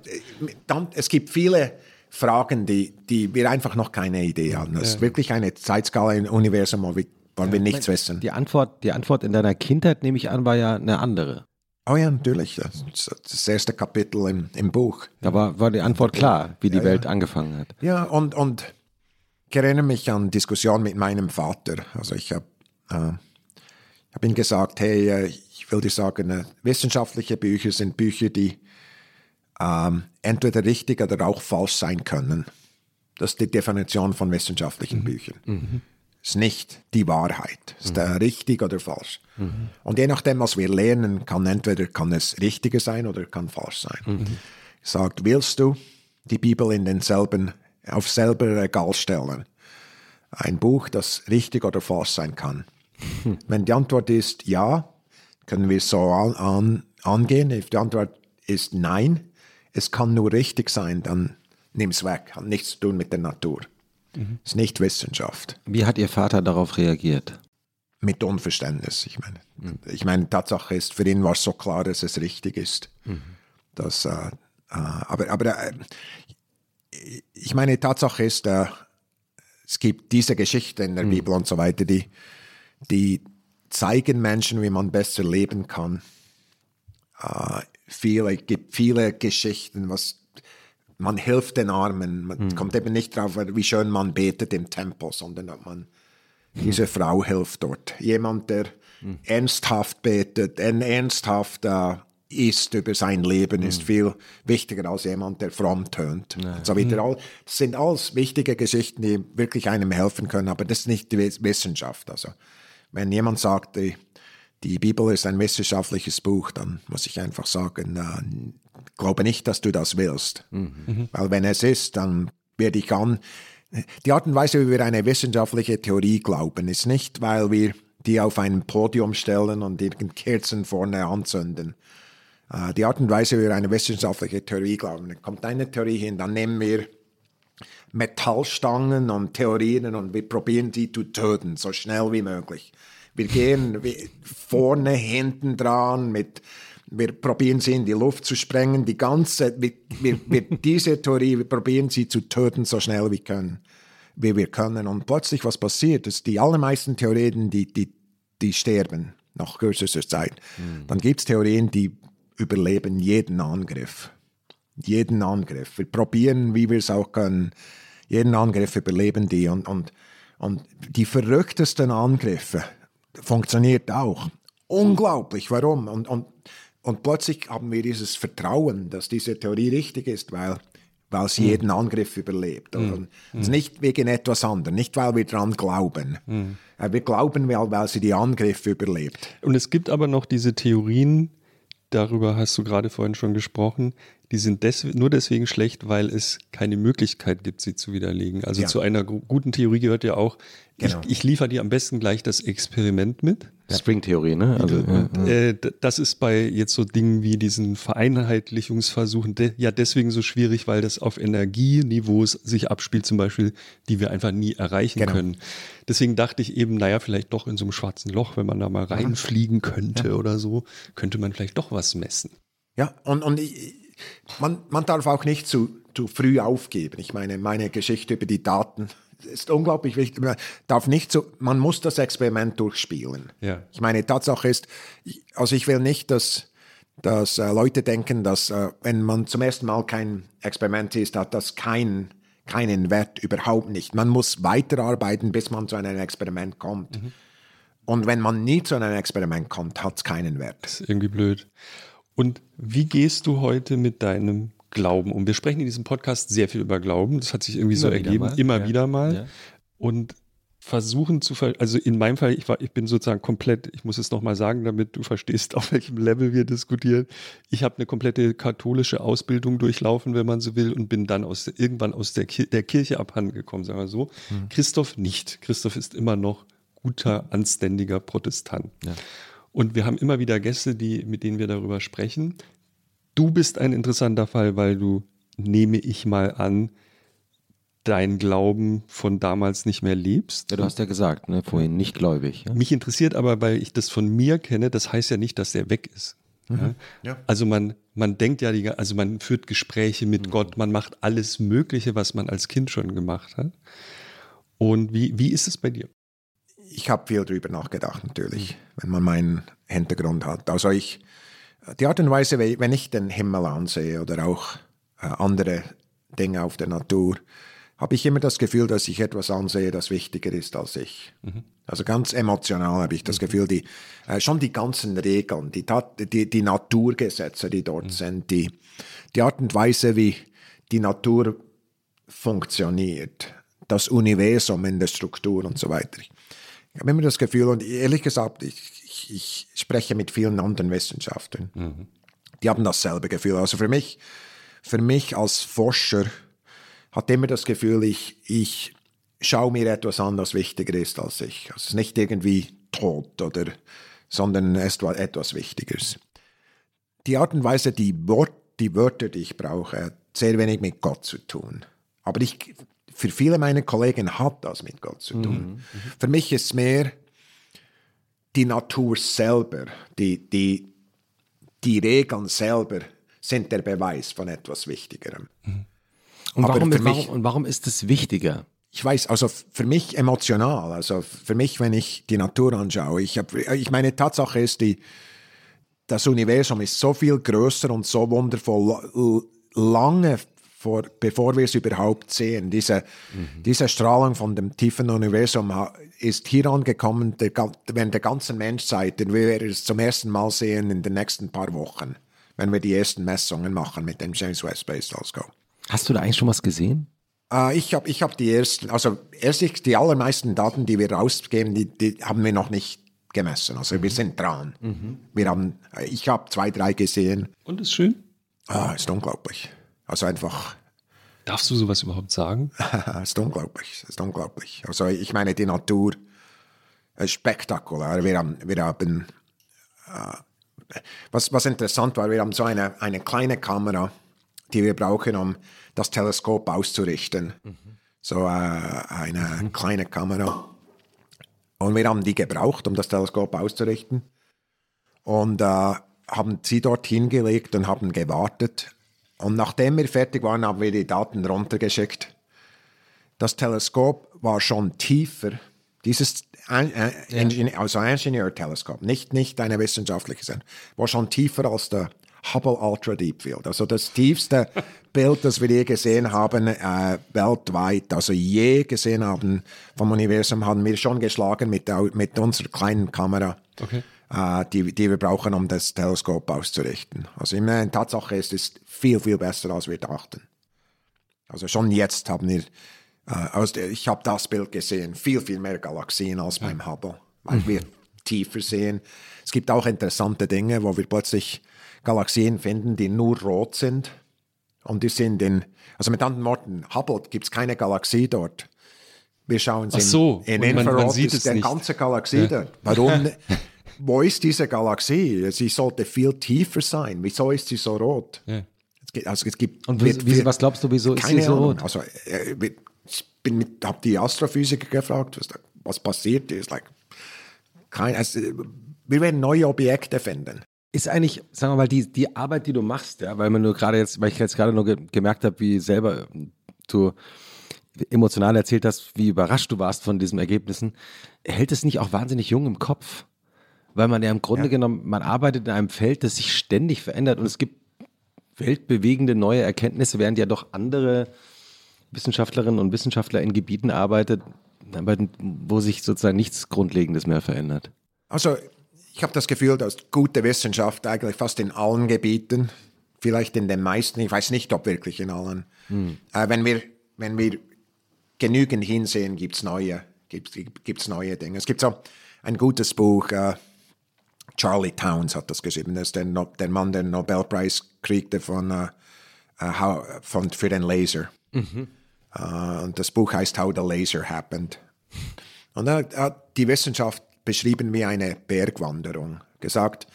dann, es gibt viele Fragen, die, die wir einfach noch keine Idee haben. Es ist wirklich eine Zeitskala im Universum, wo wir, wo wir nichts wissen. Die Antwort, die Antwort in deiner Kindheit, nehme ich an, war ja eine andere. Oh ja, natürlich. Das das erste Kapitel im, im Buch. Da war, war die Antwort klar, wie die Welt angefangen hat. Ja, und, und ich erinnere mich an Diskussionen mit meinem Vater. Also ich habe äh, hab ihm gesagt, hey, äh, ich will dir sagen, äh, wissenschaftliche Bücher sind Bücher, die ähm, entweder richtig oder auch falsch sein können. Das ist die Definition von wissenschaftlichen Büchern. Es ist nicht die Wahrheit. Es ist äh, richtig oder falsch. Und je nachdem, was wir lernen, kann entweder kann es richtige sein oder kann falsch sein. Sagt, willst du die Bibel in denselben, auf selber Regal stellen? Ein Buch, das richtig oder falsch sein kann. Wenn die Antwort ist ja, können wir es so an, an, angehen. If die Antwort ist nein, es kann nur richtig sein, dann nimm es weg. Hat nichts zu tun mit der Natur. Es ist nicht Wissenschaft. Wie hat Ihr Vater darauf reagiert? Mit Unverständnis. Ich meine, ich meine, Tatsache ist, für ihn war es so klar, dass es richtig ist. Dass, äh, äh, aber aber äh, ich meine, Tatsache ist, äh, es gibt diese Geschichte in der Bibel und so weiter, die, die zeigen Menschen, wie man besser leben kann. Viele, gibt viele Geschichten, was man hilft den Armen. Man kommt eben nicht drauf, wie schön man betet im Tempel, sondern ob man diese Frau hilft dort. Jemand, der ernsthaft betet, ernsthaft äh, ist über sein Leben, ist viel wichtiger als jemand, der fromm tönt. Und So weiter. All, das sind alles wichtige Geschichten, die wirklich einem helfen können, aber das ist nicht die Wiss- Wissenschaft. Also, wenn jemand sagt, die, die Bibel ist ein wissenschaftliches Buch, dann muss ich einfach sagen, äh, glaube nicht, dass du das willst. Weil wenn es ist, dann werde ich an. Die Art und Weise, wie wir eine wissenschaftliche Theorie glauben, ist nicht, weil wir die auf ein Podium stellen und die Kerzen vorne anzünden. Äh, Die Art und Weise, wie wir eine wissenschaftliche Theorie glauben, dann kommt eine Theorie hin, dann nehmen wir Metallstangen und Theorien und wir probieren die zu töten, so schnell wie möglich. Wir gehen vorne, hinten dran mit wir probieren sie in die Luft zu sprengen. Die ganze, wir, wir, wir, diese Theorie, wir probieren sie zu töten, so schnell wie können, wie wir können. Und plötzlich, was passiert, ist, die allermeisten Theorien, die, die, die sterben nach kürzester Zeit. Mhm. Dann gibt es Theorien, die überleben jeden Angriff. Jeden Angriff. Wir probieren, wie wir es auch können. Jeden Angriff überleben die. Und, und, und die verrücktesten Angriffe funktioniert auch. Unglaublich. Warum? Und, und, und plötzlich haben wir dieses Vertrauen, dass diese Theorie richtig ist, weil weil sie mhm. jeden Angriff überlebt. Mhm. Also nicht wegen etwas anderem, nicht weil wir daran glauben. Mhm. Wir glauben, weil, weil sie die Angriffe überlebt. Und es gibt aber noch diese Theorien, darüber hast du gerade vorhin schon gesprochen, die sind des nur deswegen schlecht, weil es keine Möglichkeit gibt, sie zu widerlegen. Also ja. zu einer guten Theorie gehört ja auch, genau. ich, ich liefere dir am besten gleich das Experiment mit. String-Theorie, ne? Also, äh, ja. das ist bei jetzt so Dingen wie diesen Vereinheitlichungsversuchen de ja deswegen so schwierig, weil das auf Energieniveaus sich abspielt, zum Beispiel, die wir einfach nie erreichen genau. können. Deswegen dachte ich eben, naja, vielleicht doch in so einem schwarzen Loch, wenn man da mal reinfliegen könnte ja. oder so, könnte man vielleicht doch was messen. Ja, und, und ich, man, man darf auch nicht zu, zu früh aufgeben. Ich meine, meine Geschichte über die Daten ist unglaublich wichtig. Man darf nicht so, man muss das Experiment durchspielen. Ja. Ich meine, Tatsache ist, also ich will nicht, dass, dass äh, Leute denken, dass äh, wenn man zum ersten Mal kein Experiment ist, hat das keinen keinen Wert überhaupt nicht. Man muss weiterarbeiten, bis man zu einem Experiment kommt. Mhm. Und wenn man nie zu einem Experiment kommt, hat es keinen Wert. Das ist irgendwie blöd. Und wie gehst du heute mit deinem Glauben um? Wir sprechen in diesem Podcast sehr viel über Glauben. Das hat sich irgendwie immer so ergeben, mal. immer ja. wieder mal. Ja. Und versuchen zu, ver also in meinem Fall, ich, war, ich bin sozusagen komplett, ich muss es nochmal sagen, damit du verstehst, auf welchem Level wir diskutieren. Ich habe eine komplette katholische Ausbildung durchlaufen, wenn man so will, und bin dann aus, irgendwann aus der, Kir der Kirche abhandengekommen, sagen wir so. Mhm. Christoph nicht. Christoph ist immer noch guter, anständiger Protestant. Ja. Und wir haben immer wieder Gäste, die, mit denen wir darüber sprechen. Du bist ein interessanter Fall, weil du, nehme ich mal an, dein Glauben von damals nicht mehr lebst. Ja, du hast ja gesagt, ne, vorhin nicht gläubig. Ja? Mich interessiert aber, weil ich das von mir kenne, das heißt ja nicht, dass der weg ist. Mhm. Ja? Also man, man denkt ja, die, also man führt Gespräche mit mhm. Gott, man macht alles Mögliche, was man als Kind schon gemacht hat. Und wie, wie ist es bei dir? Ich habe viel darüber nachgedacht, natürlich, wenn man meinen Hintergrund hat. Also ich, die Art und Weise, wenn ich den Himmel ansehe oder auch äh, andere Dinge auf der Natur, habe ich immer das Gefühl, dass ich etwas ansehe, das wichtiger ist als ich. Mhm. Also ganz emotional habe ich das mhm. Gefühl, die, äh, schon die ganzen Regeln, die, die, die Naturgesetze, die dort mhm. sind, die, die Art und Weise, wie die Natur funktioniert, das Universum in der Struktur und so weiter. Ich habe immer das Gefühl, und ehrlich gesagt, ich, ich, ich spreche mit vielen anderen Wissenschaftlern, mhm. die haben dasselbe Gefühl. Also für mich, für mich als Forscher hat immer das Gefühl, ich, ich schaue mir etwas an, das wichtiger ist als ich. Also es ist nicht irgendwie tot oder, sondern etwas Wichtigeres. Die Art und Weise, die, Wort, die Wörter, die ich brauche, hat sehr wenig mit Gott zu tun. Aber ich für viele meiner Kollegen hat das mit Gott zu tun. Mhm. mhm. Für mich ist es mehr die Natur selber, die, die, die Regeln selber sind der Beweis von etwas Wichtigerem. Mhm. Und, warum, mich, warum, und warum ist es wichtiger? Ich weiß, also für mich emotional, also für mich, wenn ich die Natur anschaue, ich, hab, ich meine, Tatsache ist, die, das Universum ist so viel größer und so wundervoll lange vor, bevor wir es überhaupt sehen. Diese, mhm. diese Strahlung von dem tiefen Universum ist hier angekommen der, während der ganzen Menschzeit. Und wir werden es zum ersten Mal sehen in den nächsten paar Wochen, wenn wir die ersten Messungen machen mit dem James Webb Space Telescope. Hast du da eigentlich schon was gesehen? Äh, ich habe ich hab die ersten, also erstlich die allermeisten Daten, die wir rausgeben, die, die haben wir noch nicht gemessen. Also wir sind dran. Mhm. Wir haben, ich habe zwei, drei gesehen. Und ist schön? Ah, ist unglaublich. Also einfach. Darfst du sowas überhaupt sagen? Es ist unglaublich, es ist unglaublich. Also ich meine, die Natur ist spektakulär. Wir haben, wir haben äh, was, was interessant war, wir haben so eine, eine kleine Kamera, die wir brauchen, um das Teleskop auszurichten. Mhm. So äh, eine mhm. kleine Kamera. Und wir haben die gebraucht, um das Teleskop auszurichten. Und äh, haben sie dort hingelegt und haben gewartet. Und nachdem wir fertig waren, haben wir die Daten runtergeschickt. Das Teleskop war schon tiefer. Dieses äh, Ingenieur, also Ingenieurteleskop, nicht, nicht eine wissenschaftliche Sendung, war schon tiefer als der Hubble Ultra Deep Field. Also das tiefste Bild, das wir je gesehen haben, äh, weltweit, also je gesehen haben vom Universum, haben wir schon geschlagen mit, der, mit unserer kleinen Kamera. Okay. Äh, die, die wir brauchen, um das Teleskop auszurichten. Also in Tatsache ist es viel, viel besser, als wir dachten. Also schon jetzt haben wir, äh, der, ich habe das Bild gesehen, viel, viel mehr Galaxien als beim Hubble, weil mhm. wir tiefer sehen. Es gibt auch interessante Dinge, wo wir plötzlich Galaxien finden, die nur rot sind. Und die sind in, also mit anderen Worten, Hubble gibt es keine Galaxie dort. Wir schauen sie so, in, in Infrarot, man, man sieht ist es eine ganze Galaxie ja. dort. Warum? wo ist diese Galaxie? Sie sollte viel tiefer sein. Wieso ist sie so rot? Ja. Es gibt, also es gibt, Und wie, wie, was glaubst du, wieso ist sie so Ahnung. rot? Also, äh, ich habe die Astrophysiker gefragt, was, was passiert ist. Like, kein, also, wir werden neue Objekte finden. Ist eigentlich, sagen wir mal, die, die Arbeit, die du machst, ja, weil man nur gerade jetzt, weil ich jetzt gerade nur ge gemerkt habe, wie selber du emotional erzählt hast, wie überrascht du warst von diesen Ergebnissen, hält es nicht auch wahnsinnig jung im Kopf? Weil man ja im Grunde ja. genommen, man arbeitet in einem Feld, das sich ständig verändert und es gibt weltbewegende neue Erkenntnisse, während ja doch andere Wissenschaftlerinnen und Wissenschaftler in Gebieten arbeitet, wo sich sozusagen nichts Grundlegendes mehr verändert. Also ich habe das Gefühl, dass gute Wissenschaft eigentlich fast in allen Gebieten, vielleicht in den meisten, ich weiß nicht, ob wirklich in allen, hm. äh, wenn, wir, wenn wir genügend hinsehen, gibt es neue, gibt's, gibt's neue Dinge. Es gibt so ein gutes Buch, äh, Charlie Towns hat das geschrieben. Das ist der, no der Mann, der den Nobelpreis kriegte von, uh, how, von, für den Laser. Mhm. Uh, und das Buch heißt How the Laser Happened. Und er hat die Wissenschaft beschrieben wie eine Bergwanderung. Gesagt,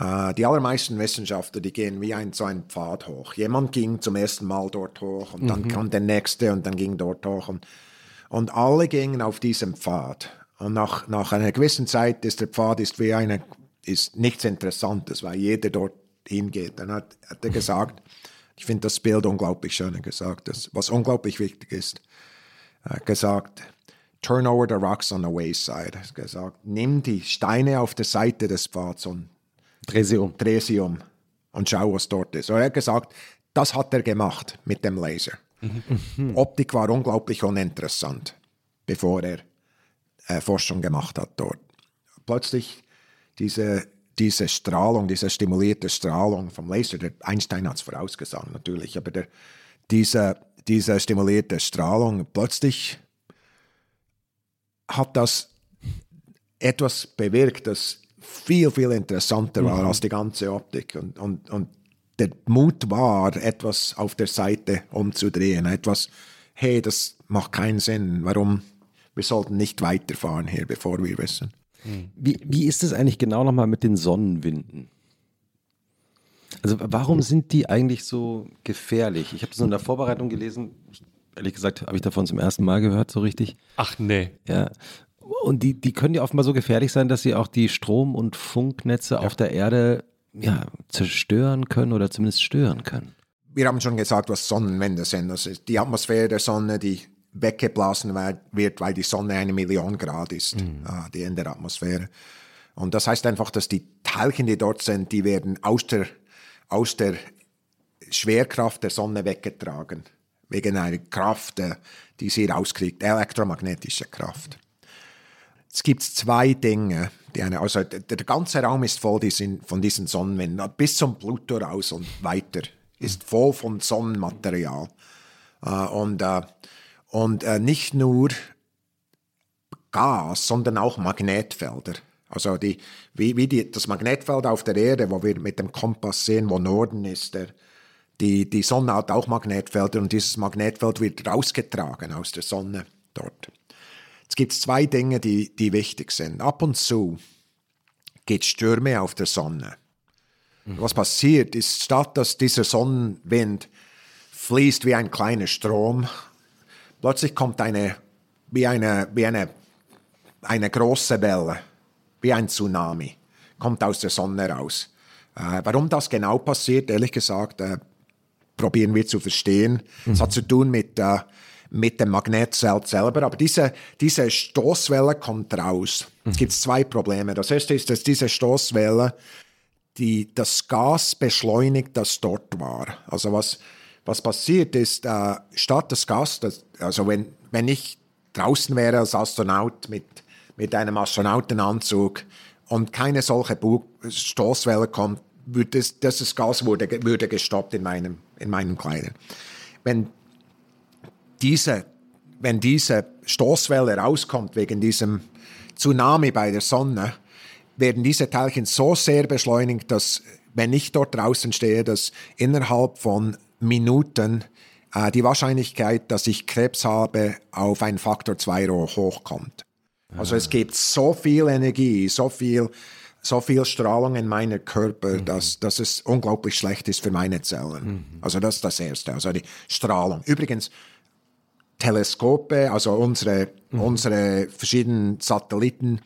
uh, die allermeisten Wissenschaftler, die gehen wie ein, so ein Pfad hoch. Jemand ging zum ersten Mal dort hoch und dann mhm. kam der nächste und dann ging dort hoch. Und, und alle gingen auf diesem Pfad. Und nach, nach einer gewissen Zeit ist der Pfad ist wie eine ist nichts Interessantes, weil jeder dort hingeht. Dann hat, hat er gesagt, ich finde das Bild unglaublich schön, er gesagt, dass, was unglaublich wichtig ist. Er hat gesagt, turn over the rocks on the wayside. Er gesagt, nimm die Steine auf der Seite des Pfads und dreh sie um. Dreh sie um und schau, was dort ist. Und er hat gesagt, das hat er gemacht mit dem Laser. Mhm. Optik war unglaublich uninteressant, bevor er äh, Forschung gemacht hat dort. Plötzlich diese, diese Strahlung, diese stimulierte Strahlung vom Laser, der Einstein hat es vorausgesagt natürlich, aber der, diese, diese stimulierte Strahlung, plötzlich hat das etwas bewirkt, das viel, viel interessanter war mhm. als die ganze Optik. Und, und, und der Mut war, etwas auf der Seite umzudrehen, etwas, hey, das macht keinen Sinn, warum, wir sollten nicht weiterfahren hier, bevor wir wissen. Wie, wie ist es eigentlich genau nochmal mit den Sonnenwinden? Also warum sind die eigentlich so gefährlich? Ich habe das in der Vorbereitung gelesen. Ehrlich gesagt habe ich davon zum ersten Mal gehört, so richtig. Ach nee. Ja. Und die, die können ja offenbar so gefährlich sein, dass sie auch die Strom- und Funknetze ja. auf der Erde ja, zerstören können oder zumindest stören können. Wir haben schon gesagt, was Sonnenwände sind. Das ist die Atmosphäre der Sonne, die weggeblasen wird, weil die Sonne eine Million Grad ist, mhm. äh, die in der Atmosphäre. Und das heißt einfach, dass die Teilchen, die dort sind, die werden aus der, aus der Schwerkraft der Sonne weggetragen. Wegen einer Kraft, äh, die sie rauskriegt, elektromagnetische Kraft. Es gibt zwei Dinge, die eine, also der, ganze Raum ist voll von diesen Sonnenwinden, bis zum Pluto raus und weiter, ist voll von Sonnenmaterial. Äh, und äh, und äh, nicht nur Gas, sondern auch Magnetfelder. Also die, wie, wie die, das Magnetfeld auf der Erde, wo wir mit dem Kompass sehen, wo Norden ist, der, die, die Sonne hat auch Magnetfelder und dieses Magnetfeld wird rausgetragen aus der Sonne dort. Es gibt zwei Dinge, die, die wichtig sind. Ab und zu geht Stürme auf der Sonne. Mhm. Was passiert ist, statt dass dieser Sonnenwind fließt wie ein kleiner Strom Plötzlich kommt eine, wie eine, wie eine, eine große Welle, wie ein Tsunami, kommt aus der Sonne raus. Äh, warum das genau passiert, ehrlich gesagt, äh, probieren wir zu verstehen. Es mhm. hat zu tun mit, äh, mit dem Magnetfeld selber, aber diese, diese Stoßwelle kommt raus. Mhm. Es gibt zwei Probleme. Das erste ist, dass diese Stoßwelle die, das Gas beschleunigt, das dort war. Also was, was passiert ist, äh, statt das Gas, das, also wenn, wenn ich draußen wäre als Astronaut mit, mit einem Astronautenanzug und keine solche Stoßwelle kommt, würde das, das Gas wurde, würde gestoppt in meinem, in meinem Kleidern. Wenn diese, wenn diese Stoßwelle rauskommt wegen diesem Tsunami bei der Sonne, werden diese Teilchen so sehr beschleunigt, dass, wenn ich dort draußen stehe, dass innerhalb von Minuten äh, die Wahrscheinlichkeit, dass ich Krebs habe, auf einen Faktor 2 hochkommt. Also es gibt so viel Energie, so viel so viel Strahlung in meinem Körper, mhm. dass, dass es unglaublich schlecht ist für meine Zellen. Mhm. Also das ist das Erste, also die Strahlung. Übrigens, Teleskope, also unsere, mhm. unsere verschiedenen Satelliten,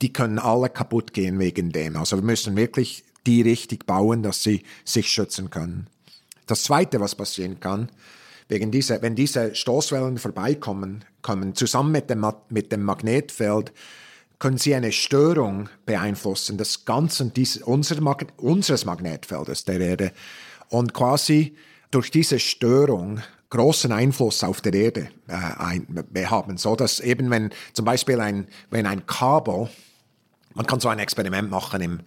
die können alle kaputt gehen wegen dem. Also wir müssen wirklich die richtig bauen, dass sie sich schützen können. Das Zweite, was passieren kann, wegen dieser, wenn diese Stoßwellen vorbeikommen, kommen zusammen mit dem, mit dem Magnetfeld, können sie eine Störung beeinflussen des ganzen dies, unser Mag unseres Magnetfeldes der Erde. Und quasi durch diese Störung großen Einfluss auf der Erde äh, ein, haben, so dass eben wenn zum Beispiel ein wenn ein Kabel man kann so ein Experiment machen im,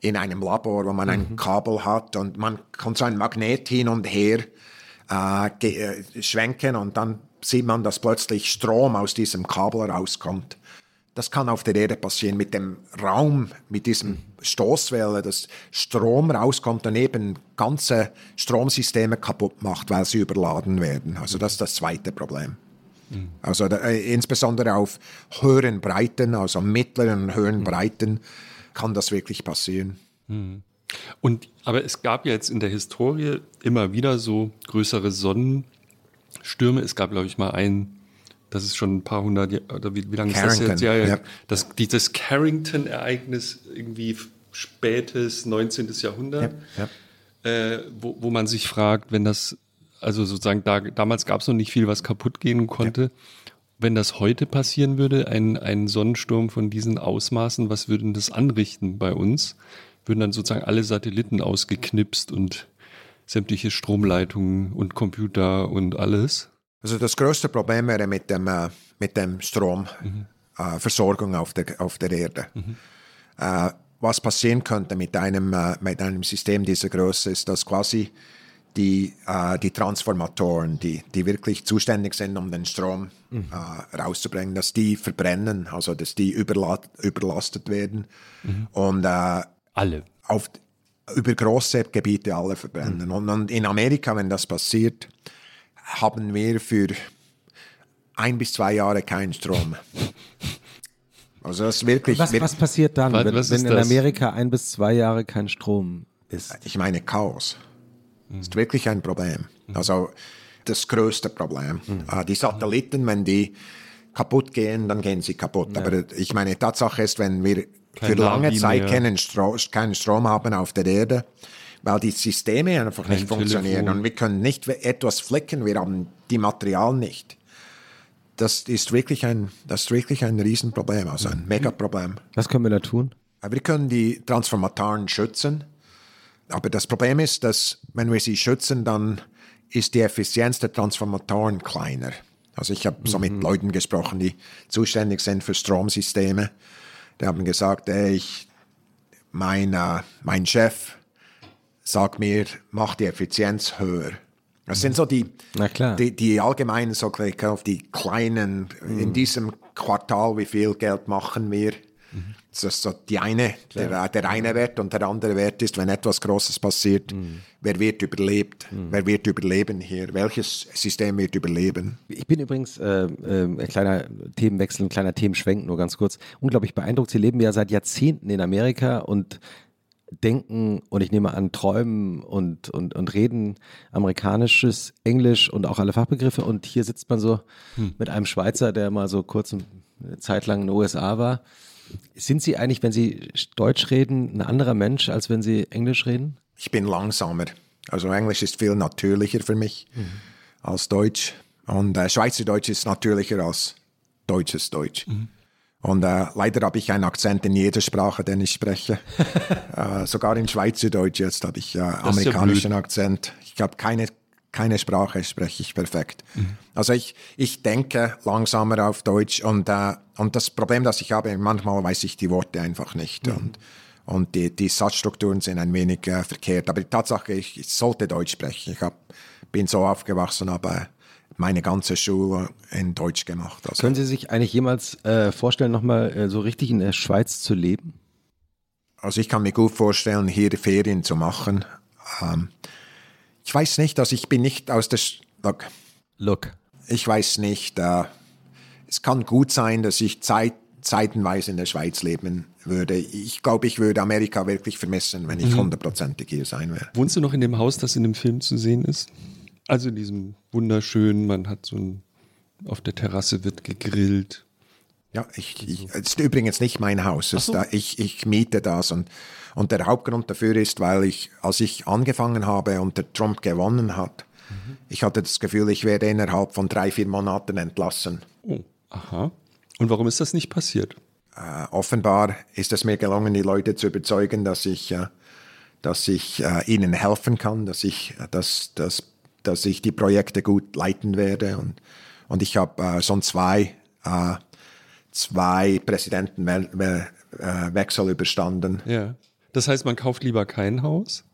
in einem Labor, wo man mhm. ein Kabel hat und man kann so ein Magnet hin und her äh, äh, schwenken und dann sieht man, dass plötzlich Strom aus diesem Kabel rauskommt. Das kann auf der Erde passieren mit dem Raum, mit diesem Stoßwelle, dass Strom rauskommt und eben ganze Stromsysteme kaputt macht, weil sie überladen werden. Also das ist das zweite Problem. Mhm. Also äh, insbesondere auf höheren Breiten, also mittleren und höheren mhm. Breiten, kann das wirklich passieren. Mhm. Und aber es gab ja jetzt in der Historie immer wieder so größere Sonnenstürme. Es gab, glaube ich, mal einen das ist schon ein paar hundert Jahre, oder wie, wie lange ist das jetzt? Ja, ja. ja. Das, dieses Carrington-Ereignis, irgendwie spätes 19. Jahrhundert, ja, ja. Äh, wo, wo man sich fragt, wenn das, also sozusagen, da, damals gab es noch nicht viel, was kaputt gehen konnte. Wenn das heute passieren würde, ein, ein Sonnensturm von diesen Ausmaßen, was würde das anrichten bei uns? Würden dann sozusagen alle Satelliten ausgeknipst und sämtliche Stromleitungen und Computer und alles? Also das größte Problem wäre mit dem, äh, mit dem Stromversorgung mhm. äh, auf, der, auf der Erde. Mhm. Äh, was passieren könnte mit einem, äh, mit einem System dieser Größe ist, dass quasi die, äh, die Transformatoren, die, die wirklich zuständig sind, um den Strom mhm. Äh, rauszubringen, dass die verbrennen, also dass die überla überlastet werden. Mhm. Und alle. Auf, über große Gebiete alle verbrennen. Mhm. Und, und in Amerika, wenn das passiert, haben wir für ein bis zwei Jahre keinen Strom. Also das ist wirklich. Was, was passiert dann, was, wenn, was wenn in Amerika ein bis zwei Jahre kein Strom ist? Ich meine Chaos. Das ist wirklich ein Problem. Also das größte Problem. Mhm. Die Satelliten, wenn die kaputt gehen, dann gehen sie kaputt. Ja. Aber ich meine, Tatsache ist, wenn wir Kein für lange Zeit keinen, Stro keinen Strom haben auf der Erde, weil die Systeme einfach Kein nicht funktionieren Telefon. und wir können nicht etwas flicken, wir haben die Material nicht. Das ist wirklich ein, das ist wirklich ein Riesenproblem, also ein Megaproblem. Was können wir da tun? Wir können die Transformatoren schützen, aber das Problem ist, dass wenn wir sie schützen, dann ist die Effizienz der Transformatoren kleiner. Also ich habe so mit mhm. Leuten gesprochen, die zuständig sind für Stromsysteme. Die haben gesagt, ey, ich, mein, uh, mein Chef sag mir, mach die Effizienz höher. Das sind so die, die, die, allgemeinen, so auf die kleinen, mhm. in diesem Quartal, wie viel Geld machen wir? Mhm. Das ist so die eine, der, der eine Wert und der andere Wert ist, wenn etwas Großes passiert, mhm. wer wird überlebt? Mhm. Wer wird überleben hier? Welches System wird überleben? Ich bin übrigens, äh, äh, ein kleiner Themenwechsel, ein kleiner Themenschwenk, nur ganz kurz, unglaublich beeindruckt. Sie leben ja seit Jahrzehnten in Amerika und denken und ich nehme an, träumen und, und, und reden amerikanisches, Englisch und auch alle Fachbegriffe. Und hier sitzt man so hm. mit einem Schweizer, der mal so kurz eine Zeit lang in den USA war Sind Sie eigentlich, wenn Sie Deutsch reden, ein anderer Mensch, als wenn Sie Englisch reden? Ich bin langsamer. Also Englisch ist viel natürlicher für mich mhm. als Deutsch. Und äh, Schweizerdeutsch ist natürlicher als deutsches Deutsch. Mhm. Und äh, leider habe ich einen Akzent in jeder Sprache, den ich spreche. äh, sogar in Schweizerdeutsch jetzt habe ich äh, amerikanischen ja Akzent. Ich habe keine, keine Sprache, spreche ich perfekt. Mhm. Also ich, ich denke langsamer auf Deutsch und, äh, und das Problem, das ich habe, manchmal weiß ich die Worte einfach nicht. Mhm. Und, und die, die Satzstrukturen sind ein wenig äh, verkehrt. Aber die Tatsache, ich, ich sollte Deutsch sprechen. Ich hab, bin so aufgewachsen, aber meine ganze Schule in Deutsch gemacht. Also. Können Sie sich eigentlich jemals äh, vorstellen, nochmal äh, so richtig in der Schweiz zu leben? Also ich kann mir gut vorstellen, hier Ferien zu machen. Ähm, ich weiß nicht, also ich bin nicht aus der... Sch Look. Look. Ich weiß nicht. Äh, es kann gut sein, dass ich Zeit, zeitenweise in der Schweiz leben würde. Ich glaube, ich würde Amerika wirklich vermissen, wenn ich mhm. hundertprozentig hier sein wäre. Wohnst du noch in dem Haus, das in dem Film zu sehen ist? Also in diesem wunderschönen, man hat so ein, auf der Terrasse wird gegrillt. Ja, ich, ich, es ist übrigens nicht mein Haus. So. Da, ich, ich miete das und, und der Hauptgrund dafür ist, weil ich, als ich angefangen habe und der Trump gewonnen hat, mhm. ich hatte das Gefühl, ich werde innerhalb von drei, vier Monaten entlassen. Oh, aha. Und warum ist das nicht passiert? Äh, offenbar ist es mir gelungen, die Leute zu überzeugen, dass ich, äh, dass ich äh, ihnen helfen kann, dass ich das, das dass ich die Projekte gut leiten werde. Und, und ich habe äh, schon zwei, äh, zwei Präsidentenwechsel äh, überstanden. Ja. Das heißt, man kauft lieber kein Haus.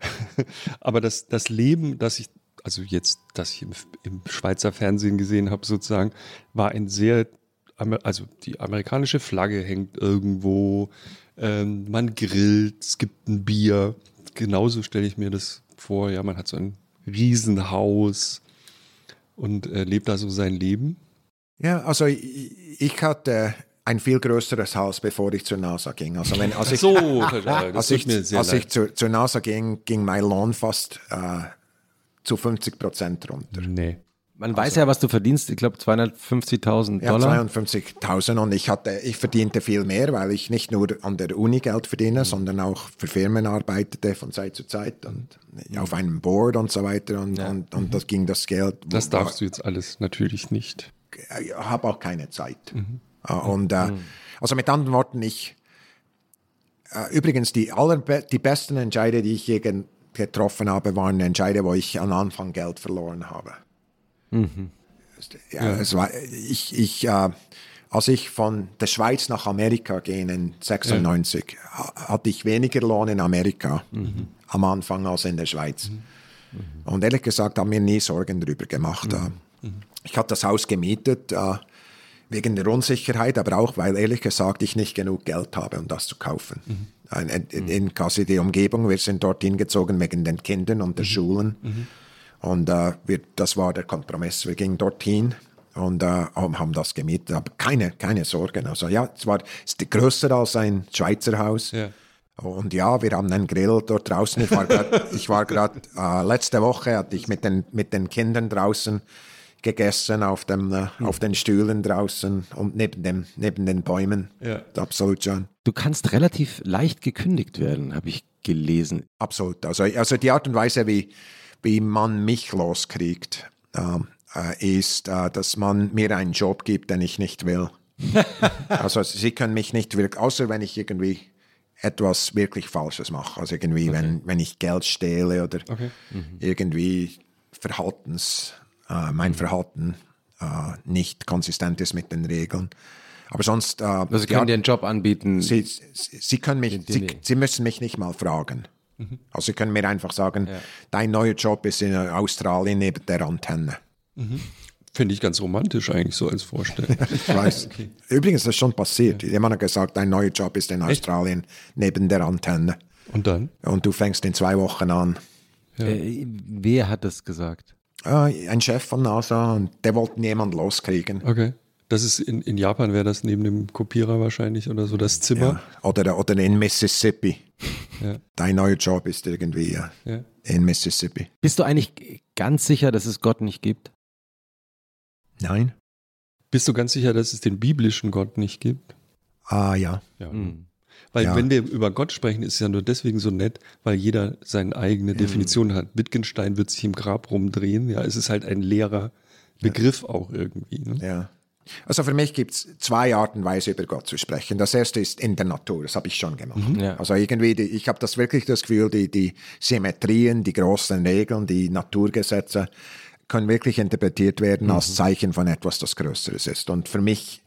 Aber das, das Leben, das ich, also jetzt, das ich im, im Schweizer Fernsehen gesehen habe, sozusagen, war ein sehr, also die amerikanische Flagge hängt irgendwo, ähm, man grillt, es gibt ein Bier. Genauso stelle ich mir das vor. Ja, man hat so ein Riesenhaus und äh, lebt da so sein Leben? Ja, also ich, ich hatte ein viel größeres Haus, bevor ich zur NASA ging. Also wenn, als ich, so, als ich, als ich zur, zur, NASA ging, ging mein Lohn fast äh, zu 50 Prozent runter. Nee. Man also, weiß ja, was du verdienst. Ich glaube 250.000 Dollar. Ja, 52.000 und ich hatte, ich verdiente viel mehr, weil ich nicht nur an der Uni Geld verdiene, mhm. sondern auch für Firmen arbeitete von Zeit zu Zeit und mhm. auf einem Board und so weiter und, ja. und, und, das ging das Geld. Das darfst du jetzt alles natürlich nicht. Ich habe auch keine Zeit. Mhm. Äh, und äh, mhm. also mit anderen Worten, ich äh, übrigens die aller die besten Entscheide, die ich je getroffen habe, waren Entscheide, wo ich am Anfang Geld verloren habe. Mhm. Ja. Es war, ich, ich, äh, als ich von der Schweiz nach Amerika ging in 96, ja. hatte ich weniger Lohn in Amerika mhm. am Anfang als in der Schweiz. Mhm. Und ehrlich gesagt haben mir nie Sorgen darüber gemacht. Mhm. Mhm. Ich hatte das Haus gemietet äh, wegen der Unsicherheit, aber auch, weil ehrlich gesagt ich nicht genug Geld habe, um das zu kaufen. Mhm. In, in, in quasi die Umgebung, wir sind dort hingezogen wegen den Kindern und der mhm. Schulen. Und äh, wir, das war der Kompromiss. Wir gingen dorthin und äh, haben das gemietet. Aber keine, keine Sorgen. Also ja, es war es ist größer als ein Schweizer Haus. Ja. Und ja, wir haben einen Grill dort draußen. Ich war gerade, äh, letzte Woche hatte ich mit den, mit den Kindern draußen gegessen auf, dem, äh, hm. auf den Stühlen draußen und neben, dem, neben den Bäumen. Ja. Absolut, John. Du kannst relativ leicht gekündigt werden, habe ich gelesen. Absolut. Also, also die Art und Weise, wie, wie man mich loskriegt, ähm, äh, ist, äh, dass man mir einen Job gibt, den ich nicht will. also sie können mich nicht wirklich, außer wenn ich irgendwie etwas wirklich Falsches mache. Also irgendwie, okay. wenn, wenn ich Geld stehle oder okay. mhm. irgendwie Verhaltens, äh, mein Verhalten äh, nicht konsistent ist mit den Regeln. Aber sonst. Äh, also Sie können dir einen Job anbieten. Sie, sie, sie können mich, sie, sie, müssen mich nicht mal fragen. Mhm. Also Sie können mir einfach sagen, ja. dein neuer Job ist in Australien neben der Antenne. Mhm. Finde ich ganz romantisch eigentlich so als Vorstellung. ich weiß. Okay. Übrigens, das ist schon passiert. Ja. Jemand hat gesagt, dein neuer Job ist in Australien Echt? neben der Antenne. Und dann? Und du fängst in zwei Wochen an. Ja. Äh, wer hat das gesagt? Äh, ein Chef von NASA und der wollte jemanden loskriegen. Okay. Das ist in, in Japan wäre das neben dem Kopierer wahrscheinlich oder so das Zimmer. Ja. Oder, oder in Mississippi. Ja. Dein neuer Job ist irgendwie ja, ja. in Mississippi. Bist du eigentlich ganz sicher, dass es Gott nicht gibt? Nein. Bist du ganz sicher, dass es den biblischen Gott nicht gibt? Ah ja. Ja. Weil Ja. wenn wir über Gott sprechen, ist es ja nur deswegen so nett, weil jeder seine eigene Definition hat. Wittgenstein wird sich im Grab rumdrehen. Ja, es ist halt ein leerer Begriff auch irgendwie. Ne? Ja. Also für mich gibt es zwei Arten Weise, über Gott zu sprechen. Das erste ist in der Natur, das habe ich schon gemacht. Ja. Also irgendwie, die, ich habe das wirklich das Gefühl, die, die Symmetrien, die großen Regeln, die Naturgesetze können wirklich interpretiert werden als Zeichen von etwas, das Größeres ist. Und für mich,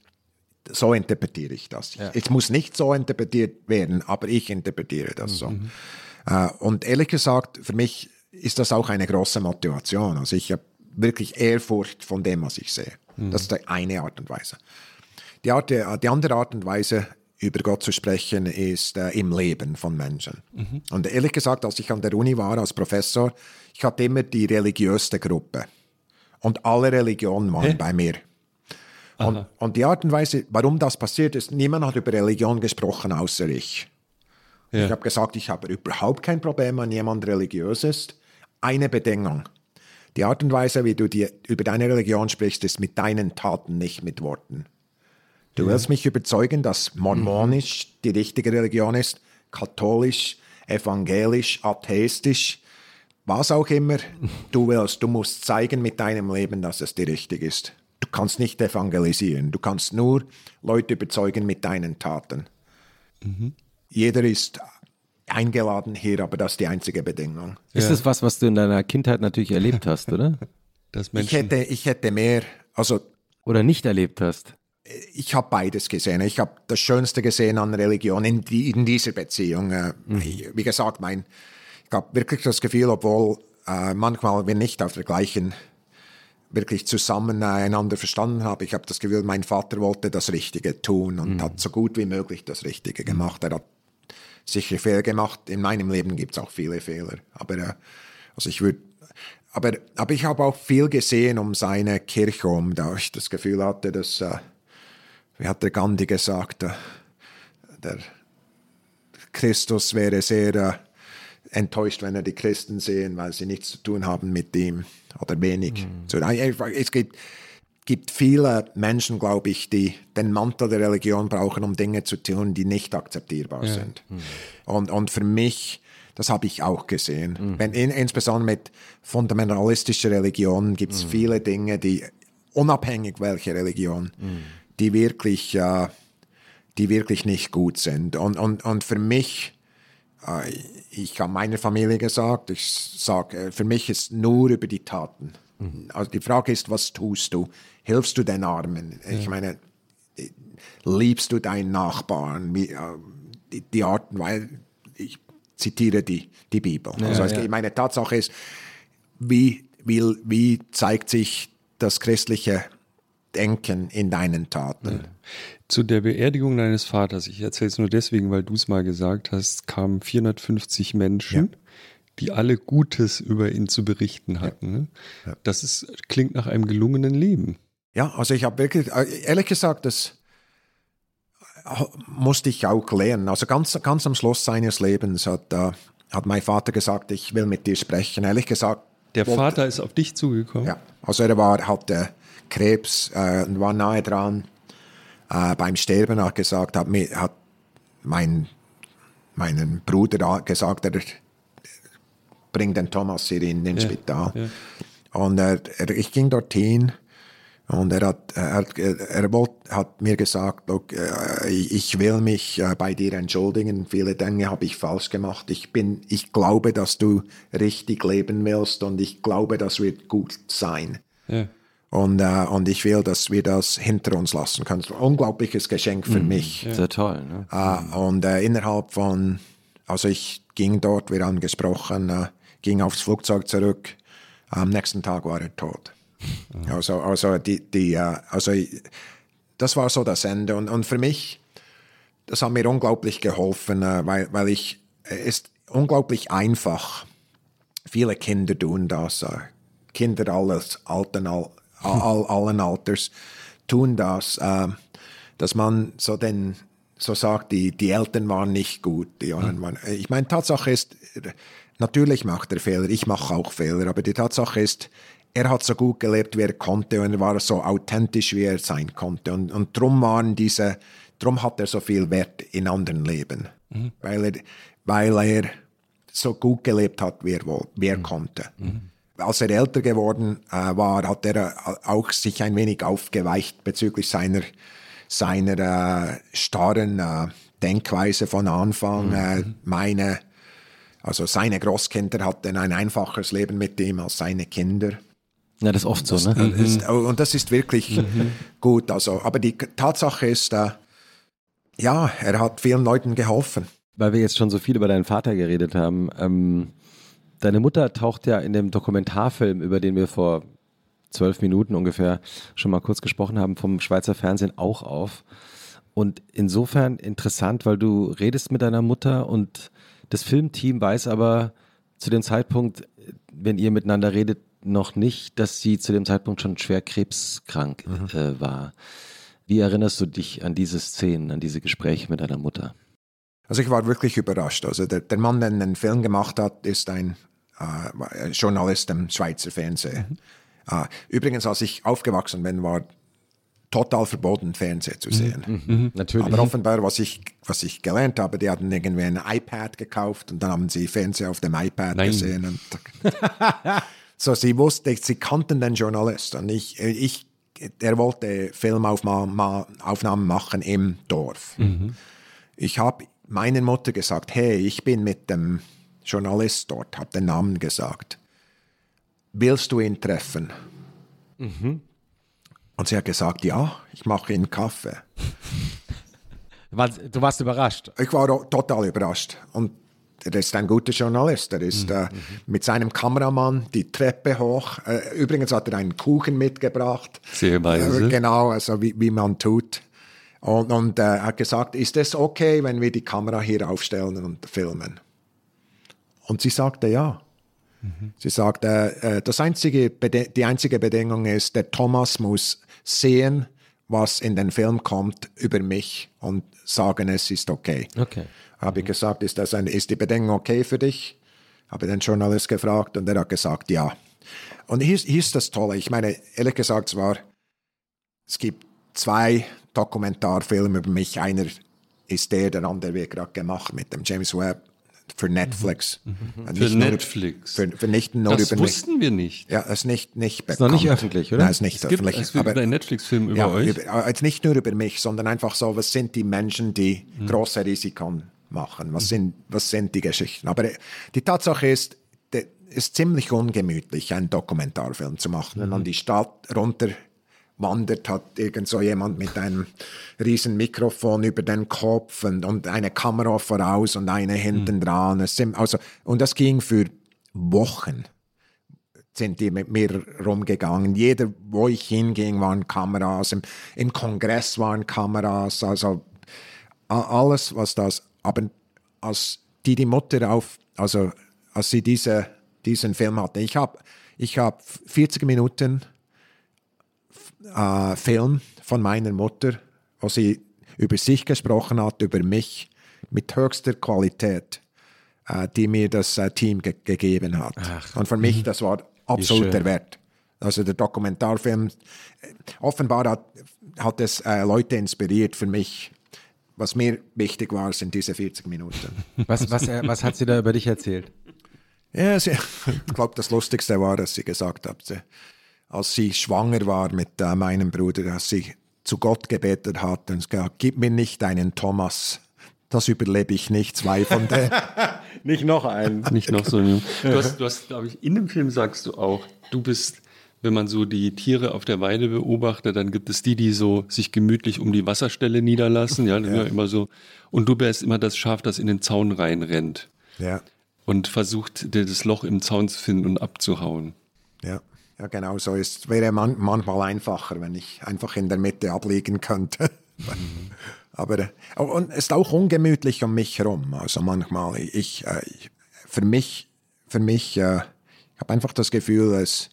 so interpretiere ich das. Es muss nicht so interpretiert werden, aber ich interpretiere das so. Äh, und ehrlich gesagt, für mich ist das auch eine große Motivation. Also ich habe wirklich Ehrfurcht von dem, was ich sehe. Das ist die eine Art und Weise. Die, Art, die andere Art und Weise, über Gott zu sprechen, ist äh, im Leben von Menschen. Und ehrlich gesagt, als ich an der Uni war als Professor, ich hatte immer die religiöste Gruppe. Und alle Religionen waren bei mir. Und, und die Art und Weise, warum das passiert ist, niemand hat über Religion gesprochen, außer ich. Ja. Ich habe gesagt, ich habe überhaupt kein Problem, wenn jemand religiös ist. Eine Bedingung. Die Art und Weise, wie du dir über deine Religion sprichst, ist mit deinen Taten, nicht mit Worten. Du willst mich überzeugen, dass mormonisch die richtige Religion ist, katholisch, evangelisch, atheistisch, was auch immer du willst. Du musst zeigen mit deinem Leben, dass es dir richtig ist. Du kannst nicht evangelisieren. Du kannst nur Leute überzeugen mit deinen Taten. Jeder ist eingeladen hier, aber das ist die einzige Bedingung. Ist das was, was du in deiner Kindheit natürlich erlebt hast, oder? Ich hätte, ich hätte mehr, also Oder nicht erlebt hast? ich habe beides gesehen. Ich habe das Schönste gesehen an Religion in, die, in dieser Beziehung. Äh, Wie gesagt, mein, ich habe wirklich das Gefühl, obwohl äh, manchmal wir nicht auf der gleichen, wirklich zusammen einander verstanden haben, ich habe das Gefühl, mein Vater wollte das Richtige tun und hat so gut wie möglich das Richtige gemacht. Er hat sicher Fehler gemacht. In meinem Leben gibt es auch viele Fehler. Aber äh, also ich würde aber, aber ich habe auch viel gesehen um seine Kirche um, da ich das Gefühl hatte, dass, äh, wie hat der Gandhi gesagt, äh, der Christus wäre sehr enttäuscht, wenn er die Christen sehen, weil sie nichts zu tun haben mit ihm oder wenig. So, nein, es gibt, gibt viele Menschen, glaube ich, die den Mantel der Religion brauchen, um Dinge zu tun, die nicht akzeptierbar sind. Und, und für mich, das habe ich auch gesehen. Wenn, in, insbesondere mit fundamentalistischer Religion gibt es viele Dinge, die unabhängig welche Religion, die wirklich, äh, die wirklich nicht gut sind. Und, und, und für mich, ich habe meiner Familie gesagt, ich sage, für mich ist nur über die Taten. Also die Frage ist, was tust du? Hilfst du den Armen? Ich meine, liebst du deinen Nachbarn? Äh, die, die Art und Weise, ich zitiere die, die Bibel. also es- ja. meine Tatsache ist, wie, wie, wie zeigt sich das christliche Denken in deinen Taten? Zu der Beerdigung deines Vaters, ich erzähle es nur deswegen, weil du es mal gesagt hast, kamen 450 Menschen, die alle Gutes über ihn zu berichten hatten. Ne? Das ist, klingt nach einem gelungenen Leben. Ja, also ich habe wirklich, äh, ehrlich gesagt, das äh, musste ich auch lernen. Also ganz, ganz am Schluss seines Lebens hat, äh, hat mein Vater gesagt, ich will mit dir sprechen. Ehrlich gesagt, Der wollte- Vater ist auf dich zugekommen. Ja, also er war, hatte Krebs äh, und war nahe dran. Äh, beim Sterben hat gesagt, hat, mir, hat mein meinen Bruder gesagt, er bringt den Thomas hier in den Spital. Und er, er, ich ging dorthin und er hat, er, er wollt, hat mir gesagt, "Look, äh, ich will mich äh, bei dir entschuldigen, viele Dinge habe ich falsch gemacht. Ich, bin, ich glaube, dass du richtig leben willst und ich glaube, das wird gut sein. Ja. Und, äh, und ich will, dass wir das hinter uns lassen können. Unglaubliches Geschenk für mich. Sehr toll, ne? Äh, und äh, innerhalb von, also ich ging dort, wir haben gesprochen, äh, ging aufs Flugzeug zurück. Am nächsten Tag war er tot. Also, also, die, die, äh, also das war so das Ende. Und, und für mich, das hat mir unglaublich geholfen, äh, weil, weil ich, es ist unglaublich einfach. Viele Kinder tun das. Kinder alles, alten, all, all, allen Alters tun das, äh, dass man so den, so sagt, die, die Eltern waren nicht gut. Die anderen waren, ich meine, Tatsache ist, natürlich macht er Fehler, ich mache auch Fehler, aber die Tatsache ist, er hat so gut gelebt, wie er konnte und er war so authentisch, wie er sein konnte. Und, und drum waren diese darum hat er so viel Wert in anderen Leben, weil, er, weil er so gut gelebt hat, wie er, wohl, wie er konnte. Als er älter geworden äh, war, hat er auch sich ein wenig aufgeweicht bezüglich seiner, seiner äh, starren äh, Denkweise von Anfang. Äh, meine, also seine Großkinder hatten ein einfaches Leben mit ihm als seine Kinder. Ja, das ist oft so, Das, ne? äh, ist, und das ist wirklich gut. Also, aber die Tatsache ist, äh, ja, er hat vielen Leuten geholfen. Weil wir jetzt schon so viel über deinen Vater geredet haben. Ähm, deine Mutter taucht ja in dem Dokumentarfilm, über den wir vor zwölf Minuten ungefähr schon mal kurz gesprochen haben, vom Schweizer Fernsehen auch auf. Und insofern interessant, weil du redest mit deiner Mutter und das Filmteam weiß aber zu dem Zeitpunkt, wenn ihr miteinander redet, noch nicht, dass sie zu dem Zeitpunkt schon schwer krebskrank äh, war. Wie erinnerst du dich an diese Szenen, an diese Gespräche mit deiner Mutter? Also ich war wirklich überrascht. Also der, der Mann, der den Film gemacht hat, ist ein äh, Journalist im Schweizer Fernsehen. Äh, übrigens, als ich aufgewachsen bin, war total verboten, Fernsehen zu sehen. Natürlich. Aber offenbar, was ich, was ich gelernt habe, die hatten irgendwie ein iPad gekauft und dann haben sie Fernsehen auf dem iPad Nein. gesehen. So, sie wusste, sie kannten den Journalist und ich, ich er wollte Filmaufnahmen machen im Dorf. Ich habe meiner Mutter gesagt, hey, ich bin mit dem Journalist dort, habe den Namen gesagt. Willst du ihn treffen? Und sie hat gesagt, ja, ich mache ihm Kaffee. Du warst überrascht. Ich war auch total überrascht. Und er ist ein guter Journalist. Er ist äh, mit seinem Kameramann die Treppe hoch. Äh, übrigens hat er einen Kuchen mitgebracht. Sehr weise. Äh, genau, also wie, wie man tut. Und, und äh, er hat gesagt, ist es okay, wenn wir die Kamera hier aufstellen und filmen? Und sie sagte ja. Sie sagte, äh, das einzige die einzige Bedingung ist, der Thomas muss sehen, was in den Film kommt über mich und sagen, es ist okay. Okay. Habe ich gesagt, ist, das ein, ist die Bedingung okay für dich? Habe den Journalist gefragt und er hat gesagt, ja. Und hier, hier ist das Tolle. Ich meine, ehrlich gesagt, es war, es gibt zwei Dokumentarfilme über mich. Einer ist der, der andere wird gerade gemacht mit dem James Webb für Netflix. Und Für nicht nur- Netflix. Für, für nicht nur das wussten wir nicht. Ja, ist nicht, nicht Ist noch nicht bekannt. öffentlich, oder? Nein, ist nicht Es gibt, öffentlich. es gibt einen Netflix-Film über ja, euch. Über, jetzt nicht nur über mich, sondern einfach so, was sind die Menschen, die Mhm. große Risiken machen? Was, sind, was sind die Geschichten? Aber äh, die Tatsache ist, es ist ziemlich ungemütlich, einen Dokumentarfilm zu machen. Wenn Mhm. man die Stadt runter wandert, hat irgend so jemand mit einem riesen Mikrofon über den Kopf und, und eine Kamera voraus und eine hinten Mhm. dran. Es sind, also, und das ging für Wochen sind die mit mir rumgegangen. Jeder, wo ich hinging, waren Kameras. Im, im Kongress waren Kameras. Also alles, was das. Aber als die die Mutter auf, also als sie diese, diesen Film hatte, ich habe ich hab 40 Minuten äh, Film von meiner Mutter, wo sie über sich gesprochen hat, über mich, mit höchster Qualität, äh, die mir das äh, Team ge gegeben hat. Und für mich, das war absolut schön. der Wert. Also der Dokumentarfilm, äh, offenbar hat, hat es äh, Leute inspiriert für mich. Was mir wichtig war, sind diese 40 Minuten. Was, was, äh, was hat sie da über dich erzählt? Ja, sie, ich glaube, das Lustigste war, dass sie gesagt hat, sie, als sie schwanger war mit äh, meinem Bruder, dass sie zu Gott gebetet hat und gesagt, gib mir nicht einen Thomas, das überlebe ich nicht, zwei von denen. Nicht noch einen. Nicht noch so ein. Du hast, du hast glaube ich, in dem Film sagst du auch, du bist, wenn man so die Tiere auf der Weide beobachtet, dann gibt es die, die so sich gemütlich um die Wasserstelle niederlassen, ja, ja. immer so. Und du wärst immer das Schaf, das in den Zaun reinrennt ja, und versucht, das Loch im Zaun zu finden und abzuhauen. ja, ja, genau so ist. Wäre man, manchmal einfacher, wenn ich einfach in der Mitte abliegen könnte. Aber äh, und es ist auch ungemütlich um mich herum. Also manchmal, ich, äh, ich für mich, für mich, äh, ich habe einfach das Gefühl, dass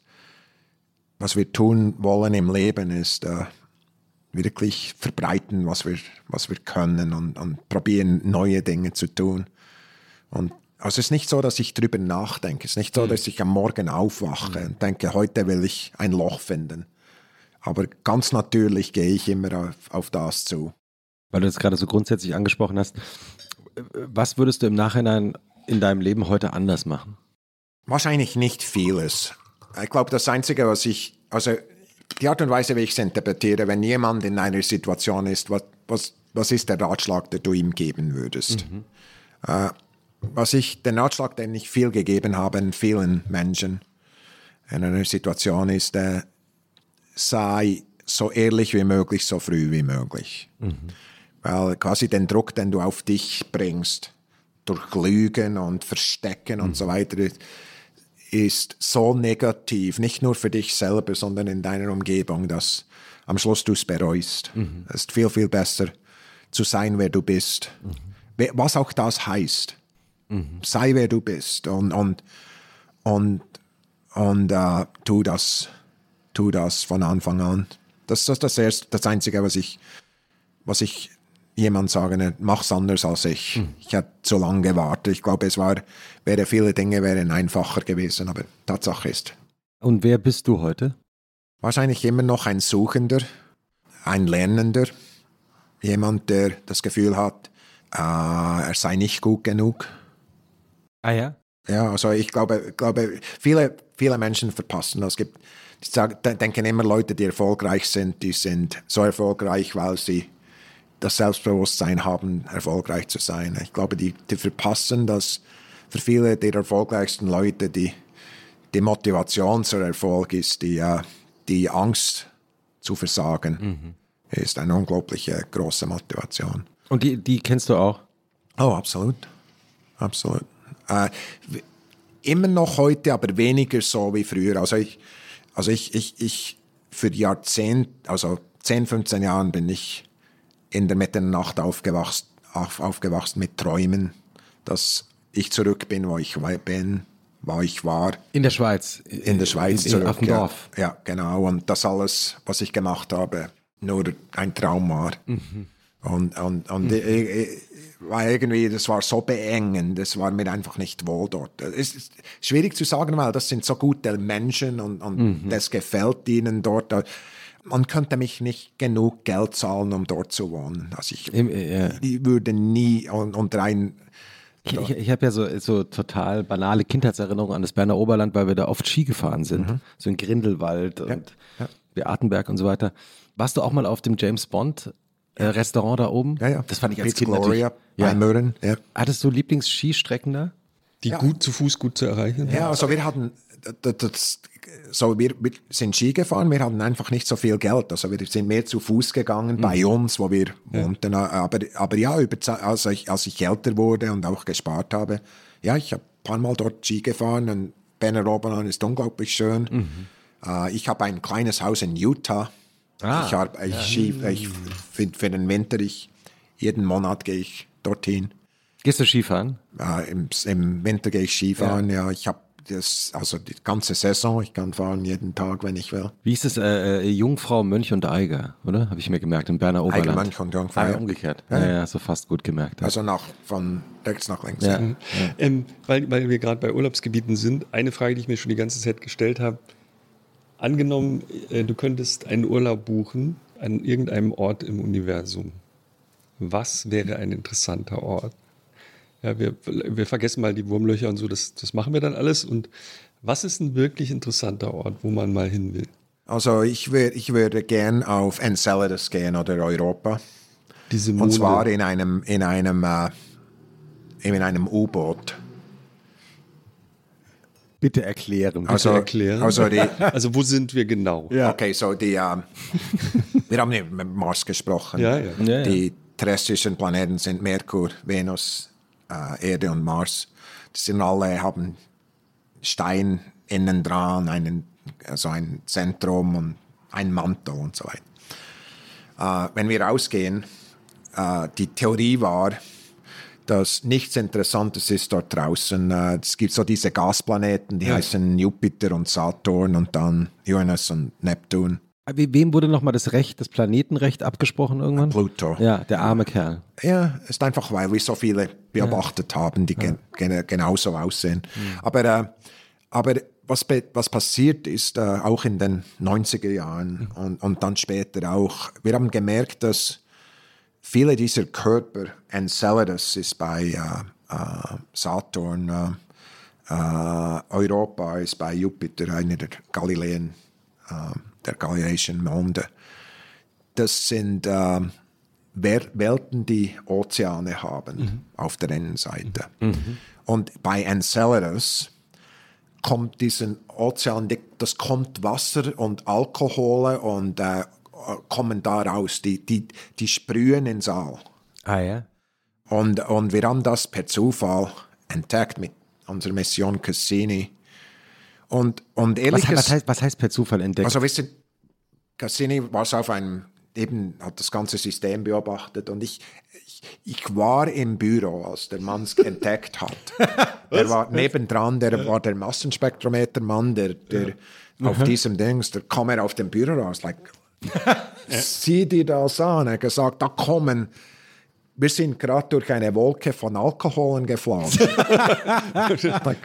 was wir tun wollen im Leben ist äh, wirklich verbreiten, was wir, was wir können und, und probieren, neue Dinge zu tun. Und also es ist nicht so, dass ich drüber nachdenke. Es ist nicht so, dass ich am Morgen aufwache und denke, heute will ich ein Loch finden. Aber ganz natürlich gehe ich immer auf, auf das zu. Weil du das gerade so grundsätzlich angesprochen hast, was würdest du im Nachhinein in deinem Leben heute anders machen? Wahrscheinlich nicht vieles. Ich glaube, das Einzige, was ich, also die Art und Weise, wie ich es interpretiere, wenn jemand in einer Situation ist, was, was, was ist der Ratschlag, den du ihm geben würdest? Mhm. Äh, was ich, den Ratschlag, den ich viel gegeben habe in vielen Menschen in einer Situation ist, äh, sei so ehrlich wie möglich, so früh wie möglich. Mhm. Weil quasi den Druck, den du auf dich bringst, durch Lügen und Verstecken mhm. und so weiter, ist so negativ, nicht nur für dich selber, sondern in deiner Umgebung, dass am Schluss du es bereust. Mhm. Es ist viel, viel besser zu sein, wer du bist. Mhm. Was auch das heißt. Mhm. Sei, wer du bist und, und, und, und uh, tu, das, tu das von Anfang an. Das, das, das ist das Einzige, was ich, was ich jemand sagen, mach's anders als ich. Hm. Ich habe zu lange gewartet. Ich glaube, es war, wäre viele Dinge wären einfacher gewesen, aber Tatsache ist. Und wer bist du heute? Wahrscheinlich immer noch ein Suchender, ein Lernender, jemand, der das Gefühl hat, äh, er sei nicht gut genug. Ah ja? Ja, also ich glaube, glaube viele, viele Menschen verpassen das. Es gibt, ich sage, denken immer Leute, die erfolgreich sind, die sind so erfolgreich, weil sie das Selbstbewusstsein haben, erfolgreich zu sein. Ich glaube, die, die verpassen, dass für viele der erfolgreichsten Leute die, die Motivation zur Erfolg ist, die, äh, die Angst zu versagen, mhm. ist eine unglaubliche große Motivation. Und die, die kennst du auch? Oh, absolut. Absolut. Äh, immer noch heute, aber weniger so wie früher. Also ich, also ich, ich, ich für Jahrzehnte, also 10, 15 Jahren bin ich in der Mitternacht aufgewachsen, auf, aufgewachsen mit Träumen, dass ich zurück bin, wo ich bin, wo ich war. In der Schweiz? In der Schweiz in, in, zurück. Auf dem Dorf? Ja, ja, genau. Und das alles, was ich gemacht habe, nur ein Traum war. Mhm. Und, und, und mhm. ich, war irgendwie, das war so beengend, das war mir einfach nicht wohl dort. Es ist schwierig zu sagen, weil das sind so gute Menschen und, und mhm. das gefällt ihnen dort man könnte mich nicht genug Geld zahlen, um dort zu wohnen. Also ich, Im, ja. ich würde nie und, und rein. Ich, ich, ich habe ja so, so total banale Kindheitserinnerungen an das Berner Oberland, weil wir da oft Ski gefahren sind. Mhm. So in Grindelwald und ja, ja. Beatenberg und so weiter. Warst du auch mal auf dem James Bond äh, Restaurant da oben? Ja, ja. Das fand ich als Pizza Kind Gloria ja. bei Möhren. Ja. Hattest du Lieblingsskistrecken da? Die ja. gut zu Fuß gut zu erreichen? Ja, also wir hatten das, das, so wir, wir, sind Ski gefahren, wir hatten einfach nicht so viel Geld. Also wir sind mehr zu Fuß gegangen mhm. bei uns, wo wir ja. wohnten. Aber, aber ja, über, als, ich, als ich älter wurde und auch gespart habe, ja, ich habe ein paar Mal dort Ski gefahren und Benner Oberland ist unglaublich schön. Mhm. Uh, ich habe ein kleines Haus in Utah. Ah, ich, hab, ich, ja. Ski, ich für, für den Winter, ich, jeden Monat gehe ich dorthin. Gehst du Skifahren? Uh, im, im, Winter gehe ich Skifahren, ja. ja ich habe das, also die ganze Saison. Ich kann fahren jeden Tag, wenn ich will. Wie ist es, äh, äh, Jungfrau, Mönch und Eiger, oder? Habe ich mir gemerkt, im Berner Oberland. Eiger, Mönch und Jungfrau. Ah, umgekehrt. Ja. ja, ja, so fast gut gemerkt. Also nach, von rechts nach links. Ja. ja. Ähm, weil, weil wir gerade bei Urlaubsgebieten sind, eine Frage, die ich mir schon die ganze Zeit gestellt habe. Angenommen, äh, du könntest einen Urlaub buchen an irgendeinem Ort im Universum. Was wäre ein interessanter Ort? Ja, wir, wir vergessen mal die Wurmlöcher und so, das, das machen wir dann alles. Und was ist ein wirklich interessanter Ort, wo man mal hin will? Also ich, wür, ich würde gern auf Enceladus gehen oder Europa. Diese Und zwar in einem, in einem, äh, in einem U-Boot. Bitte erklären. Bitte also, erklären. Also, die, also wo sind wir genau? Ja. Okay, so die, äh, wir haben mit Mars gesprochen. Ja, ja. Die terrestrischen Planeten sind Merkur, Venus, äh, Erde und Mars. Die sind alle, haben Stein innen dran, einen, also ein Zentrum und ein Mantel und so weiter. Äh, wenn wir rausgehen, äh, die Theorie war, dass nichts Interessantes ist dort draußen. Äh, es gibt so diese Gasplaneten, die ja. heißen Jupiter und Saturn und dann Uranus und Neptun. Wem wurde nochmal das Recht, das Planetenrecht abgesprochen irgendwann? Pluto. Ja, der arme Kerl. Ja, ist einfach, weil wir so viele beobachtet ja. haben, die ja. gen genauso aussehen. Mhm. Aber, äh, aber was, was passiert ist, äh, auch in den 90er Jahren mhm. und, und dann später auch, wir haben gemerkt, dass viele dieser Körper, Enceladus ist bei äh, äh, Saturn, äh, äh, Europa ist bei Jupiter einer der Galiläen, äh, der galileischen Monde. Das sind Welten, die Ozeane haben mhm. auf der Innenseite. Mhm. Und bei Enceladus kommt diesen Ozean, das kommt Wasser und Alkohol und äh, kommen da raus, die, die, die sprühen ins Saal. Ah ja. Und, und wir haben das per Zufall entdeckt mit unserer Mission Cassini. Und, und ehrlich was, was, heißt, was heißt per Zufall entdeckt? Also wisst ihr, Cassini war auf einem, eben hat das ganze System beobachtet und ich, ich, ich war im Büro, als der Mann es entdeckt hat. der war nebendran, der war der Massenspektrometermann, der, der ja. auf mhm. diesem Dings, der kam er auf dem Büro raus, like, sieh dir das an. Er hat gesagt, da kommen wir sind gerade durch eine Wolke von Alkoholen geflogen.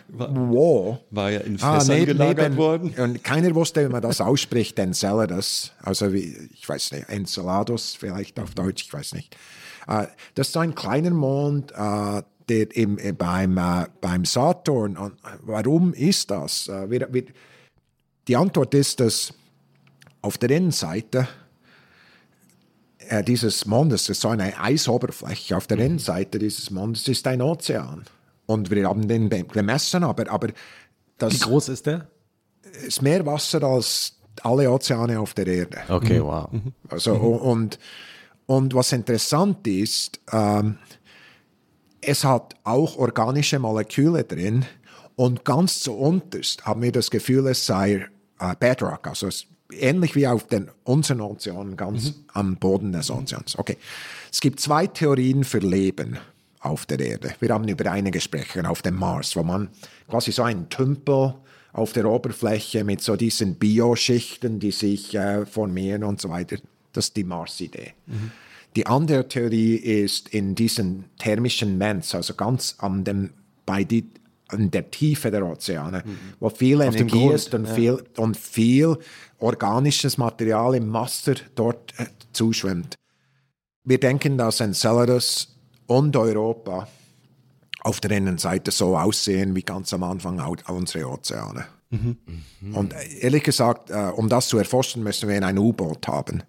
wow. War ja in ah, Fässern ah, neben, gelagert neben, worden. Und keiner wusste, wie man das ausspricht, Enceladus. Also wie, ich weiß nicht, Enceladus vielleicht auf Deutsch, ich weiß nicht. Uh, das ist ein kleiner Mond, uh, der im, äh, beim, uh, beim Saturn. Und warum ist das? Die Antwort ist, dass auf der Innenseite äh, dieses Mondes, das ist so eine Eisoberfläche, auf der mhm. Innenseite dieses Mondes ist ein Ozean. Und wir haben den gemessen, aber, aber das. Wie groß ist der? Ist mehr Wasser als alle Ozeane auf der Erde. Okay, mhm. wow. Also, mhm. und, und was interessant ist, ähm, es hat auch organische Moleküle drin und ganz zu unterst haben wir das Gefühl, es sei äh, Bedrock, also es ähnlich wie auf den unseren Ozeanen, ganz mhm. am Boden des Ozeans. Okay. Es gibt zwei Theorien für Leben auf der Erde. Wir haben über eine gesprochen auf dem Mars, wo man quasi so einen Tümpel auf der Oberfläche mit so diesen Bioschichten, die sich äh, formieren und so weiter. Das ist die Mars-Idee. Mhm. Die andere Theorie ist in diesen thermischen Vents, also ganz an dem, bei die, in der Tiefe der Ozeane, mhm. wo viel Auf Energie ist und, ja. viel, und viel organisches Material im Master dort äh, zuschwimmt. Wir denken, dass Enceladus und Europa auf der Innenseite so aussehen wie ganz am Anfang unsere Ozeane. Mhm. Mhm. Und äh, ehrlich gesagt, äh, um das zu erforschen, müssen wir ein U-Boot haben.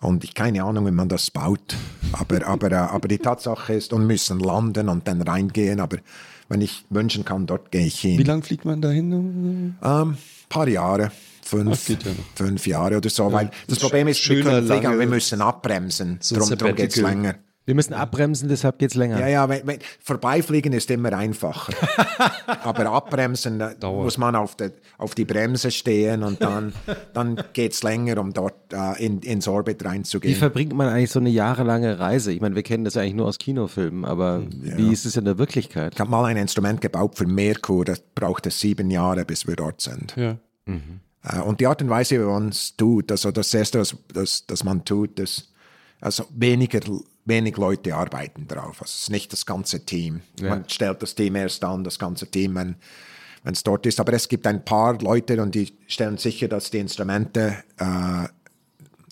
Und ich keine Ahnung, wie man das baut. Aber, aber, äh, aber die Tatsache ist, und müssen landen und dann reingehen. Aber wenn ich wünschen kann, dort gehe ich hin. Wie lange fliegt man dahin? Ein ähm, paar Jahre. Fünf, ja fünf Jahre oder so. Ja, weil das Problem ist, wir können fliegen, wir müssen abbremsen. Darum, darum geht es länger. Wir müssen abbremsen, deshalb geht es länger. Ja, ja, wenn, wenn, vorbeifliegen ist immer einfacher. Aber abbremsen, da muss man auf, de, auf die Bremse stehen und dann, dann geht es länger, um dort äh, in, ins Orbit reinzugehen. Wie verbringt man eigentlich so eine jahrelange Reise? Ich meine, wir kennen das eigentlich nur aus Kinofilmen, aber ja. wie ist es in der Wirklichkeit? Ich habe mal ein Instrument gebaut für Merkur, das brauchte sieben Jahre, bis wir dort sind. Ja. Mhm. Äh, und die Art und Weise, wie man es tut, also das Erste, was das, das man tut, ist, also weniger wenig Leute arbeiten drauf. Also es ist nicht das ganze Team. Ja. Man stellt das Team erst an, das ganze Team, wenn es dort ist. Aber es gibt ein paar Leute und die stellen sicher, dass die Instrumente äh,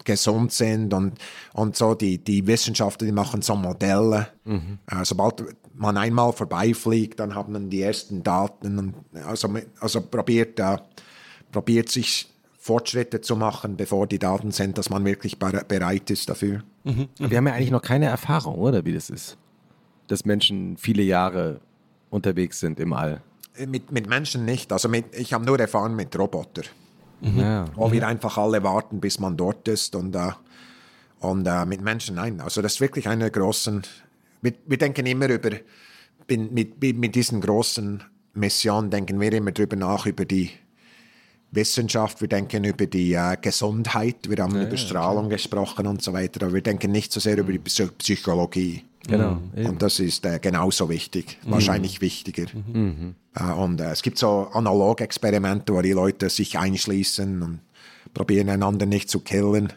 gesund sind und, und so. Die, die Wissenschaftler, die machen so Modelle. Mhm. Äh, sobald man einmal vorbeifliegt, dann haben man die ersten Daten. Und, also, also probiert, äh, probiert sich Fortschritte zu machen, bevor die Daten sind, dass man wirklich bereit ist dafür. Mhm. Wir haben ja eigentlich noch keine Erfahrung, oder wie das ist, dass Menschen viele Jahre unterwegs sind im All. Äh, mit, mit Menschen nicht. Also mit, ich habe nur erfahren mit Robotern. Mhm. Ja. Wo wir einfach alle warten, bis man dort ist. Und, äh, und äh, mit Menschen nein. Also das ist wirklich eine großen. Wir, wir denken immer über, mit, mit diesen großen Missionen denken wir immer darüber nach, über die Wissenschaft, wir denken über die äh, Gesundheit, wir haben ja, über Strahlung klar. gesprochen und so weiter, aber wir denken nicht so sehr über die Psychologie. Genau. Mhm. Und das ist äh, genauso wichtig, mhm. wahrscheinlich wichtiger. Mhm. Äh, und äh, es gibt so Analogexperimente, wo die Leute sich einschließen und probieren einander nicht zu killen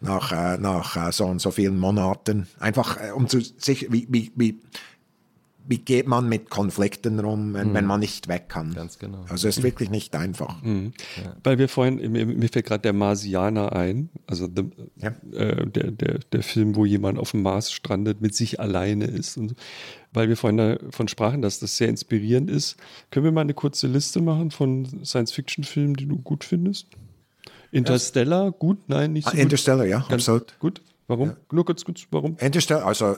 nach, äh, nach äh, so und so vielen Monaten. Einfach um zu sich, wie, wie, wie wie geht man mit Konflikten rum, wenn, wenn man nicht weg kann. Ganz genau. Also es ist wirklich nicht einfach. Weil wir vorhin, mir, fällt gerade der Marsianer ein, also the, Ja. äh, der, der, der Film, wo jemand auf dem Mars strandet, mit sich alleine ist. Und so. Weil wir vorhin davon sprachen, dass das sehr inspirierend ist. Können wir mal eine kurze Liste machen von Science-Fiction-Filmen, die du gut findest? Interstellar, gut? Nein, nicht so Ah, gut. Interstellar, ja, Ganz absolut. Gut? Warum? Nur kurz, kurz, warum? Interstellar, also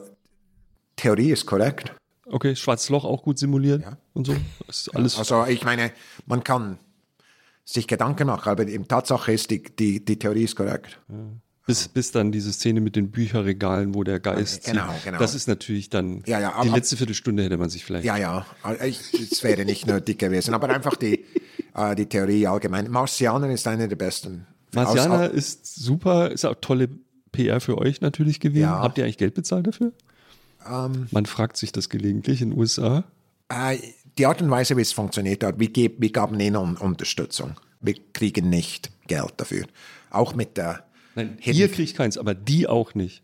Theorie ist korrekt. Okay, Schwarzes Loch auch gut simuliert Ja. und so. Ist alles. Also ich meine, man kann sich Gedanken machen, aber die Tatsache ist, die, die, die Theorie ist korrekt. Bis, bis dann diese Szene mit den Bücherregalen, wo der Geist. Genau, zieht. genau. Das ist natürlich dann. Ja, ja, die letzte Viertelstunde hätte man sich vielleicht. Ja, ja, es wäre nicht nötig gewesen, aber einfach die, äh, die Theorie allgemein. Marcianer ist einer der besten. Marciana Aus- ist super, ist auch tolle PR für euch natürlich gewesen. Ja. Habt ihr eigentlich Geld bezahlt dafür? Man fragt sich das gelegentlich in den USA. Äh, die Art und Weise, wie es funktioniert hat, wir, geb, wir gaben ihnen Un- Unterstützung. Wir kriegen nicht Geld dafür. Auch mit der Nein, Hidden- ihr kriegt keins, aber die auch nicht.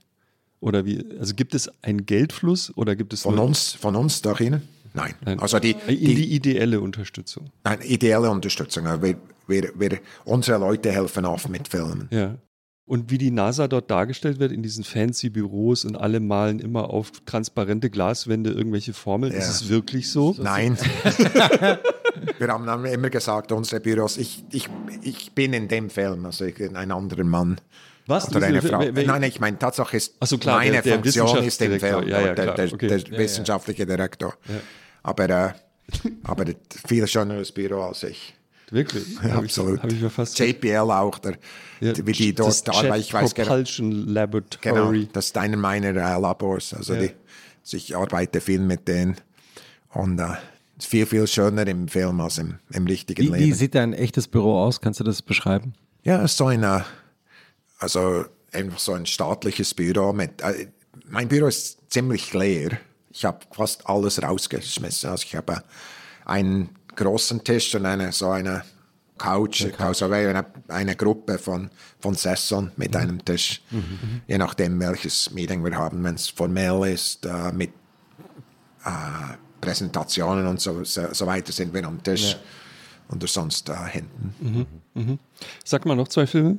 Oder wie? Also gibt es einen Geldfluss oder gibt es von uns, von uns durch ihnen? Nein. Nein. Also die, in die, die ideelle Unterstützung? nein, ideelle Unterstützung. Also Wir, wir, wir, unsere Leute helfen oft mit Filmen. Ja. Und wie die NASA dort dargestellt wird in diesen fancy Büros und alle malen immer auf transparente Glaswände irgendwelche Formeln, ist Ja. es wirklich so? Nein. wir haben immer gesagt, unsere Büros, ich, ich, ich bin in dem Film, also ich bin ein anderer Mann. Was? Oder eine Frau. wer- Nein, ich meine, Tatsache ist, so, klar, meine der- der Funktion ist im. Film, Ja, ja, der, der, okay. der wissenschaftliche Direktor. Aber, äh, aber viel schöneres Büro als ich. Wirklich? Ja, Hab ich- absolut. Habe ich mir fast. JPL auch, der, Ja, wie die dort das da, weil ich weiß genau, Propulsion genau, Laboratory. das ist einer meiner äh, Labors. Also Ja. die, also ich arbeite viel mit denen und äh, ist viel, viel schöner im Film als im, im richtigen Wie, Leben. wie sieht dein echtes Büro aus? Kannst du das beschreiben? Ja, es ist so ein, äh, also einfach so ein staatliches Büro mit, äh, mein Büro ist ziemlich leer. Ich habe fast alles rausgeschmissen. Also ich habe einen großen Tisch und eine, so eine Couch, also eine, eine Gruppe von, von Sesseln mit einem Tisch, je nachdem welches Meeting wir haben, wenn es formell ist, äh, mit äh, Präsentationen und so, so, so weiter sind wir am Tisch. Und sonst da hinten. Sag mal noch zwei Filme.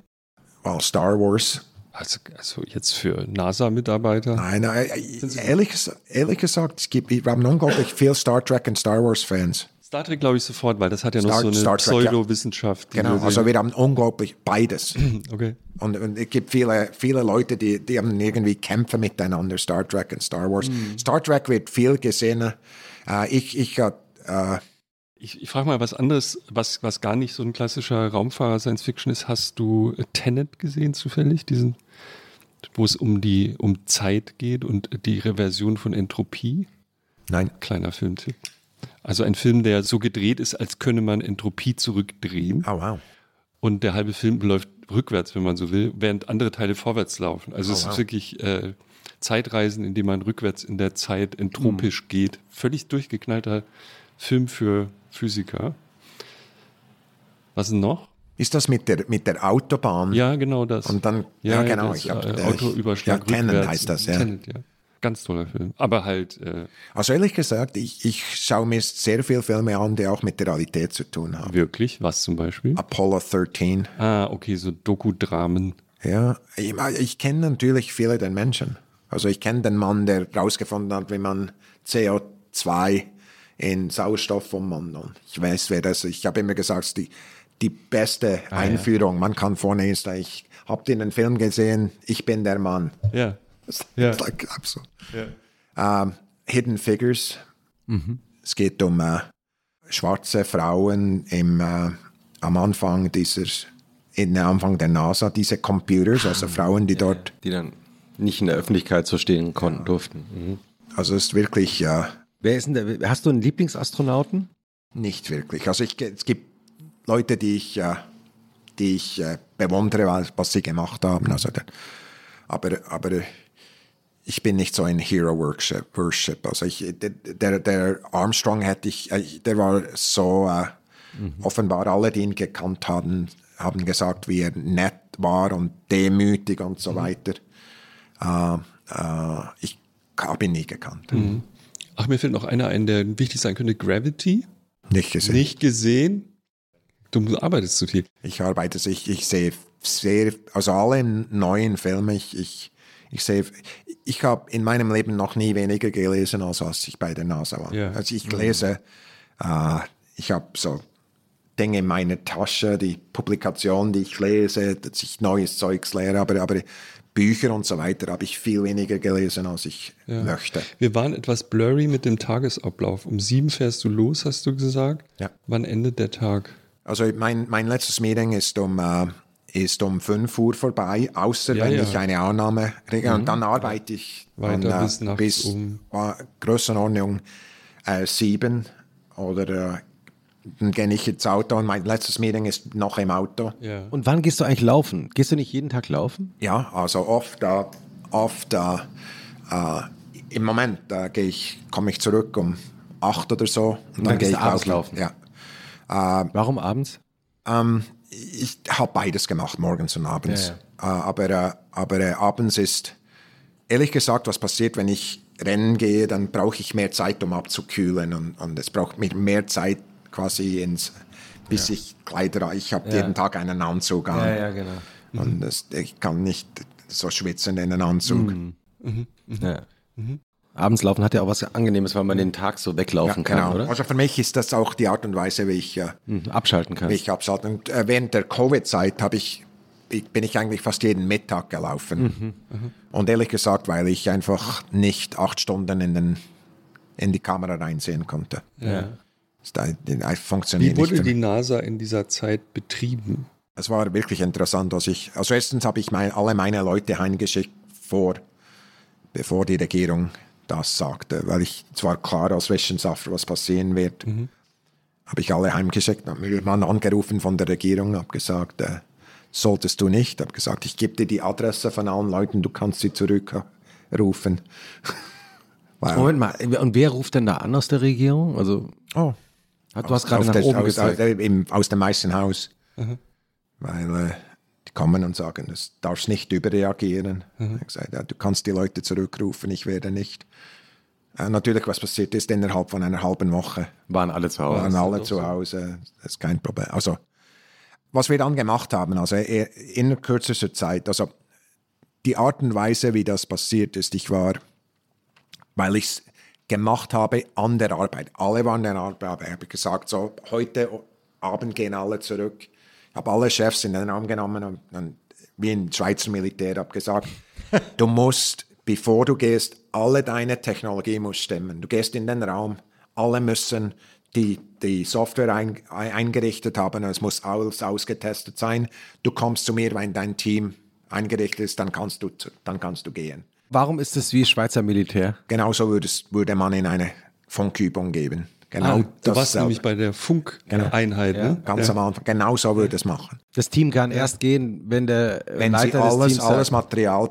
Well, Star Wars. Also, also jetzt für NASA-Mitarbeiter. Nein, nein, äh, ehrlich, ehrlich gesagt, es gibt, wir haben unglaublich viel Star Trek und Star Wars Fans. Star Trek glaube ich sofort, weil das hat ja noch Star- so eine Star Trek, ja. Pseudowissenschaft. die Genau, also wir haben unglaublich beides. okay. Und, und es gibt viele, viele Leute, die, die haben irgendwie Kämpfe miteinander, Star Trek und Star Wars. Star Trek wird viel gesehen. Äh, ich, ich, äh, Ich, ich frage mal was anderes, was, was gar nicht so ein klassischer Raumfahrer-Science-Fiction ist. Hast du Tenet gesehen zufällig? Diesen, wo es um die um Zeit geht und die Reversion von Entropie? nein, Kleiner Filmtipp. Also ein Film, der so gedreht ist, als könne man Entropie zurückdrehen. oh wow. Und der halbe Film läuft rückwärts, wenn man so will, während andere Teile vorwärts laufen. Also Oh, es wow. ist wirklich äh, Zeitreisen, indem man rückwärts in der Zeit entropisch geht. Völlig durchgeknallter Film für Physiker. Was denn noch? Ist das mit der, mit der Autobahn? Ja, genau das. Und dann, ja, genau, das, ich hab- äh, Autoüberschlag ja, Tenet heißt das, ja. Tenet, ja. Ganz toller Film. Aber halt, äh, Also ehrlich gesagt, ich, ich schaue mir sehr viele Filme an, die auch mit der Realität zu tun haben. wirklich, was zum Beispiel? Apollo 13. Ah, okay, so Doku-Dramen. Ja, ich, ich kenne natürlich viele der Menschen. Also ich kenne den Mann, der herausgefunden hat, wie man CO2 in Sauerstoff umwandelt. Ich weiß, wer das ist. Ich habe immer gesagt, die, die beste Einführung. Man kann vorne ist, ich habe den Film gesehen, ich bin der Mann. Ja. Das Ja. ist like, absolut. Ähm, Hidden Figures. Es geht um äh, schwarze Frauen im, äh, am Anfang dieser, in der Anfang der NASA, diese Computers, also Frauen, die dort, Die dann nicht in der Öffentlichkeit so stehen konnten, durften. Mhm. also es ist wirklich äh, Wer ist denn der, hast du einen Lieblingsastronauten? nicht wirklich. Also ich, es gibt Leute, die ich, äh, die ich äh, bewundere, was, was sie gemacht haben. Also der, aber, aber ich bin nicht so ein Hero Worship. Also ich, der, der Armstrong hätte ich, äh, der war so äh, offenbar alle, die ihn gekannt haben, haben gesagt, wie er nett war und demütig und so weiter. Äh, äh, ich habe ihn nie gekannt. Ach, mir fällt noch einer ein, der wichtig sein könnte. Gravity? Nicht gesehen. Nicht gesehen? Du arbeitest zu viel. Ich arbeite, ich, ich sehe sehr, also alle neuen Filme, ich, ich, ich sehe, ich habe in meinem Leben noch nie weniger gelesen, als als ich bei der NASA war. Ja. Also ich lese, äh, ich habe so Dinge in meiner Tasche, die Publikationen, die ich lese, dass ich neues Zeugs lehre, aber, aber Bücher und so weiter habe ich viel weniger gelesen, als ich möchte. Wir waren etwas blurry mit dem Tagesablauf. Um sieben fährst du los, hast du gesagt? Ja. Wann endet der Tag? Also mein, mein letztes Meeting ist um, äh, ist um 5 Uhr vorbei, außer Ja, wenn ja. ich eine Annahme kriege. Und dann arbeite ich Weiter dann, bis nachts bis um- äh, Größenordnung äh, 7 oder äh, dann gehe ich ins Auto und mein letztes Meeting ist noch im Auto. Ja. Und wann gehst du eigentlich laufen? Gehst du nicht jeden Tag laufen? Ja, also oft, äh, oft äh, äh, im Moment äh, gehe ich, komme ich zurück um 8 oder so und dann gehe gehst ich du abends laufen. laufen. Ja. Warum abends? Ähm, ich habe beides gemacht, morgens und abends. Äh, aber äh, aber äh, abends ist, ehrlich gesagt, was passiert, wenn ich rennen gehe, dann brauche ich mehr Zeit, um abzukühlen. Und, und es braucht mir mehr Zeit quasi ins, bis ich Kleider, ich habe jeden Tag einen Anzug an. genau. Und das, ich kann nicht so schwitzen in einen Anzug. Ja. Abends laufen hat ja auch was Angenehmes, weil man den Tag so Ja, weglaufen kann, genau. oder? Also für mich ist das auch die Art und Weise, wie ich, äh, Hm, abschalten wie kannst. ich abschalte. Und äh, während der Covid-Zeit habe ich, ich, bin ich eigentlich fast jeden Mittag gelaufen. Und ehrlich gesagt, weil ich einfach nicht acht Stunden in, den, in die Kamera reinsehen konnte. ja. Das, das, das funktioniert Wie wurde die. NASA in dieser Zeit betrieben? Es war wirklich interessant, dass ich, also erstens habe ich mein, alle meine Leute heimgeschickt vor, bevor die Regierung das sagte, weil ich, es war klar als Wissenschaftler, was passieren wird. Habe ich alle heimgeschickt, habe mir Mann angerufen von der Regierung, habe gesagt, äh, solltest du nicht, habe gesagt, ich gebe dir die Adresse von allen Leuten, du kannst sie zurückrufen. Weil- Moment mal, und wer ruft denn da an aus der Regierung? Also, Oh. du hast gerade nach der- oben aus. Aus, im, aus dem Weißen Haus. Weil äh, kommen und sagen, du darfst nicht überreagieren. Ich habe gesagt, ja, du kannst die Leute zurückrufen, ich werde nicht. Äh, natürlich, was passiert ist, innerhalb von einer halben Woche Waren alle zu Hause. waren alle zu Hause. Das ist kein Problem. Also, was wir dann gemacht haben, also eh, in kürzester Zeit, also die Art und Weise, wie das passiert ist, ich war, weil ich es gemacht habe an der Arbeit. Alle waren an der Arbeit. habe ich gesagt, so, heute Abend gehen alle zurück. Ich habe alle Chefs in den Raum genommen und, und wie im Schweizer Militär habe gesagt, du musst, bevor du gehst, alle deine Technologie muss stimmen. Du gehst in den Raum, alle müssen die, die Software ein, ein, eingerichtet haben, es muss alles ausgetestet sein. Du kommst zu mir, wenn dein Team eingerichtet ist, dann kannst du, dann kannst du gehen. Warum ist es wie Schweizer Militär? Genauso würde, es, würde man in eine Funkübung geben. Genau Du warst dasselbe. nämlich bei der Funkeinheit, ne? Ganz am Anfang. Genau so würde es machen. Das Team kann erst gehen, wenn der Wenn sie Leiter des alles, Teams alles Material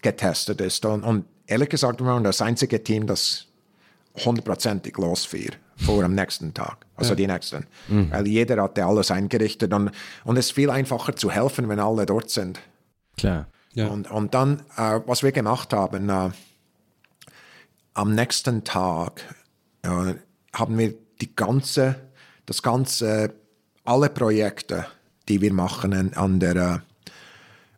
getestet ist. Und, und ehrlich gesagt, wir waren das einzige Team, das hundertprozentig losfiel vor am nächsten Tag, also die nächsten. Weil jeder hatte alles eingerichtet und, und es ist viel einfacher zu helfen, wenn alle dort sind. klar. Ja. Und, und dann, äh, was wir gemacht haben, äh, am nächsten Tag äh, haben wir die ganze, das ganze, alle Projekte, die wir machen an, der, äh,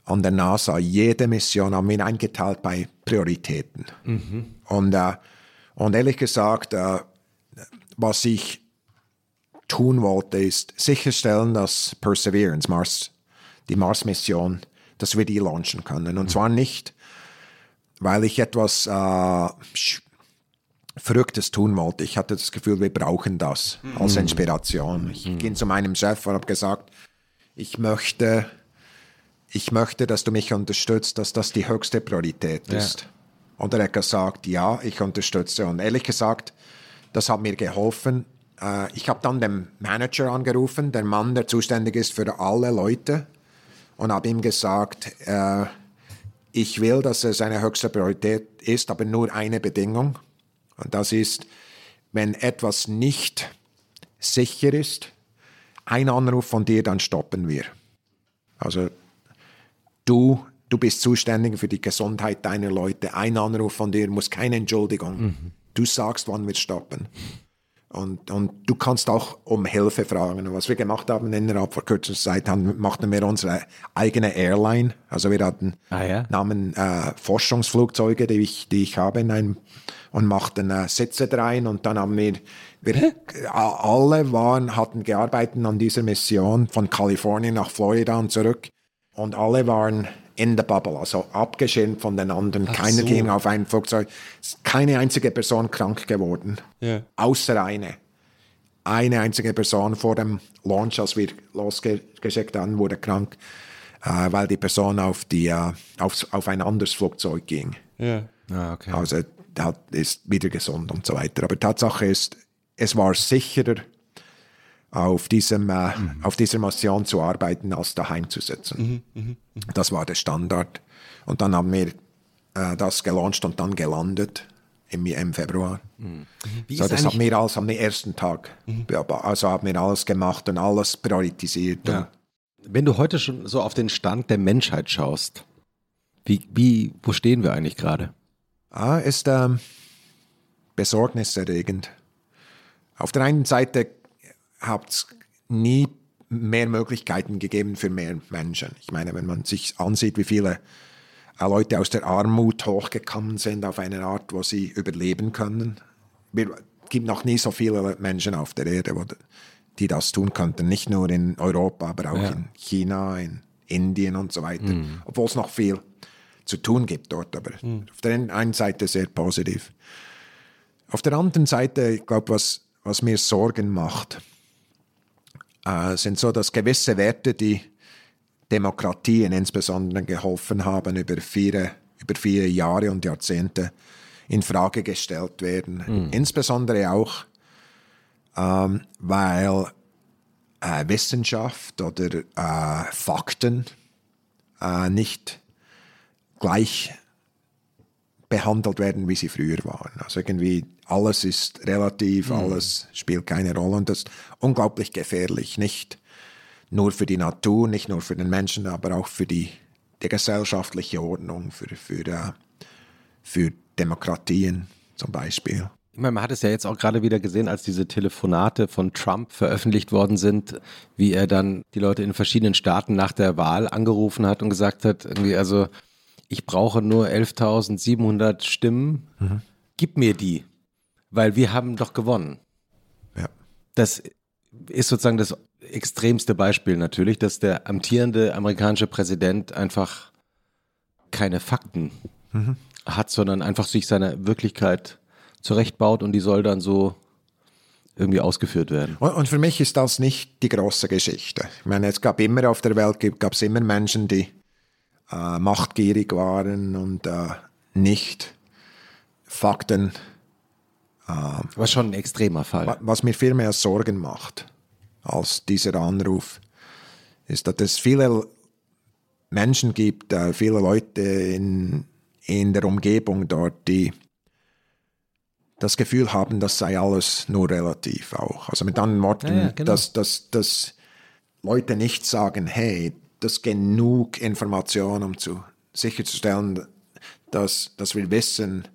an der NASA, jede Mission haben wir eingeteilt bei Prioritäten. Und, äh, und ehrlich gesagt, äh, was ich tun wollte, ist sicherstellen, dass Perseverance, Mars, die Mars-Mission, dass wir die launchen können. Und zwar nicht, weil ich etwas äh, Verrücktes tun wollte. Ich hatte das Gefühl, wir brauchen das als Inspiration. Ich ging zu meinem Chef und habe gesagt, ich möchte, ich möchte, dass du mich unterstützt, dass das die höchste Priorität ist. Und er hat gesagt, ja, ich unterstütze. Und ehrlich gesagt, das hat mir geholfen. Äh, Ich habe dann den Manager angerufen, der Mann, der zuständig ist für alle Leute, und habe ihm gesagt, äh, ich will, dass es eine höchste Priorität ist, aber nur eine Bedingung. Und das ist, wenn etwas nicht sicher ist, ein Anruf von dir, dann stoppen wir. Also du, du bist zuständig für die Gesundheit deiner Leute. Ein Anruf von dir muss keine Entschuldigung du sagst, wann wir stoppen. Und, und du kannst auch um Hilfe fragen. Und was wir gemacht haben innerhalb von kürzester Zeit, haben, machten wir unsere eigene Airline. Also wir hatten Ah, ja? nahmen äh, Forschungsflugzeuge, die ich, die ich habe, in einem, und machten äh, Sitze rein. Und dann haben wir, wir äh, alle waren, hatten gearbeitet an dieser Mission von Kalifornien nach Florida und zurück. Und alle waren in der Bubble, also abgeschirmt von den anderen. Keiner so. ging auf ein Flugzeug. Es ist Keine einzige Person krank geworden. Ja. Außer eine. Eine einzige Person vor dem Launch, als wir losgeschickt haben, wurde krank, äh, weil die Person auf, die, äh, auf, auf ein anderes Flugzeug ging. Ja. Ah, okay. Also hat, ist wieder gesund und so weiter. Aber Tatsache ist, es war sicherer, auf, diesem, äh, auf dieser Mission zu arbeiten, als daheim zu sitzen. Das war der Standard. Und dann haben wir äh, das gelauncht und dann gelandet im, im Februar. Wie So, das haben wir alles am ersten Tag. bearbeitet. Also haben wir alles gemacht und alles priorisiert. Ja. Wenn du heute schon so auf den Stand der Menschheit schaust, wie, wie, wo stehen wir eigentlich gerade? Ah, ist ähm, besorgniserregend. Auf der einen Seite hat es nie mehr Möglichkeiten gegeben für mehr Menschen. Ich meine, wenn man sich ansieht, wie viele äh, Leute aus der Armut hochgekommen sind auf eine Art, wo sie überleben können. Es gibt noch nie so viele Menschen auf der Erde, die das tun könnten. Nicht nur in Europa, aber auch Ja. in China, in Indien und so weiter. Obwohl es noch viel zu tun gibt dort. Aber auf der einen Seite sehr positiv. Auf der anderen Seite, ich glaube, was, was mir Sorgen macht, äh, sind so, dass gewisse Werte, die Demokratien insbesondere geholfen haben, über viele, über viele Jahre und Jahrzehnte in Frage gestellt werden. Insbesondere auch, ähm, weil äh, Wissenschaft oder äh, Fakten äh, nicht gleich behandelt werden, wie sie früher waren. Also irgendwie alles ist relativ, alles spielt keine Rolle und das ist unglaublich gefährlich. Nicht nur für die Natur, nicht nur für den Menschen, aber auch für die, die gesellschaftliche Ordnung, für, für, äh, für Demokratien zum Beispiel. Ich meine, man hat es ja jetzt auch gerade wieder gesehen, als diese Telefonate von Trump veröffentlicht worden sind, wie er dann die Leute in verschiedenen Staaten nach der Wahl angerufen hat und gesagt hat, irgendwie, also ich brauche nur 11.700 Stimmen, gib mir die, weil wir haben doch gewonnen. Ja. Das ist sozusagen das extremste Beispiel natürlich, dass der amtierende amerikanische Präsident einfach keine Fakten hat, sondern einfach sich seiner Wirklichkeit zurechtbaut und die soll dann so irgendwie ausgeführt werden. Und, und für mich ist das nicht die große Geschichte. Ich meine, es gab immer auf der Welt, gab es immer Menschen, die äh, machtgierig waren und äh, nicht Fakten Aber schon ein extremer Fall. Wa- Was mir viel mehr Sorgen macht als dieser Anruf, ist, dass es viele Menschen gibt, äh, viele Leute in, in der Umgebung dort, die das Gefühl haben, das sei alles nur relativ auch. Also mit anderen Worten, Ja, ja, genau. dass, dass, dass Leute nicht sagen, hey, das genug Information, um zu, sicherzustellen, dass, dass wir wissen,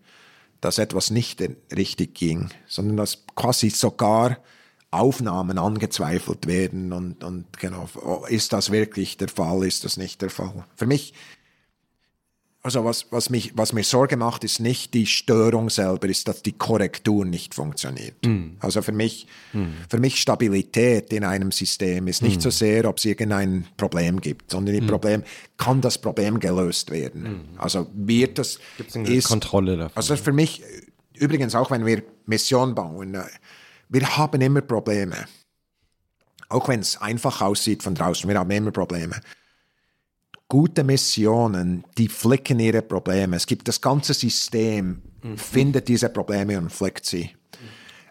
dass etwas nicht richtig ging, sondern dass quasi sogar Aufnahmen angezweifelt werden und, und genau, ist das wirklich der Fall, ist das nicht der Fall? Für mich, also was, was, mich, was mir Sorge macht, ist nicht die Störung selber, ist, dass die Korrektur nicht funktioniert. Also für mich, für mich Stabilität in einem System ist nicht so sehr, ob es irgendein Problem gibt, sondern die Problem, kann das Problem gelöst werden? Also wird das, eine Kontrolle davon? also für mich, übrigens auch wenn wir Mission bauen, äh, wir haben immer Probleme. Auch wenn es einfach aussieht von draußen, wir haben immer Probleme. Gute Missionen, die flicken ihre Probleme. Es gibt das ganze System, findet diese Probleme und flickt sie.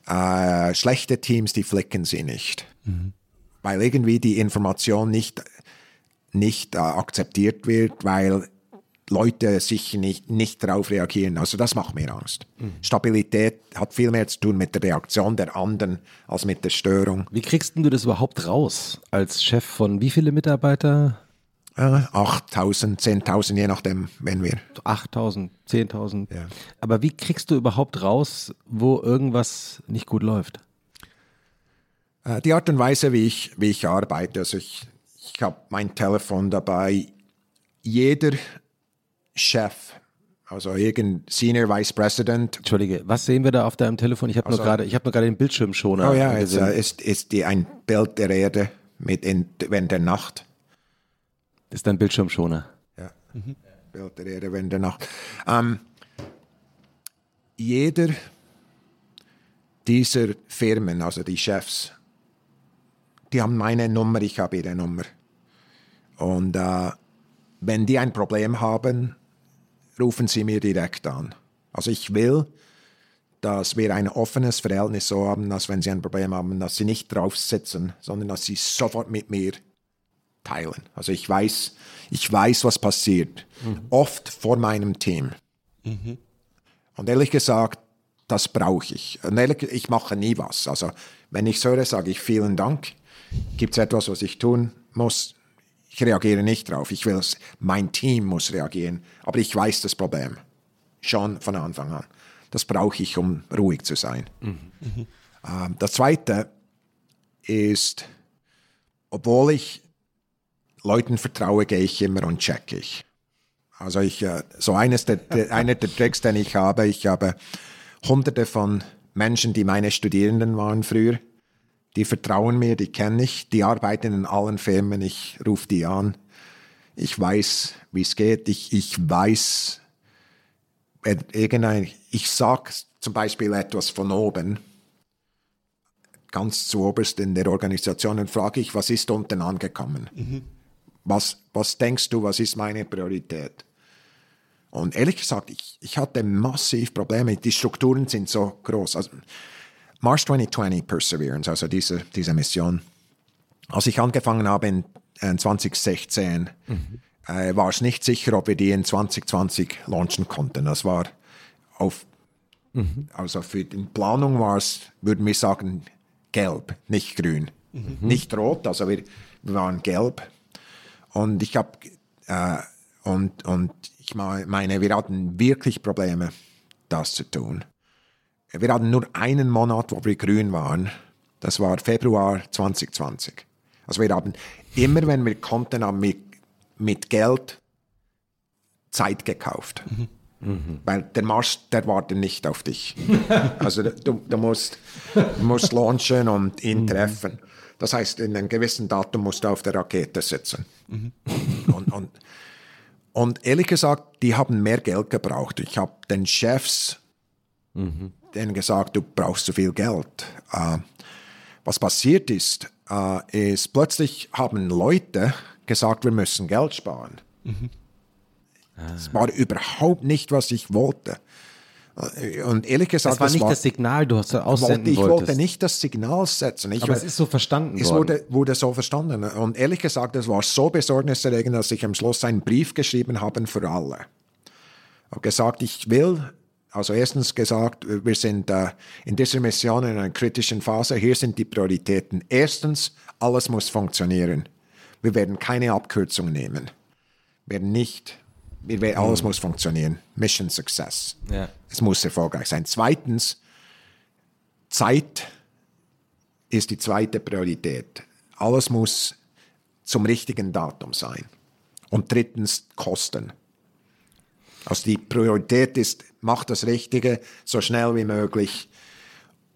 Äh, schlechte Teams, die flicken sie nicht. Weil irgendwie die Information nicht, nicht äh, akzeptiert wird, weil Leute sich nicht, nicht darauf reagieren. Also das macht mir Angst. Stabilität hat viel mehr zu tun mit der Reaktion der anderen als mit der Störung. Wie kriegst du das überhaupt raus als Chef von wie viele Mitarbeiter? Äh, 8.000, 10.000, je nachdem, wenn wir. 8.000, 10.000. Ja. Aber wie kriegst du überhaupt raus, wo irgendwas nicht gut läuft? Äh, die Art und Weise, wie ich, wie ich arbeite, also ich, ich habe mein Telefon dabei. Jeder Chef, also irgendein Senior Vice President, Entschuldige, was sehen wir da auf deinem Telefon? Ich habe nur Also- gerade, ich habe nur gerade den Bildschirmschoner oh ja, es äh, ist, ist die, ein Bild der Erde mit in, während der Nacht. Das ist dein Bildschirmschoner. Ja. Bild der Erde während der Nacht. Ähm, jeder dieser Firmen, also die Chefs, die haben meine Nummer, ich habe ihre Nummer. Und äh, wenn die ein Problem haben, rufen sie mir direkt an. Also ich will, dass wir ein offenes Verhältnis so haben, dass wenn sie ein Problem haben, dass sie nicht drauf sitzen, sondern dass sie sofort mit mir teilen. Also ich weiß, ich weiß, was passiert. Oft vor meinem Team. Und ehrlich gesagt, das brauche ich. Und ehrlich, ich mache nie was. Also wenn ich höre, sage ich vielen Dank. Gibt es etwas, was ich tun muss? Ich reagiere nicht drauf. Ich will es, mein Team muss reagieren. Aber ich weiß das Problem. Schon von Anfang an. Das brauche ich, um ruhig zu sein. Ähm, das Zweite ist, obwohl ich Leuten vertraue, gehe ich immer und checke ich. Also ich, äh, so eines der, der, einer der Tricks, den ich habe, ich habe hunderte von Menschen, die meine Studierenden waren früher, die vertrauen mir, die kenne ich, die arbeiten in allen Firmen, ich rufe die an. Ich weiß, wie es geht, ich, ich weiß, wenn irgendein, ich sage zum Beispiel etwas von oben, ganz zu oberst in der Organisation und frage ich, was ist unten angekommen? Was, was denkst du, was ist meine Priorität? Und ehrlich gesagt, ich, ich hatte massiv Probleme. Die Strukturen sind so groß. Also, March 2020 Perseverance, also diese, diese Mission. Als ich angefangen habe in, in 2016, äh, war es nicht sicher, ob wir die in 2020 launchen konnten. Das war auf, also für die Planung war es, würden wir sagen, gelb, nicht grün. Nicht rot, also wir, wir waren gelb. Und ich habe, äh, und, und ich meine, wir hatten wirklich Probleme, das zu tun. Wir hatten nur einen Monat, wo wir grün waren. Das war Februar 2020. Also wir haben immer, wenn wir konnten, haben wir mit Geld Zeit gekauft. Weil der Marsch, der wartet nicht auf dich. also du, du, musst, du musst launchen und ihn treffen. Das heißt, in einem gewissen Datum musst du auf der Rakete sitzen. Und, und, und ehrlich gesagt, die haben mehr Geld gebraucht. Ich habe den Chefs denen gesagt, du brauchst zu viel Geld. Äh, was passiert ist, äh, ist, plötzlich haben Leute gesagt, wir müssen Geld sparen. Das war überhaupt nicht, was ich wollte. Und ehrlich gesagt, Das war nicht das Signal, du hast wollte, aussenden ich wollte wolltest. nicht das Signal setzen. Ich, Aber es ist so verstanden es worden. wurde, wurde so verstanden. Und ehrlich gesagt, es war so besorgniserregend, dass ich am Schluss einen Brief geschrieben habe für alle. habe gesagt, ich will, also erstens gesagt, wir sind äh, in dieser Mission in einer kritischen Phase. Hier sind die Prioritäten. Erstens, alles muss funktionieren. Wir werden keine Abkürzung nehmen. Wir werden nicht, wir alles muss funktionieren. Mission Success. Ja. Es muss erfolgreich sein. Zweitens, Zeit ist die zweite Priorität. Alles muss zum richtigen Datum sein. Und drittens, Kosten. Also die Priorität ist, mach das Richtige so schnell wie möglich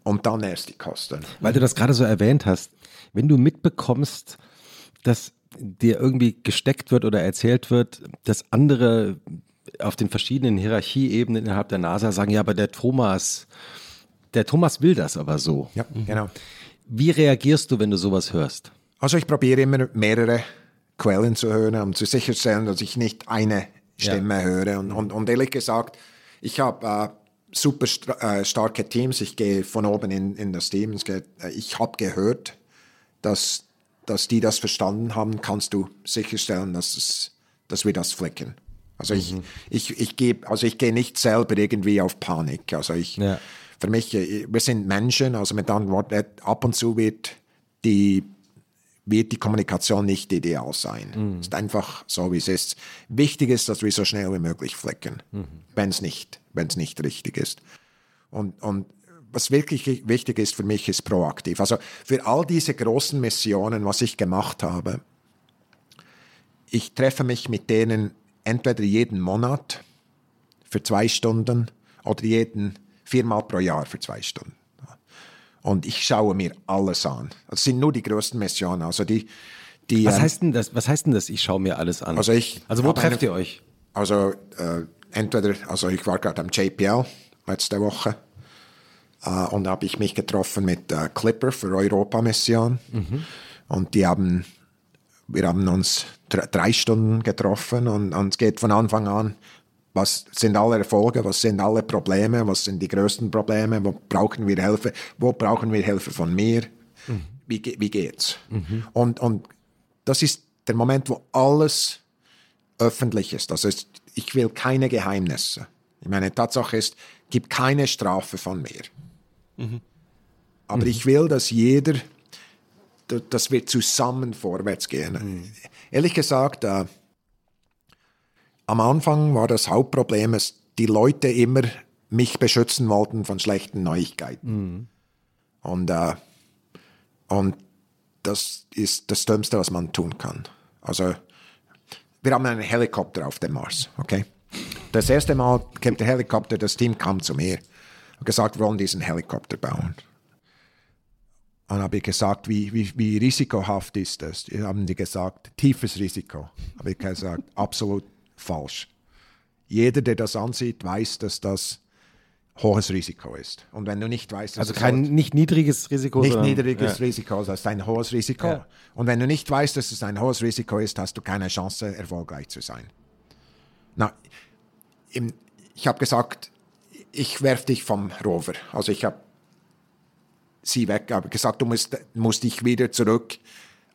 und dann erst die Kosten. Weil du das gerade so erwähnt hast, wenn du mitbekommst, dass dir irgendwie gesteckt wird oder erzählt wird, dass andere auf den verschiedenen Hierarchieebenen innerhalb der NASA sagen, ja, aber der Thomas, der Thomas will das aber so. Ja, genau. Wie reagierst du, wenn du sowas hörst? Also ich probiere immer mehrere Quellen zu hören, um zu sicherstellen, dass ich nicht eine Stimme höre. Und, und, und ehrlich gesagt, ich habe äh, super äh, starke Teams. Ich gehe von oben in, in das Team. Äh, ich habe gehört, dass, dass die das verstanden haben. Kannst du sicherstellen, dass, es, dass wir das flicken? Also ich, ich, ich gebe, also ich gehe nicht selber irgendwie auf Panik. Also ich, Ja. für mich, äh, wir sind Menschen, also mit anderen Worten, ab und zu wird die wird die Kommunikation nicht ideal sein. Es Mhm. ist einfach so, wie es ist. Wichtig ist, dass wir so schnell wie möglich flicken, Mhm. wenn es nicht, wenn's nicht richtig ist. Und, und was wirklich wichtig ist für mich, ist proaktiv. Also für all diese großen Missionen, was ich gemacht habe, ich treffe mich mit denen entweder jeden Monat für zwei Stunden oder jeden viermal pro Jahr für zwei Stunden. Und ich schaue mir alles an. Das sind nur die größten Missionen. Also die, die Was ähm, heißt denn das? Was heißt denn das? Ich schaue mir alles an. Also ich also wo trefft eine- ihr euch? Also äh, entweder, also ich war gerade am JPL letzte Woche und da habe ich mich getroffen mit äh, Clipper für Europa-Mission und die haben, wir haben uns dr- drei Stunden getroffen und, und es geht von Anfang an, was sind alle Erfolge, was sind alle Probleme, was sind die größten Probleme, wo brauchen wir Hilfe, wo brauchen wir Hilfe von mir, wie, ge- wie geht's? Und, und das ist der Moment, wo alles öffentlich ist. Also es, ich will keine Geheimnisse. Ich meine, Tatsache ist, gibt keine Strafe von mir. Aber ich will, dass jeder, da- dass wir zusammen vorwärts gehen. Ehrlich gesagt, äh, am Anfang war das Hauptproblem, dass die Leute immer mich beschützen wollten von schlechten Neuigkeiten. Und, äh, und das ist das Dümmste, was man tun kann. Also, wir haben einen Helikopter auf dem Mars, okay? Das erste Mal kam der Helikopter, das Team kam zu mir und gesagt, wir wollen diesen Helikopter bauen. Und dann habe ich gesagt, wie, wie, wie risikohaft ist das? Die haben die gesagt, tiefes Risiko. Habe ich gesagt, absolut falsch. Jeder, der das ansieht, weiß, dass das hohes Risiko ist. Und wenn du nicht weißt, dass Also es kein nicht niedriges Risiko, nicht sondern, niedriges ja. Risiko, das ist ein hohes Risiko. Ja. Und wenn du nicht weißt, dass es ein hohes Risiko ist, hast du keine Chance, erfolgreich zu sein. Na, im, ich habe gesagt, ich werfe dich vom Rover. Also ich habe sie weg, habe gesagt, du musst, musst dich wieder zurück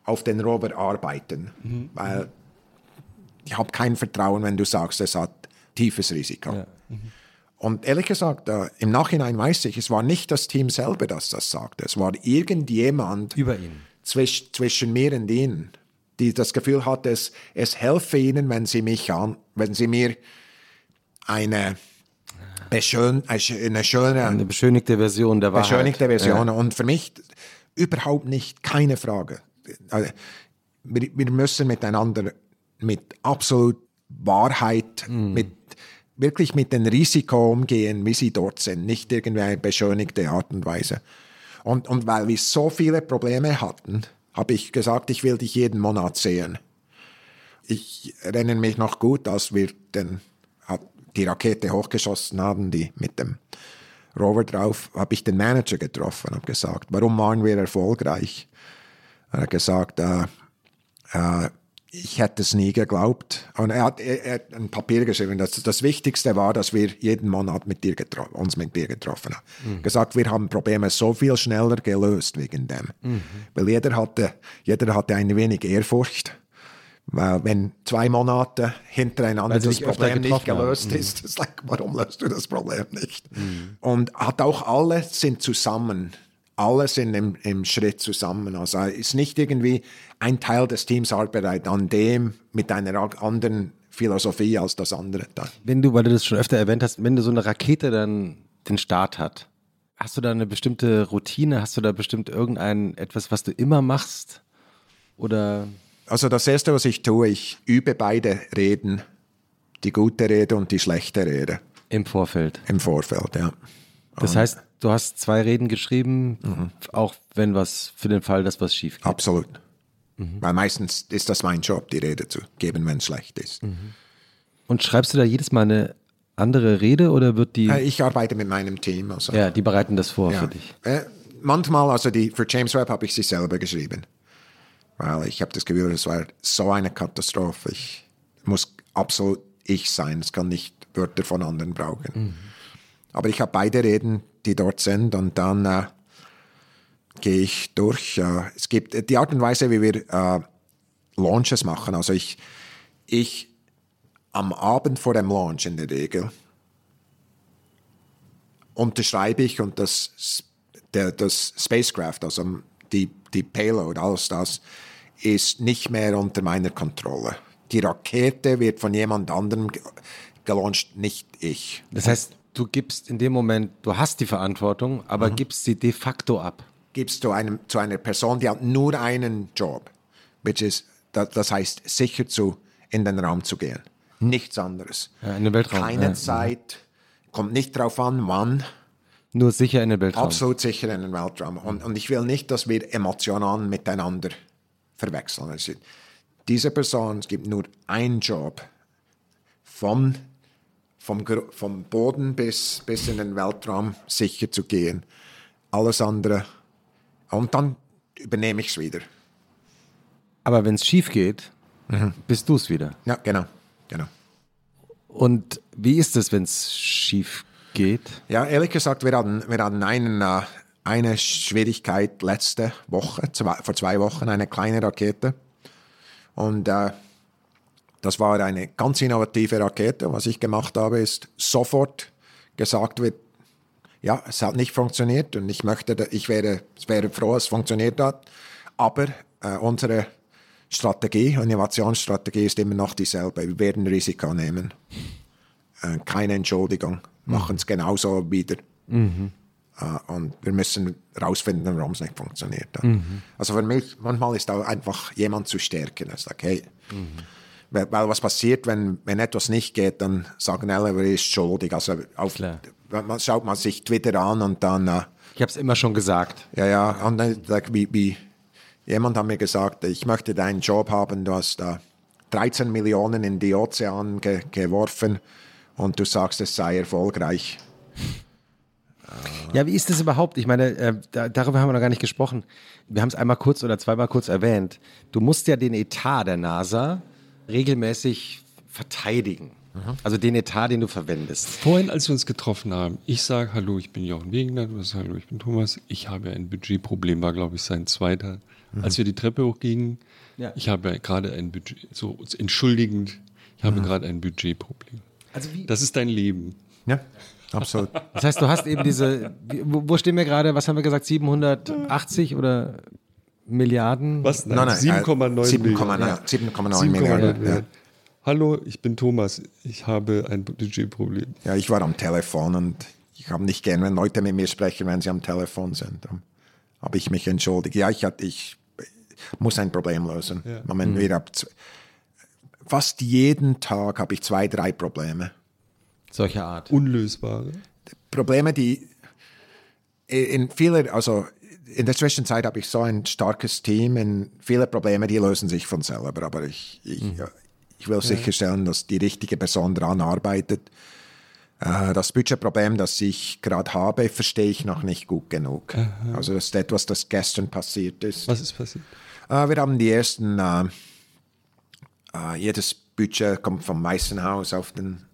auf den Rover arbeiten, weil ich habe kein Vertrauen, wenn du sagst, es hat tiefes Risiko. Und ehrlich gesagt, äh, im Nachhinein weiß ich, es war nicht das Team selber, das das sagte. Es war irgendjemand Über ihn. zwisch, zwischen mir und ihnen, die das Gefühl hatte, es, es helfe ihnen, wenn sie mich an, wenn sie mir eine, beschön, eine schöne, Eine beschönigte Version der Wahrheit. beschönigte Version. Und für mich überhaupt nicht, keine Frage. Also, Wir, wir müssen miteinander mit absolut Wahrheit, mit, wirklich mit den Risiko umgehen, wie sie dort sind, nicht irgendwie eine beschönigte Art und Weise. Und, und weil wir so viele Probleme hatten, habe ich gesagt, ich will dich jeden Monat sehen. Ich erinnere mich noch gut, als wir den, die Rakete hochgeschossen haben, die mit dem Rover drauf, habe ich den Manager getroffen und habe gesagt, warum waren wir erfolgreich? Er hat gesagt, äh, äh, ich hätte es nie geglaubt. Und er hat, er, er hat ein Papier geschrieben, dass das Wichtigste war, dass wir jeden Monat mit dir uns mit dir getroffen haben. Gesagt, wir haben Probleme so viel schneller gelöst wegen dem. Weil jeder hatte, jeder hatte ein wenig Ehrfurcht. Weil wenn zwei Monate hintereinander das Problem nicht getroffen haben. gelöst ist, ist like, warum löst du das Problem nicht? Und hat auch alle sind zusammen, alle sind im, im Schritt zusammen. Also ist nicht irgendwie ein Teil des Teams arbeitet an dem mit einer anderen Philosophie als das andere dann. Wenn du, weil du das schon öfter erwähnt hast, wenn du so eine Rakete dann den Start hat, hast du da eine bestimmte Routine? Hast du da bestimmt irgendein etwas, was du immer machst? Oder Also das Erste, was ich tue, ich übe beide Reden, die gute Rede und die schlechte Rede im Vorfeld? im Vorfeld, ja. Das heißt, du hast zwei Reden geschrieben, Mhm. auch wenn was für den Fall, dass was schief geht. Absolut. Weil meistens ist das mein Job, die Rede zu geben, wenn es schlecht ist. Und schreibst du da jedes Mal eine andere Rede oder wird die, Äh, Ich arbeite mit meinem Team. Also, ja, die bereiten das vor ja. für dich? Äh, manchmal, also die, für James Webb habe ich sie selber geschrieben. Weil ich habe das Gefühl, es war so eine Katastrophe. Ich muss absolut ich sein. Es kann nicht Wörter von anderen brauchen. Aber ich habe beide Reden, die dort sind, und dann äh, gehe ich durch. Äh, es gibt die Art und Weise, wie wir äh, Launches machen. Also ich, ich am Abend vor dem Launch in der Regel unterschreibe ich und das, der, das Spacecraft, also die, die Payload, alles das, ist nicht mehr unter meiner Kontrolle. Die Rakete wird von jemand anderem ge- gelauncht, nicht ich. Das heißt, du gibst in dem Moment, du hast die Verantwortung, aber gibst sie de facto ab. Gibst du einem, zu einer Person, die hat nur einen Job, which is, das, das heißt, sicher zu in den Raum zu gehen. Nichts anderes. Ja, in den Weltraum, Keine ja. Zeit, kommt nicht drauf an, wann. Nur sicher in den Weltraum. Absolut sicher in den Weltraum. Und, und ich will nicht, dass wir Emotionen miteinander verwechseln. Also, diese Person, es gibt nur einen Job, vom, vom, vom Boden bis, bis in den Weltraum sicher zu gehen. Alles andere. Und dann übernehme ich es wieder. Aber wenn es schief geht, bist du es wieder. Ja, genau. genau. Und wie ist es, wenn es schief geht? Ja, ehrlich gesagt, wir hatten, wir hatten einen, äh, eine Schwierigkeit letzte Woche, zwei, vor zwei Wochen, eine kleine Rakete. Und äh, das war eine ganz innovative Rakete. Was ich gemacht habe, ist sofort gesagt wird, ja, es hat nicht funktioniert und ich möchte, ich wäre, wäre froh, es funktioniert hat. Aber äh, unsere Strategie, Innovationsstrategie ist immer noch dieselbe. Wir werden Risiko nehmen. Äh, keine Entschuldigung, machen es genauso wieder. Äh, und wir müssen herausfinden, warum es nicht funktioniert hat. Also für mich, manchmal ist auch einfach jemand zu stärken. Ich sage, hey, weil, weil was passiert, wenn, wenn etwas nicht geht, dann sagen alle, wer ist schuldig. Also auf, man schaut man sich Twitter an und dann, äh, Ich habe es immer schon gesagt. ja, ja, und dann, like, wie, wie, jemand hat mir gesagt, ich möchte deinen Job haben, du hast da 13 Millionen in die Ozean ge geworfen und du sagst, es sei erfolgreich. Ja, wie ist das überhaupt? Ich meine, äh, da, darüber haben wir noch gar nicht gesprochen. Wir haben es einmal kurz oder zweimal kurz erwähnt. Du musst ja den Etat der NASA regelmäßig verteidigen. Also den Etat, den du verwendest. Vorhin, als wir uns getroffen haben, ich sage, hallo, ich bin Jochen Wegener, du sagst, hallo, ich bin Thomas. Ich habe ein Budgetproblem, war, glaube ich, sein zweiter. Als wir die Treppe hochgingen, Ja. ich habe gerade ein Budget, so entschuldigend, ich habe gerade ein Budgetproblem. Also wie? Das ist dein Leben. Ja, absolut. Das heißt, du hast eben diese, wo, stehen wir gerade, was haben wir gesagt, 780 oder Milliarden? Was? Nein, nein, 7,9 7,9 Milliarden. ja, 7,9 7,9 Milliarden. Ja. Hallo, ich bin Thomas. Ich habe ein Budgetproblem. ja, ich war am Telefon und ich habe nicht gern, wenn Leute mit mir sprechen, wenn sie am Telefon sind. Habe ich mich entschuldigt. Ja, ich, hatte, ich muss ein Problem lösen. Moment, wir haben z- fast jeden Tag habe ich zwei, drei Probleme. Solcher Art. Unlösbare. Probleme, die in vieler, also in der Zwischenzeit habe ich so ein starkes Team, in viele Probleme, die lösen sich von selber, aber ich, ich, ja, ich will sicherstellen, dass die richtige Person daran arbeitet. Äh, Das Budgetproblem, das ich gerade habe, verstehe ich noch nicht gut genug. Also das ist etwas, das gestern passiert ist. Was ist passiert? Äh, wir haben die ersten, äh, äh, jedes Budget kommt vom Weißen Haus auf den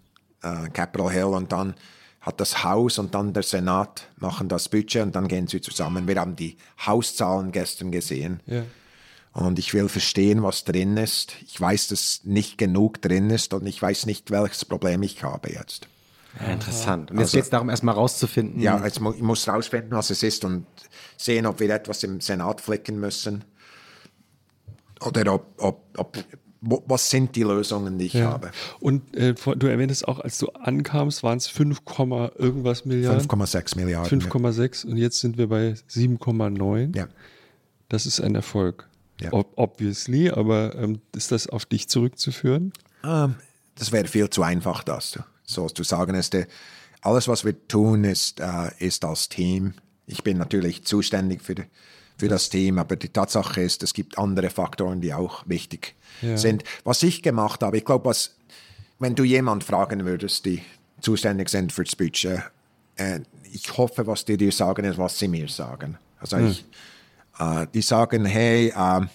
äh, Capitol Hill und dann hat das Haus und dann der Senat machen das Budget und dann gehen sie zusammen. Wir haben die Hauszahlen gestern gesehen. Ja. Und ich will verstehen, was drin ist. Ich weiß, dass nicht genug drin ist und ich weiß nicht, welches Problem ich habe jetzt. Ja, interessant. Und jetzt geht es darum, erstmal rauszufinden. Ja, jetzt mu ich muss rausfinden, was es ist und sehen, ob wir etwas im Senat flicken müssen. Oder ob, ob, ob was sind die Lösungen, die ich habe. Und äh, du erwähntest auch, als du ankamst, waren es 5, Komma irgendwas Milliarden. 5,6 Milliarden. 5,6 und jetzt sind wir bei 7,9. Ja. Das ist ein Erfolg. Ja. Ob, obviously, aber ähm, ist das auf dich zurückzuführen? Ähm, das wäre viel zu einfach, das so zu sagen. Ist, äh, alles, was wir tun, ist, äh, ist als Team. Ich bin natürlich zuständig für, für das Team, aber die Tatsache ist, es gibt andere Faktoren, die auch wichtig Ja. sind. Was ich gemacht habe, ich glaube, was, wenn du jemand fragen würdest, die zuständig sind für das Budget, äh, ich hoffe, was die dir sagen, ist, was sie mir sagen. Also ich, äh, die sagen, hey, äh,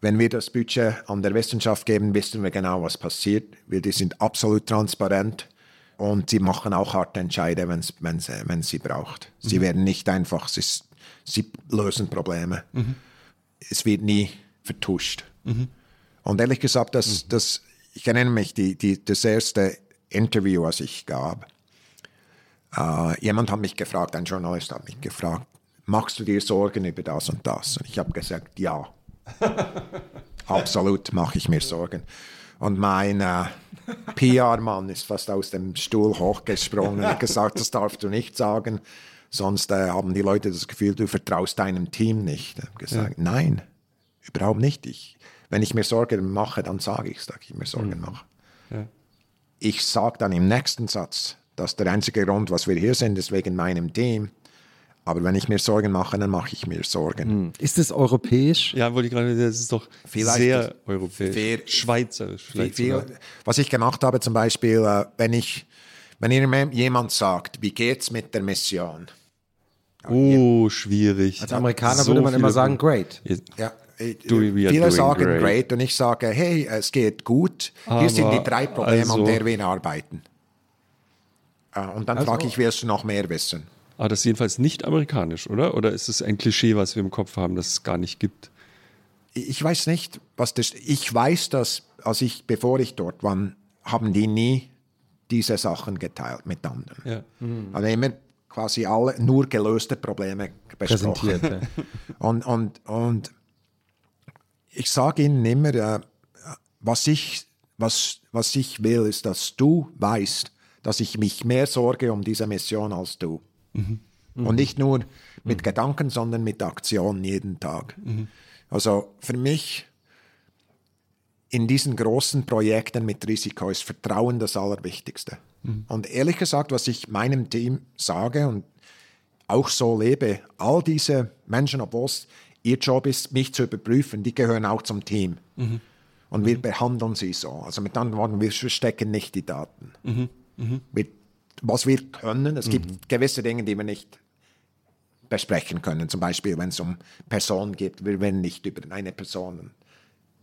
wenn wir das Budget an der Wissenschaft geben, wissen wir genau, was passiert. Wir die sind absolut transparent und sie machen auch harte Entscheide, äh, wenn sie braucht. Sie werden nicht einfach, sie, sie lösen Probleme. Es wird nie vertuscht. Und ehrlich gesagt, das, das, ich erinnere mich, die, die, das erste Interview, was ich gab, äh, jemand hat mich gefragt, ein Journalist hat mich gefragt, machst du dir Sorgen über das und das? Und ich habe gesagt, ja. absolut mache ich mir Sorgen. Und mein äh, PR-Mann ist fast aus dem Stuhl hochgesprungen und hat gesagt, das darfst du nicht sagen, sonst äh, haben die Leute das Gefühl, du vertraust deinem Team nicht. Ich habe gesagt, ja. nein, überhaupt nicht. Ich, wenn ich mir Sorgen mache, dann sage ich es, dass ich mir Sorgen mhm. mache. Ja. Ich sage dann im nächsten Satz, dass der einzige Grund, was wir hier sind, ist wegen meinem Team. Aber wenn ich mir Sorgen mache, dann mache ich mir Sorgen. Hm. Ist es europäisch? Ja, wollte ich gerade das ist doch Vielleicht sehr europäisch. Fair, Schweizerisch. Vielleicht viel, was ich gemacht habe, zum Beispiel, äh, wenn ich, wenn jemand sagt, wie geht's mit der Mission? Oh, schwierig. Als Amerikaner so würde man immer sagen, great. Ja. Äh, viele sagen great. great. und ich sage, hey, es geht gut. Aber Hier sind die drei Probleme, also, an der wir arbeiten. Äh, und dann also, frage ich, willst du noch mehr wissen? Aber das ist jedenfalls nicht amerikanisch, oder? Oder ist es ein Klischee, was wir im Kopf haben, das es gar nicht gibt? Ich weiß nicht, was das. Ich weiß, dass, als ich, bevor ich dort war, haben die nie diese Sachen geteilt mit anderen. Ja. Mhm. Also immer quasi alle nur gelöste Probleme besprochen. Ja. und, und, und ich sage ihnen immer, äh, was, ich, was, was ich will, ist, dass du weißt, dass ich mich mehr sorge um diese Mission als du. Mhm. Und nicht nur mit mhm. Gedanken, sondern mit Aktion jeden Tag. Mhm. Also für mich in diesen großen Projekten mit Risiko ist Vertrauen das Allerwichtigste. Mhm. Und ehrlich gesagt, was ich meinem Team sage und auch so lebe, all diese Menschen, obwohl es ihr Job ist, mich zu überprüfen, die gehören auch zum Team. Mhm. Und wir mhm. behandeln sie so. Also mit anderen Worten, wir verstecken nicht die Daten. Mhm. mhm. Wir was wir können. Es gibt mhm. gewisse Dinge, die wir nicht besprechen können. Zum Beispiel, wenn es um Personen geht. Wir werden nicht über eine Person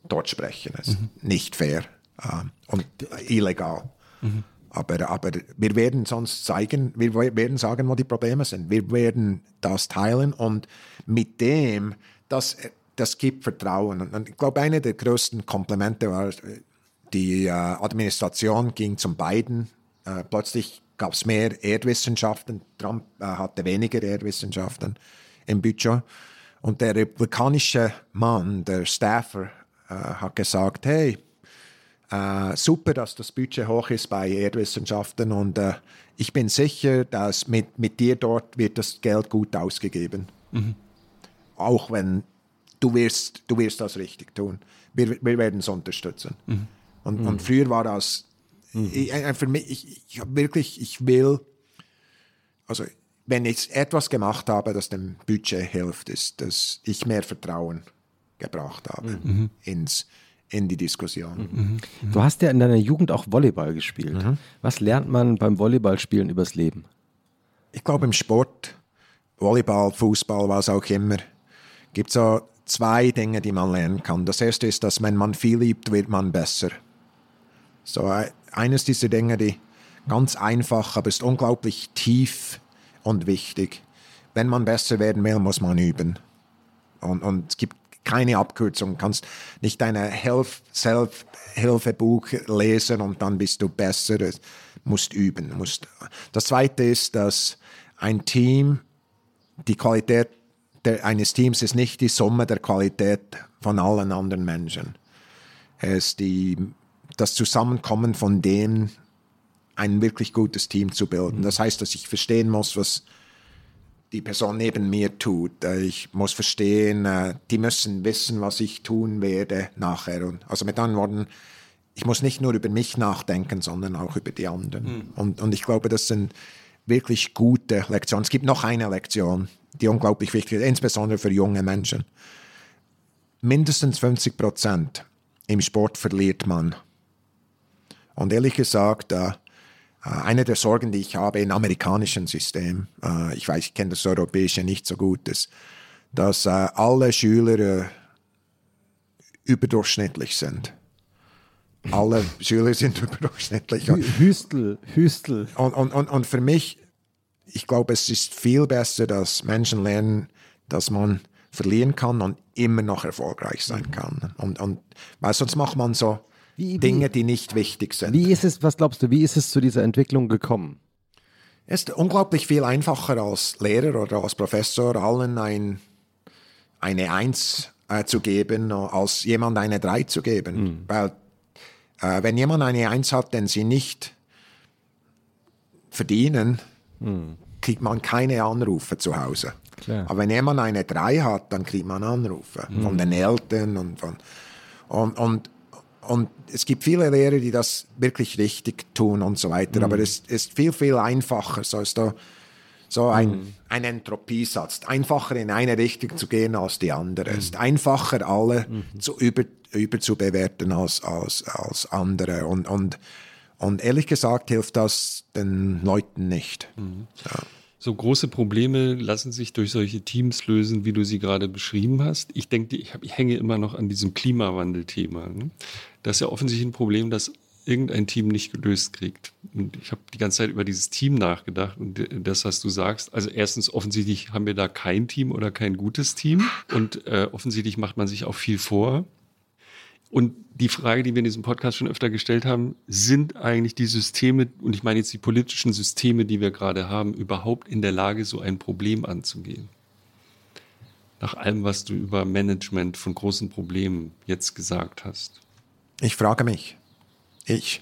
dort sprechen. Das ist mhm. nicht fair äh, und illegal. Mhm. Aber, aber wir werden sonst zeigen, wir werden sagen, wo die Probleme sind. Wir werden das teilen und mit dem, das, das gibt Vertrauen. Und ich glaube, eine der größten Komplimente war, die äh, Administration ging zum beiden. Äh, plötzlich gab es mehr Erdwissenschaften. Trump äh, hatte weniger Erdwissenschaften im Budget. Und der republikanische Mann, der Staffer, äh, hat gesagt, hey, äh, super, dass das Budget hoch ist bei Erdwissenschaften und äh, ich bin sicher, dass mit, mit dir dort wird das Geld gut ausgegeben. Mhm. Auch wenn du wirst, du wirst das richtig tun. Wir, wir werden es unterstützen. Mhm. Und, mhm. und früher war das Mhm. Ich, für mich, ich, ich habe wirklich, ich will, also wenn ich etwas gemacht habe, das dem Budget hilft, ist, dass ich mehr Vertrauen gebracht habe mhm. ins, in die Diskussion. Mhm. mhm. Du hast ja in deiner Jugend auch Volleyball gespielt. Mhm. Was lernt man beim Volleyballspielen übers Leben? Ich glaube, im Sport, Volleyball, Fußball, was auch immer, gibt es so zwei Dinge, die man lernen kann. Das erste ist, dass wenn man viel liebt, wird man besser. So, äh, eines dieser Dinge, die ganz einfach, aber ist unglaublich tief und wichtig. Wenn man besser werden will, muss man üben. Und, und es gibt keine Abkürzung. Du kannst nicht dein Self-Hilfebuch lesen und dann bist du besser. Du musst üben. Musst. Das Zweite ist, dass ein Team, die Qualität der, eines Teams ist nicht die Summe der Qualität von allen anderen Menschen. Es ist die das Zusammenkommen von denen, ein wirklich gutes Team zu bilden. Das heißt, dass ich verstehen muss, was die Person neben mir tut. Äh, ich muss verstehen, äh, die müssen wissen, was ich tun werde nachher. Also mit anderen Worten, ich muss nicht nur über mich nachdenken, sondern auch über die anderen. Mhm. Und, und ich glaube, das sind wirklich gute Lektionen. Es gibt noch eine Lektion, die unglaublich wichtig ist, insbesondere für junge Menschen. Mindestens 50 Prozent im Sport verliert man und ehrlich gesagt, äh, äh, eine der Sorgen, die ich habe im amerikanischen System, äh, ich weiß, ich kenne das europäische nicht so gut, ist, dass alle Schüler überdurchschnittlich sind. Alle Schüler sind überdurchschnittlich. Hüstel, Hüstel. Und, und, und, und für mich, ich glaube, es ist viel besser, dass Menschen lernen, dass man verlieren kann und immer noch erfolgreich sein kann. Und, und weil sonst macht man so wie, Dinge, die nicht wichtig sind. Wie ist es, was glaubst du, wie ist es zu dieser Entwicklung gekommen? Es ist unglaublich viel einfacher als Lehrer oder als Professor allen ein, eine Eins äh, zu geben, als jemand eine 3 zu geben. Mhm. Weil äh, wenn jemand eine 1 hat, den sie nicht verdienen, mhm. kriegt man keine Anrufe zu Hause. Klar. Aber wenn jemand eine 3 hat, dann kriegt man Anrufe mhm. von den Eltern und von und, und, und es gibt viele Lehrer, die das wirklich richtig tun und so weiter. Mhm. Aber es ist viel, viel einfacher. So ist da so ein, mhm. ein Entropiesatz. Einfacher in eine Richtung zu gehen als die andere. Mhm. Es ist einfacher, alle mhm. zu über, überzubewerten als, als, als andere. Und, und, und ehrlich gesagt hilft das den Leuten nicht. Mhm. Ja. So große Probleme lassen sich durch solche Teams lösen, wie du sie gerade beschrieben hast. Ich denke, ich, ich hänge immer noch an diesem Klimawandel-Thema. Ne? Das ist ja offensichtlich ein Problem, das irgendein Team nicht gelöst kriegt. Und ich habe die ganze Zeit über dieses Team nachgedacht und das, was du sagst. Also erstens, offensichtlich haben wir da kein Team oder kein gutes Team und äh, offensichtlich macht man sich auch viel vor. Und die Frage, die wir in diesem Podcast schon öfter gestellt haben, sind eigentlich die Systeme, und ich meine jetzt die politischen Systeme, die wir gerade haben, überhaupt in der Lage, so ein Problem anzugehen? Nach allem, was du über Management von großen Problemen jetzt gesagt hast. Ich frage mich. Ich.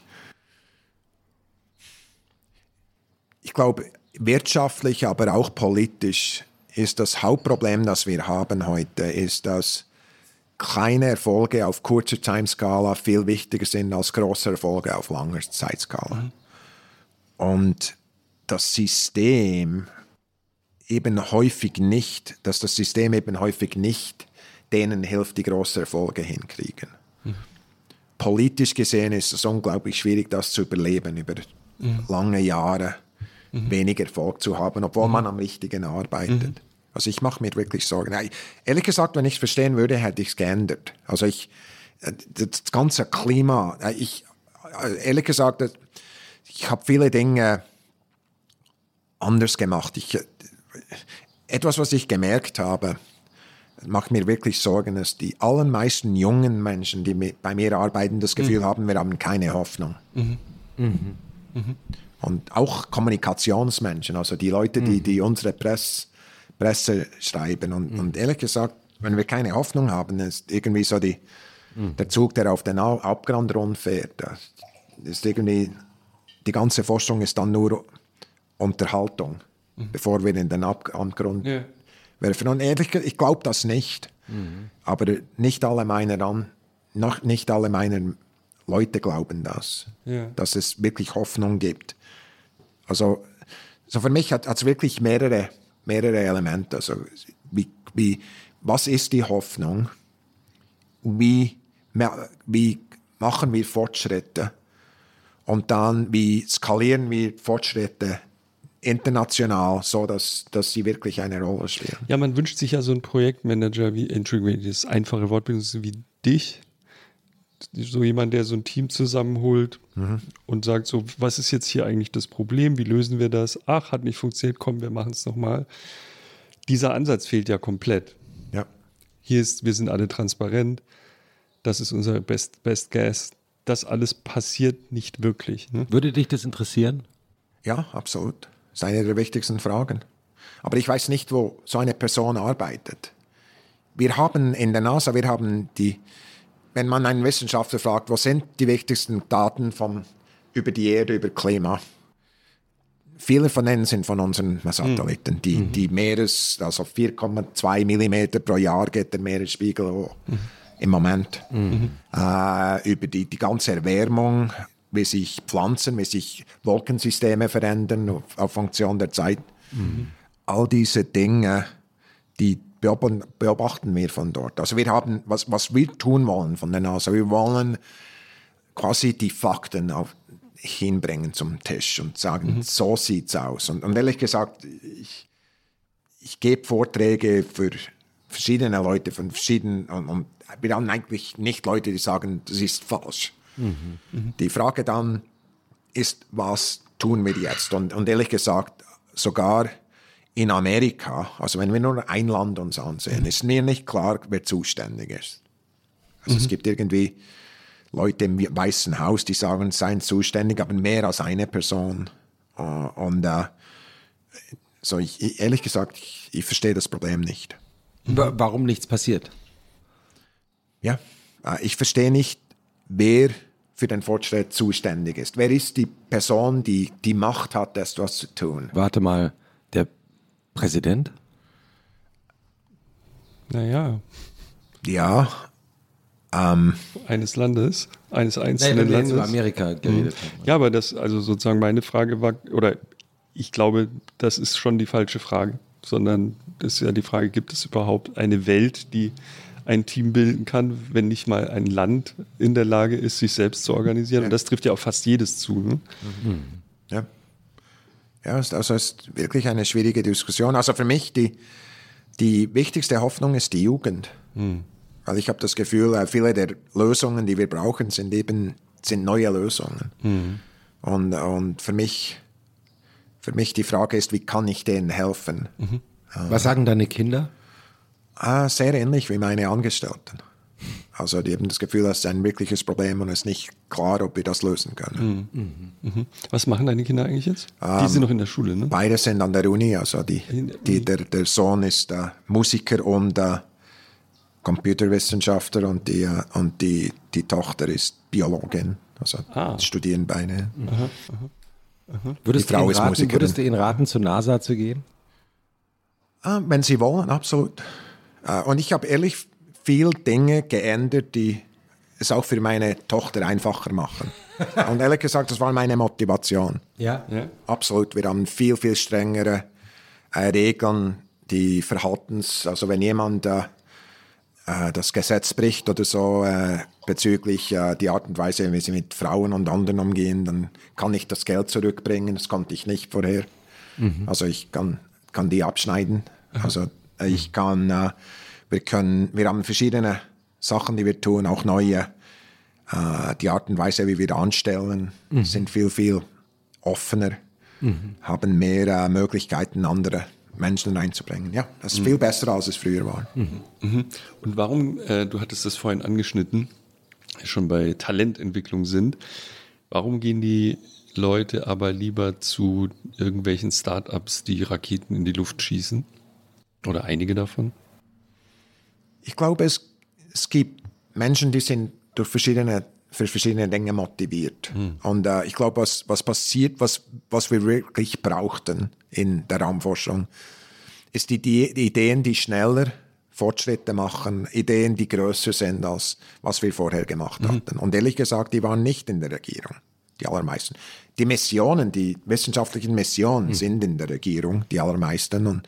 Ich glaube, wirtschaftlich, aber auch politisch ist das Hauptproblem, das wir haben heute, ist, dass kleine Erfolge auf kurzer Timeskala viel wichtiger sind als große Erfolge auf langer Zeitskala. Mhm. Und das System eben häufig nicht, dass das System eben häufig nicht denen hilft, die große Erfolge hinkriegen. Mhm. Politisch gesehen ist es unglaublich schwierig, das zu überleben über mhm. lange Jahre, mhm. wenig Erfolg zu haben, obwohl mhm. man am Richtigen arbeitet. Also ich mache mir wirklich Sorgen. Ehrlich gesagt, wenn ich es verstehen würde, hätte ich es geändert. Also ich, äh, das ganze Klima, äh, ich, äh, ehrlich gesagt, ich habe viele Dinge anders gemacht. Ich, etwas, was ich gemerkt habe, macht mir wirklich Sorgen, dass die allermeisten jungen Menschen, die bei mir arbeiten, das Gefühl mhm. haben, wir haben keine Hoffnung. Mhm. Mhm. mhm. Und auch Kommunikationsmenschen, also die Leute, die, mhm. die unsere Presse Presse schreiben. Und, mhm. und ehrlich gesagt, wenn wir keine Hoffnung haben, ist irgendwie so die, mhm. der Zug, der auf den Abgrund rundfährt. Das ist irgendwie, die ganze Forschung ist dann nur Unterhaltung, mhm. bevor wir in den Abgrund ja. werfen. Und ehrlich gesagt, ich glaube das nicht. Mhm. Aber nicht alle meiner an, noch nicht alle meiner Leute glauben das, ja. dass es wirklich Hoffnung gibt. Also, so für mich hat es wirklich mehrere mehrere Elemente. Also wie, wie, was ist die Hoffnung? Wie, wie machen wir Fortschritte? Und dann, wie skalieren wir Fortschritte international, so dass, dass sie wirklich eine Rolle spielen? Ja, man wünscht sich ja so einen Projektmanager wie Integrate, das einfache Wort wie dich, so jemand, der so ein Team zusammenholt mhm. und sagt so, was ist jetzt hier eigentlich das Problem? Wie lösen wir das? Ach, hat nicht funktioniert, komm, wir machen es nochmal. Dieser Ansatz fehlt ja komplett. Ja. Hier ist, wir sind alle transparent. Das ist unser Best, Best Guess. Das alles passiert nicht wirklich. Ne? Würde dich das interessieren? Ja, absolut. Das ist eine der wichtigsten Fragen. Aber ich weiß nicht, wo so eine Person arbeitet. Wir haben in der NASA, wir haben die, wenn man einen Wissenschaftler fragt, wo sind die wichtigsten Daten vom, über die Erde, über Klima? Viele von denen sind von unseren Satelliten. Mhm. Die, mhm. die Meeres, also 4,2 Millimeter pro Jahr geht der Meeresspiegel hoch. Mhm. Im Moment. Mhm. Äh, über die, die ganze Erwärmung, wie sich Pflanzen, wie sich Wolkensysteme verändern auf, auf Funktion der Zeit. Mhm. All diese Dinge, die beobachten wir von dort. Also wir haben, was, was wir tun wollen von der NASA, wir wollen quasi die Fakten auf, hinbringen zum Tisch und sagen, mhm. so sieht's aus. Und, und ehrlich gesagt, ich, ich gebe Vorträge für verschiedene Leute von verschiedenen und, und wir haben eigentlich nicht Leute, die sagen, das ist falsch. Mhm. Mhm. Die Frage dann ist, was tun wir jetzt? Und, und ehrlich gesagt, sogar in Amerika, also wenn wir nur ein Land uns ansehen, ist mir nicht klar, wer zuständig ist. Also mhm. es gibt irgendwie Leute im Weißen Haus, die sagen, seien zuständig, aber mehr als eine Person. Äh, und uh, so ich, ehrlich gesagt, ich, ich verstehe das Problem nicht. Warum nichts passiert? Ja, äh, ich verstehe nicht, wer für den Fortschritt zuständig ist. Wer ist die Person, die die Macht hat, etwas zu tun? Warte mal, Präsident? Naja, Ja, eines Landes, eines einzelnen wenn wir jetzt Landes. über Amerika geredet haben. Ja, aber das, also sozusagen meine Frage war, oder ich glaube, das ist schon die falsche Frage, sondern das ist ja die Frage, gibt es überhaupt eine Welt, die ein Team bilden kann, wenn nicht mal ein Land in der Lage ist, sich selbst zu organisieren? Und das trifft ja auf fast jedes zu. Ne? ja. Ja, es- also es ist wirklich eine schwierige Diskussion. Also für mich die, die wichtigste Hoffnung ist die Jugend. Weil ich habe das Gefühl, äh, viele der Lösungen, die wir brauchen, sind eben sind neue Lösungen. Und, und für mich für mich die Frage ist, wie kann ich denen helfen? Was sagen deine Kinder? Ah, sehr ähnlich wie meine Angestellten. Also die haben das Gefühl, das ist ein wirkliches Problem und es ist nicht klar, ob wir das lösen können. Mhm. Was machen deine Kinder eigentlich jetzt? die sind noch in der Schule, ne? Beide sind an der Uni, also die, die, der, der Sohn ist äh, Musiker und äh, Computerwissenschaftler und, die, äh, und die, die Tochter ist Biologin. Also Ah. studieren beide. Würdest, Die Frau du ihnen ist raten, Musikerin. würdest du ihnen raten, zur NASA zu gehen? Ah, wenn sie wollen, absolut. Äh, und ich habe ehrlich viel Dinge geändert, die es auch für meine Tochter einfacher machen. und ehrlich gesagt, das war meine Motivation. Ja. Ja. Absolut, wir haben viel, viel strengere äh, Regeln, die Verhaltens, also wenn jemand äh, äh, das Gesetz bricht oder so äh, bezüglich äh, die Art und Weise, wie sie mit Frauen und anderen umgehen, dann kann ich das Geld zurückbringen. Das konnte ich nicht vorher. Also ich kann, kann die abschneiden. Also äh, ich kann, äh, wir können, wir haben verschiedene Sachen, die wir tun, auch neue. Äh, die Art und Weise, wie wir anstellen, sind viel, viel offener, haben mehr äh, Möglichkeiten, andere Menschen reinzubringen. Ja, das ist viel besser, als es früher war. Und warum, äh, du hattest das vorhin angeschnitten, schon bei Talententwicklung sind, warum gehen die Leute aber lieber zu irgendwelchen Startups, die Raketen in die Luft schießen? Oder einige davon? Ich glaube, es, es gibt Menschen, die sind durch verschiedene, für verschiedene Dinge motiviert. Und äh, ich glaube, was, was passiert, was, was wir wirklich brauchten in der Raumforschung, ist die, die, die Ideen, die schneller Fortschritte machen, Ideen, die größer sind, als was wir vorher gemacht hatten. Und ehrlich gesagt, die waren nicht in der Regierung, die allermeisten. Die Missionen, die wissenschaftlichen Missionen sind in der Regierung, die allermeisten. Und,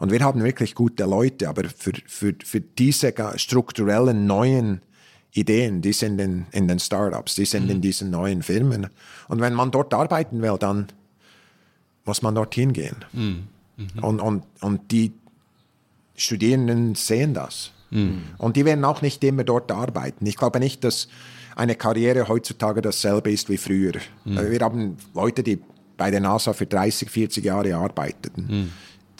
und wir haben wirklich gute Leute, aber für, für, für diese strukturellen neuen Ideen, die sind in, in den Startups, die sind in diesen neuen Firmen. Und wenn man dort arbeiten will, dann muss man dorthin gehen. Und, und, und die Studierenden sehen das. Und die werden auch nicht immer dort arbeiten. Ich glaube nicht, dass eine Karriere heutzutage dasselbe ist wie früher. Äh, Wir haben Leute, die bei der NASA für 30, 40 Jahre arbeiteten.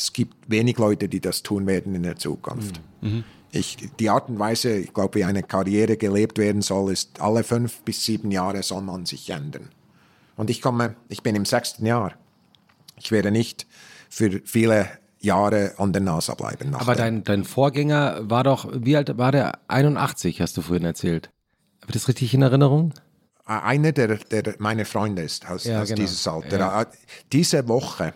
Es gibt wenig Leute, die das tun werden in der Zukunft. Ich, die Art und Weise, ich glaube, wie eine Karriere gelebt werden soll, ist alle fünf bis sieben Jahre soll man sich ändern. Und ich komme, ich bin im sechsten Jahr. Ich werde nicht für viele Jahre an der NASA bleiben. Aber dein, dein Vorgänger war doch, wie alt war der? 81, hast du vorhin erzählt. Habe ich das richtig in Erinnerung? Einer der, der meiner Freunde ist aus, Ja, aus genau. dieses Alter. Ja. Diese Woche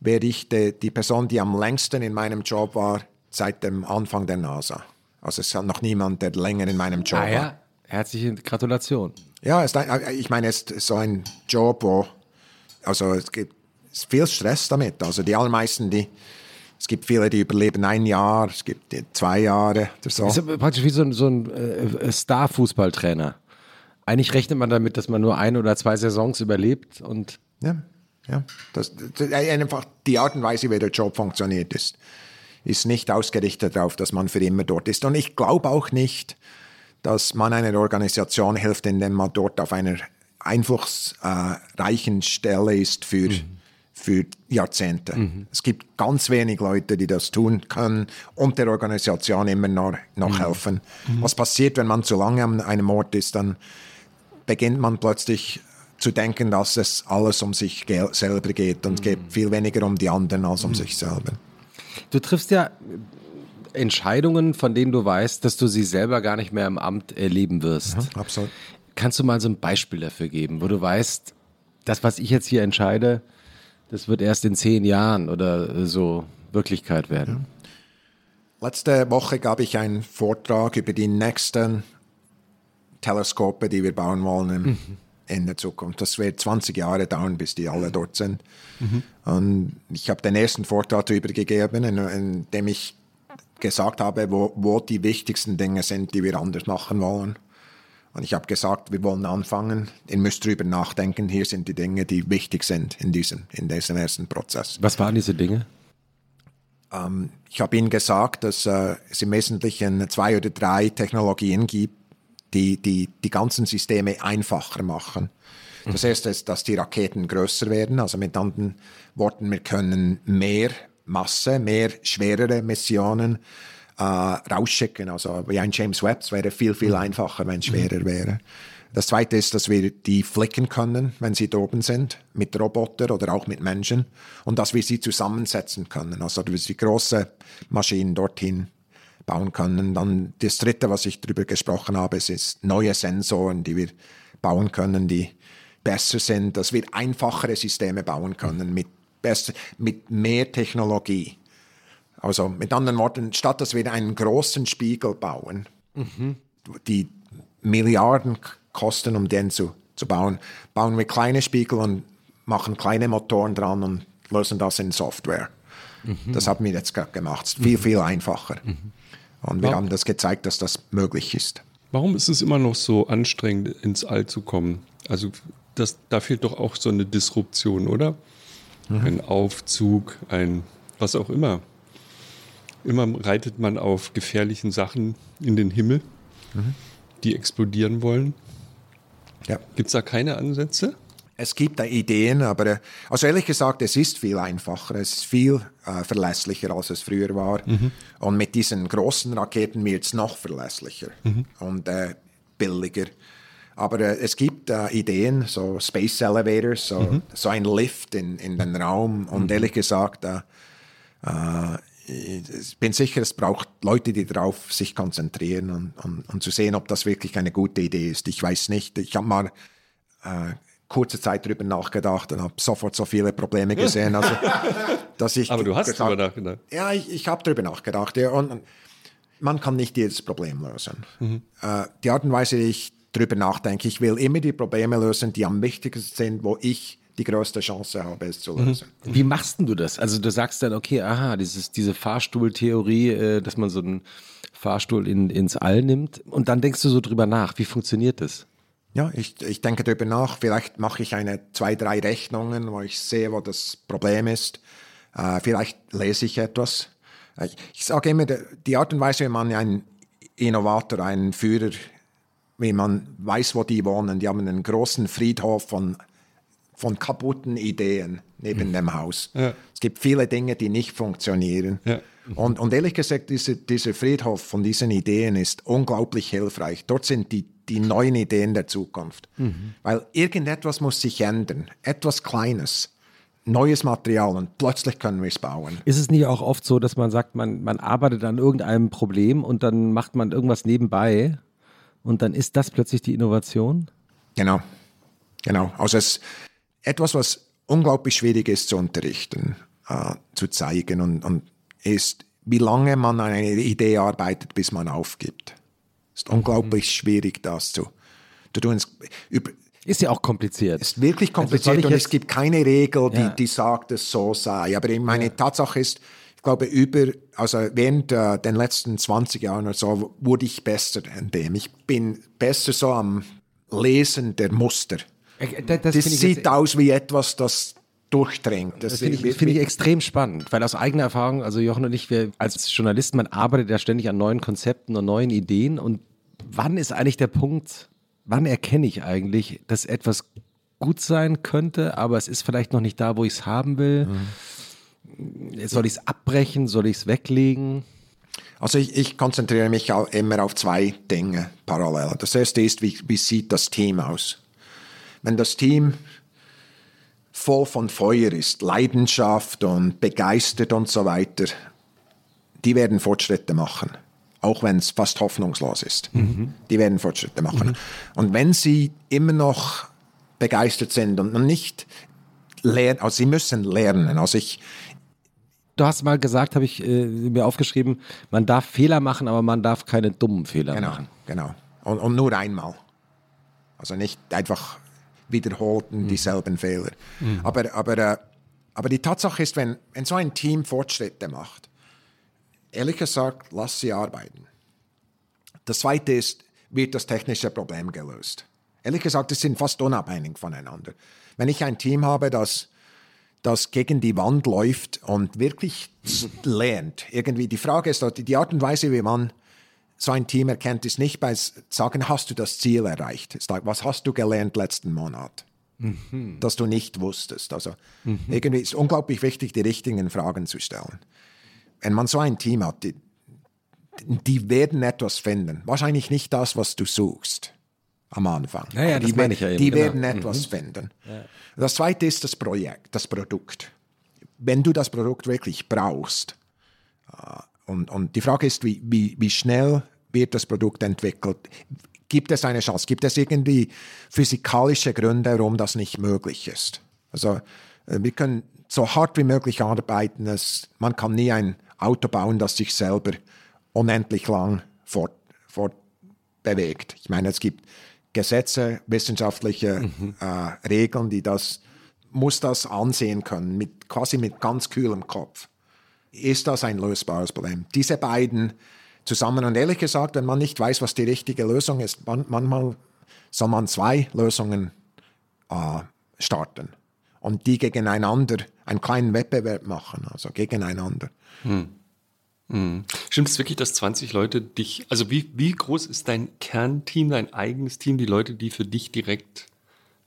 werde ich die, die Person, die am längsten in meinem Job war, seit dem Anfang der NASA. Also es hat noch niemand, der länger in meinem Job Ah war. ja, herzliche Gratulation. Ja, ist ein, äh, ich meine, es ist so ein Job, wo, also es gibt ist viel Stress damit. Also die allermeisten, die, es gibt viele, die überleben ein Jahr, es gibt zwei Jahre oder so. Ist ja praktisch wie so ein, so ein äh, Star-Fußballtrainer. Eigentlich rechnet man damit, dass man nur ein oder zwei Saisons überlebt und Ja, ja. Das, das, einfach die Art und Weise, wie der Job funktioniert, ist, ist nicht ausgerichtet darauf, dass man für immer dort ist. Und ich glaube auch nicht, dass man einer Organisation hilft, indem man dort auf einer einflussreichen Stelle ist für, für Jahrzehnte. Es gibt ganz wenig Leute, die das tun können und der Organisation immer noch, noch helfen. Was passiert, wenn man zu lange an einem Ort ist, dann beginnt man plötzlich zu denken, dass es alles um sich gel- selber geht und geht viel weniger um die anderen als um sich selber. Du triffst ja Entscheidungen, von denen du weißt, dass du sie selber gar nicht mehr im Amt erleben wirst. Mhm, absolut. Kannst du mal so ein Beispiel dafür geben, wo du weißt, das, was ich jetzt hier entscheide, das wird erst in zehn Jahren oder so Wirklichkeit werden? Letzte Woche gab ich einen Vortrag über die nächsten Teleskope, die wir bauen wollen im, mhm. In der Zukunft. Das wird 20 Jahre dauern, bis die alle dort sind. Mhm. Und ich habe den ersten Vortrag darüber gegeben, in, in dem ich gesagt habe, wo, wo die wichtigsten Dinge sind, die wir anders machen wollen. Und ich habe gesagt, wir wollen anfangen, ihr müsst darüber nachdenken, hier sind die Dinge, die wichtig sind in diesem, in diesem ersten Prozess. Was waren diese Dinge? Ähm, ich habe Ihnen gesagt, dass äh, es im Wesentlichen zwei oder drei Technologien gibt, die die, die ganzen Systeme einfacher machen. Das erste ist, dass die Raketen größer werden. Also mit anderen Worten, wir können mehr Masse, mehr schwerere Missionen äh, rausschicken. Also wie ein James Webb, wäre viel, viel einfacher, wenn es schwerer wäre. Das zweite ist, dass wir die flicken können, wenn sie droben sind, mit Robotern oder auch mit Menschen und dass wir sie zusammensetzen können. Also dass wir große Maschinen dorthin bauen können. Dann das dritte, was ich darüber gesprochen habe, ist neue Sensoren, die wir bauen können, die besser sind, dass wir einfachere Systeme bauen können mit, besser, mit mehr Technologie. Also mit anderen Worten, statt dass wir einen großen Spiegel bauen, mhm. die Milliarden kosten, um den zu, zu bauen, bauen wir kleine Spiegel und machen kleine Motoren dran und lösen das in Software. Mhm. Das haben wir jetzt gerade gemacht. Viel, mhm. viel einfacher. Mhm. Und wir Warum? haben das gezeigt, dass das möglich ist. Warum ist es immer noch so anstrengend, ins All zu kommen? Also das, da fehlt doch auch so eine Disruption, oder? Mhm. Ein Aufzug, ein was auch immer. Immer reitet man auf gefährlichen Sachen in den Himmel, mhm. die explodieren wollen. Ja. Gibt es da keine Ansätze? Es gibt da Ideen, aber äh, also ehrlich gesagt, es ist viel einfacher, es ist viel äh, verlässlicher, als es früher war. Mhm. Und mit diesen großen Raketen wird es noch verlässlicher mhm. und äh, billiger. Aber äh, es gibt äh, Ideen, so Space Elevators, so, mhm. so ein Lift in, in den Raum. Und mhm. ehrlich gesagt, äh, ich bin sicher, es braucht Leute, die darauf sich konzentrieren und, und, und, zu sehen, ob das wirklich eine gute Idee ist. Ich weiß nicht. Ich habe mal äh, kurze Zeit darüber nachgedacht und habe sofort so viele Probleme gesehen. Also, dass ich Aber du hast darüber nachgedacht. Ja, ich, ich habe darüber nachgedacht. Ja, und man kann nicht jedes Problem lösen. Mhm. Äh, die Art und Weise, wie ich darüber nachdenke, ich will immer die Probleme lösen, die am wichtigsten sind, wo ich die größte Chance habe, es zu lösen. Mhm. Wie machst du das? Also du sagst dann, okay, aha, dieses, diese Fahrstuhltheorie, äh, dass man so einen Fahrstuhl in, ins All nimmt und dann denkst du so drüber nach, wie funktioniert das? Ja, ich, ich denke darüber nach. Vielleicht mache ich eine, zwei, drei Rechnungen, wo ich sehe, wo das Problem ist. Äh, vielleicht lese ich etwas. Äh, ich, ich sage immer, die Art und Weise, wie man einen Innovator, einen Führer, wie man weiß, wo die wohnen, die haben einen großen Friedhof von von kaputten Ideen neben mhm. dem Haus. Ja. Es gibt viele Dinge, die nicht funktionieren. Ja. Und, und, ehrlich gesagt, diese, dieser Friedhof von diesen Ideen ist unglaublich hilfreich. Dort sind die, die neuen Ideen der Zukunft. Mhm. Weil irgendetwas muss sich ändern. Etwas Kleines. Neues Material und plötzlich können wir es bauen. Ist es nicht auch oft so, dass man sagt, man, man arbeitet an irgendeinem Problem und dann macht man irgendwas nebenbei und dann ist das plötzlich die Innovation? Genau. Genau. Also es, etwas, was unglaublich schwierig ist zu unterrichten, äh, zu zeigen und, und ist, wie lange man an einer Idee arbeitet, bis man aufgibt. Es ist mhm. unglaublich schwierig, das zu, zu tun. Ist ja auch kompliziert. Ist wirklich also kompliziert also und es gibt keine Regel, die, ja. die sagt, es so sei. Aber meine ja. Tatsache ist, ich glaube, über, also während äh, den letzten 20 Jahren oder so wurde ich besser in dem. Ich bin besser so am Lesen der Muster. Äh, das, das, das sieht aus wie etwas, das durchdrängt. Das, das finde ich, find ich, extrem spannend, weil aus eigener Erfahrung, also Jochen und ich, wir als Journalisten, man arbeitet ja ständig an neuen Konzepten und neuen Ideen und wann ist eigentlich der Punkt, wann erkenne ich eigentlich, dass etwas gut sein könnte, aber es ist vielleicht noch nicht da, wo ich es haben will. Mhm. Soll ich es abbrechen? Soll ich es weglegen? Also ich, ich, konzentriere mich immer auf zwei Dinge parallel. Das erste ist, wie, wie sieht das Team aus? wenn das Team voll von Feuer ist, Leidenschaft und begeistert und so weiter, die werden Fortschritte machen, auch wenn es fast hoffnungslos ist. Mhm. Die werden Fortschritte machen. Mhm. Und wenn sie immer noch begeistert sind und nicht lernen, also sie müssen lernen. Also ich, du hast mal gesagt, habe ich äh, mir aufgeschrieben, man darf Fehler machen, aber man darf keine dummen Fehler genau, machen. Genau. Und, und nur einmal. Also nicht einfach wiederholten mhm. dieselben Fehler. Mhm. Aber, aber, äh, aber die Tatsache ist, wenn, wenn so ein Team Fortschritte macht, ehrlich gesagt, lass sie arbeiten. Das Zweite ist, wird das technische Problem gelöst? Ehrlich gesagt, es sind fast unabhängig voneinander. Wenn ich ein Team habe, das, das gegen die Wand läuft und wirklich lernt, irgendwie, die Frage ist, die Art und Weise, wie man so ein Team erkennt, ist nicht bei sagen, hast du das Ziel erreicht? Ist was hast du gelernt letzten Monat? Mhm. Das du nicht wusstest. Also mhm. irgendwie ist es unglaublich wichtig, die richtigen Fragen zu stellen. Wenn man so ein Team hat, die, die werden etwas finden. Wahrscheinlich nicht das, was du suchst am Anfang. Ja, ja, die, meine ich ja eben, die genau. werden etwas mhm. finden. Ja. Das zweite ist das Projekt, das Produkt. Wenn du das Produkt wirklich brauchst, äh, und, und die Frage ist, wie, wie, wie schnell wird das Produkt entwickelt? Gibt es eine Chance? Gibt es irgendwie physikalische Gründe, warum das nicht möglich ist? Also äh, wir können so hart wie möglich arbeiten. Es, man kann nie ein Auto bauen, das sich selber unendlich lang fort, fortbewegt. Ich meine, es gibt Gesetze, wissenschaftliche mhm. äh, Regeln, die das muss das ansehen können, mit, quasi mit ganz kühlem Kopf ist das ein lösbares Problem. Diese beiden zusammen und ehrlich gesagt, wenn man nicht weiß, was die richtige Lösung ist, man, manchmal soll man zwei Lösungen äh, starten und die gegeneinander einen kleinen Wettbewerb machen, also gegeneinander. Hm. Hm. Stimmt es wirklich, dass 20 Leute dich, also wie, wie groß ist dein Kernteam, dein eigenes Team, die Leute, die für dich direkt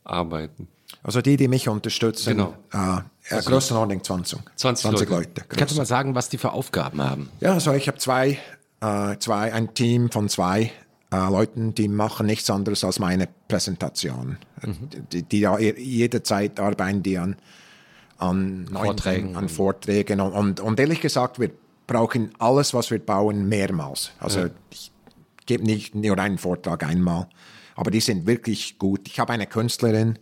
arbeiten? Also die, die mich unterstützen, genau. äh, also Größenordnung 20. 20, 20 Leute. Leute Kannst du mal sagen, was die für Aufgaben haben? Ja, also ich habe zwei, äh, zwei, ein Team von zwei äh, Leuten, die machen nichts anderes als meine Präsentation. Mhm. Die, die jederzeit arbeiten die an, an Vorträgen, an Vorträgen und, und, und, ehrlich gesagt, wir brauchen alles, was wir bauen, mehrmals. Also ja. ich gebe nicht nur einen Vortrag einmal, aber die sind wirklich gut. Ich habe eine Künstlerin,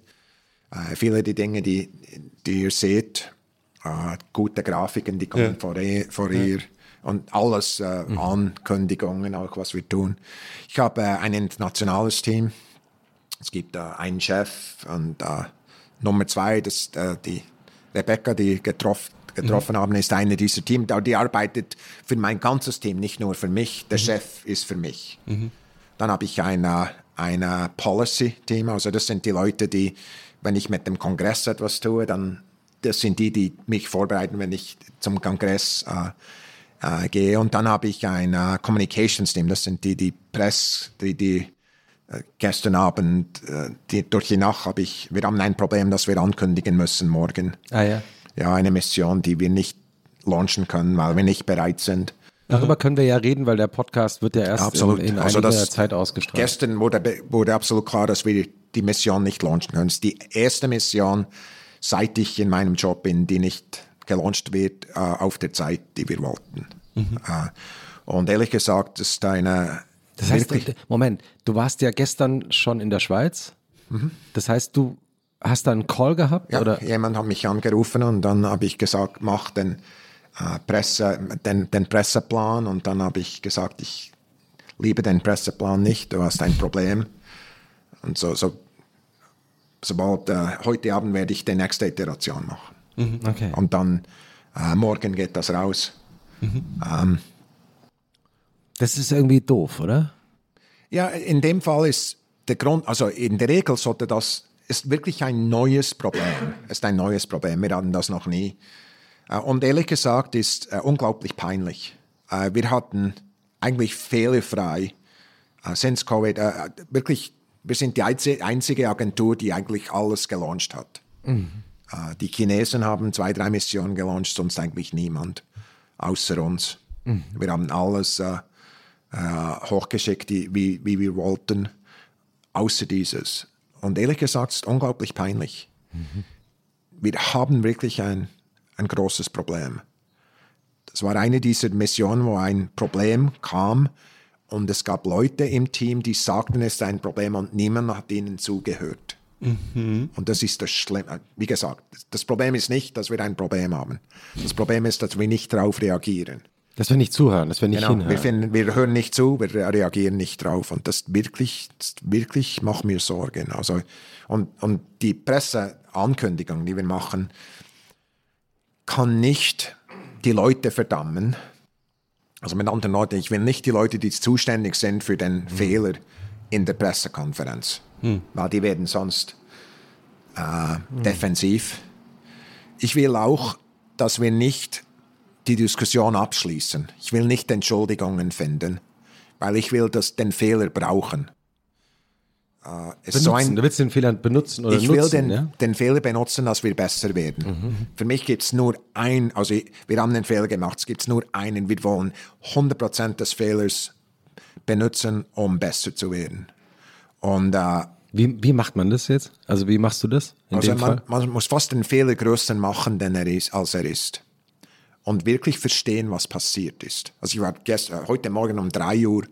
äh, viele der Dinge, die, die ihr seht, äh, gute Grafiken, die kommen ja. vor, ihr, vor ja. ihr und alles äh, mhm. Ankündigungen, auch was wir tun. Ich habe äh, ein internationales Team. Es gibt äh, einen Chef und äh, Nummer zwei, das äh, die Rebecca, die getroffen getroffen mhm. haben, ist eine dieser Teams. Die arbeitet für mein ganzes Team, nicht nur für mich. Der mhm. Chef ist für mich. Mhm. Dann habe ich ein, ein Policy-Team, also das sind die Leute, die wenn ich mit dem Kongress etwas tue, dann das sind die, die mich vorbereiten, wenn ich zum Kongress äh, äh, gehe. Und dann habe ich ein äh, Communications Team. Das sind die, die Press, die, die äh, gestern Abend, äh, die, durch die Nacht habe ich, wir haben ein Problem, das wir ankündigen müssen morgen. Ah ja. Ja, eine Mission, die wir nicht launchen können, weil wir nicht bereit sind. Darüber können wir ja reden, weil der Podcast wird ja erst absolut. in, in also einiger Zeit ausgestrahlt. Gestern wurde, wurde absolut klar, dass wir die Mission nicht launchen können. Es ist die erste Mission, seit ich in meinem Job bin, die nicht gelauncht wird äh, auf der Zeit, die wir wollten. Mhm. Äh, und ehrlich gesagt, das ist eine. Das heißt, Moment, du warst ja gestern schon in der Schweiz. Mhm. Das heißt, du hast da einen Call gehabt? Ja, oder? jemand hat mich angerufen und dann habe ich gesagt, mach den, äh, Presse, den, den Presseplan. Und dann habe ich gesagt, ich liebe den Presseplan nicht, du hast ein Problem. Und so, so sobald äh, heute Abend werde ich die nächste Iteration machen. Mhm, okay. Und dann äh, morgen geht das raus. Mhm. Ähm, das ist irgendwie doof, oder? Ja, in dem Fall ist der Grund, also in der Regel sollte das, ist wirklich ein neues Problem. Es ist ein neues Problem. Wir hatten das noch nie. Äh, und ehrlich gesagt ist äh, unglaublich peinlich. Äh, wir hatten eigentlich fehlerfrei, äh, since Covid, äh, wirklich wir sind die einzige Agentur, die eigentlich alles gelauncht hat. Mhm. Die Chinesen haben zwei, drei Missionen gelauncht, sonst eigentlich niemand, außer uns. Mhm. Wir haben alles äh, äh, hochgeschickt, wie, wie wir wollten, außer dieses. Und ehrlich gesagt, es ist unglaublich peinlich. Mhm. Wir haben wirklich ein, ein großes Problem. Das war eine dieser Missionen, wo ein Problem kam und es gab Leute im Team, die sagten, es ist ein Problem und niemand hat ihnen zugehört. Und das ist das Schlimme. Wie gesagt, das Problem ist nicht, dass wir ein Problem haben. Das Problem ist, dass wir nicht darauf reagieren. Dass wir nicht zuhören, dass wir nicht Genau, hinhören. wir, finden, wir hören nicht zu, wir reagieren nicht drauf. Und das wirklich, das wirklich macht mir Sorgen. Also, und, und die Presseankündigung, die wir machen, kann nicht die Leute verdammen. Also mit anderen Worten, ich will nicht die Leute, die zuständig sind für den Fehler in der Pressekonferenz, weil die werden sonst äh, defensiv. Ich will auch, dass wir nicht die Diskussion abschließen. Ich will nicht Entschuldigungen finden, weil ich will das, den Fehler brauchen. So benutzen. ein, du willst den Fehler benutzen oder ich nutzen, will den, ja? den Fehler benutzen, dass wir besser werden. Für mich gibt es nur ein, also wir haben den Fehler gemacht, es gibt nur einen, wir wollen 100% des Fehlers benutzen, um besser zu werden. Und äh, Wie, wie macht man das jetzt? Also wie machst du das also man, man muss fast den Fehler größer machen, denn er ist, als er ist. Und wirklich verstehen, was passiert ist. Also ich war gestern, heute Morgen um 3 Uhr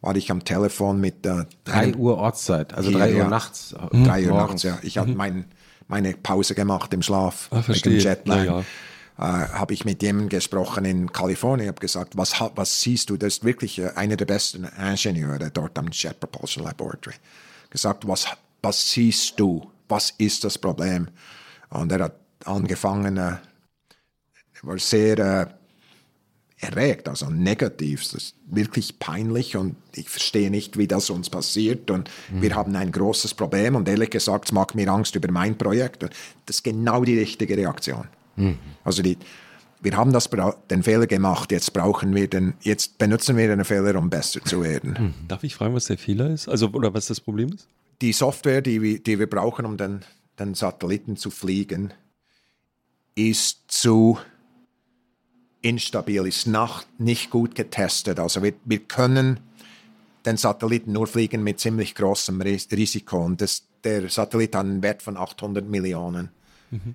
war ich am Telefon mit äh, 3 Uhr Ortszeit, also Hier, 3 Uhr ja. nachts. Drei Uhr morgens. nachts, ja. Ich habe mein, meine Pause gemacht im Schlaf. Ah, wegen verstehe. Jetlag. Ja, Äh, habe ich mit jemandem gesprochen in Kalifornien. Habe gesagt, was, was siehst du? Das ist wirklich äh, einer der besten Ingenieure dort am Jet Propulsion Laboratory. Gesagt, was, was siehst du? Was ist das Problem? Und er hat angefangen, äh, er war sehr äh, erregt, also negativ. Das ist wirklich peinlich und ich verstehe nicht, wie das uns passiert. Und wir haben ein großes Problem und ehrlich gesagt, es macht mir Angst über mein Projekt. Und das ist genau die richtige Reaktion. Also die, wir haben das, den Fehler gemacht, jetzt brauchen wir den, jetzt benutzen wir den Fehler, um besser zu werden. Darf ich fragen, was der Fehler ist? Also, oder was das Problem ist? Die Software, die wir, die wir brauchen, um den, den Satelliten zu fliegen, ist zu instabil, ist nach, nicht gut getestet. Also wir, wir können den Satelliten nur fliegen mit ziemlich großem Ris Risiko. Und das, der Satellit hat einen Wert von 800 Millionen.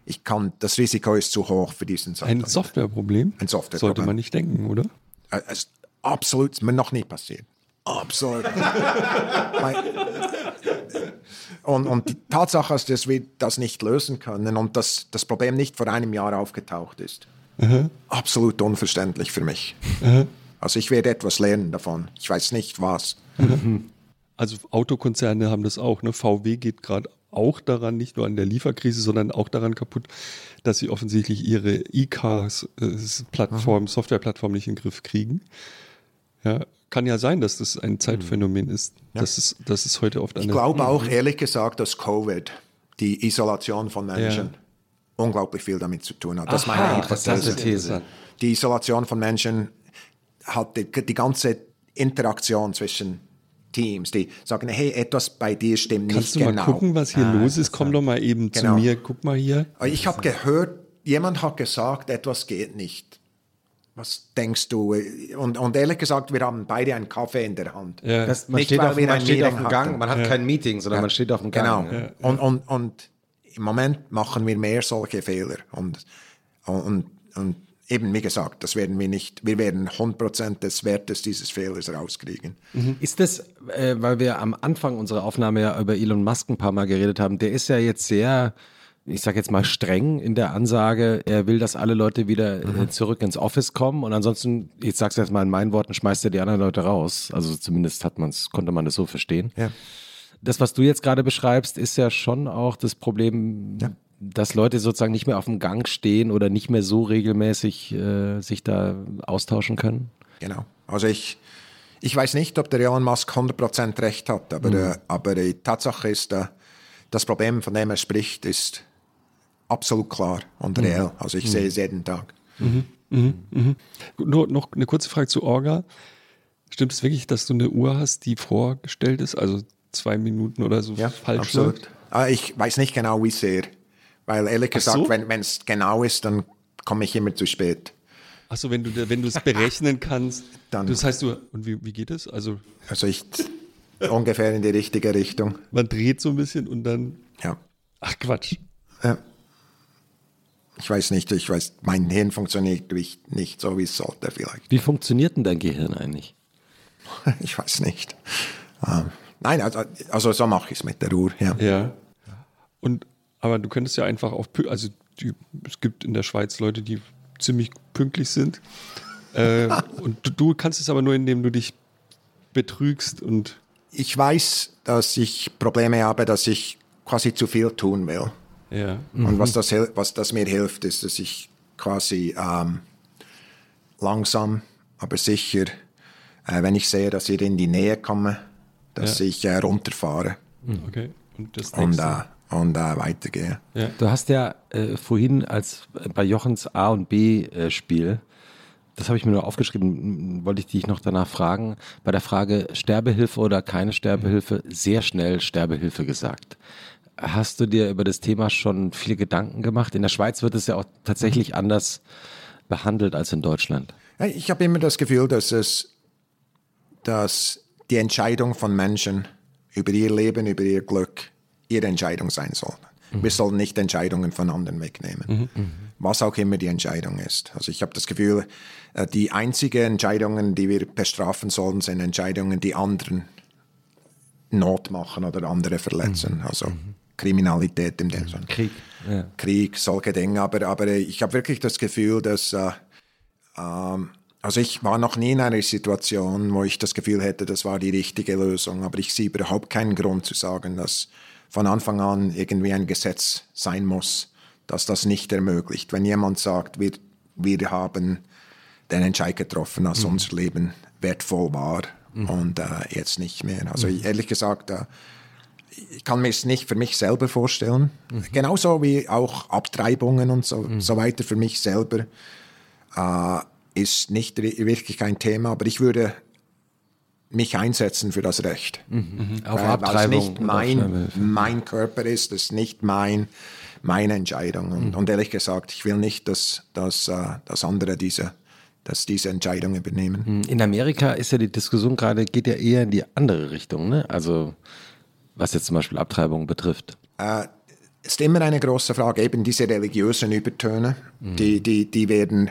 Ich kann, das Risiko ist zu hoch für diesen Ein Satelliten. Softwareproblem? Ein Softwareproblem. Sollte man nicht denken, oder? Äh, Es ist absolut, mir noch nie passiert. Absolut. Und, und die Tatsache ist, dass wir das nicht lösen können und dass das Problem nicht vor einem Jahr aufgetaucht ist. Absolut unverständlich für mich. Also ich werde etwas lernen davon. Ich weiß nicht was. Also Autokonzerne haben das auch. Ne? VW geht gerade auch daran, nicht nur an der Lieferkrise, sondern auch daran kaputt, dass sie offensichtlich ihre E-Cars-Plattform, Softwareplattform nicht in den Griff kriegen. Ja, kann ja sein, dass das ein Zeitphänomen ist. Das, ist das ist heute oft Ich eine. glaube auch ehrlich gesagt, dass Covid, die Isolation von Menschen, unglaublich viel damit zu tun hat. Das ist meine Aha, Hypothese. interessante These. die Isolation von Menschen hat die, die ganze Interaktion zwischen Teams, die sagen, hey, etwas bei dir stimmt Kannst nicht du genau. mal gucken, was hier los ist? Komm doch mal eben Genau. zu mir. Guck mal hier. Ich habe gehört, jemand hat gesagt, etwas geht nicht. Was denkst du? Und, und ehrlich gesagt, wir haben beide einen Kaffee in der Hand. Ja. Das, man Nicht, steht, auf, man steht auf Meeting dem Gang, hatten. man hat kein Meeting, sondern man steht auf dem Genau. Gang. Ja. Und, und, und im Moment machen wir mehr solche Fehler. Und, und, und eben, wie gesagt, das werden wir nicht, wir werden 100% des Wertes dieses Fehlers rauskriegen. Ist das, äh, weil wir am Anfang unserer Aufnahme ja über Elon Musk ein paar Mal geredet haben, der ist ja jetzt sehr, ich sag jetzt mal streng in der Ansage, er will, dass alle Leute wieder äh, zurück ins Office kommen und ansonsten, ich sag's jetzt mal in meinen Worten, schmeißt er die anderen Leute raus. Also zumindest hat man's, konnte man das so verstehen. Ja. Das, was du jetzt gerade beschreibst, ist ja schon auch das Problem, dass Leute sozusagen nicht mehr auf dem Gang stehen oder nicht mehr so regelmäßig äh, sich da austauschen können. Genau. Also ich, ich weiß nicht, ob der Elon Musk 100% recht hat, aber, äh, aber die Tatsache ist, äh, das Problem, von dem er spricht, ist absolut klar und reell. Also ich sehe es jeden Tag. Nur noch eine kurze Frage zu Orga. Stimmt es wirklich, dass du eine Uhr hast, die vorgestellt ist? Also zwei Minuten oder so Ja, falsch absolut. läuft? Ah, Ich weiß nicht genau, wie sehr. Weil ehrlich gesagt, so? wenn es genau ist, dann komme ich immer zu spät. Achso, wenn du wenn du es berechnen kannst, Dann- das heißt du, und wie, wie geht es? Also Also ich ungefähr in die richtige Richtung. man dreht so ein bisschen und dann. Ja. Ach Quatsch. ja. ich weiß nicht, ich weiß, mein Hirn funktioniert nicht, nicht so, wie es sollte vielleicht. Wie funktioniert denn dein Gehirn eigentlich? Ich weiß nicht. Ähm, nein, also, also so mache ich es mit der Uhr, ja. Ja. Und, aber du könntest ja einfach auch, pü- also die, es gibt in der Schweiz Leute, die ziemlich pünktlich sind. Äh, und du, du kannst es aber nur, indem du dich betrügst und Ich weiß, dass ich Probleme habe, dass ich quasi zu viel tun will. ja. Und was das, hil- was das mir hilft, ist, dass ich quasi ähm, langsam, aber sicher, äh, wenn ich sehe, dass ich in die Nähe komme, dass Ja. ich äh, runterfahre Okay. Und das und, nächste. äh, und äh, weitergehe. ja. Du hast ja äh, vorhin als äh, bei Jochens A und B äh, Spiel, das habe ich mir nur aufgeschrieben, wollte ich dich noch danach fragen, bei der Frage Sterbehilfe oder keine Sterbehilfe, sehr schnell Sterbehilfe gesagt. Hast du dir über das Thema schon viele Gedanken gemacht? In der Schweiz wird es ja auch tatsächlich anders behandelt als in Deutschland. Ich habe immer das Gefühl, dass es, dass die Entscheidung von Menschen über ihr Leben, über ihr Glück, ihre Entscheidung sein soll. Wir sollen nicht Entscheidungen von anderen wegnehmen, was auch immer die Entscheidung ist. Also ich habe das Gefühl, äh, die einzigen Entscheidungen, die wir bestrafen sollen, sind Entscheidungen, die anderen Not machen oder andere verletzen. Also Kriminalität im Sinne. Krieg. Ja. Krieg, solche Dinge. Aber, aber ich habe wirklich das Gefühl, dass, äh, ähm, also ich war noch nie in einer Situation, wo ich das Gefühl hätte, das war die richtige Lösung. Aber ich sehe überhaupt keinen Grund zu sagen, dass von Anfang an irgendwie ein Gesetz sein muss, das das nicht ermöglicht. Wenn jemand sagt, wir, wir haben den Entscheid getroffen, dass unser Leben wertvoll war und äh, jetzt nicht mehr. Also ehrlich gesagt, äh, ich kann mir es nicht für mich selber vorstellen. Genauso wie auch Abtreibungen und so, so weiter für mich selber äh, ist nicht wirklich ein Thema, aber ich würde mich einsetzen für das Recht. Auf Weil- weil Abtreibung. es nicht auf mein, mein Körper ist, es ist nicht mein, meine Entscheidung. Und, und ehrlich gesagt, ich will nicht, dass, dass, äh, dass andere diese, dass diese Entscheidung übernehmen. In Amerika ist ja die Diskussion gerade, geht ja eher in die andere Richtung, ne? Also, was jetzt zum Beispiel Abtreibung betrifft. Äh, ist immer eine große Frage, eben diese religiösen Übertöne, die, die, die werden,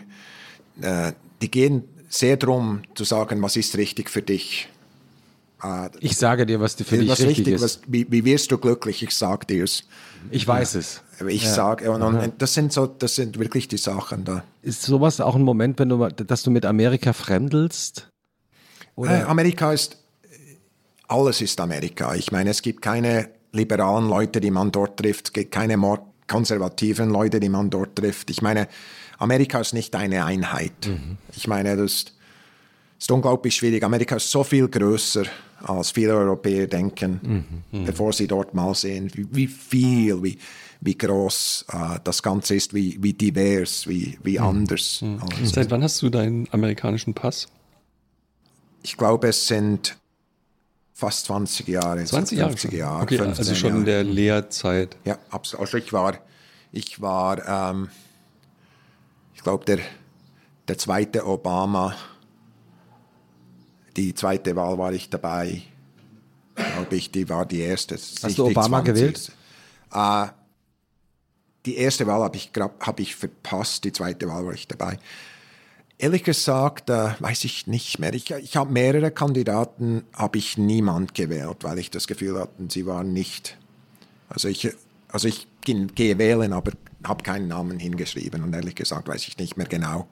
äh, die gehen sehr darum zu sagen, was ist richtig für dich. Äh, Ich sage dir, was für dich was richtig ist. was, wie, wie wirst du glücklich? Ich sag dir's. ich weiß es. Aber Ich sage, und, und das sind so, das sind wirklich die Sachen da. Ist sowas auch ein Moment, wenn du, dass du mit Amerika fremdelst? Äh, Amerika ist, alles ist Amerika. Ich meine, es gibt keine liberalen Leute, die man dort trifft, es gibt keine konservativen Leute, die man dort trifft. Ich meine, Amerika ist nicht eine Einheit. Ich meine, das ist, ist unglaublich schwierig. Amerika ist so viel größer, als viele Europäer denken, bevor sie dort mal sehen, wie, wie viel, wie, wie groß äh, das Ganze ist, wie, wie divers, wie, wie anders. alles. Seit wann hast du deinen amerikanischen Pass? Ich glaube, es sind fast 20 Jahre. 20 Jahre 50 schon. Jahre. okay, 15 also schon in Jahre. der Lehrzeit. Ja, absolut. Also ich war, ich war, ähm, glaube, der, der zweite Obama, die zweite Wahl war ich dabei. Glaube ich, die war die erste. Hast du Obama gewählt? Äh, die erste Wahl habe ich, hab ich verpasst, die zweite Wahl war ich dabei. Ehrlich gesagt, äh, weiß ich nicht mehr. Ich, ich habe mehrere Kandidaten, habe ich niemand gewählt, weil ich das Gefühl hatte, sie waren nicht. Also ich, also ich ge- gehe wählen, aber habe keinen Namen hingeschrieben und ehrlich gesagt weiß ich nicht mehr genau.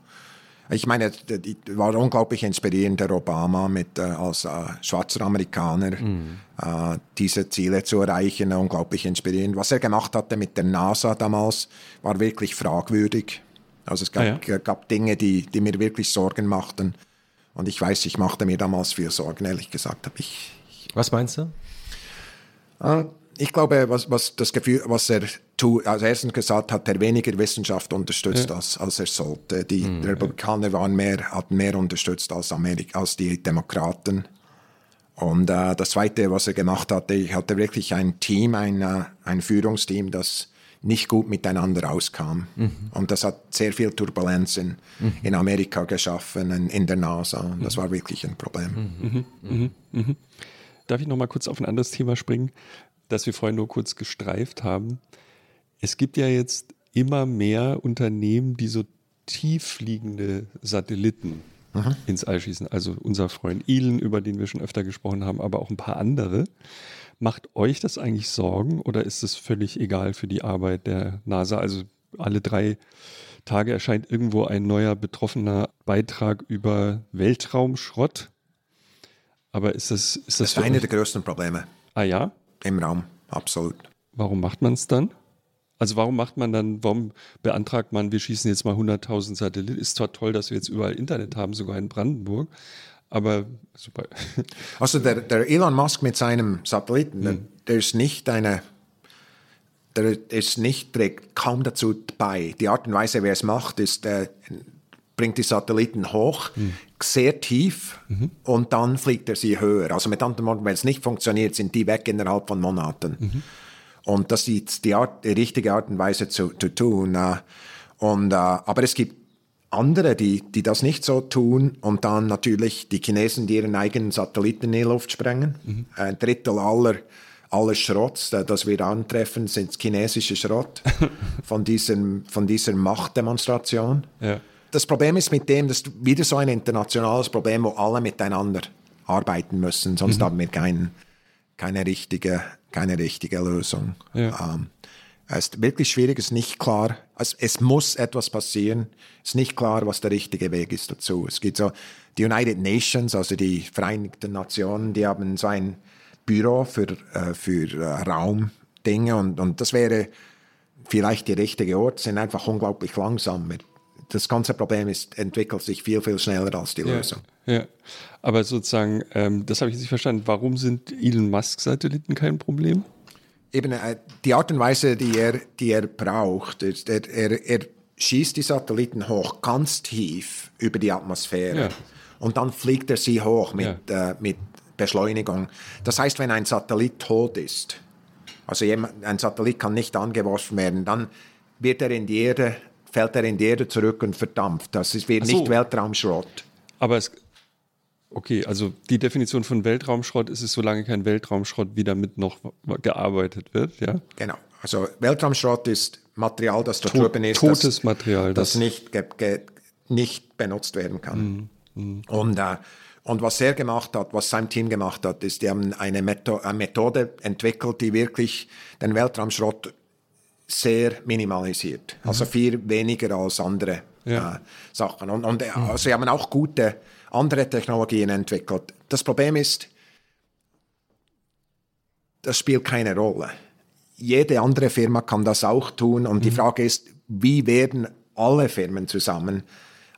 Ich meine, d- war unglaublich inspirierend, der Obama mit, äh, als äh, schwarzer Amerikaner äh, diese Ziele zu erreichen, unglaublich inspirierend. Was er gemacht hatte mit der NASA damals, war wirklich fragwürdig. Also es gab, Ah, ja. gab Dinge, die, die mir wirklich Sorgen machten. Und ich weiß, ich machte mir damals viel Sorgen, ehrlich gesagt. Habe ich, Was meinst du? Ich glaube, was, was das Gefühl, was er tut, als erstens gesagt hat, er weniger Wissenschaft unterstützt, als, als er sollte. Die Republikaner waren mehr, hatten mehr unterstützt als, Amerika, als die Demokraten. Und äh, das Zweite, was er gemacht hatte, ich hatte wirklich ein Team, ein, äh, ein Führungsteam, das nicht gut miteinander auskam. Und das hat sehr viel Turbulenz in, in Amerika geschaffen, in, in der NASA. Und das war wirklich ein Problem. Darf ich noch mal kurz auf ein anderes Thema springen, das wir vorhin nur kurz gestreift haben? Es gibt ja jetzt immer mehr Unternehmen, die so tieffliegende Satelliten mhm. ins All schießen. Also unser Freund Elon, über den wir schon öfter gesprochen haben, aber auch ein paar andere. Macht euch das eigentlich Sorgen oder ist es völlig egal für die Arbeit der NASA? Also alle drei Tage erscheint irgendwo ein neuer betroffener Beitrag über Weltraumschrott. Aber ist das. Ist das, das ist eine der größten Probleme. Ah ja? Im Raum, absolut. Warum macht man es dann? Also warum macht man dann, warum beantragt man, wir schießen jetzt mal 100.000 Satelliten? Ist zwar toll, dass wir jetzt überall Internet haben, sogar in Brandenburg, aber super. Also der, der Elon Musk mit seinem Satelliten, hm. der, der, ist nicht eine, der ist nicht, trägt kaum dazu bei. Die Art und Weise, wie er es macht, ist, er bringt die Satelliten hoch, hm. sehr tief mhm. und dann fliegt er sie höher. Also mit anderen Worten, wenn es nicht funktioniert, sind die weg innerhalb von Monaten. Mhm. Und das ist die, Art, die richtige Art und Weise zu, zu tun. Äh. Und, äh, aber es gibt andere, die, die das nicht so tun und dann natürlich die Chinesen, die ihren eigenen Satelliten in die Luft sprengen. Mhm. Ein Drittel aller, aller Schrotts, das wir antreffen, sind chinesische Schrott von, diesem, von dieser Machtdemonstration. Ja. Das Problem ist mit dem, dass wieder so ein internationales Problem, wo alle miteinander arbeiten müssen, sonst mhm. haben wir keinen, keine richtige keine richtige Lösung. Ja. Ähm, es ist wirklich schwierig, es ist nicht klar. Es, es muss etwas passieren. Es ist nicht klar, was der richtige Weg ist dazu. Es gibt so die United Nations, also die Vereinigten Nationen, die haben so ein Büro für, äh, für äh, Raumdinge und, und das wäre vielleicht der richtige Ort, sind einfach unglaublich langsam. Das ganze Problem ist, entwickelt sich viel, viel schneller als die ja, Lösung. Ja, aber sozusagen, ähm, das habe ich nicht verstanden. Warum sind Elon Musk-Satelliten kein Problem? Eben äh, die Art und Weise, die er, die er braucht, ist, er, er, er schießt die Satelliten hoch, ganz tief über die Atmosphäre. Ja. Und dann fliegt er sie hoch mit, ja. äh, mit Beschleunigung. Das heißt, wenn ein Satellit tot ist, also jemand, ein Satellit kann nicht angeworfen werden, dann wird er in die Erde, fällt er in die Erde zurück und verdampft. Das ist, wird so. nicht Weltraumschrott. Aber es, Okay, also die Definition von Weltraumschrott ist es, solange kein Weltraumschrott wie damit noch gearbeitet wird, ja? Genau. Also Weltraumschrott ist Material, das da Tot, ist. Totes das, Material. Das, das nicht, nicht benutzt werden kann. Mhm. Mhm. Und, äh, und was er gemacht hat, was sein Team gemacht hat, ist, die haben eine, Metho eine Methode entwickelt, die wirklich den Weltraumschrott sehr minimalisiert. Mhm. Also viel weniger als andere ja. äh, Sachen. Und, und äh, also sie haben auch gute andere Technologien entwickelt. Das Problem ist, das spielt keine Rolle. Jede andere Firma kann das auch tun und mhm. die Frage ist, wie werden alle Firmen zusammen,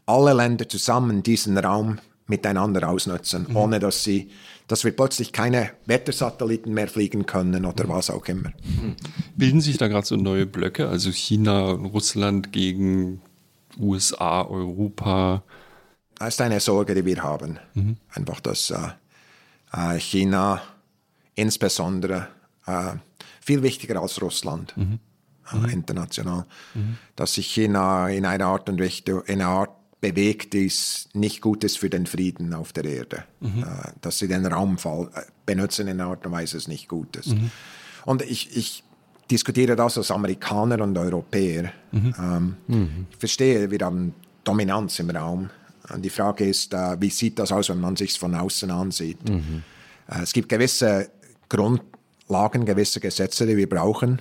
alle Länder zusammen diesen Raum miteinander ausnutzen, mhm. ohne dass sie, dass wir plötzlich keine Wettersatelliten mehr fliegen können oder mhm. was auch immer. Mhm. Bilden sich da gerade so neue Blöcke, also China, Russland gegen USA, Europa? Das ist eine Sorge, die wir haben. Mhm. Einfach, dass äh, äh, China insbesondere äh, viel wichtiger als Russland mhm. Äh, mhm. international, mhm. dass sich China in einer Art und Richtung, in einer Art bewegt, die nicht gut ist für den Frieden auf der Erde. Mhm. Äh, dass sie den Raum äh, benutzen in einer Art und Weise, ist nicht gut ist. Mhm. Und ich, ich diskutiere das als Amerikaner und Europäer. Ähm, ich verstehe, wir haben Dominanz im Raum. Und die Frage ist, äh, wie sieht das aus, wenn man sich von außen ansieht? Mhm. Äh, es gibt gewisse Grundlagen, gewisse Gesetze, die wir brauchen,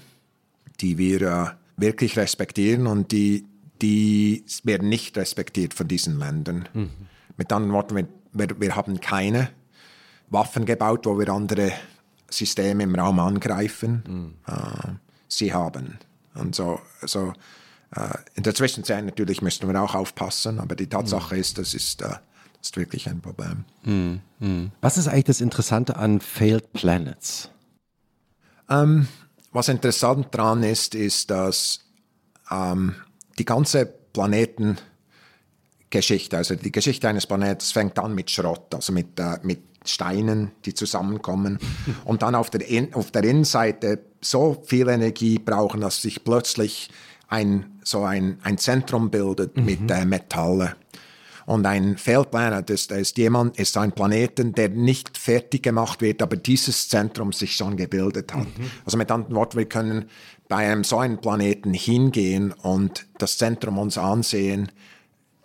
die wir äh, wirklich respektieren und die, die werden nicht respektiert von diesen Ländern. Mhm. Mit anderen Worten, wir, wir, wir haben keine Waffen gebaut, wo wir andere Systeme im Raum angreifen. Mhm. sie haben. Und so, so äh, in der Zwischenzeit natürlich müssen wir auch aufpassen, aber die Tatsache mhm. ist, das ist, äh, das ist wirklich ein Problem. Mhm. Mhm. Was ist eigentlich das Interessante an Failed Planets? Ähm, was interessant daran ist, ist, dass ähm, die ganze Planetengeschichte, also die Geschichte eines Planeten, fängt an mit Schrott, also mit, äh, mit Steinen, die zusammenkommen und dann auf der, in, auf der Innenseite so viel Energie brauchen, dass sich plötzlich ein, so ein, ein Zentrum bildet mhm. mit äh, Metalle. Und ein Failed Planet ist, ist jemand, ist ein Planeten, der nicht fertig gemacht wird, aber dieses Zentrum sich schon gebildet hat. Mhm. Also mit anderen Worten, wir können bei einem so einen Planeten hingehen und das Zentrum uns ansehen.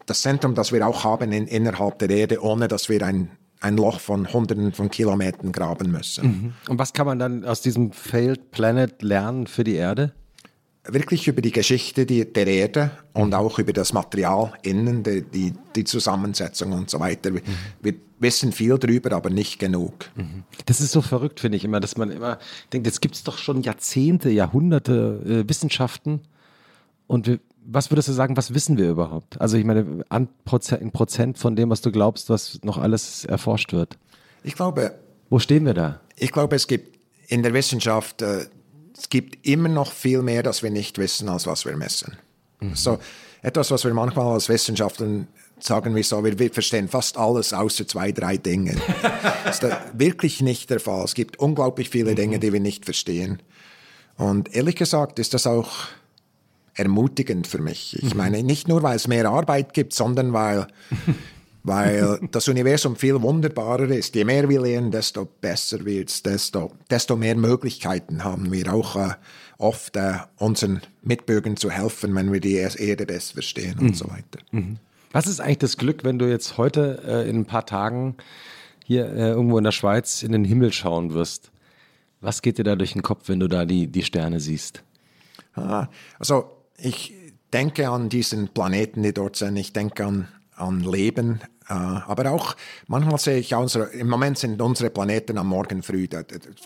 Das Zentrum, das wir auch haben in, innerhalb der Erde, ohne dass wir ein ein Loch von Hunderten von Kilometern graben müssen. Mhm. Und was kann man dann aus diesem Failed Planet lernen für die Erde? Wirklich über die Geschichte der Erde und auch über das Material innen, die, die, die Zusammensetzung und so weiter. Mhm. Wir wissen viel drüber, aber nicht genug. Mhm. Das ist so verrückt, finde ich immer, dass man immer denkt, jetzt gibt es doch schon Jahrzehnte, Jahrhunderte äh, Wissenschaften und wir, was würdest du sagen, was wissen wir überhaupt? Also ich meine, an Prozent, in Prozent von dem, was du glaubst, was noch alles erforscht wird. Ich glaube. Wo stehen wir da? Ich glaube, es gibt in der Wissenschaft, äh, es gibt immer noch viel mehr, das wir nicht wissen, als was wir messen. Mhm. So etwas, was wir manchmal als Wissenschaftler sagen wir so, wir, verstehen fast alles außer zwei, drei Dinge. das ist wirklich nicht der Fall. Es gibt unglaublich viele Dinge, mhm. die wir nicht verstehen. Und ehrlich gesagt ist das auch ermutigend für mich. Ich mhm. meine, nicht nur, weil es mehr Arbeit gibt, sondern weil, weil das Universum viel wunderbarer ist. Je mehr wir lernen, desto besser wird es, desto, desto mehr Möglichkeiten haben wir auch äh, oft äh, unseren Mitbürgern zu helfen, wenn wir die Erde besser verstehen mhm. und so weiter. Mhm. Was ist eigentlich das Glück, wenn du jetzt heute äh, in ein paar Tagen hier äh, irgendwo in der Schweiz in den Himmel schauen wirst? Was geht dir da durch den Kopf, wenn du da die, die Sterne siehst? Ah, also ich denke an diesen Planeten, die dort sind. Ich denke an, an Leben. Äh, aber auch manchmal sehe ich unsere, im Moment sind unsere Planeten am Morgen früh,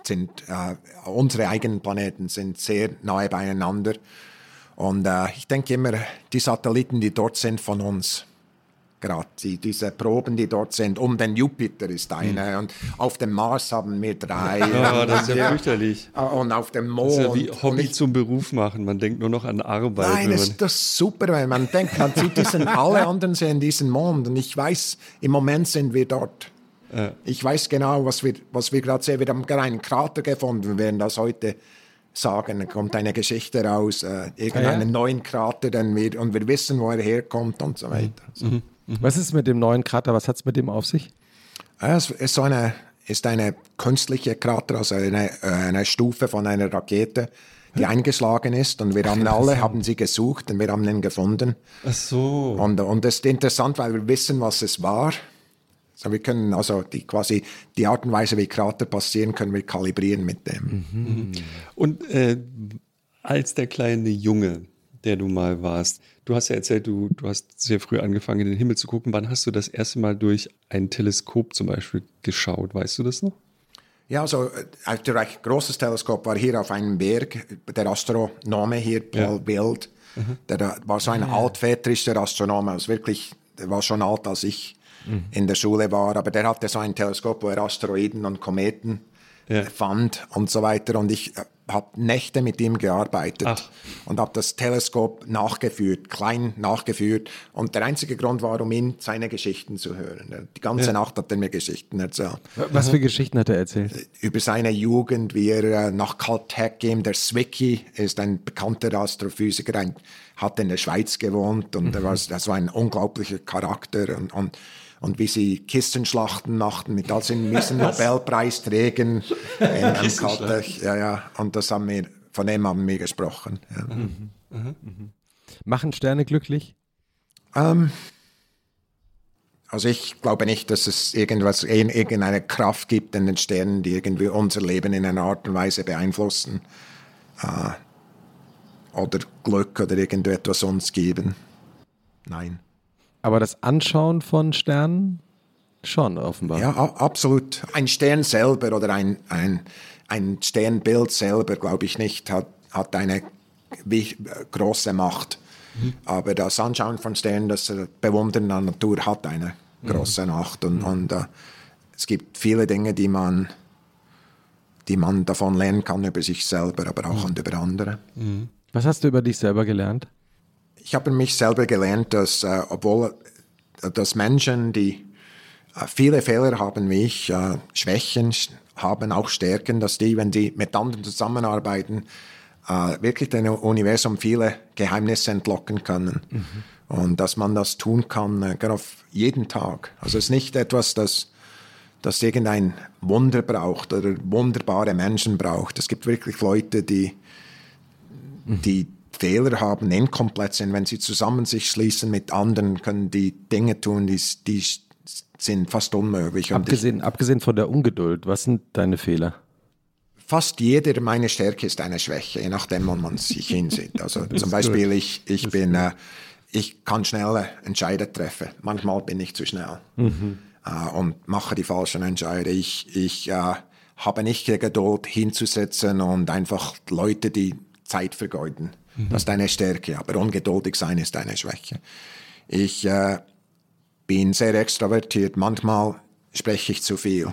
sind, äh, unsere eigenen Planeten sind sehr nahe beieinander. Und äh, ich denke immer, die Satelliten, die dort sind von uns, die, diese Proben, die dort sind. Um den Jupiter ist eine mhm. und auf dem Mars haben wir drei. Ja, das ist ja fürchterlich. Und auf dem Mond. Das ist ja wie Hobby ich, zum Beruf machen. Man denkt nur noch an Arbeit. Nein, das ist das super, weil man denkt, man sieht diesen, alle anderen sehen diesen Mond und ich weiß, im Moment sind wir dort. Ja. Ich weiß genau, was wir, was wir gerade sehen. Wir haben gerade einen Krater gefunden. Wir werden das heute sagen, dann kommt eine Geschichte raus, äh, irgendeinen ah, ja? neuen Krater, den wir, und wir wissen, wo er herkommt und so weiter. Mhm. Mhm. Was ist mit dem neuen Krater? Was hat es mit dem auf sich? Es ist, so eine, ist eine künstliche Krater, also eine, eine Stufe von einer Rakete, die eingeschlagen ist. Und wir haben alle haben sie gesucht und wir haben ihn gefunden. Ach so. Und, und das ist interessant, weil wir wissen, was es war. Also wir können also die quasi die Art und Weise, wie Krater passieren, können wir kalibrieren mit dem. Mhm. Und äh, als der kleine Junge, der du mal warst, Du hast ja erzählt, du, du hast sehr früh angefangen, in den Himmel zu gucken. Wann hast du das erste Mal durch ein Teleskop zum Beispiel geschaut? Weißt du das noch? Ja, also äh, ein recht großes Teleskop war hier auf einem Berg. Der Astronome hier, Paul ja. Bild, mhm. der war so ein ja. altväterischer Astronom, also wirklich, der war schon alt, als ich mhm. in der Schule war, aber der hatte so ein Teleskop, wo er Asteroiden und Kometen ja. fand und so weiter. Und ich äh, habe Nächte mit ihm gearbeitet Ach. und habe das Teleskop nachgeführt, klein nachgeführt. Und der einzige Grund war, um ihn seine Geschichten zu hören. Die ganze ja. Nacht hat er mir Geschichten erzählt. Was für Geschichten hat er erzählt? Über seine Jugend, wie er äh, nach Caltech ging. Der Zwicky ist ein bekannter Astrophysiker, ein, hat in der Schweiz gewohnt und mhm. er war, das war ein unglaublicher Charakter und, und und wie sie Kissenschlachten machten mit all den miesen Nobelpreisträgern in Caltech. Ja, ja, und das haben wir, von dem haben wir gesprochen. Ja. Mhm. Mhm. Mhm. Machen Sterne glücklich? Ähm, also ich glaube nicht, dass es irgendwas, irgendeine Kraft gibt in den Sternen, die irgendwie unser Leben in einer Art und Weise beeinflussen. Äh, oder Glück oder irgendetwas uns geben. Nein. Aber das Anschauen von Sternen schon offenbar. Ja, absolut. Ein Stern selber oder ein, ein, ein Sternbild selber, glaube ich nicht, hat, hat eine große Macht. Mhm. Aber das Anschauen von Sternen, das Bewundern der Natur hat eine große mhm. Macht. Und, mhm. und uh, es gibt viele Dinge, die man, die man davon lernen kann über sich selber, aber auch mhm. über andere. Mhm. Was hast du über dich selber gelernt? Ich habe mich selber gelernt, dass äh, obwohl äh, dass Menschen, die äh, viele Fehler haben wie ich, äh, Schwächen haben, auch Stärken, dass die, wenn die mit anderen zusammenarbeiten, äh, wirklich dem Universum viele Geheimnisse entlocken können. Mhm. Und dass man das tun kann, auf jeden Tag. Also es ist nicht etwas, das, das irgendein Wunder braucht oder wunderbare Menschen braucht. Es gibt wirklich Leute, die, die Fehler haben, inkomplett sind. Wenn sie zusammen sich schließen mit anderen, können die Dinge tun, die, die sind fast unmöglich. Abgesehen, ich, abgesehen von der Ungeduld, was sind deine Fehler? Fast jeder meine Stärke ist eine Schwäche, je nachdem, wo man sich hinsieht. Also zum Beispiel, ich, ich bin, äh, ich kann schnelle Entscheidungen treffen. Manchmal bin ich zu schnell mhm. äh, und mache die falschen Entscheidungen. Ich, ich äh, habe nicht die Geduld hinzusetzen und einfach Leute, die Zeit vergeuden. Mhm. Das ist eine Stärke, aber ungeduldig sein ist eine Schwäche. Ich äh, bin sehr extrovertiert. Manchmal spreche ich zu viel.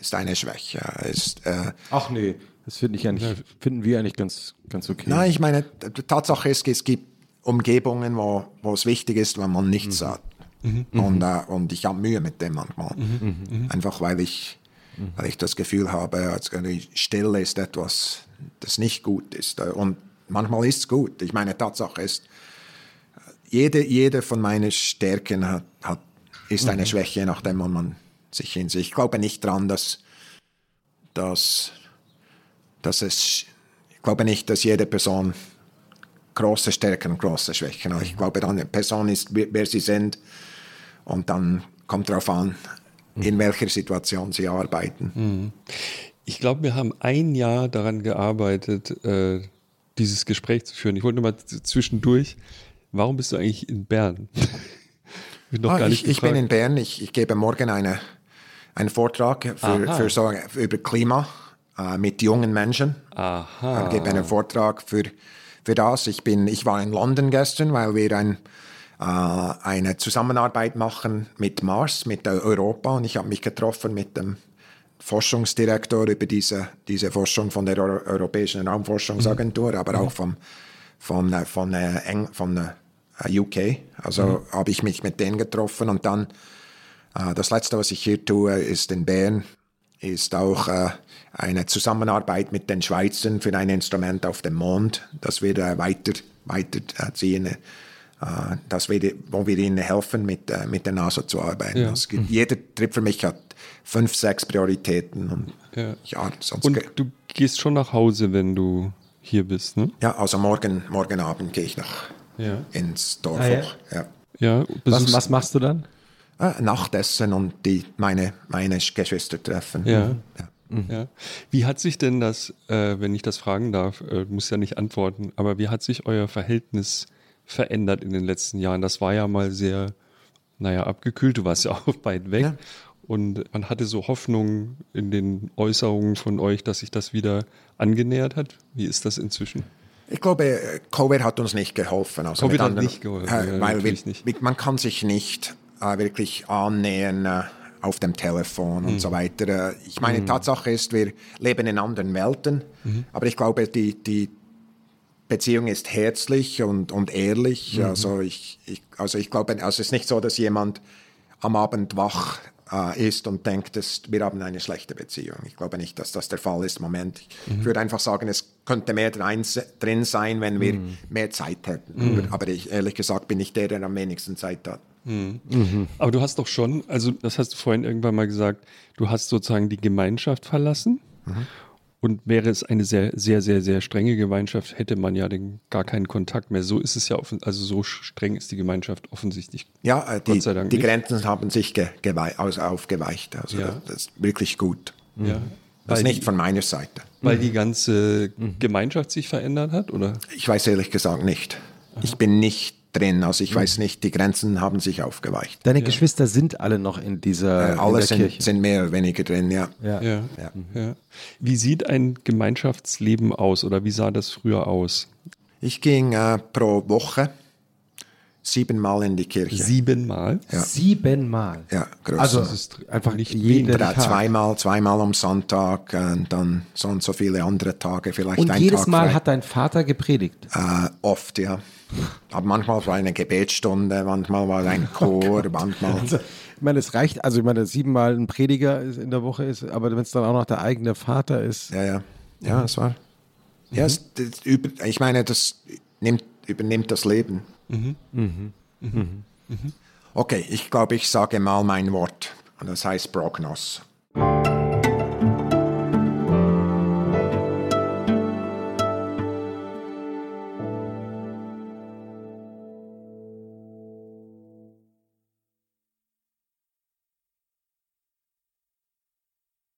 Ist eine Schwäche. Ist, äh, Ach nee, das finde ich eigentlich, finden wir eigentlich ganz, ganz okay. Nein, ich meine, die Tatsache ist, es gibt Umgebungen, wo, wo es wichtig ist, wenn man nichts mhm. sagt. Mhm. Und, äh, und ich habe Mühe mit dem manchmal. Mhm. mhm. Einfach weil ich, weil ich das Gefühl habe, als Stille ist etwas, das nicht gut ist. Und manchmal ist es gut. Ich meine, Tatsache ist, jede, jede von meinen Stärken hat, hat, ist eine mhm. Schwäche, nachdem man sich hinsieht. Ich glaube nicht daran, dass, dass, dass es, ich glaube nicht, dass jede Person große Stärken und große Schwächen hat. Ich mhm. glaube, eine Person ist, wer sie sind und dann kommt darauf an, in mhm. welcher Situation sie arbeiten. Ich glaube, wir haben ein Jahr daran gearbeitet, äh, dieses Gespräch zu führen. Ich wollte nur mal zwischendurch Warum bist du eigentlich in Bern? ich, ah, ich, ich bin in Bern. Ich, ich gebe morgen eine, einen Vortrag für, für so, über Klima äh, mit jungen Menschen. Aha. Ich gebe einen Vortrag für, für das. Ich, bin, ich war in London gestern, weil wir ein, äh, eine Zusammenarbeit machen mit Mars, mit Europa. Und ich habe mich getroffen mit dem Forschungsdirektor über diese, diese Forschung von der Europäischen Raumforschungsagentur, mhm. aber auch vom, von, von, von, von, von äh, UK. Also mhm. habe ich mich mit denen getroffen und dann äh, das letzte, was ich hier tue, ist in Bern, ist auch äh, eine Zusammenarbeit mit den Schweizern für ein Instrument auf dem Mond, das wir äh, weiter weiterziehen. Äh, das wir, wo wir ihnen helfen, mit, äh, mit der NASA zu arbeiten. Ja. Also, mhm. Jeder Trip für mich hat fünf, sechs Prioritäten. Und, ja. Ja, sonst und du gehst schon nach Hause, wenn du hier bist, ne? Ja, also morgen, morgen Abend gehe ich nach ja. ins Dorf ah, ja. Ja. ja was, was, machst du dann? Ah, Nachtessen und die, meine, meine Geschwister treffen. Ja. ja. Mhm. Ja. Wie hat sich denn das, äh, wenn ich das fragen darf, äh, muss ja nicht antworten, aber wie hat sich euer Verhältnis verändert in den letzten Jahren? Das war ja mal sehr, naja, abgekühlt, du warst ja auch weit weg. Ja. Und man hatte so Hoffnung in den Äußerungen von euch, dass sich das wieder angenähert hat. Wie ist das inzwischen? Ich glaube, Covid hat uns nicht geholfen. Also Covid anderen, hat nicht geholfen, äh, weil wir, nicht. man kann sich nicht äh, wirklich annähern äh, auf dem Telefon mhm. und so weiter. Äh, ich meine, mhm. Tatsache ist, wir leben in anderen Welten, mhm. aber ich glaube, die, die Beziehung ist herzlich und, und ehrlich. Mhm. Also, ich, ich, also ich glaube, also es ist nicht so, dass jemand am Abend wach äh, ist und denkt, dass wir haben eine schlechte Beziehung. Ich glaube nicht, dass das der Fall ist im Moment. Mhm. Ich würde einfach sagen, es könnte mehr drin sein, wenn wir mhm. mehr Zeit hätten. Mhm. Aber ich, ehrlich gesagt bin ich der, der am wenigsten Zeit hat. Mhm. Aber du hast doch schon, also das hast du vorhin irgendwann mal gesagt, du hast sozusagen die Gemeinschaft verlassen mhm. Und wäre es eine sehr, sehr, sehr, sehr strenge Gemeinschaft, hätte man ja den, gar keinen Kontakt mehr. So ist es ja, offen, also so streng ist die Gemeinschaft offensichtlich. Ja, die, die Grenzen haben sich ge, also aufgeweicht. Also ja. das ist wirklich gut. Ja. Das ist nicht die, von meiner Seite. Weil die ganze mhm. Gemeinschaft sich verändert hat, oder? Ich weiß ehrlich gesagt nicht. Aha. Ich bin nicht drin. Also ich mhm. weiß nicht, die Grenzen haben sich aufgeweicht. Deine ja. Geschwister sind alle noch in dieser äh, Alle in sind, sind, mehr oder weniger drin, ja. Ja. Ja. ja. Wie sieht ein Gemeinschaftsleben aus oder wie sah das früher aus? Ich ging äh, pro Woche siebenmal in die Kirche. Siebenmal? Ja. Siebenmal? Ja, groß. Also das ist einfach nicht jeden Tag. Zweimal, zweimal am Sonntag und dann so und so viele andere Tage, vielleicht und ein jedes Tag Mal frei. hat dein Vater gepredigt? Äh, oft, ja. Aber manchmal war eine Gebetsstunde, manchmal war ein Chor, manchmal. Also, ich meine, es reicht, also ich meine, siebenmal ein Prediger in der Woche ist, aber wenn es dann auch noch der eigene Vater ist. Ja, ja. Ja, es war. Mhm. Ja, es, das, ich meine, das nimmt, übernimmt das Leben. Mhm. Mhm. Okay, ich glaube, ich sage mal mein Wort. Und das heißt Prognos.